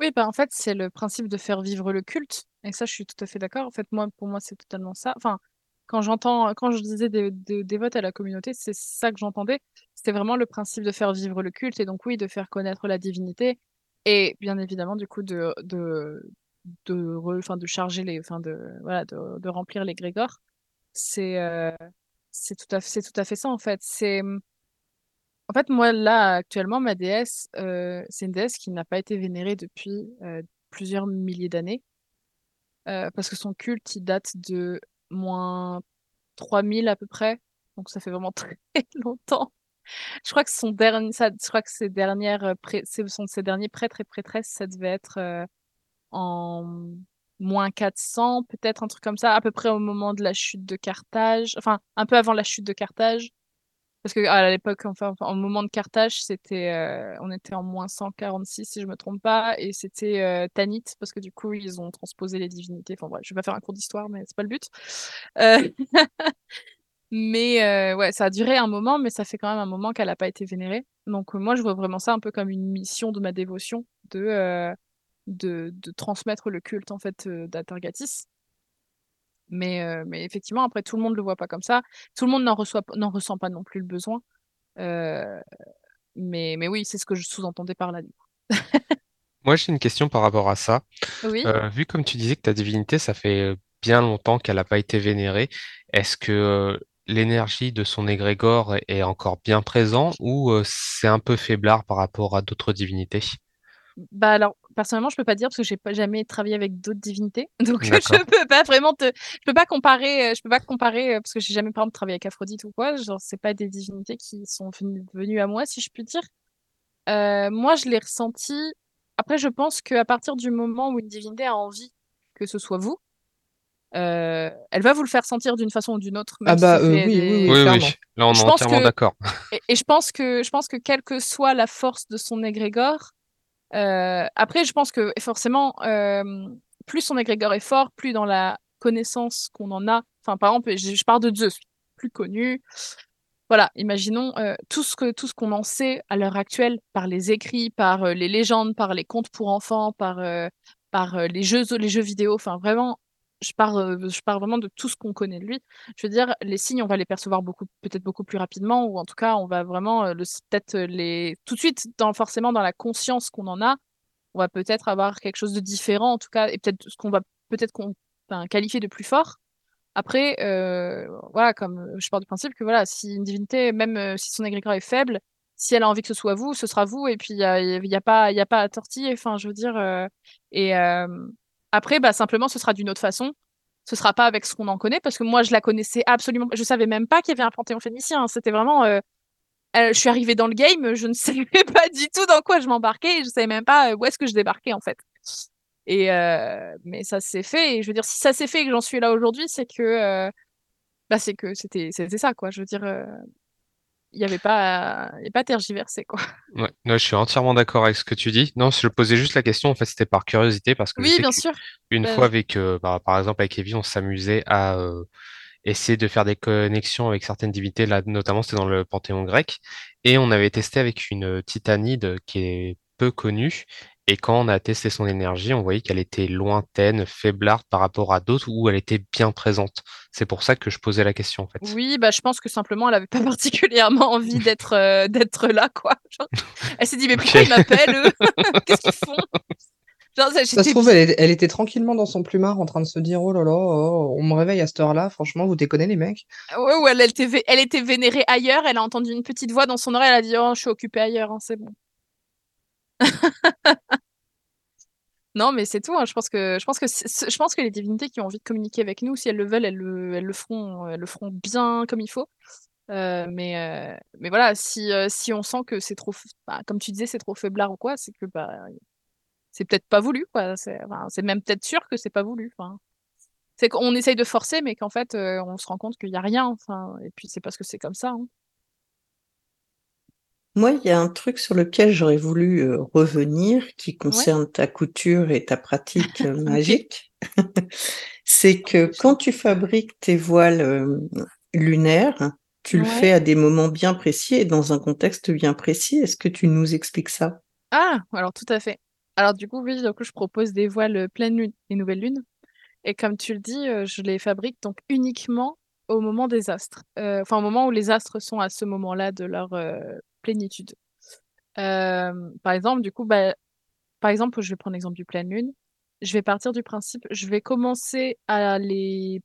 Oui, bah en fait, c'est le principe de faire vivre le culte. Et ça, je suis tout à fait d'accord. En fait, moi, pour moi, c'est totalement ça. Enfin, quand j'entends, quand je disais des, des, votes à la communauté, c'est ça que j'entendais. C'était vraiment le principe de faire vivre le culte et donc oui, de faire connaître la divinité et bien évidemment du coup de de de, charger les, enfin de voilà, de remplir les grégores. C'est euh, c'est tout à fait, c'est tout à fait ça en fait. C'est en fait moi là actuellement ma déesse, euh, c'est une déesse qui n'a pas été vénérée depuis euh, plusieurs milliers d'années. parce que son culte il date de moins 3000 à peu près. Donc ça fait vraiment très longtemps. Je crois que son dernier, je crois que dernières, euh, derniers prêtres et prêtresses, ça devait être euh, en moins 400, peut-être un truc comme ça, à peu près au moment de la chute de Carthage, enfin un peu avant la chute de Carthage. Parce que à l'époque, enfin, au moment de Carthage, c'était, euh, on était en moins 146 si je me trompe pas, et c'était Tanit parce que du coup ils ont transposé les divinités. Enfin bref, je vais pas faire un cours d'histoire, mais c'est pas le but. mais ouais, ça a duré un moment, mais ça fait quand même un moment qu'elle a pas été vénérée. Donc moi, je vois vraiment ça un peu comme une mission de ma dévotion de de, de transmettre le culte en fait d'Atargatis. Mais, euh, mais effectivement, après, tout le monde ne le voit pas comme ça. Tout le monde n'en reçoit, n'en ressent pas non plus le besoin. Euh, mais, mais oui, c'est ce que je sous-entendais par là, du coup. Moi, j'ai une question par rapport à ça. Oui. Euh, vu comme tu disais que ta divinité, ça fait bien longtemps qu'elle n'a pas été vénérée, est-ce que euh, l'énergie de son égrégore est encore bien présent ou euh, c'est un peu faiblard par rapport à d'autres divinités? Bah alors, personnellement, je peux pas dire parce que j'ai pas jamais travaillé avec d'autres divinités, donc je peux pas vraiment te, je peux pas comparer, euh, je peux pas comparer euh, parce que j'ai jamais par exemple travaillé avec Aphrodite ou quoi. Genre, c'est pas des divinités qui sont venues, venues à moi, si je puis dire. Euh, moi, je l'ai ressenti. Après, je pense qu'à partir du moment où une divinité a envie que ce soit vous, euh, elle va vous le faire sentir d'une façon ou d'une autre, Ah même si bah c'est euh, fait oui, oui, des. oui, Oui, clairement. oui, là on est Je pense entièrement que d'accord. et, et je pense que je pense que quelle que soit la force de son égrégore, euh, après je pense que forcément euh, plus son égrégore est fort, plus dans la connaissance qu'on en a. Enfin par exemple, je, je pars de Zeus, plus connu. Voilà, imaginons euh, tout ce que tout ce qu'on en sait à l'heure actuelle par les écrits, par euh, les légendes, par les contes pour enfants, par euh, par euh, les jeux les jeux vidéo. Enfin vraiment, je pars je pars vraiment de tout ce qu'on connaît de lui. Je veux dire, les signes, on va les percevoir beaucoup peut-être beaucoup plus rapidement, ou en tout cas, on va vraiment le peut-être les tout de suite forcément dans la conscience qu'on en a, on va peut-être avoir quelque chose de différent en tout cas, et peut-être ce qu'on va peut-être qualifier de plus fort. Après, voilà, comme je pars du principe que voilà, si une divinité, même si son égrégore est faible, si elle a envie que ce soit vous, ce sera vous, et puis il y a, y a pas, a pas à tortiller. Enfin, je veux dire, et après, bah simplement, ce sera d'une autre façon. Ce sera pas avec ce qu'on en connaît, parce que moi, je la connaissais absolument. Je savais même pas qu'il y avait un panthéon phénicien. C'était vraiment. euh, euh, je suis arrivée dans le game, je ne savais pas du tout dans quoi je m'embarquais, je savais même pas euh, où est-ce que je débarquais en fait. Et euh, mais ça s'est fait. Et je veux dire, si ça s'est fait et que j'en suis là aujourd'hui, c'est que euh, bah c'est que c'était c'était ça quoi. Je veux dire, il y avait pas y a pas à tergiverser quoi. Ouais, ouais, je suis entièrement d'accord avec ce que tu dis. Non, je posais juste la question, en fait, c'était par curiosité, parce que Oui, bien sûr. qu'une Bah, fois avec, euh, bah, par exemple, avec Evie, on s'amusait à euh, essayer de faire des connexions avec certaines divinités, là, notamment, c'était dans le panthéon grec, et on avait testé avec une euh, titanide qui est peu connue, et quand on a testé son énergie, on voyait qu'elle était lointaine, faiblarde par rapport à d'autres où elle était bien présente. C'est pour ça que je posais la question, en fait. oui, bah je pense que simplement elle avait pas particulièrement envie d'être euh, d'être là quoi. Genre, elle s'est dit mais pourquoi Ok. ils m'appellent eux? Qu'est-ce qu'ils font? Genre ça, Ça se trouve, elle, était tranquillement dans son plumard en train de se dire Oh là là, oh, on me réveille à cette heure-là, franchement, vous déconnez les mecs. ouais, ouais, elle, elle était elle était vénérée ailleurs, elle a entendu une petite voix dans son oreille, elle a dit oh je suis occupée ailleurs, hein, c'est bon. Non, mais c'est tout. hein. Je pense que je pense que je pense que les divinités qui ont envie de communiquer avec nous, si elles le veulent, elles le, feront, elles le bien comme il faut. Euh, mais euh, mais voilà, si euh, si on sent que c'est trop, bah, comme tu disais, c'est trop faiblard ou quoi, c'est que bah c'est peut-être pas voulu, quoi. C'est même peut-être sûr que c'est pas voulu. Enfin, c'est qu'on essaye de forcer, mais qu'en fait, on se rend compte qu'il y a rien. Enfin, et puis c'est parce que c'est comme ça. hein. Moi, il y a un truc sur lequel j'aurais voulu euh, revenir qui Ouais. concerne ta couture et ta pratique euh, magique. C'est que quand tu fabriques tes voiles euh, lunaires, tu le fais à des moments bien précis et dans un contexte bien précis. Est-ce que tu nous expliques ça? Ah, alors tout à fait. Alors du coup, oui, du coup, je propose des voiles pleine lune et nouvelle lune. Et comme tu le dis, je les fabrique donc uniquement au moment des astres. Enfin, au moment où les astres sont à ce moment-là de leur plénitude. Euh, par exemple, du coup, bah, par exemple, je vais prendre l'exemple du pleine lune. Je vais partir du principe, je vais commencer à les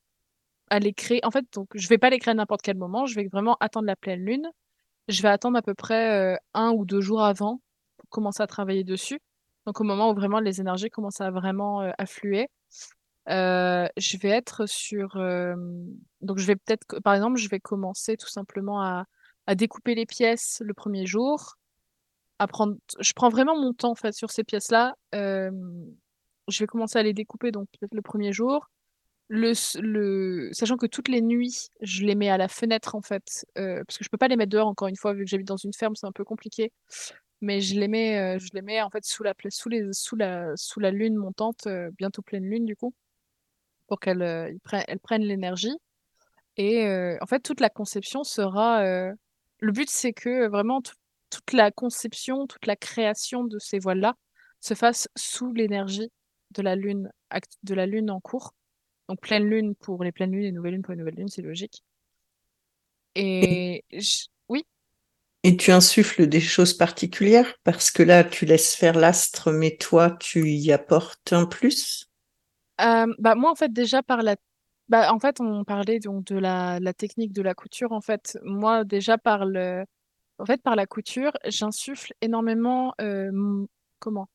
à les créer. En fait, donc je vais pas les créer à n'importe quel moment. Je vais vraiment attendre la pleine lune. Je vais attendre à peu près euh, un ou deux jours avant pour commencer à travailler dessus. Donc au moment où vraiment les énergies commencent à vraiment euh, affluer. Je vais être sur. donc, je vais peut-être, par exemple, je vais commencer tout simplement à, à découper les pièces le premier jour. À je prends vraiment mon temps en fait sur ces pièces-là. Je vais commencer à les découper donc le premier jour. Le, sachant que toutes les nuits, je les mets à la fenêtre en fait, euh, parce que je peux pas les mettre dehors encore une fois vu que j'habite dans une ferme, c'est un peu compliqué. Mais je les mets, euh, je les mets en fait sous la, sous les, sous la, sous la lune montante, euh, bientôt pleine lune du coup pour qu'elles ils prennent, elles prennent l'énergie. Et en fait, toute la conception sera. Le but, c'est que vraiment tout- toute la conception, toute la création de ces voiles-là se fasse sous l'énergie de la lune, de la lune en cours. Donc pleine lune pour les pleines lunes et nouvelle lune pour les nouvelles lunes, c'est logique. Et je- oui, Et tu insuffles des choses particulières? Parce que là, tu laisses faire l'astre, mais toi, tu y apportes un plus? Euh, bah moi en fait déjà par la bah en fait on parlait donc de la, la technique de la couture en fait. Moi déjà par le en fait par la couture j'insuffle énormément euh, comment?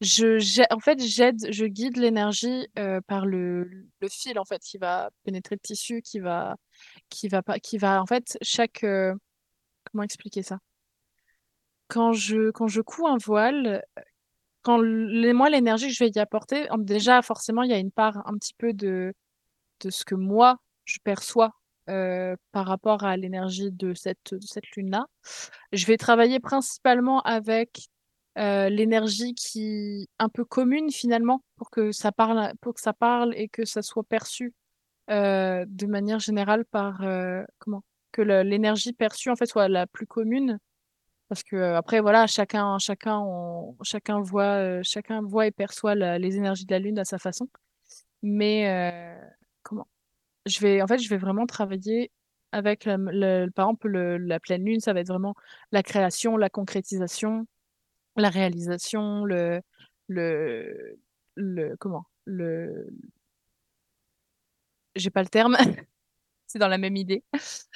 Je en fait j'aide je guide l'énergie euh, par le le fil en fait qui va pénétrer le tissu qui va qui va pas qui va en fait chaque euh, comment expliquer ça? Quand je quand je couds un voile quand moi l'énergie que je vais y apporter déjà forcément il y a une part un petit peu de de ce que moi je perçois euh, par rapport à l'énergie de cette, cette lune-là. Je vais travailler principalement avec euh, l'énergie qui un peu commune finalement pour que ça parle, pour que ça parle et que ça soit perçu euh, de manière générale par comment que l'énergie perçue en fait soit la plus commune parce que après voilà chacun chacun chacun voit chacun voit et perçoit les énergies de la lune à sa façon mais comment? Je vais, en fait, je vais vraiment travailler avec, le, par exemple, le- la pleine lune, ça va être vraiment la création, la concrétisation, la réalisation, le, le, le, comment, le, j'ai pas le terme, c'est dans la même idée.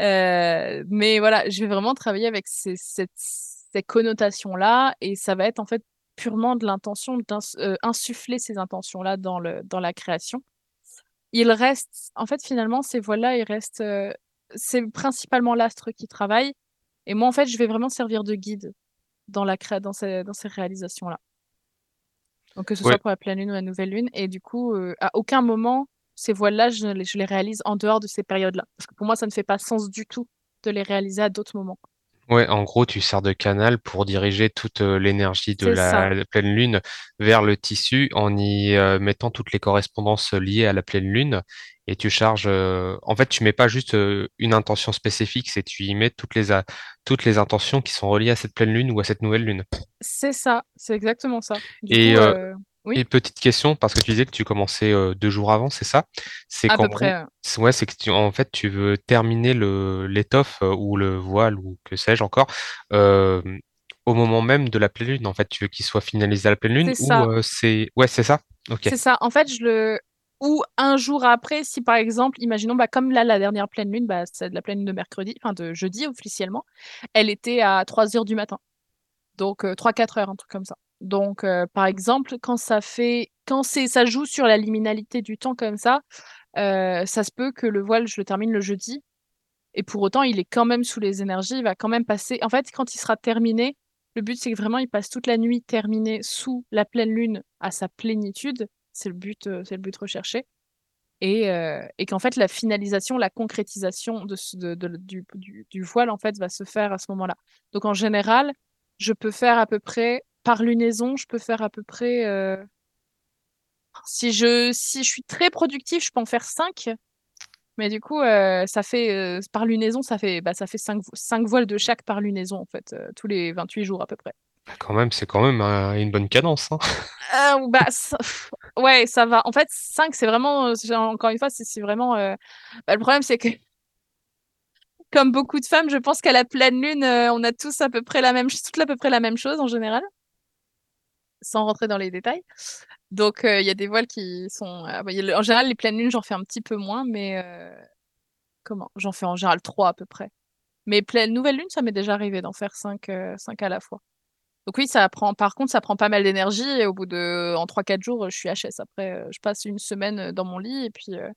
Euh, mais voilà, je vais vraiment travailler avec ces, ces connotations-là et ça va être en fait purement de l'intention d'insuffler ces intentions-là dans le, dans la création. Il reste, en fait, finalement, ces voiles-là, il reste, euh, c'est principalement l'astre qui travaille. Et moi, en fait, je vais vraiment servir de guide dans la dans ces, dans ces réalisations-là. Donc, que ce Ouais. soit pour la pleine lune ou la nouvelle lune. Et du coup, euh, à aucun moment, ces voiles-là, je, les- je les réalise en dehors de ces périodes-là. Parce que pour moi, ça ne fait pas sens du tout de les réaliser à d'autres moments. Ouais, en gros, tu sers de canal pour diriger toute euh, l'énergie de la, la pleine lune vers le tissu en y euh, mettant toutes les correspondances liées à la pleine lune. Et tu charges, euh, en fait, tu mets pas juste euh, une intention spécifique, c'est tu y mets toutes les, a- toutes les intentions qui sont reliées à cette pleine lune ou à cette nouvelle lune. C'est ça. C'est exactement ça. Du Et, coup, euh, euh, oui, Et petite question, parce que tu disais que tu commençais euh, deux jours avant, c'est ça? C'est qu'en ouais, c'est que tu, en fait, tu veux terminer le, l'étoffe euh, ou le voile ou que sais-je encore euh, au moment même de la pleine lune. En fait, tu veux qu'il soit finalisé à la pleine lune ou c'est... Ouais, c'est ça? Ok. C'est ça. En fait, je le. Ou un jour après, si par exemple, imaginons, bah, comme là, la dernière pleine lune, bah, c'est de la pleine lune de mercredi, enfin de jeudi officiellement, elle était à 3 heures du matin. Donc euh, 3-4 heures, un truc comme ça. Donc, euh, par exemple, quand ça fait. Quand c'est ça joue sur la liminalité du temps comme ça, euh, ça se peut que le voile, je le termine le jeudi. Et pour autant, il est quand même sous les énergies, il va quand même passer. En fait, quand il sera terminé, le but, c'est que vraiment, il passe toute la nuit terminé sous la pleine lune à sa plénitude. C'est le but, euh, c'est le but recherché. Et, qu'en fait, la finalisation, la concrétisation de, du, du voile, en fait, va se faire à ce moment-là. Donc, en général, je peux faire à peu près, par lunaison, je peux faire à peu près. euh, si je, si je suis très productif, je peux en faire 5. Mais du coup, euh, ça fait euh, par lunaison, ça fait bah, ça fait 5, cinq voiles de chaque par lunaison en fait, tous les 28 jours à peu près. Quand même, c'est quand même euh, une bonne cadence, hein. Ou bah ça- ouais, ça va. En fait, 5 c'est vraiment encore une fois, c'est vraiment bah, le problème c'est que comme beaucoup de femmes, je pense qu'à la pleine lune, euh, on a tous à peu près la même toute à peu près la même chose en général, sans rentrer dans les détails. Donc euh, il y a des voiles qui sont ah, bah, en général les pleines lunes, j'en fais un petit peu moins mais euh, comment? J'en fais en général 3 à peu près. Mais pleine nouvelle lune, ça m'est déjà arrivé d'en faire 5 5 à la fois. Donc oui, ça prend par contre, ça prend pas mal d'énergie et au bout de en 3-4 jours, je suis HS. Après, euh, je passe une semaine euh, dans mon lit et puis euh,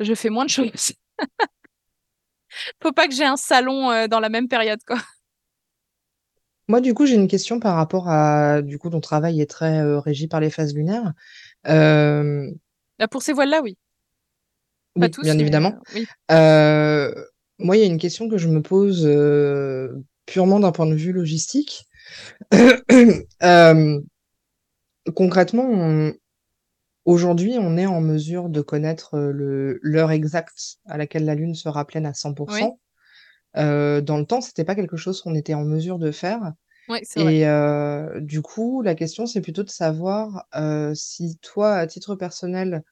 je fais moins de choses. Faut pas que j'ai un salon euh, dans la même période, quoi. Moi, du coup, j'ai une question par rapport à, du coup, ton travail est très euh, régi par les phases lunaires. Euh, Là, pour ces voiles-là, oui. Pas oui, tous, bien mais évidemment. euh, oui. Moi, il y a une question que je me pose euh, purement d'un point de vue logistique. Euh, concrètement, on- aujourd'hui, on est en mesure de connaître l'heure exacte à laquelle la Lune sera pleine à 100%. Oui, Euh, dans le temps, c'était pas quelque chose qu'on était en mesure de faire. oui, c'est vrai. Et euh, du coup, la question, c'est plutôt de savoir euh, si toi, à titre personnel,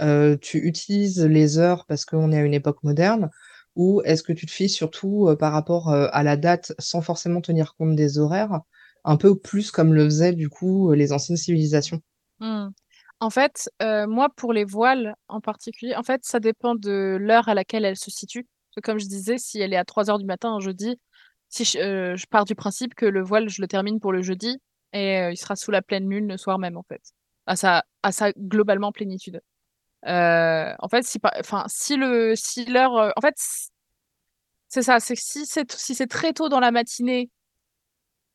euh, tu utilises les heures parce qu'on est à une époque moderne, ou est-ce que tu te fies surtout par rapport à la date sans forcément tenir compte des horaires, un peu plus comme le faisaient du coup les anciennes civilisations? Mmh. En fait, moi pour les voiles en particulier, en fait, ça dépend de l'heure à laquelle elles se situent. Comme je disais, si elle est à 3:00 du matin un jeudi, si je, je pars du principe que le voile, je le termine pour le jeudi et il sera sous la pleine lune le soir même en fait, à sa à sa globalement plénitude. Euh, en fait, si, enfin, si le, si l'heure, euh, en fait, c'est ça, c'est si c'est si c'est très tôt dans la matinée,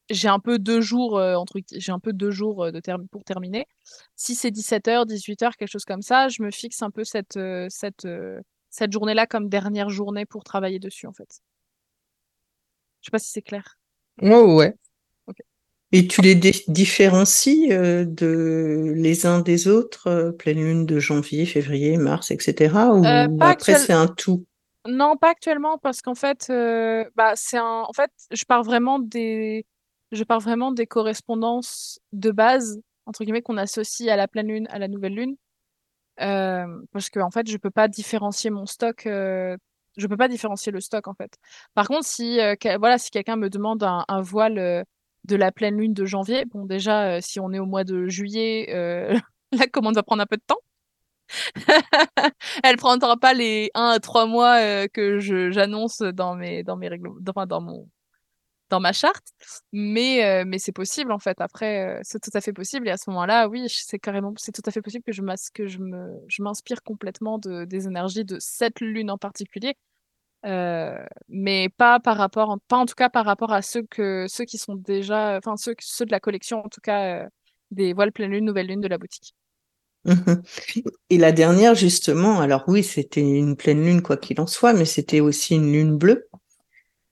j'ai un peu deux jours euh, entre, j'ai un peu deux jours de pour terminer. Si c'est 17h, 18h, quelque chose comme ça, je me fixe un peu cette cette cette journée-là comme dernière journée pour travailler dessus en fait. Je sais pas si c'est clair. Ouais, ouais. Et tu les différencies euh, de les uns des autres, euh, pleine lune de janvier, février, mars, etc. Ou euh, après c'est un tout? Non, pas actuellement, parce qu'en fait, bah, c'est un. En fait, je pars vraiment des, je pars vraiment des correspondances de base entre guillemets qu'on associe à la pleine lune, à la nouvelle lune, parce que en fait, je peux pas différencier mon stock. je peux pas différencier le stock en fait. Par contre, si voilà, si quelqu'un me demande un, voile de la pleine lune de janvier. Bon, déjà, si on est au mois de juillet, la commande va prendre un peu de temps. Elle prendra pas les 1 à 3 mois que j'annonce dans mes dans mes dans, dans mon dans ma charte, mais mais c'est possible en fait. Après, c'est tout à fait possible et à ce moment-là, oui, c'est carrément c'est tout à fait possible que je m'inspire complètement de des énergies de cette lune en particulier euh, mais pas par rapport, pas en tout cas par rapport à ceux que ceux qui sont déjà, enfin ceux, ceux de la collection en tout cas euh, des voiles pleine lune, nouvelle lune de la boutique. Et la dernière justement, alors oui, c'était une pleine lune quoi qu'il en soit, mais c'était aussi une lune bleue.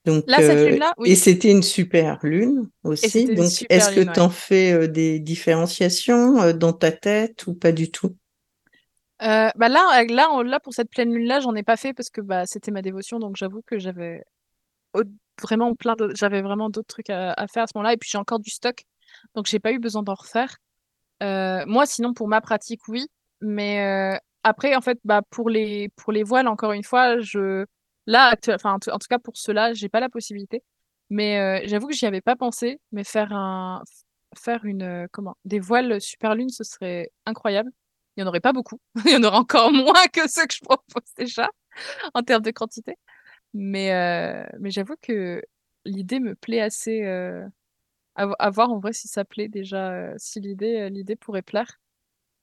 Donc, là, cette euh, lune-là, oui. Et c'était une super lune aussi. Donc, est-ce que tu en fais des différenciations dans ta tête ou pas du tout? Euh, bah là, là, là, pour cette pleine lune-là, j'en ai pas fait parce que bah, c'était ma dévotion, donc j'avoue que j'avais vraiment plein j'avais vraiment d'autres trucs à, faire à ce moment-là, et puis j'ai encore du stock, donc j'ai pas eu besoin d'en refaire. Euh, moi, sinon, pour ma pratique, oui, mais euh, après, en fait, bah, pour les pour les voiles, encore une fois, je là, enfin, en tout cas pour cela, j'ai pas la possibilité, mais j'avoue que j'y avais pas pensé, mais faire un faire une comment des voiles super lune, ce serait incroyable il n'y en aurait pas beaucoup. il y en aurait encore moins que ceux que je propose déjà en termes de quantité. Mais, euh, mais j'avoue que l'idée me plaît assez. Euh, à, voir en vrai si ça plaît déjà, euh, si l'idée l'idée pourrait plaire.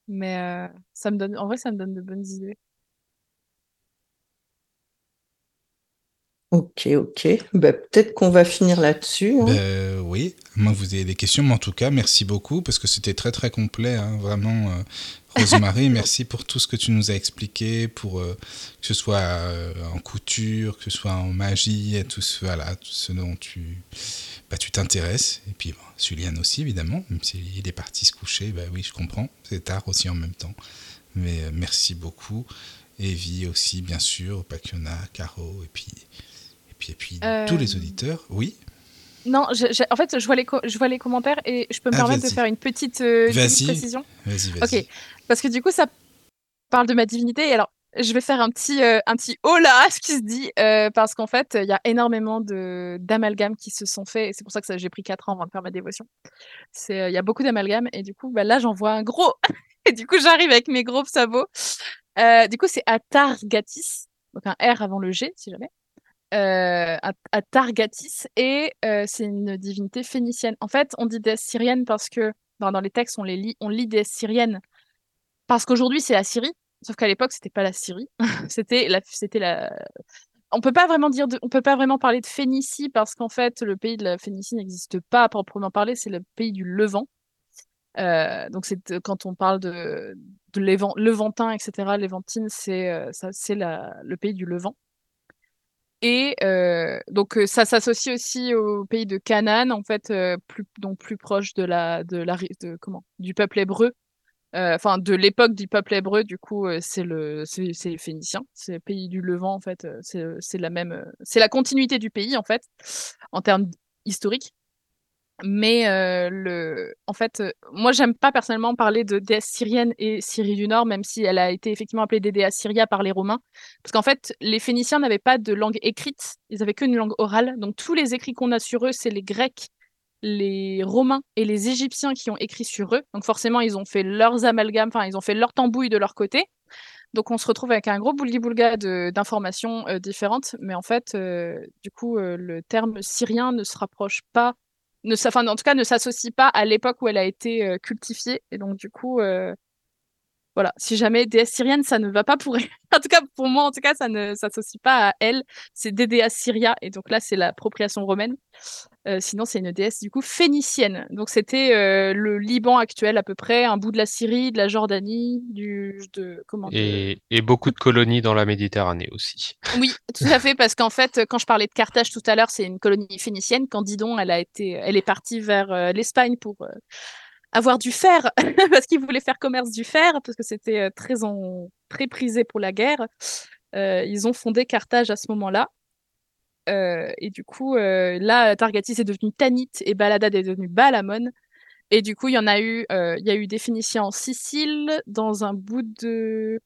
Mais ça me donne, en vrai, ça me donne de bonnes idées. Ok, ok. Bah, peut-être qu'on va finir là-dessus. Hein. Ben, oui, moi vous avez des questions, mais en tout cas, merci beaucoup parce que c'était très très complet, hein, vraiment. Euh, Rosemary, merci pour tout ce que tu nous as expliqué, pour euh, que ce soit euh, en couture, que ce soit en magie, et tout ce, voilà, tout ce dont tu bah, tu t'intéresses. Et puis, bon, aussi, évidemment, même s'il est parti se coucher, bah oui, je comprends, c'est tard aussi en même temps. Mais merci beaucoup. Evie aussi, bien sûr, Pakiona, Caro, et puis puis, et puis tous les euh, auditeurs, oui. Non, en fait, je vois, les je vois les commentaires et je peux me ah, permettre de faire une petite, euh, précision. Vas-y, vas-y. Ok, parce que du coup, ça parle de ma divinité. Et alors, je vais faire un petit, euh, un petit oh là, ce qui se dit, parce qu'en fait, il y a énormément d'amalgames qui se sont faits. Et c'est pour ça que j'ai pris 4 ans avant de faire ma dévotion. Il y a beaucoup d'amalgames. Et du coup, bah, là, j'en vois un gros. et du coup, j'arrive avec mes gros sabots. du coup, c'est Atargatis. Donc un R avant le G, si jamais. Euh, à, Targatis et euh, c'est une divinité phénicienne. En fait, on dit déesse syrienne parce que dans, les textes, on les lit, on lit déesse syrienne parce qu'aujourd'hui c'est la Syrie, sauf qu'à l'époque c'était pas la Syrie, c'était la, c'était la. On peut pas vraiment dire, on peut pas vraiment parler de Phénicie parce qu'en fait le pays de la Phénicie n'existe pas à proprement parler, c'est le pays du Levant. Euh, donc c'est quand on parle de, de Levantin, etc. Levantine, c'est ça, c'est le pays du Levant. Et euh, donc euh, ça s'associe aussi au pays de Canaan, en fait, euh, plus, donc plus proche de la, de la, de, comment, du peuple hébreu. Enfin, de l'époque du peuple hébreu, du coup, c'est le, c'est les Phéniciens, c'est le pays du Levant, en fait. C'est la même, c'est la continuité du pays, en fait, en termes historiques. Mais euh, le, en fait, euh, moi, j'aime pas personnellement parler de déesse syrienne et Syrie du Nord, même si elle a été effectivement appelée Dédéa Syria par les Romains. Parce qu'en fait, les Phéniciens n'avaient pas de langue écrite, ils avaient qu'une langue orale. Donc, tous les écrits qu'on a sur eux, c'est les Grecs, les Romains et les Égyptiens qui ont écrit sur eux. Donc, forcément, ils ont fait leurs amalgames, enfin, ils ont fait leur tambouille de leur côté. Donc, on se retrouve avec un gros boulga d'informations euh, différentes. Mais en fait, du coup, le terme syrien ne se rapproche pas ne, enfin, en tout cas, ne s'associe pas à l'époque où elle a été euh, cultifiée. Et donc, du coup, euh, voilà, si jamais déesse syrienne, ça ne va pas pour elle. en tout cas, pour moi, en tout cas, ça ne s'associe pas à elle. C'est déesse Syria. Et donc là, c'est l'appropriation romaine. Euh, sinon, c'est une déesse du coup phénicienne. Donc c'était euh, le Liban actuel à peu près, un bout de la Syrie, de la Jordanie, du de comment et, et, beaucoup de colonies dans la Méditerranée aussi. Oui, tout à fait, parce qu'en fait, quand je parlais de Carthage tout à l'heure, c'est une colonie phénicienne. Quand Didon, elle a été, elle est partie vers euh, l'Espagne pour avoir du fer, parce qu'ils voulaient faire commerce du fer, parce que c'était très en, très prisé pour la guerre. ils ont fondé Carthage à ce moment-là. Euh, et du coup, euh, là, Targatis est devenu Tanit et Baladad est devenu Balamon. Et du coup, il y en a eu, euh, il y a eu des Phéniciens en Sicile, dans un bout de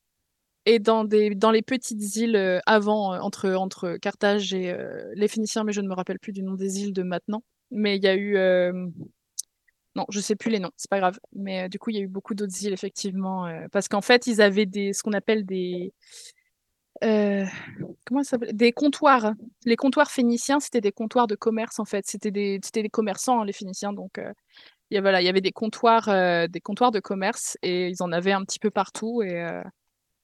et dans des dans les petites îles avant entre entre Carthage et les Phéniciens, mais je ne me rappelle plus du nom des îles de maintenant. Mais il y a eu non, je sais plus les noms, c'est pas grave. Mais du coup, il y a eu beaucoup d'autres îles effectivement, parce qu'en fait, ils avaient des ce qu'on appelle des euh, comment ça s'appelle? Des comptoirs. Les comptoirs phéniciens, c'était des comptoirs de commerce en fait. C'était des, des commerçants, hein, les Phéniciens. Donc, euh, il y avait des comptoirs, euh, des comptoirs de commerce et ils en avaient un petit peu partout. Et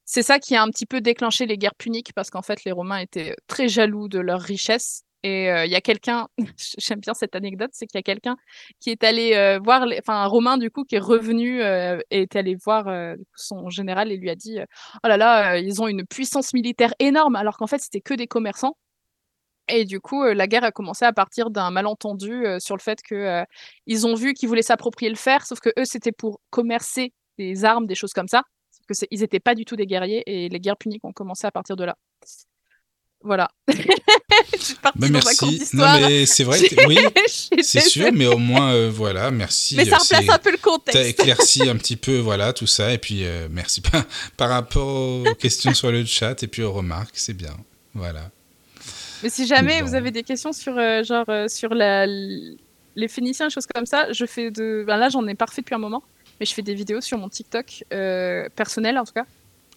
c'est ça qui a un petit peu déclenché les guerres puniques parce qu'en fait, les Romains étaient très jaloux de leur richesse et euh, il y a quelqu'un, j'aime bien cette anecdote, c'est qu'il y a quelqu'un qui est allé euh, voir, enfin un Romain du coup qui est revenu euh, et est allé voir son général et lui a dit oh là là, ils ont une puissance militaire énorme alors qu'en fait c'était que des commerçants. Et du coup, la guerre a commencé à partir d'un malentendu sur le fait que ils ont vu qu'ils voulaient s'approprier le fer, sauf que eux c'était pour commercer des armes, des choses comme ça. que ils n'étaient pas du tout des guerriers et les guerres puniques ont commencé à partir de là. Voilà. bah merci. Non, mais c'est vrai, oui, c'est sûr, mais au moins, euh, voilà, merci. Mais ça euh, replace un peu le contexte. T'as éclairci un petit peu, voilà, tout ça, et puis euh, merci par, par rapport aux questions sur le chat et puis aux remarques, c'est bien, voilà. Mais si jamais vous avez des questions sur, genre, sur la, les Phéniciens, choses comme ça, je fais de. Ben là, j'en ai pas refait depuis un moment, mais je fais des vidéos sur mon TikTok personnel, en tout cas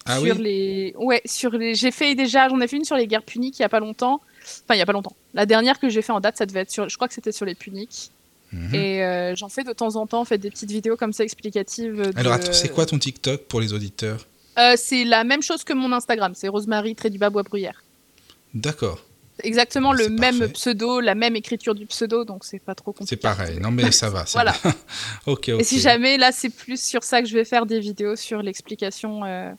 ah sur les ouais sur les j'ai fait déjà j'en ai fait une sur les guerres puniques il y a pas longtemps. Enfin il y a pas longtemps. La dernière que j'ai fait en date ça devait être sur je crois que c'était sur les puniques. Mhm. et euh, j'en fais de temps en temps en fait des petites vidéos comme ça explicatives alors attends c'est quoi ton TikTok pour les auditeurs? Euh, c'est la même chose que mon Instagram. C'est Rosemary Bois Bruyère d'accord. Exactement le même pseudo la même écriture du pseudo donc c'est pas trop compliqué. C'est pareil. Non mais ça va voilà. ok ok et si jamais là c'est plus sur ça que je vais faire des vidéos sur l'explication euh,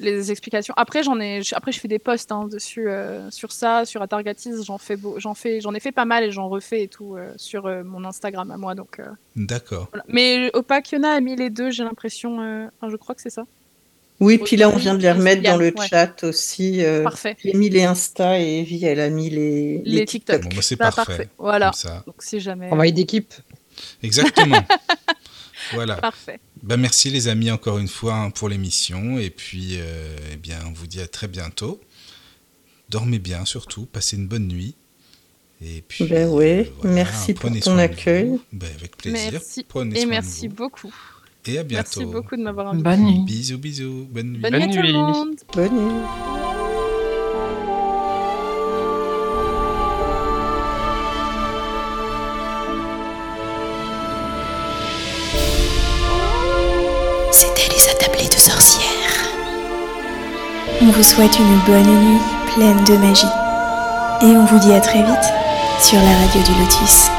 les explications. Après, j'en ai, après, je fais des posts hein, dessus, euh, sur ça, sur Atargatis. J'en fais, j'en fais, j'en ai fait pas mal et j'en refais et tout euh, sur euh, mon Instagram à moi. Donc. D'accord. Mais Opakiona a mis les deux, j'ai l'impression. je crois que c'est ça. Oui, puis là, on vient de les remettre dans le chat aussi. parfait. J'ai mis les Insta et Evie, elle a mis les, les, TikTok. Bon, bah, c'est bah, parfait. Voilà. Donc, si jamais. Travail d'équipe. Exactement. voilà. Parfait. Ben merci les amis encore une fois hein, pour l'émission et puis euh, eh bien on vous dit à très bientôt. Dormez bien surtout, passez une bonne nuit. Et puis ben euh, merci pour ton accueil. Ben, avec plaisir. Merci. et merci beaucoup. Et à bientôt. Merci beaucoup de m'avoir invité. Bonne nuit. Bisous bisous. Bonne nuit. Bonne, nuit, à tout le monde. Bonne nuit. On vous souhaite une bonne nuit pleine de magie. Et on vous dit à très vite sur la radio du Lotus.